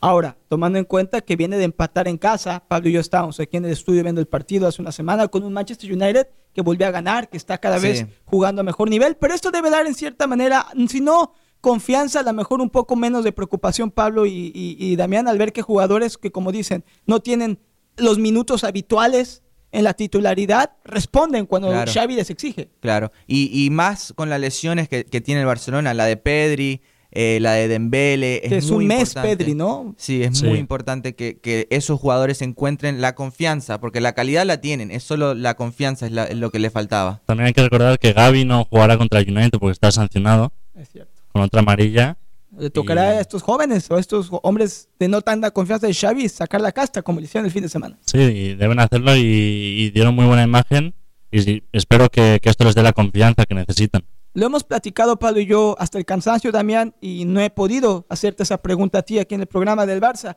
Ahora, tomando en cuenta que viene de empatar en casa, Pablo y yo estábamos aquí en el estudio viendo el partido hace una semana con un Manchester United que volvió a ganar, que está cada Sí. vez jugando a mejor nivel, pero esto debe dar en cierta manera, si no confianza, a lo mejor un poco menos de preocupación Pablo y, y- y Damián al ver que jugadores que como dicen no tienen los minutos habituales en la titularidad responden cuando Claro. Xavi les exige. Claro. Y, y más con las lesiones que, que tiene el Barcelona, la de Pedri, eh, la de Dembele. Es muy un mes, importante. Pedri, ¿no? Sí, es Sí. muy importante que, que esos jugadores encuentren la confianza, porque la calidad la tienen, es solo la confianza es, la- es lo que le faltaba. También hay que recordar que Gaby no jugará contra el United porque está sancionado Es cierto. Con otra amarilla. Le tocará Y- a estos jóvenes o a estos hombres de no tanta confianza de Xavi sacar la casta como le hicieron el fin de semana. Sí, y deben hacerlo y, y dieron muy buena imagen. Y sí, espero que, que esto les dé la confianza que necesitan. Lo hemos platicado Pablo y yo hasta el cansancio, Damián, y no he podido hacerte esa pregunta a ti aquí en el programa del Barça.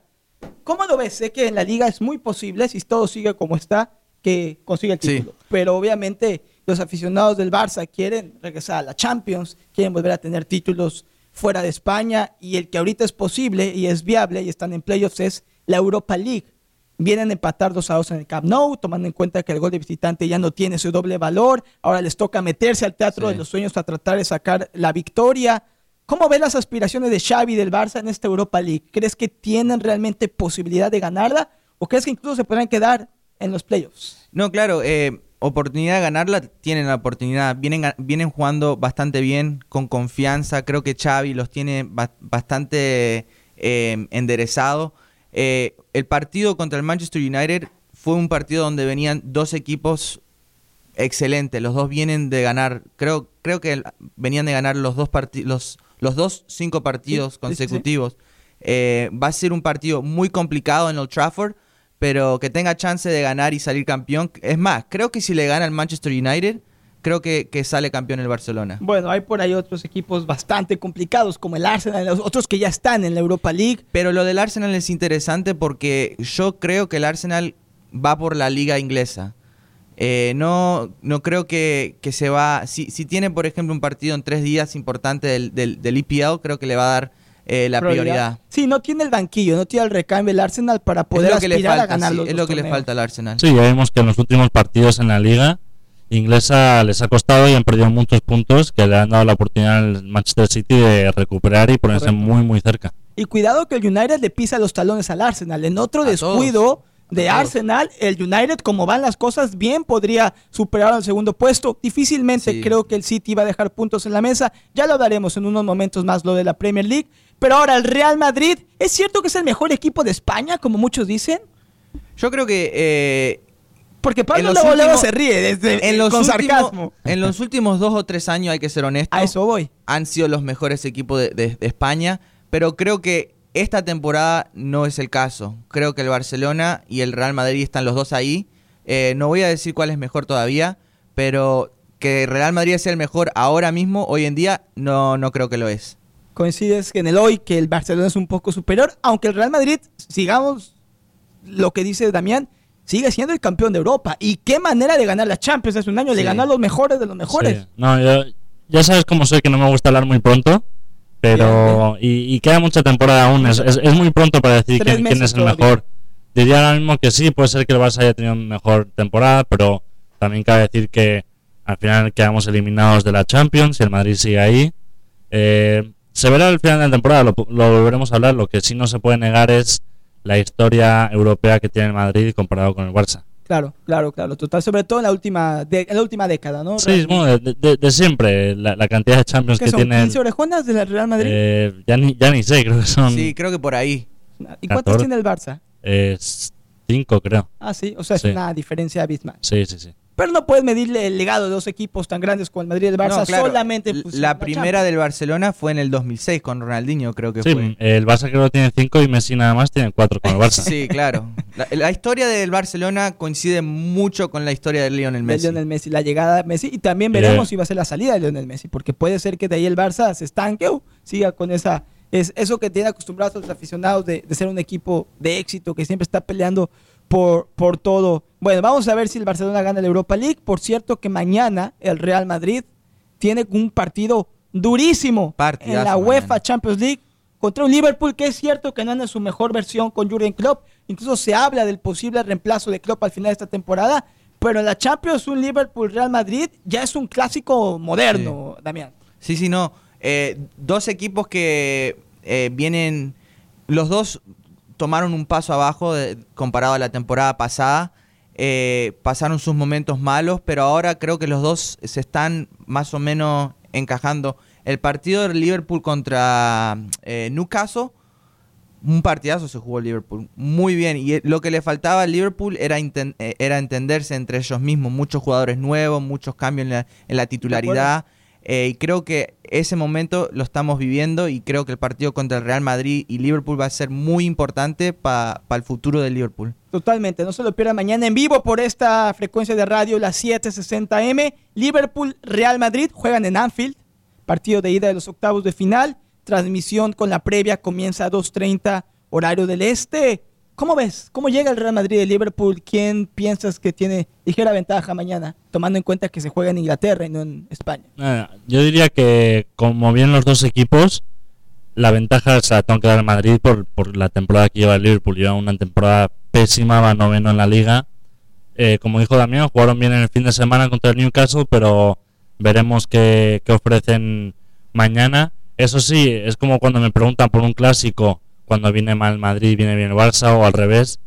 ¿Cómo lo ves? Sé que en la liga es muy posible, si todo sigue como está, que consiga el Sí. título. Pero obviamente los aficionados del Barça quieren regresar a la Champions, quieren volver a tener títulos fuera de España y el que ahorita es posible y es viable y están en playoffs es la Europa League. Vienen a empatar 2 a 2 en el Camp Nou, tomando en cuenta que el gol de visitante ya no tiene su doble valor. Ahora les toca meterse al teatro Sí. de los sueños a tratar de sacar la victoria. ¿Cómo ves las aspiraciones de Xavi y del Barça en esta Europa League? ¿Crees que tienen realmente posibilidad de ganarla o crees que incluso se podrán quedar en los playoffs? No, claro, eh, oportunidad de ganarla, tienen la oportunidad. Vienen, vienen jugando bastante bien, con confianza. Creo que Xavi los tiene ba- bastante eh, enderezado. Eh, el partido contra el Manchester United fue un partido donde venían dos equipos excelentes. Los dos vienen de ganar, creo, creo que venían de ganar los dos los, los dos cinco partidos Sí, sí, sí. consecutivos. Eh, va a ser un partido muy complicado en Old Trafford, pero que tenga chance de ganar y salir campeón. Es más, creo que si le gana al Manchester United, creo que, que sale campeón el Barcelona. Bueno, hay por ahí otros equipos bastante complicados como el Arsenal, los otros que ya están en la Europa League. Pero lo del Arsenal es interesante porque yo creo que el Arsenal va por la liga inglesa. Eh, no, no creo que, que se va... Si, si tiene, por ejemplo, un partido en tres días importante del, del, del EPL, creo que le va a dar eh, la prioridad. Sí, no tiene el banquillo, no tiene el recambio el Arsenal para poder es lo que le aspirar falta, a ganar sí, los es lo que le falta al Arsenal. Sí, ya vimos que en los últimos partidos en la liga inglesa les ha costado y han perdido muchos puntos que le han dado la oportunidad al Manchester City de recuperar y ponerse Correcto. muy muy cerca. Y cuidado que el United le pisa los talones al Arsenal. En otro A descuido de A todos. Arsenal, el United, como van las cosas, bien podría superar al segundo puesto. Difícilmente Sí. creo que el City va a dejar puntos en la mesa. Ya lo hablaremos en unos momentos más lo de la Premier League. Pero ahora el Real Madrid, ¿es cierto que es el mejor equipo de España, como muchos dicen? Yo creo que eh, Porque Pablo últimos- se ríe desde, en, los con últimos, sarcasmo. en los últimos dos o tres años, hay que ser honesto, A eso voy. han sido los mejores equipos de, de- de España, pero creo que esta temporada no es el caso. Creo que el Barcelona y el Real Madrid están los dos ahí. Eh, no voy a decir cuál es mejor todavía, pero que Real Madrid sea el mejor ahora mismo, hoy en día, no, no creo que lo es. Coincides en el hoy que el Barcelona es un poco superior, aunque el Real Madrid, sigamos lo que dice Damián, sigue siendo el campeón de Europa. Y qué manera de ganar la Champions hace un año, Sí. ganó a los mejores de los mejores. Sí. No, yo- ya sabes cómo soy que no me gusta hablar muy pronto, pero y, y queda mucha temporada aún. Es, es- es muy pronto para decir quién, es el todavía. mejor. Diría ahora mismo que sí, puede ser que el Barça haya tenido mejor temporada, pero también cabe decir que al final quedamos eliminados de la Champions y el Madrid sigue ahí. Eh, se verá al final de la temporada, lo, lo volveremos a hablar. Lo que sí no se puede negar es la historia europea que tiene el Madrid comparado con el Barça. Claro, claro, claro, total. Sobre todo en la última, de- en la última década, ¿no? Sí, bueno, de, de- de siempre, la, la cantidad de Champions ¿Qué que son? tiene. el- 15 orejonas del Real Madrid. Eh, ya, ni, ya ni sé, creo que son Sí, creo que por ahí. ¿Y cuántos 14. tiene el Barça? eh, cinco, creo. Ah, sí, o sea, es Sí. una diferencia abismal. Sí, sí, sí. Pero no puedes medirle el legado de dos equipos tan grandes como el Madrid y el Barça No, claro, solamente. función la de primera del Barcelona fue en el 2006 con Ronaldinho, creo que Sí, fue. el Barça creo que tiene cinco y Messi nada más tiene cuatro con el Barça. Sí, claro. La, la historia del Barcelona coincide mucho con la historia de Lionel de Messi. Lionel Messi, la llegada de Messi y también Eh. veremos si va a ser la salida de Lionel Messi, porque puede ser que de ahí el Barça se estanque o siga con esa es eso que tiene acostumbrados los aficionados de, de ser un equipo de éxito que siempre está peleando por, por todo. Bueno, vamos a ver si el Barcelona gana la Europa League. Por cierto que mañana el Real Madrid tiene un partido durísimo Partidazo en la UEFA mañana. Champions League contra un Liverpool que es cierto que no anda en su mejor versión con Jurgen Klopp. Incluso se habla del posible reemplazo de Klopp al final de esta temporada. Pero en la Champions, un Liverpool-Real Madrid ya es un clásico moderno, Damián. Sí, sí, no. Eh, dos equipos que eh, vienen, los dos tomaron un paso abajo de- comparado a la temporada pasada. Eh, pasaron sus momentos malos, pero ahora creo que los dos se están más o menos encajando. El partido de Liverpool contra eh, Newcastle, un partidazo se jugó Liverpool. Muy bien. Y eh, lo que le faltaba al Liverpool era, eh, era entenderse entre ellos mismos. Muchos jugadores nuevos, muchos cambios en la, en la titularidad. Eh, y creo que ese momento lo estamos viviendo y creo que el partido contra el Real Madrid y Liverpool va a ser muy importante para el futuro del Liverpool. Totalmente, no se lo pierdan mañana en vivo por esta frecuencia de radio, las 760M. Liverpool, Real Madrid juegan en Anfield, partido de ida de los octavos de final. Transmisión con la previa comienza a 2.30 horario del este. ¿Cómo ves? ¿Cómo llega el Real Madrid de Liverpool? ¿Quién piensas que tiene ligera ventaja mañana, tomando en cuenta que se juega en Inglaterra y no en España? Eh, yo diría que, como bien los dos equipos, la ventaja se la tengo que dar al Madrid por, la temporada que lleva el Liverpool. Lleva una temporada pésima, va noveno en la liga. Eh, como dijo Damián, jugaron bien en el fin de semana contra el Newcastle, pero veremos qué ofrecen mañana. Eso sí, es como cuando me preguntan por un clásico cuando viene mal Madrid, viene bien el Barça o al revés.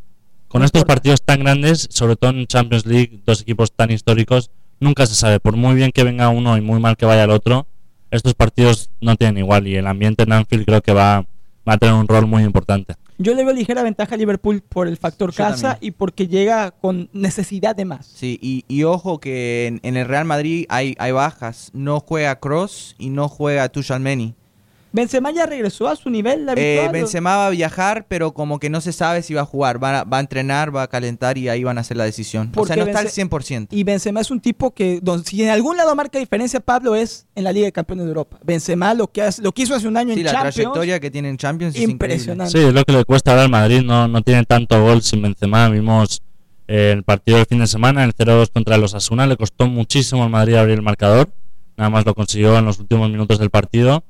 Con estos partidos tan grandes, sobre todo en Champions League, dos equipos tan históricos, nunca se sabe. Por muy bien que venga uno y muy mal que vaya el otro, estos partidos no tienen igual y el ambiente en Anfield creo que va, va a tener un rol muy importante. Yo le veo ligera ventaja a Liverpool por el factor Yo casa también. y porque llega con necesidad de más. Sí, y, y ojo que en, en el Real Madrid hay, hay bajas. No juega Cross y no juega Tuchalmeni. Benzema ya regresó a su nivel Eh, habitual. Benzema va a viajar, pero como que no se sabe si va a jugar. Va a, va a entrenar, va a calentar y ahí van a hacer la decisión. O sea, no está al Bence- 100%. Y Benzema es un tipo que, don- si en algún lado marca diferencia, Pablo, es en la Liga de Campeones de Europa. Benzema lo que, hace- lo que hizo hace un año Sí, en la Champions, trayectoria que tiene en Champions es increíble. impresionante. Sí, es lo que le cuesta ahora al Madrid, no, no tiene tanto gol sin Benzema. Vimos eh, el partido del fin de semana, el 0-2 contra los Asuna, le costó muchísimo al Madrid abrir el marcador. Nada más lo consiguió en los últimos minutos del partido.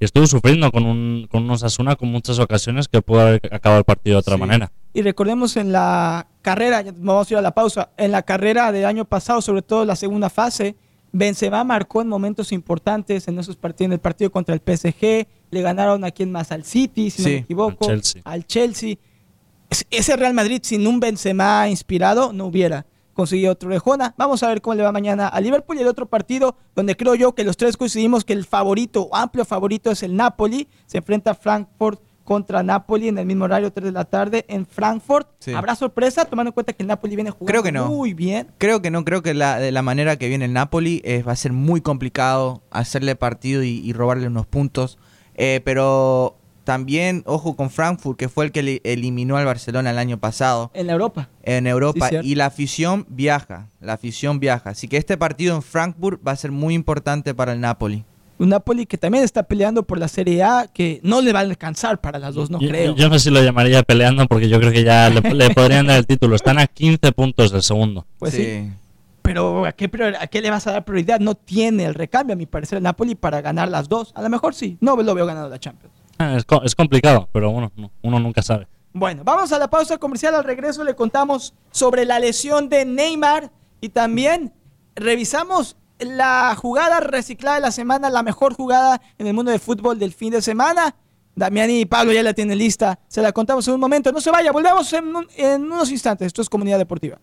Y estuvo sufriendo con, un, con unos Asuna con muchas ocasiones que pudo haber acabado el partido de otra Sí. manera. Y recordemos en la carrera, ya vamos a ir a la pausa, en la carrera del año pasado, sobre todo la segunda fase, Benzema marcó en momentos importantes en esos partidos, en el partido contra el PSG, le ganaron a quien más al City, si no me equivoco, al Chelsea. al Chelsea. Es- Ese Real Madrid sin un Benzema inspirado no hubiera conseguido otro orejona. Vamos a ver cómo le va mañana a Liverpool y el otro partido donde creo yo que los tres coincidimos que el favorito, amplio favorito es el Napoli. Se enfrenta a Frankfurt contra Napoli en el mismo horario, 3 de la tarde en Frankfurt. Sí. ¿Habrá sorpresa tomando en cuenta que el Napoli viene jugando Creo que no. muy bien? Creo que no, creo que la, de la manera que viene el Napoli eh, va a ser muy complicado hacerle partido y, y robarle unos puntos. Eh, pero también, ojo con Frankfurt, que fue el que le- eliminó al Barcelona el año pasado En Europa. en Europa. Sí, y la afición viaja, la afición viaja. Así que este partido en Frankfurt va a ser muy importante para el Napoli. Un Napoli que también está peleando por la Serie A, que no le va a alcanzar para las dos, no yo, creo. yo no sé si lo llamaría peleando porque yo creo que ya le, le podrían dar el título. Están a 15 puntos del segundo. Pues sí. Pero ¿a qué, ¿a qué le vas a dar prioridad? No tiene el recambio, a mi parecer, el Napoli para ganar las dos. A lo mejor sí. No lo veo ganando la Champions. Es, es complicado, pero bueno, no- uno nunca sabe. Bueno, vamos a la pausa comercial. Al regreso le contamos sobre la lesión de Neymar y también revisamos la jugada reciclada de la semana, la mejor jugada en el mundo del fútbol del fin de semana. Damián y Pablo ya la tienen lista. Se la contamos en un momento. No se vaya, volvemos en, en unos instantes. Esto es Comunidad Deportiva.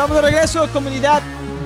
Estamos de regreso, comunidad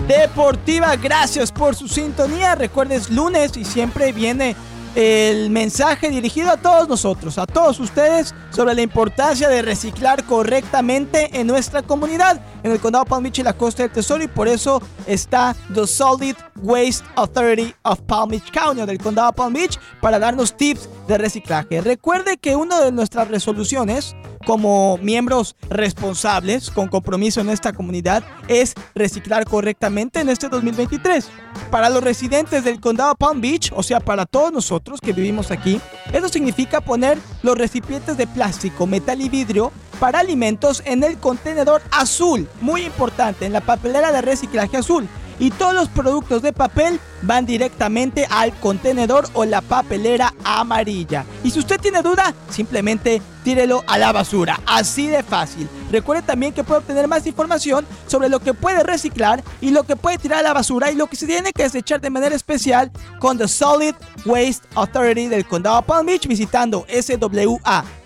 deportiva. Gracias por su sintonía. Recuerdes lunes y siempre viene el mensaje dirigido a todos nosotros, a todos ustedes, sobre la importancia de reciclar correctamente en nuestra comunidad, en el condado Palm Beach y la costa del Tesoro, y por eso está The Solid Waste Authority of Palm Beach County, del condado Palm Beach, para darnos tips de reciclaje. Recuerde que una de nuestras resoluciones como miembros responsables con compromiso en esta comunidad es reciclar correctamente en este 2023. Para los residentes del condado Palm Beach, o sea, para todos nosotros que vivimos aquí, eso significa poner los recipientes de plástico, metal y vidrio para alimentos en el contenedor azul, muy importante, en la papelera de reciclaje azul. Y todos los productos de papel van directamente al contenedor o la papelera amarilla. Y si usted tiene duda, simplemente tírelo a la basura. Así de fácil. Recuerde también que puede obtener más información sobre lo que puede reciclar y lo que puede tirar a la basura y lo que se tiene que desechar de manera especial con The Solid Waste Authority del Condado Palm Beach visitando swa.org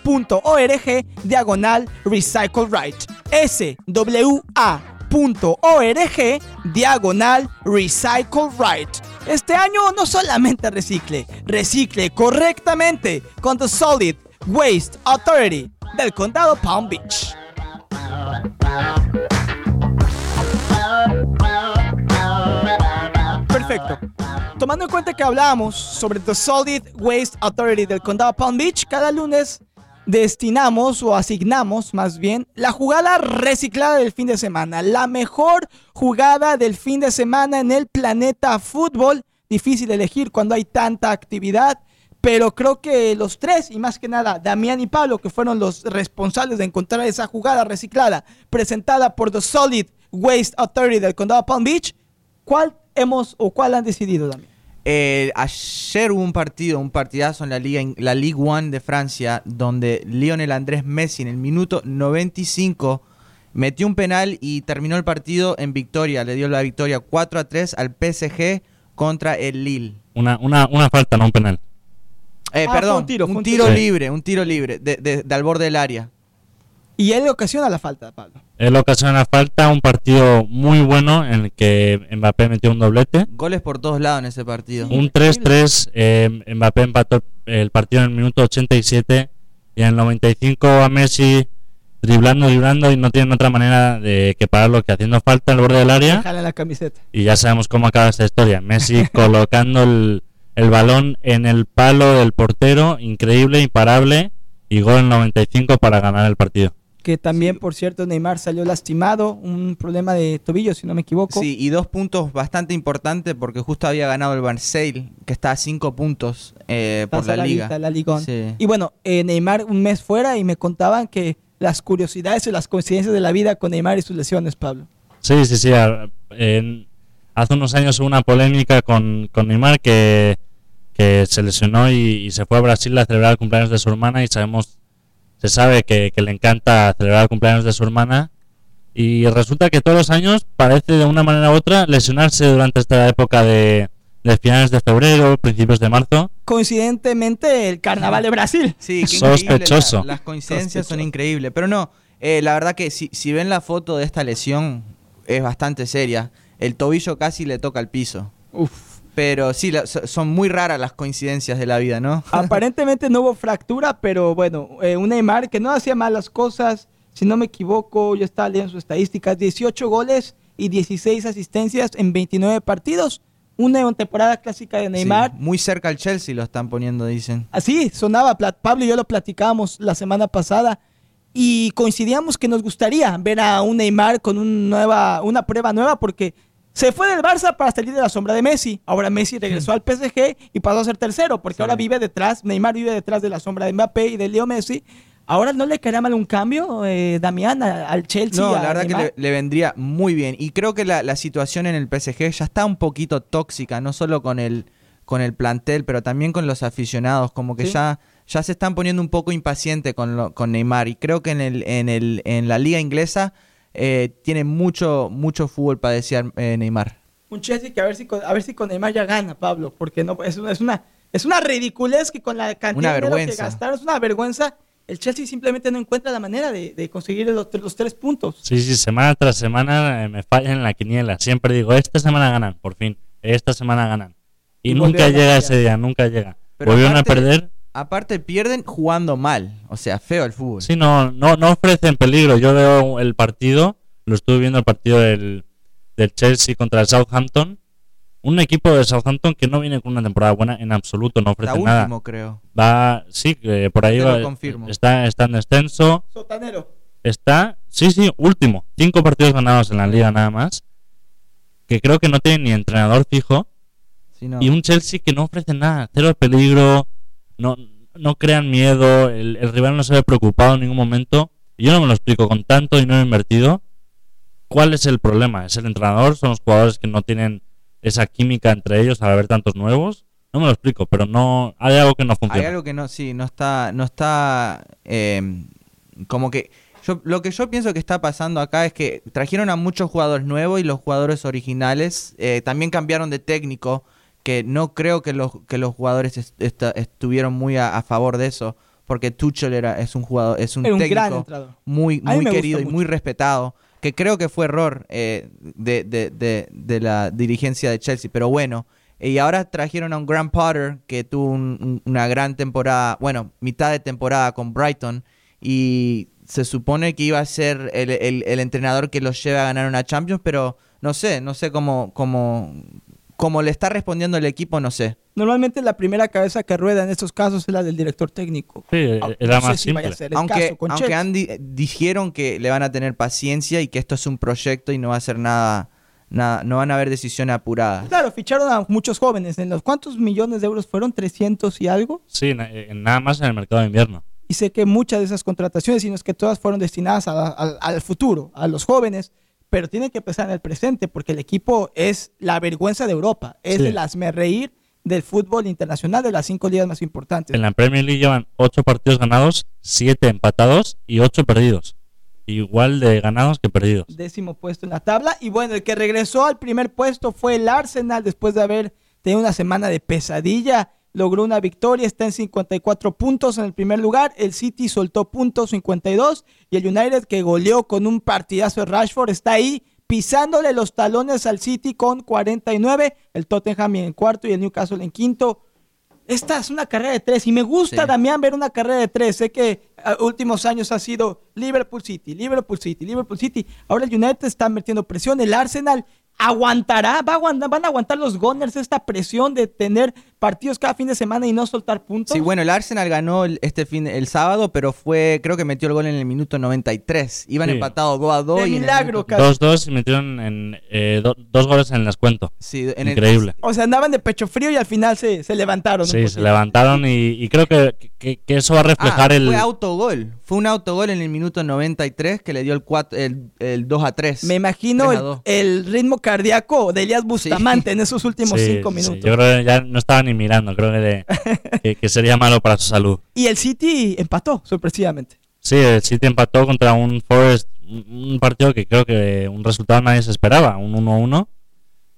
diagonal Recycle Right. SWA .org diagonal recycle right. Este año no solamente recicle, recicle correctamente con The Solid Waste Authority del condado Palm Beach. Perfecto. Tomando en cuenta que hablamos sobre The Solid Waste Authority del condado Palm Beach, cada lunes destinamos o asignamos más bien la jugada reciclada del fin de semana, la mejor jugada del fin de semana en el planeta fútbol difícil elegir cuando hay tanta actividad, pero creo que los tres, y más que nada Damián y Pablo, que fueron los responsables de encontrar esa jugada reciclada presentada por The Solid Waste Authority del condado Palm Beach, ¿cuál hemos o cuál han decidido, Damián? Eh, ayer hubo un partido, un partidazo en la Liga, la Ligue 1 de Francia, donde Lionel Andrés Messi en el minuto 95 metió un penal y terminó el partido en victoria. Le dio la victoria 4 a 3 al PSG contra el Lille. Una, una, una falta, no un penal. Eh, Ah, perdón, un tiro, un libre, un tiro libre, de, de- de al borde del área. Y él ocasiona la falta, Pablo. Él ocasiona falta, un partido muy bueno en el que Mbappé metió un doblete. Goles por todos lados en ese partido. Un 3-3, eh, Mbappé empató el partido en el minuto 87 y en el 95 a Messi driblando, driblando y no tienen otra manera de que pararlo que haciendo falta al borde del área Jala la camiseta. y ya sabemos cómo acaba esta historia. Messi colocando el, el balón en el palo del portero, increíble, imparable y gol en el 95 para ganar el partido. Que también, por cierto, Neymar salió lastimado, un problema de tobillo, si no me equivoco. Sí, y dos puntos bastante importantes porque justo había ganado el Marseille, que está a cinco puntos eh, por la saladita liga. la Ligón. Sí. Y bueno, eh, Neymar un mes fuera y me contaban que las curiosidades y las coincidencias de la vida con Neymar y sus lesiones, Pablo. Sí, sí, sí. en- hace unos años hubo una polémica con, con Neymar que, que se lesionó y, y se fue a Brasil a celebrar el cumpleaños de su hermana y sabemos, se sabe que, que le encanta celebrar el cumpleaños de su hermana y resulta que todos los años parece de una manera u otra lesionarse durante esta época de, de finales de febrero, principios de marzo. Coincidentemente, el carnaval de Brasil. Sí, qué Sospechoso. la- las coincidencias son increíbles. Pero no, eh, la verdad que si, si ven la foto de esta lesión, es bastante seria. El tobillo casi le toca al piso. Uf. Pero sí, la- son muy raras las coincidencias de la vida, ¿no? Aparentemente no hubo fractura, pero bueno, eh, un Neymar que no hacía malas cosas. Si no me equivoco, yo estaba leyendo sus estadísticas: 18 goles y 16 asistencias en 29 partidos. Una temporada clásica de Neymar. Sí, muy cerca al Chelsea lo están poniendo, dicen. Así sonaba, Pla- Pablo y yo lo platicábamos la semana pasada y coincidíamos que nos gustaría ver a un Neymar con un nueva, una prueba nueva porque se fue del Barça para salir de la sombra de Messi. Ahora Messi regresó al PSG y pasó a ser tercero porque Sí. ahora vive detrás, Neymar vive detrás de la sombra de Mbappé y de Leo Messi. Ahora no le caería mal un cambio, eh, Damián, al Chelsea. No, la verdad que le, le vendría muy bien. Y creo que la, la situación en el PSG ya está un poquito tóxica, no solo con el, con el plantel, pero también con los aficionados. Como que Sí. ya, ya se están poniendo un poco impacientes con, lo- con Neymar. Y creo que en, el, en, el, en la liga inglesa eh, tiene mucho, mucho fútbol para desear eh, Neymar. un Chelsea que a ver si con, a ver si con Neymar ya gana, Pablo, porque no es una es una es una ridiculez que con la cantidad de dinero que vergüenza. gastaron es una vergüenza. El Chelsea simplemente no encuentra la manera de, de conseguir los, los tres puntos. Sí, sí, semana tras semana eh, me fallan en la quiniela. Siempre digo, esta semana ganan, por fin. Esta semana ganan. Y, Y nunca llega ese día, nunca llega. Pero Volvieron a perder. Aparte pierden jugando mal, o sea, feo el fútbol. Sí, no, no, no ofrecen peligro. Yo veo el partido, lo estuve viendo el partido del, del Chelsea contra el Southampton. Un equipo de Southampton que no viene con una temporada buena en absoluto, no Está ofrece nada. último, creo. Va, sí, que por ahí Te lo va, confirmo. está, está en descenso. Sotanero. Está, sí, sí, último. Cinco partidos ganados en la liga nada más. Que creo que no tiene ni entrenador fijo. Sí, no. Y un Chelsea que no ofrece nada. Cero peligro. No, no crean miedo. El, el rival no se ve preocupado en ningún momento. Y yo no me lo explico con tanto dinero invertido. ¿Cuál es el problema? ¿Es el entrenador? ¿Son los jugadores que no tienen esa química entre ellos al haber tantos nuevos? No me lo explico, pero no hay algo que no Hay funciona. algo que no, sí, no está, no está, eh, como que, yo, lo que yo pienso que está pasando acá es que trajeron a muchos jugadores nuevos y los jugadores originales eh, también cambiaron de técnico, que no creo que los, que los jugadores est- estuvieron muy a, a favor de eso, porque Tuchel era, es un jugador, es un técnico muy, muy querido y muy respetado, que creo que fue error eh, de, de- de- de la dirigencia de Chelsea, pero bueno. Y ahora trajeron a un Graham Potter que tuvo un- un- una gran temporada, bueno, mitad de temporada con Brighton y se supone que iba a ser el, el- el entrenador que los lleve a ganar una Champions, pero no sé, no sé cómo, cómo, cómo le está respondiendo el equipo, no sé. Normalmente la primera cabeza que rueda en estos casos es la del director técnico. Sí, era no sé más si simple. a ser el Aunque, di- dijeron que le van a tener paciencia y que esto es un proyecto y no va a ser nada, nada, no van a haber decisiones apuradas. Claro, ficharon a muchos jóvenes. ¿En los cuántos millones de euros fueron? ¿300 y algo? Sí, na- eh, nada más en el mercado de invierno. Y sé que muchas de esas contrataciones, sino es que todas fueron destinadas a- a- al futuro, a los jóvenes, pero tienen que pensar en el presente, porque el equipo es la vergüenza de Europa, es Sí. el reír del fútbol internacional de las cinco ligas más importantes. En la Premier League llevan 8 partidos ganados, 7 empatados y 8 perdidos. Igual de ganados que perdidos. décimo puesto en la tabla. Y bueno, el que regresó al primer puesto fue el Arsenal después de haber tenido una semana de pesadilla. Logró una victoria, está en 54 puntos en el primer lugar. El City soltó puntos 52 y el United que goleó con un partidazo de Rashford está ahí pisándole los talones al City con 49. El Tottenham en cuarto y el Newcastle en quinto. Esta es una carrera de tres y me gusta, Sí. Damián, ver una carrera de tres. Sé que a últimos años ha sido Liverpool City, Liverpool City, Liverpool City. Ahora el United está metiendo presión. El Arsenal aguantará, va a aguantar, van a aguantar los Gunners esta presión de tener partidos cada fin de semana y no soltar puntos. Sí, bueno, el Arsenal ganó el- este fin el sábado, pero fue creo que metió el gol en el minuto 93. Iban Sí. empatados 2 a 2 De y el milagro, minuto- casi. 2-2 y metieron en, eh, do- dos goles en el descuento. Sí, en el- Increíble. O sea, andaban de pecho frío y al final se, se levantaron. Sí, se levantaron y, y creo que, que- que eso va a reflejar Ah, el... Fue autogol. Fue un autogol en el minuto 93 que le dio el, cuat- el, el 2 a 3. Me imagino 3 a el, 2. el ritmo cardíaco de Elías Bustamante en esos últimos Sí, cinco sí, minutos. yo creo que ya no estaba ni mirando, creo que, de- que, que sería malo para su salud. Y el City empató, sorpresivamente. Sí, el City empató contra un Forest, un partido que creo que un resultado nadie se esperaba, un 1-1.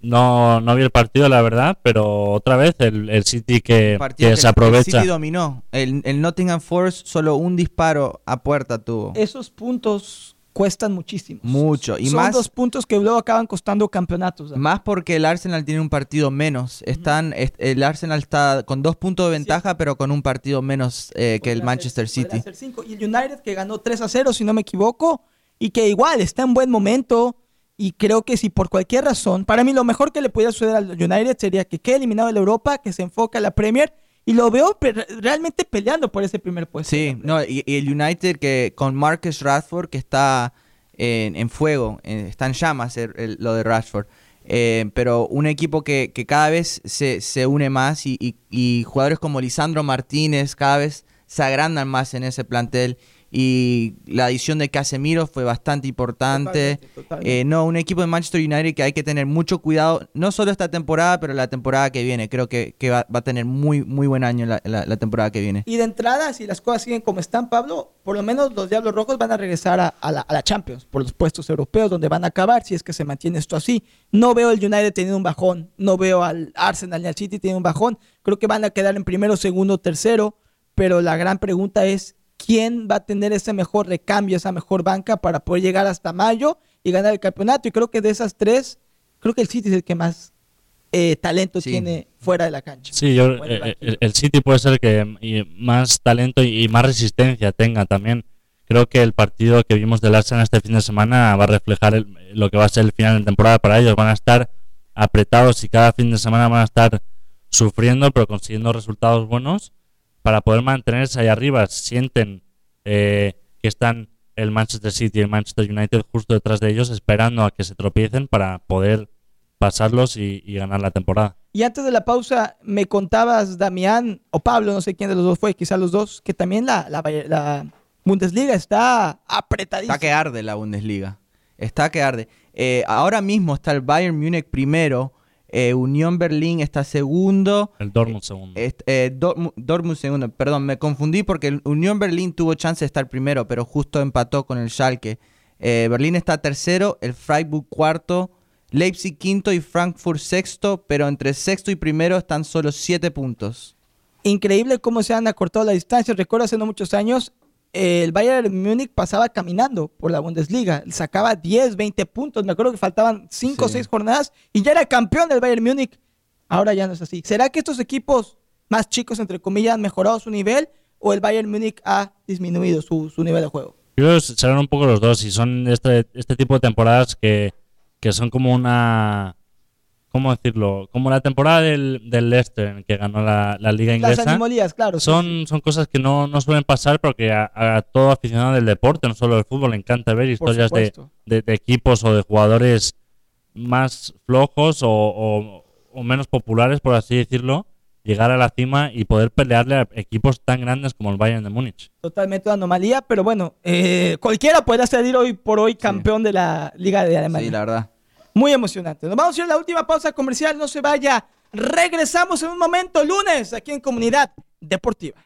No, no vi el partido, la verdad, pero otra vez el, el City que, que que se aprovecha. El City dominó. El, el Nottingham Forest solo un disparo a puerta tuvo. Esos puntos cuestan muchísimo. Mucho, y Son más- dos puntos que luego acaban costando campeonatos. Más porque el Arsenal tiene un partido menos. Están, est- el Arsenal está con dos puntos de ventaja, pero con un partido menos eh, que el Manchester City. cinco. Y el United que ganó 3 a 0, si no me equivoco, y que igual está en buen momento. Y creo que si por cualquier razón, para mí lo mejor que le pudiera suceder al United sería que quede eliminado de la Europa, que se enfoque a la Premier. Y lo veo realmente peleando por ese primer puesto. Sí, no, y, el United que con Marcus Rashford que está en, en fuego, eh, está en llamas el- lo de Rashford. Eh, pero un equipo que, cada vez se, se une más y- y jugadores como Lisandro Martínez cada vez se agrandan más en ese plantel. Y la adición de Casemiro fue bastante importante. Totalmente, totalmente. Eh, no, un equipo de Manchester United que hay que tener mucho cuidado, no solo esta temporada, pero la temporada que viene. Creo que, que va, va a tener muy, muy buen año la- la- la temporada que viene. Y de entrada, si las cosas siguen como están, Pablo, por lo menos los Diablos Rojos van a regresar a, a la, a la Champions por los puestos europeos donde van a acabar si es que se mantiene esto así. No veo el United teniendo un bajón, no veo al Arsenal ni al City teniendo un bajón. Creo que van a quedar en primero, segundo, tercero, pero la gran pregunta es quién va a tener ese mejor recambio, esa mejor banca para poder llegar hasta mayo y ganar el campeonato. Y creo que de esas tres, creo que el City es el que más eh, talento Sí. tiene fuera de la cancha. Sí, yo, eh, el, el City puede ser que y más talento y, y más resistencia tenga también. Creo que el partido que vimos del Arsenal este fin de semana va a reflejar el- lo que va a ser el final de temporada para ellos. Van a estar apretados y cada fin de semana van a estar sufriendo, pero consiguiendo resultados buenos para poder mantenerse ahí arriba. Sienten eh, que están el Manchester City y el Manchester United justo detrás de ellos, esperando a que se tropiecen para poder pasarlos y- y ganar la temporada. Y antes de la pausa, me contabas, Damián, o Pablo, no sé quién de los dos fue, quizás los dos, que también la, la, la Bundesliga está apretadísima. Está que arde la Bundesliga. Está que arde. Eh, ahora mismo está el Bayern Múnich primero. Eh, Unión Berlín está segundo. El Dortmund segundo. eh, Dortmund, Dortmund segundo. Perdón, me confundí porque el Unión Berlín tuvo chance de estar primero, pero justo empató con el Schalke. Eh, Berlín está tercero, el Freiburg cuarto, Leipzig quinto y Frankfurt sexto, pero entre sexto y primero están solo siete puntos. Increíble cómo se han acortado las distancias. Recuerdo hace no muchos años, el Bayern Múnich pasaba caminando por la Bundesliga. Sacaba 10, 20 puntos. Me acuerdo que faltaban 5 o Sí. 6 jornadas y ya era campeón del Bayern Múnich. Ahora ya no es así. ¿Será que estos equipos más chicos, entre comillas, han mejorado su nivel o el Bayern Múnich ha disminuido su, su nivel de juego? Yo creo que serán un poco los dos y son este, este tipo de temporadas que, que son como una... ¿Cómo decirlo? Como la temporada del, del Leicester en que ganó la, la liga Las inglesa. animolías, claro. sí, sí. Son, son cosas que no, no suelen pasar porque a, a todo aficionado del deporte, no solo del fútbol, le encanta ver historias de, de- de equipos o de jugadores más flojos o, o- o menos populares, por así decirlo, llegar a la cima y poder pelearle a equipos tan grandes como el Bayern de Múnich. Totalmente una anomalía, pero bueno, eh, cualquiera puede salir hoy por hoy campeón de la Liga de Alemania. Sí, la verdad. Muy emocionante. Nos vamos a ir a la última pausa comercial, no se vaya. Regresamos en un momento, lunes, aquí en Comunidad Deportiva.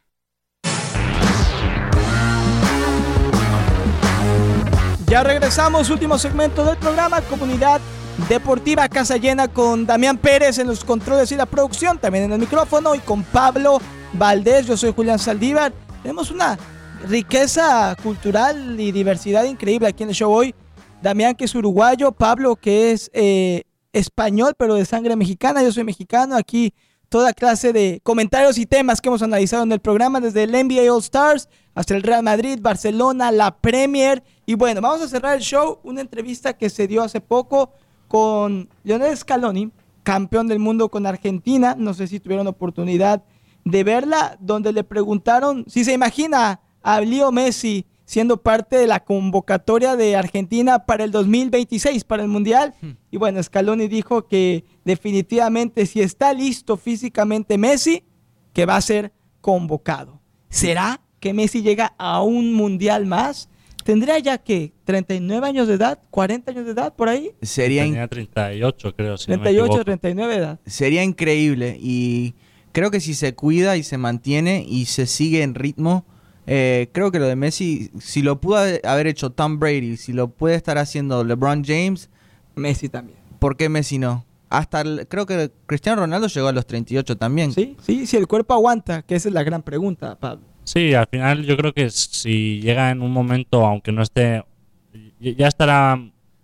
Ya regresamos, último segmento del programa, Comunidad Deportiva, casa llena con Damián Pérez en los controles y la producción, también en el micrófono y con Pablo Valdés. Yo soy Julián Saldívar. Tenemos una riqueza cultural y diversidad increíble aquí en el show hoy. Damián, que es uruguayo, Pablo, que es eh, español, pero de sangre mexicana, yo soy mexicano, aquí toda clase de comentarios y temas que hemos analizado en el programa, desde el NBA All Stars hasta el Real Madrid, Barcelona, la Premier. Y bueno, vamos a cerrar el show, una entrevista que se dio hace poco con Lionel Scaloni, campeón del mundo con Argentina, no sé si tuvieron oportunidad de verla, donde le preguntaron si se imagina a Leo Messi siendo parte de la convocatoria de Argentina para el 2026, para el Mundial. Y bueno, Scaloni dijo que definitivamente si está listo físicamente Messi, que va a ser convocado. ¿Será que Messi llega a un Mundial más? ¿Tendría ya que 39 años de edad, 40 años de edad por ahí? Sería, Tenía 38, creo, si no me 38, equivoco. 39 de edad. sería increíble y creo que si se cuida y se mantiene y se sigue en ritmo, eh, creo que lo de Messi, si lo pudo haber hecho Tom Brady, si lo puede estar haciendo LeBron James, Messi también. ¿por qué Messi no? Hasta el- creo que Cristiano Ronaldo llegó a los 38 también. Sí, sí, si el cuerpo aguanta, que esa es la gran pregunta, Pablo. Sí, al final yo creo que si llega en un momento, aunque no esté, ya estará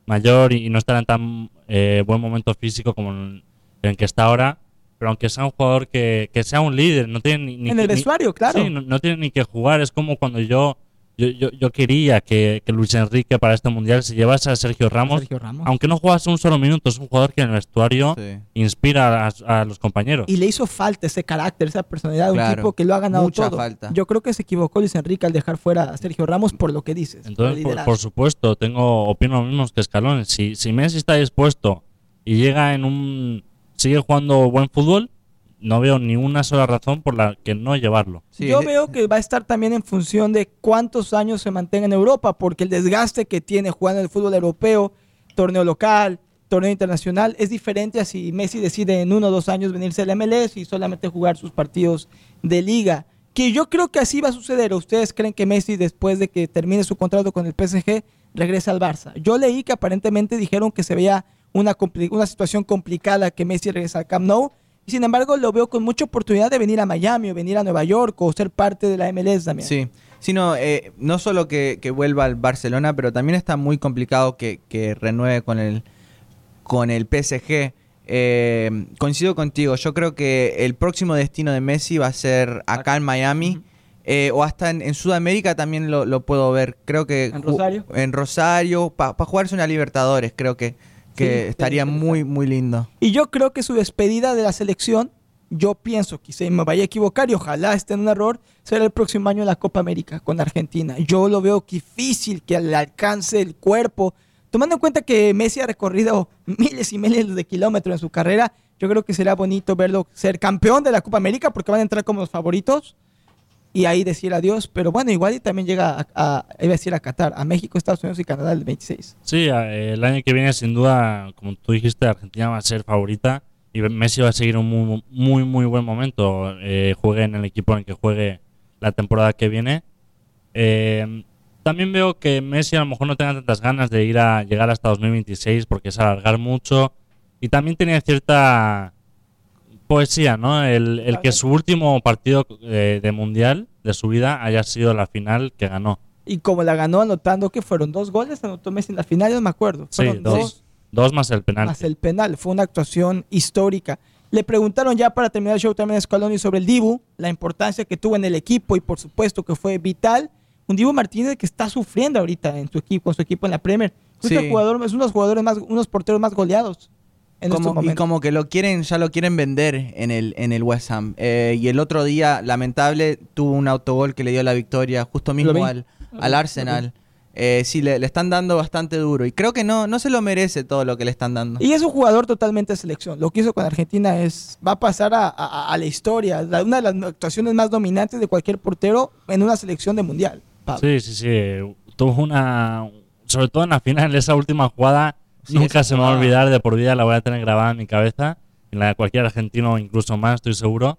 mayor y no estará en tan eh, buen momento físico como en en el que está ahora, pero aunque sea un jugador que, que sea un líder, no tiene ni, ni En que- el ni- vestuario, claro. Sí, no, no tiene ni que jugar, es como cuando yo yo, yo, yo quería que, que Luis Enrique para este mundial se llevase a Sergio Ramos, Sergio Ramos. aunque no jugase un solo minuto, es un jugador que en el vestuario Sí. inspira a, a los compañeros. Y le hizo falta ese carácter, esa personalidad de un Claro. tipo que lo ha ganado Mucha todo. falta. Yo creo que se equivocó Luis Enrique al dejar fuera a Sergio Ramos por lo que dices. Entonces, por, por supuesto, tengo opino lo mismo que Escalón. Si, si Messi está dispuesto y llega en un sigue jugando buen fútbol, no veo ni una sola razón por la que no llevarlo. Sí, Yo veo que va a estar también en función de cuántos años se mantenga en Europa, porque el desgaste que tiene jugando en el fútbol europeo, torneo local, torneo internacional, es diferente a si Messi decide en uno o dos años venirse al MLS y solamente jugar sus partidos de liga. Que yo creo que así va a suceder. ¿O ¿Ustedes creen que Messi, después de que termine su contrato con el PSG, regresa al Barça? Yo leí que aparentemente dijeron que se veía una, una situación complicada que Messi regresa al Camp Nou. Y sin embargo, lo veo con mucha oportunidad de venir a Miami o venir a Nueva York o ser parte de la MLS también. Sí, sino eh, no solo que, que vuelva al Barcelona, pero también está muy complicado que, que renueve con el, con el PSG. Eh, coincido contigo, yo creo que el próximo destino de Messi va a ser acá en Miami. eh, o hasta en, en Sudamérica también lo, lo puedo ver. Creo que ¿En Rosario? En Rosario, para jugarse una Libertadores, creo que, que estaría muy, muy lindo. Y yo creo que su despedida de la selección, yo pienso, quizá me vaya a equivocar y ojalá esté en un error, será el próximo año la Copa América con Argentina. Yo lo veo difícil que le alcance el cuerpo. Tomando en cuenta que Messi ha recorrido miles y miles de kilómetros en su carrera, yo creo que será bonito verlo ser campeón de la Copa América porque van a entrar como los favoritos y ahí decir adiós. Pero bueno, igual y también llega a, iba a decir a Qatar, a México, Estados Unidos y Canadá el 26. Sí, el año que viene, sin duda, como tú dijiste, Argentina va a ser favorita y Messi va a seguir un muy, muy, muy buen momento. Eh, juegue en el equipo en el que juegue la temporada que viene. Eh, también veo que Messi a lo mejor no tenga tantas ganas de ir a llegar hasta 2026 porque es alargar mucho. Y también tenía cierta poesía, ¿no? El, el que su último partido eh, de mundial de su vida haya sido la final que ganó. Y como la ganó anotando que fueron dos goles, anotó Messi en la final, yo no me acuerdo. Sí, Fueron dos. Dos más el penal. más el penal. Fue una actuación histórica. Le preguntaron ya para terminar el show también a Scaloni sobre el Dibu, la importancia que tuvo en el equipo y por supuesto que fue vital. Un Dibu Martínez que está sufriendo ahorita en su equipo, con su equipo en la Premier. Es, Sí. el jugador, es uno de los jugadores más, unos porteros más goleados en estos Como, y como que lo quieren, ya lo quieren vender en el, en el West Ham. Eh, y el otro día, lamentable, tuvo un autogol que le dio la victoria justo mismo vi. al, Arsenal. eh, sí, le, le están dando bastante duro. Y creo que no, no se lo merece todo lo que le están dando. Y es un jugador totalmente de selección. Lo que hizo con Argentina es va a pasar a, a- a la historia. La- una de las actuaciones más dominantes de cualquier portero en una selección de mundial. Pablo. Sí, sí, sí. Tuvo una. Sobre todo en la final, esa última jugada. Sí, nunca se me va a olvidar, de por vida la voy a tener grabada en mi cabeza. En la de cualquier argentino, incluso más, estoy seguro.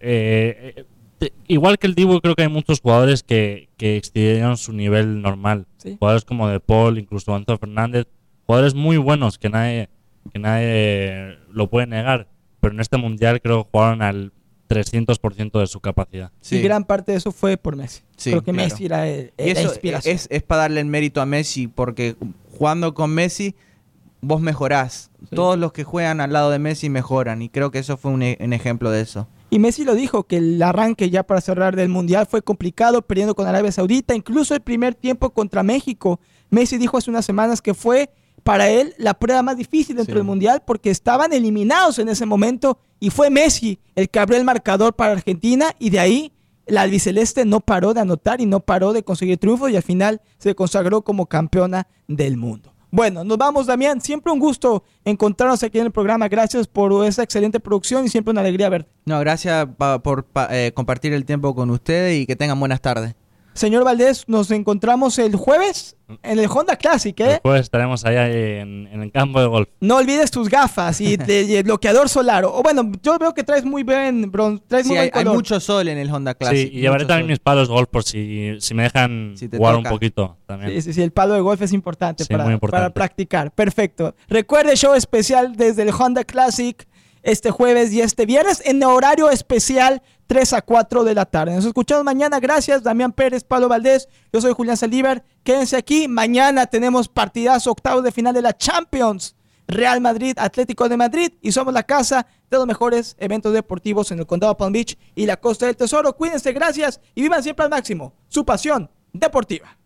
Eh, eh, igual que el Dibu, creo que hay muchos jugadores que, que excedieron su nivel normal. Sí. Jugadores como De Paul, incluso Antonio Fernández. Jugadores muy buenos que nadie, que nadie lo puede negar. Pero en este mundial creo que jugaron al 300% de su capacidad. Sí. Y gran parte de eso fue por Messi. Sí, Creo que claro. Messi era el- Y la eso inspiración. es, es para darle el mérito a Messi, porque jugando con Messi, vos mejorás. Sí. Todos los que juegan al lado de Messi mejoran. Y creo que eso fue un, e- un ejemplo de eso. Y Messi lo dijo, que el arranque ya para cerrar del Mundial fue complicado, perdiendo con Arabia Saudita, incluso el primer tiempo contra México. Messi dijo hace unas semanas que fue para él la prueba más difícil dentro Sí. del Mundial porque estaban eliminados en ese momento y fue Messi el que abrió el marcador para Argentina y de ahí la albiceleste no paró de anotar y no paró de conseguir triunfos y al final se consagró como campeona del mundo. Bueno, nos vamos, Damián. Siempre un gusto encontrarnos aquí en el programa. Gracias por esa excelente producción y siempre una alegría verte. No, gracias pa- por pa- eh, compartir el tiempo con ustedes y que tengan buenas tardes. Señor Valdés, nos encontramos el jueves en el Honda Classic, ¿eh? Después estaremos allá en, en el campo de golf. No olvides tus gafas y, de- y el bloqueador solar. O bueno, yo veo que traes muy bien, bron, traes Sí, muy hay, buen hay color. mucho sol en el Honda Classic. sí, y llevaré también sol. mis palos de golf por si, si me dejan Si jugar toca. un poquito también. Sí, sí, sí, el palo de golf es importante, Sí, para, muy importante. para practicar. Perfecto. Recuerde show especial desde el Honda Classic este jueves y este viernes en horario especial 3 a 4 de la tarde. Nos escuchamos mañana. Gracias, Damián Pérez, Pablo Valdés. Yo soy Julián Saldívar. Quédense aquí. Mañana tenemos partidazo octavos de final de la Champions. Real Madrid, Atlético de Madrid y somos la casa de los mejores eventos deportivos en el condado Palm Beach y la Costa del Tesoro. Cuídense, gracias y vivan siempre al máximo su pasión deportiva.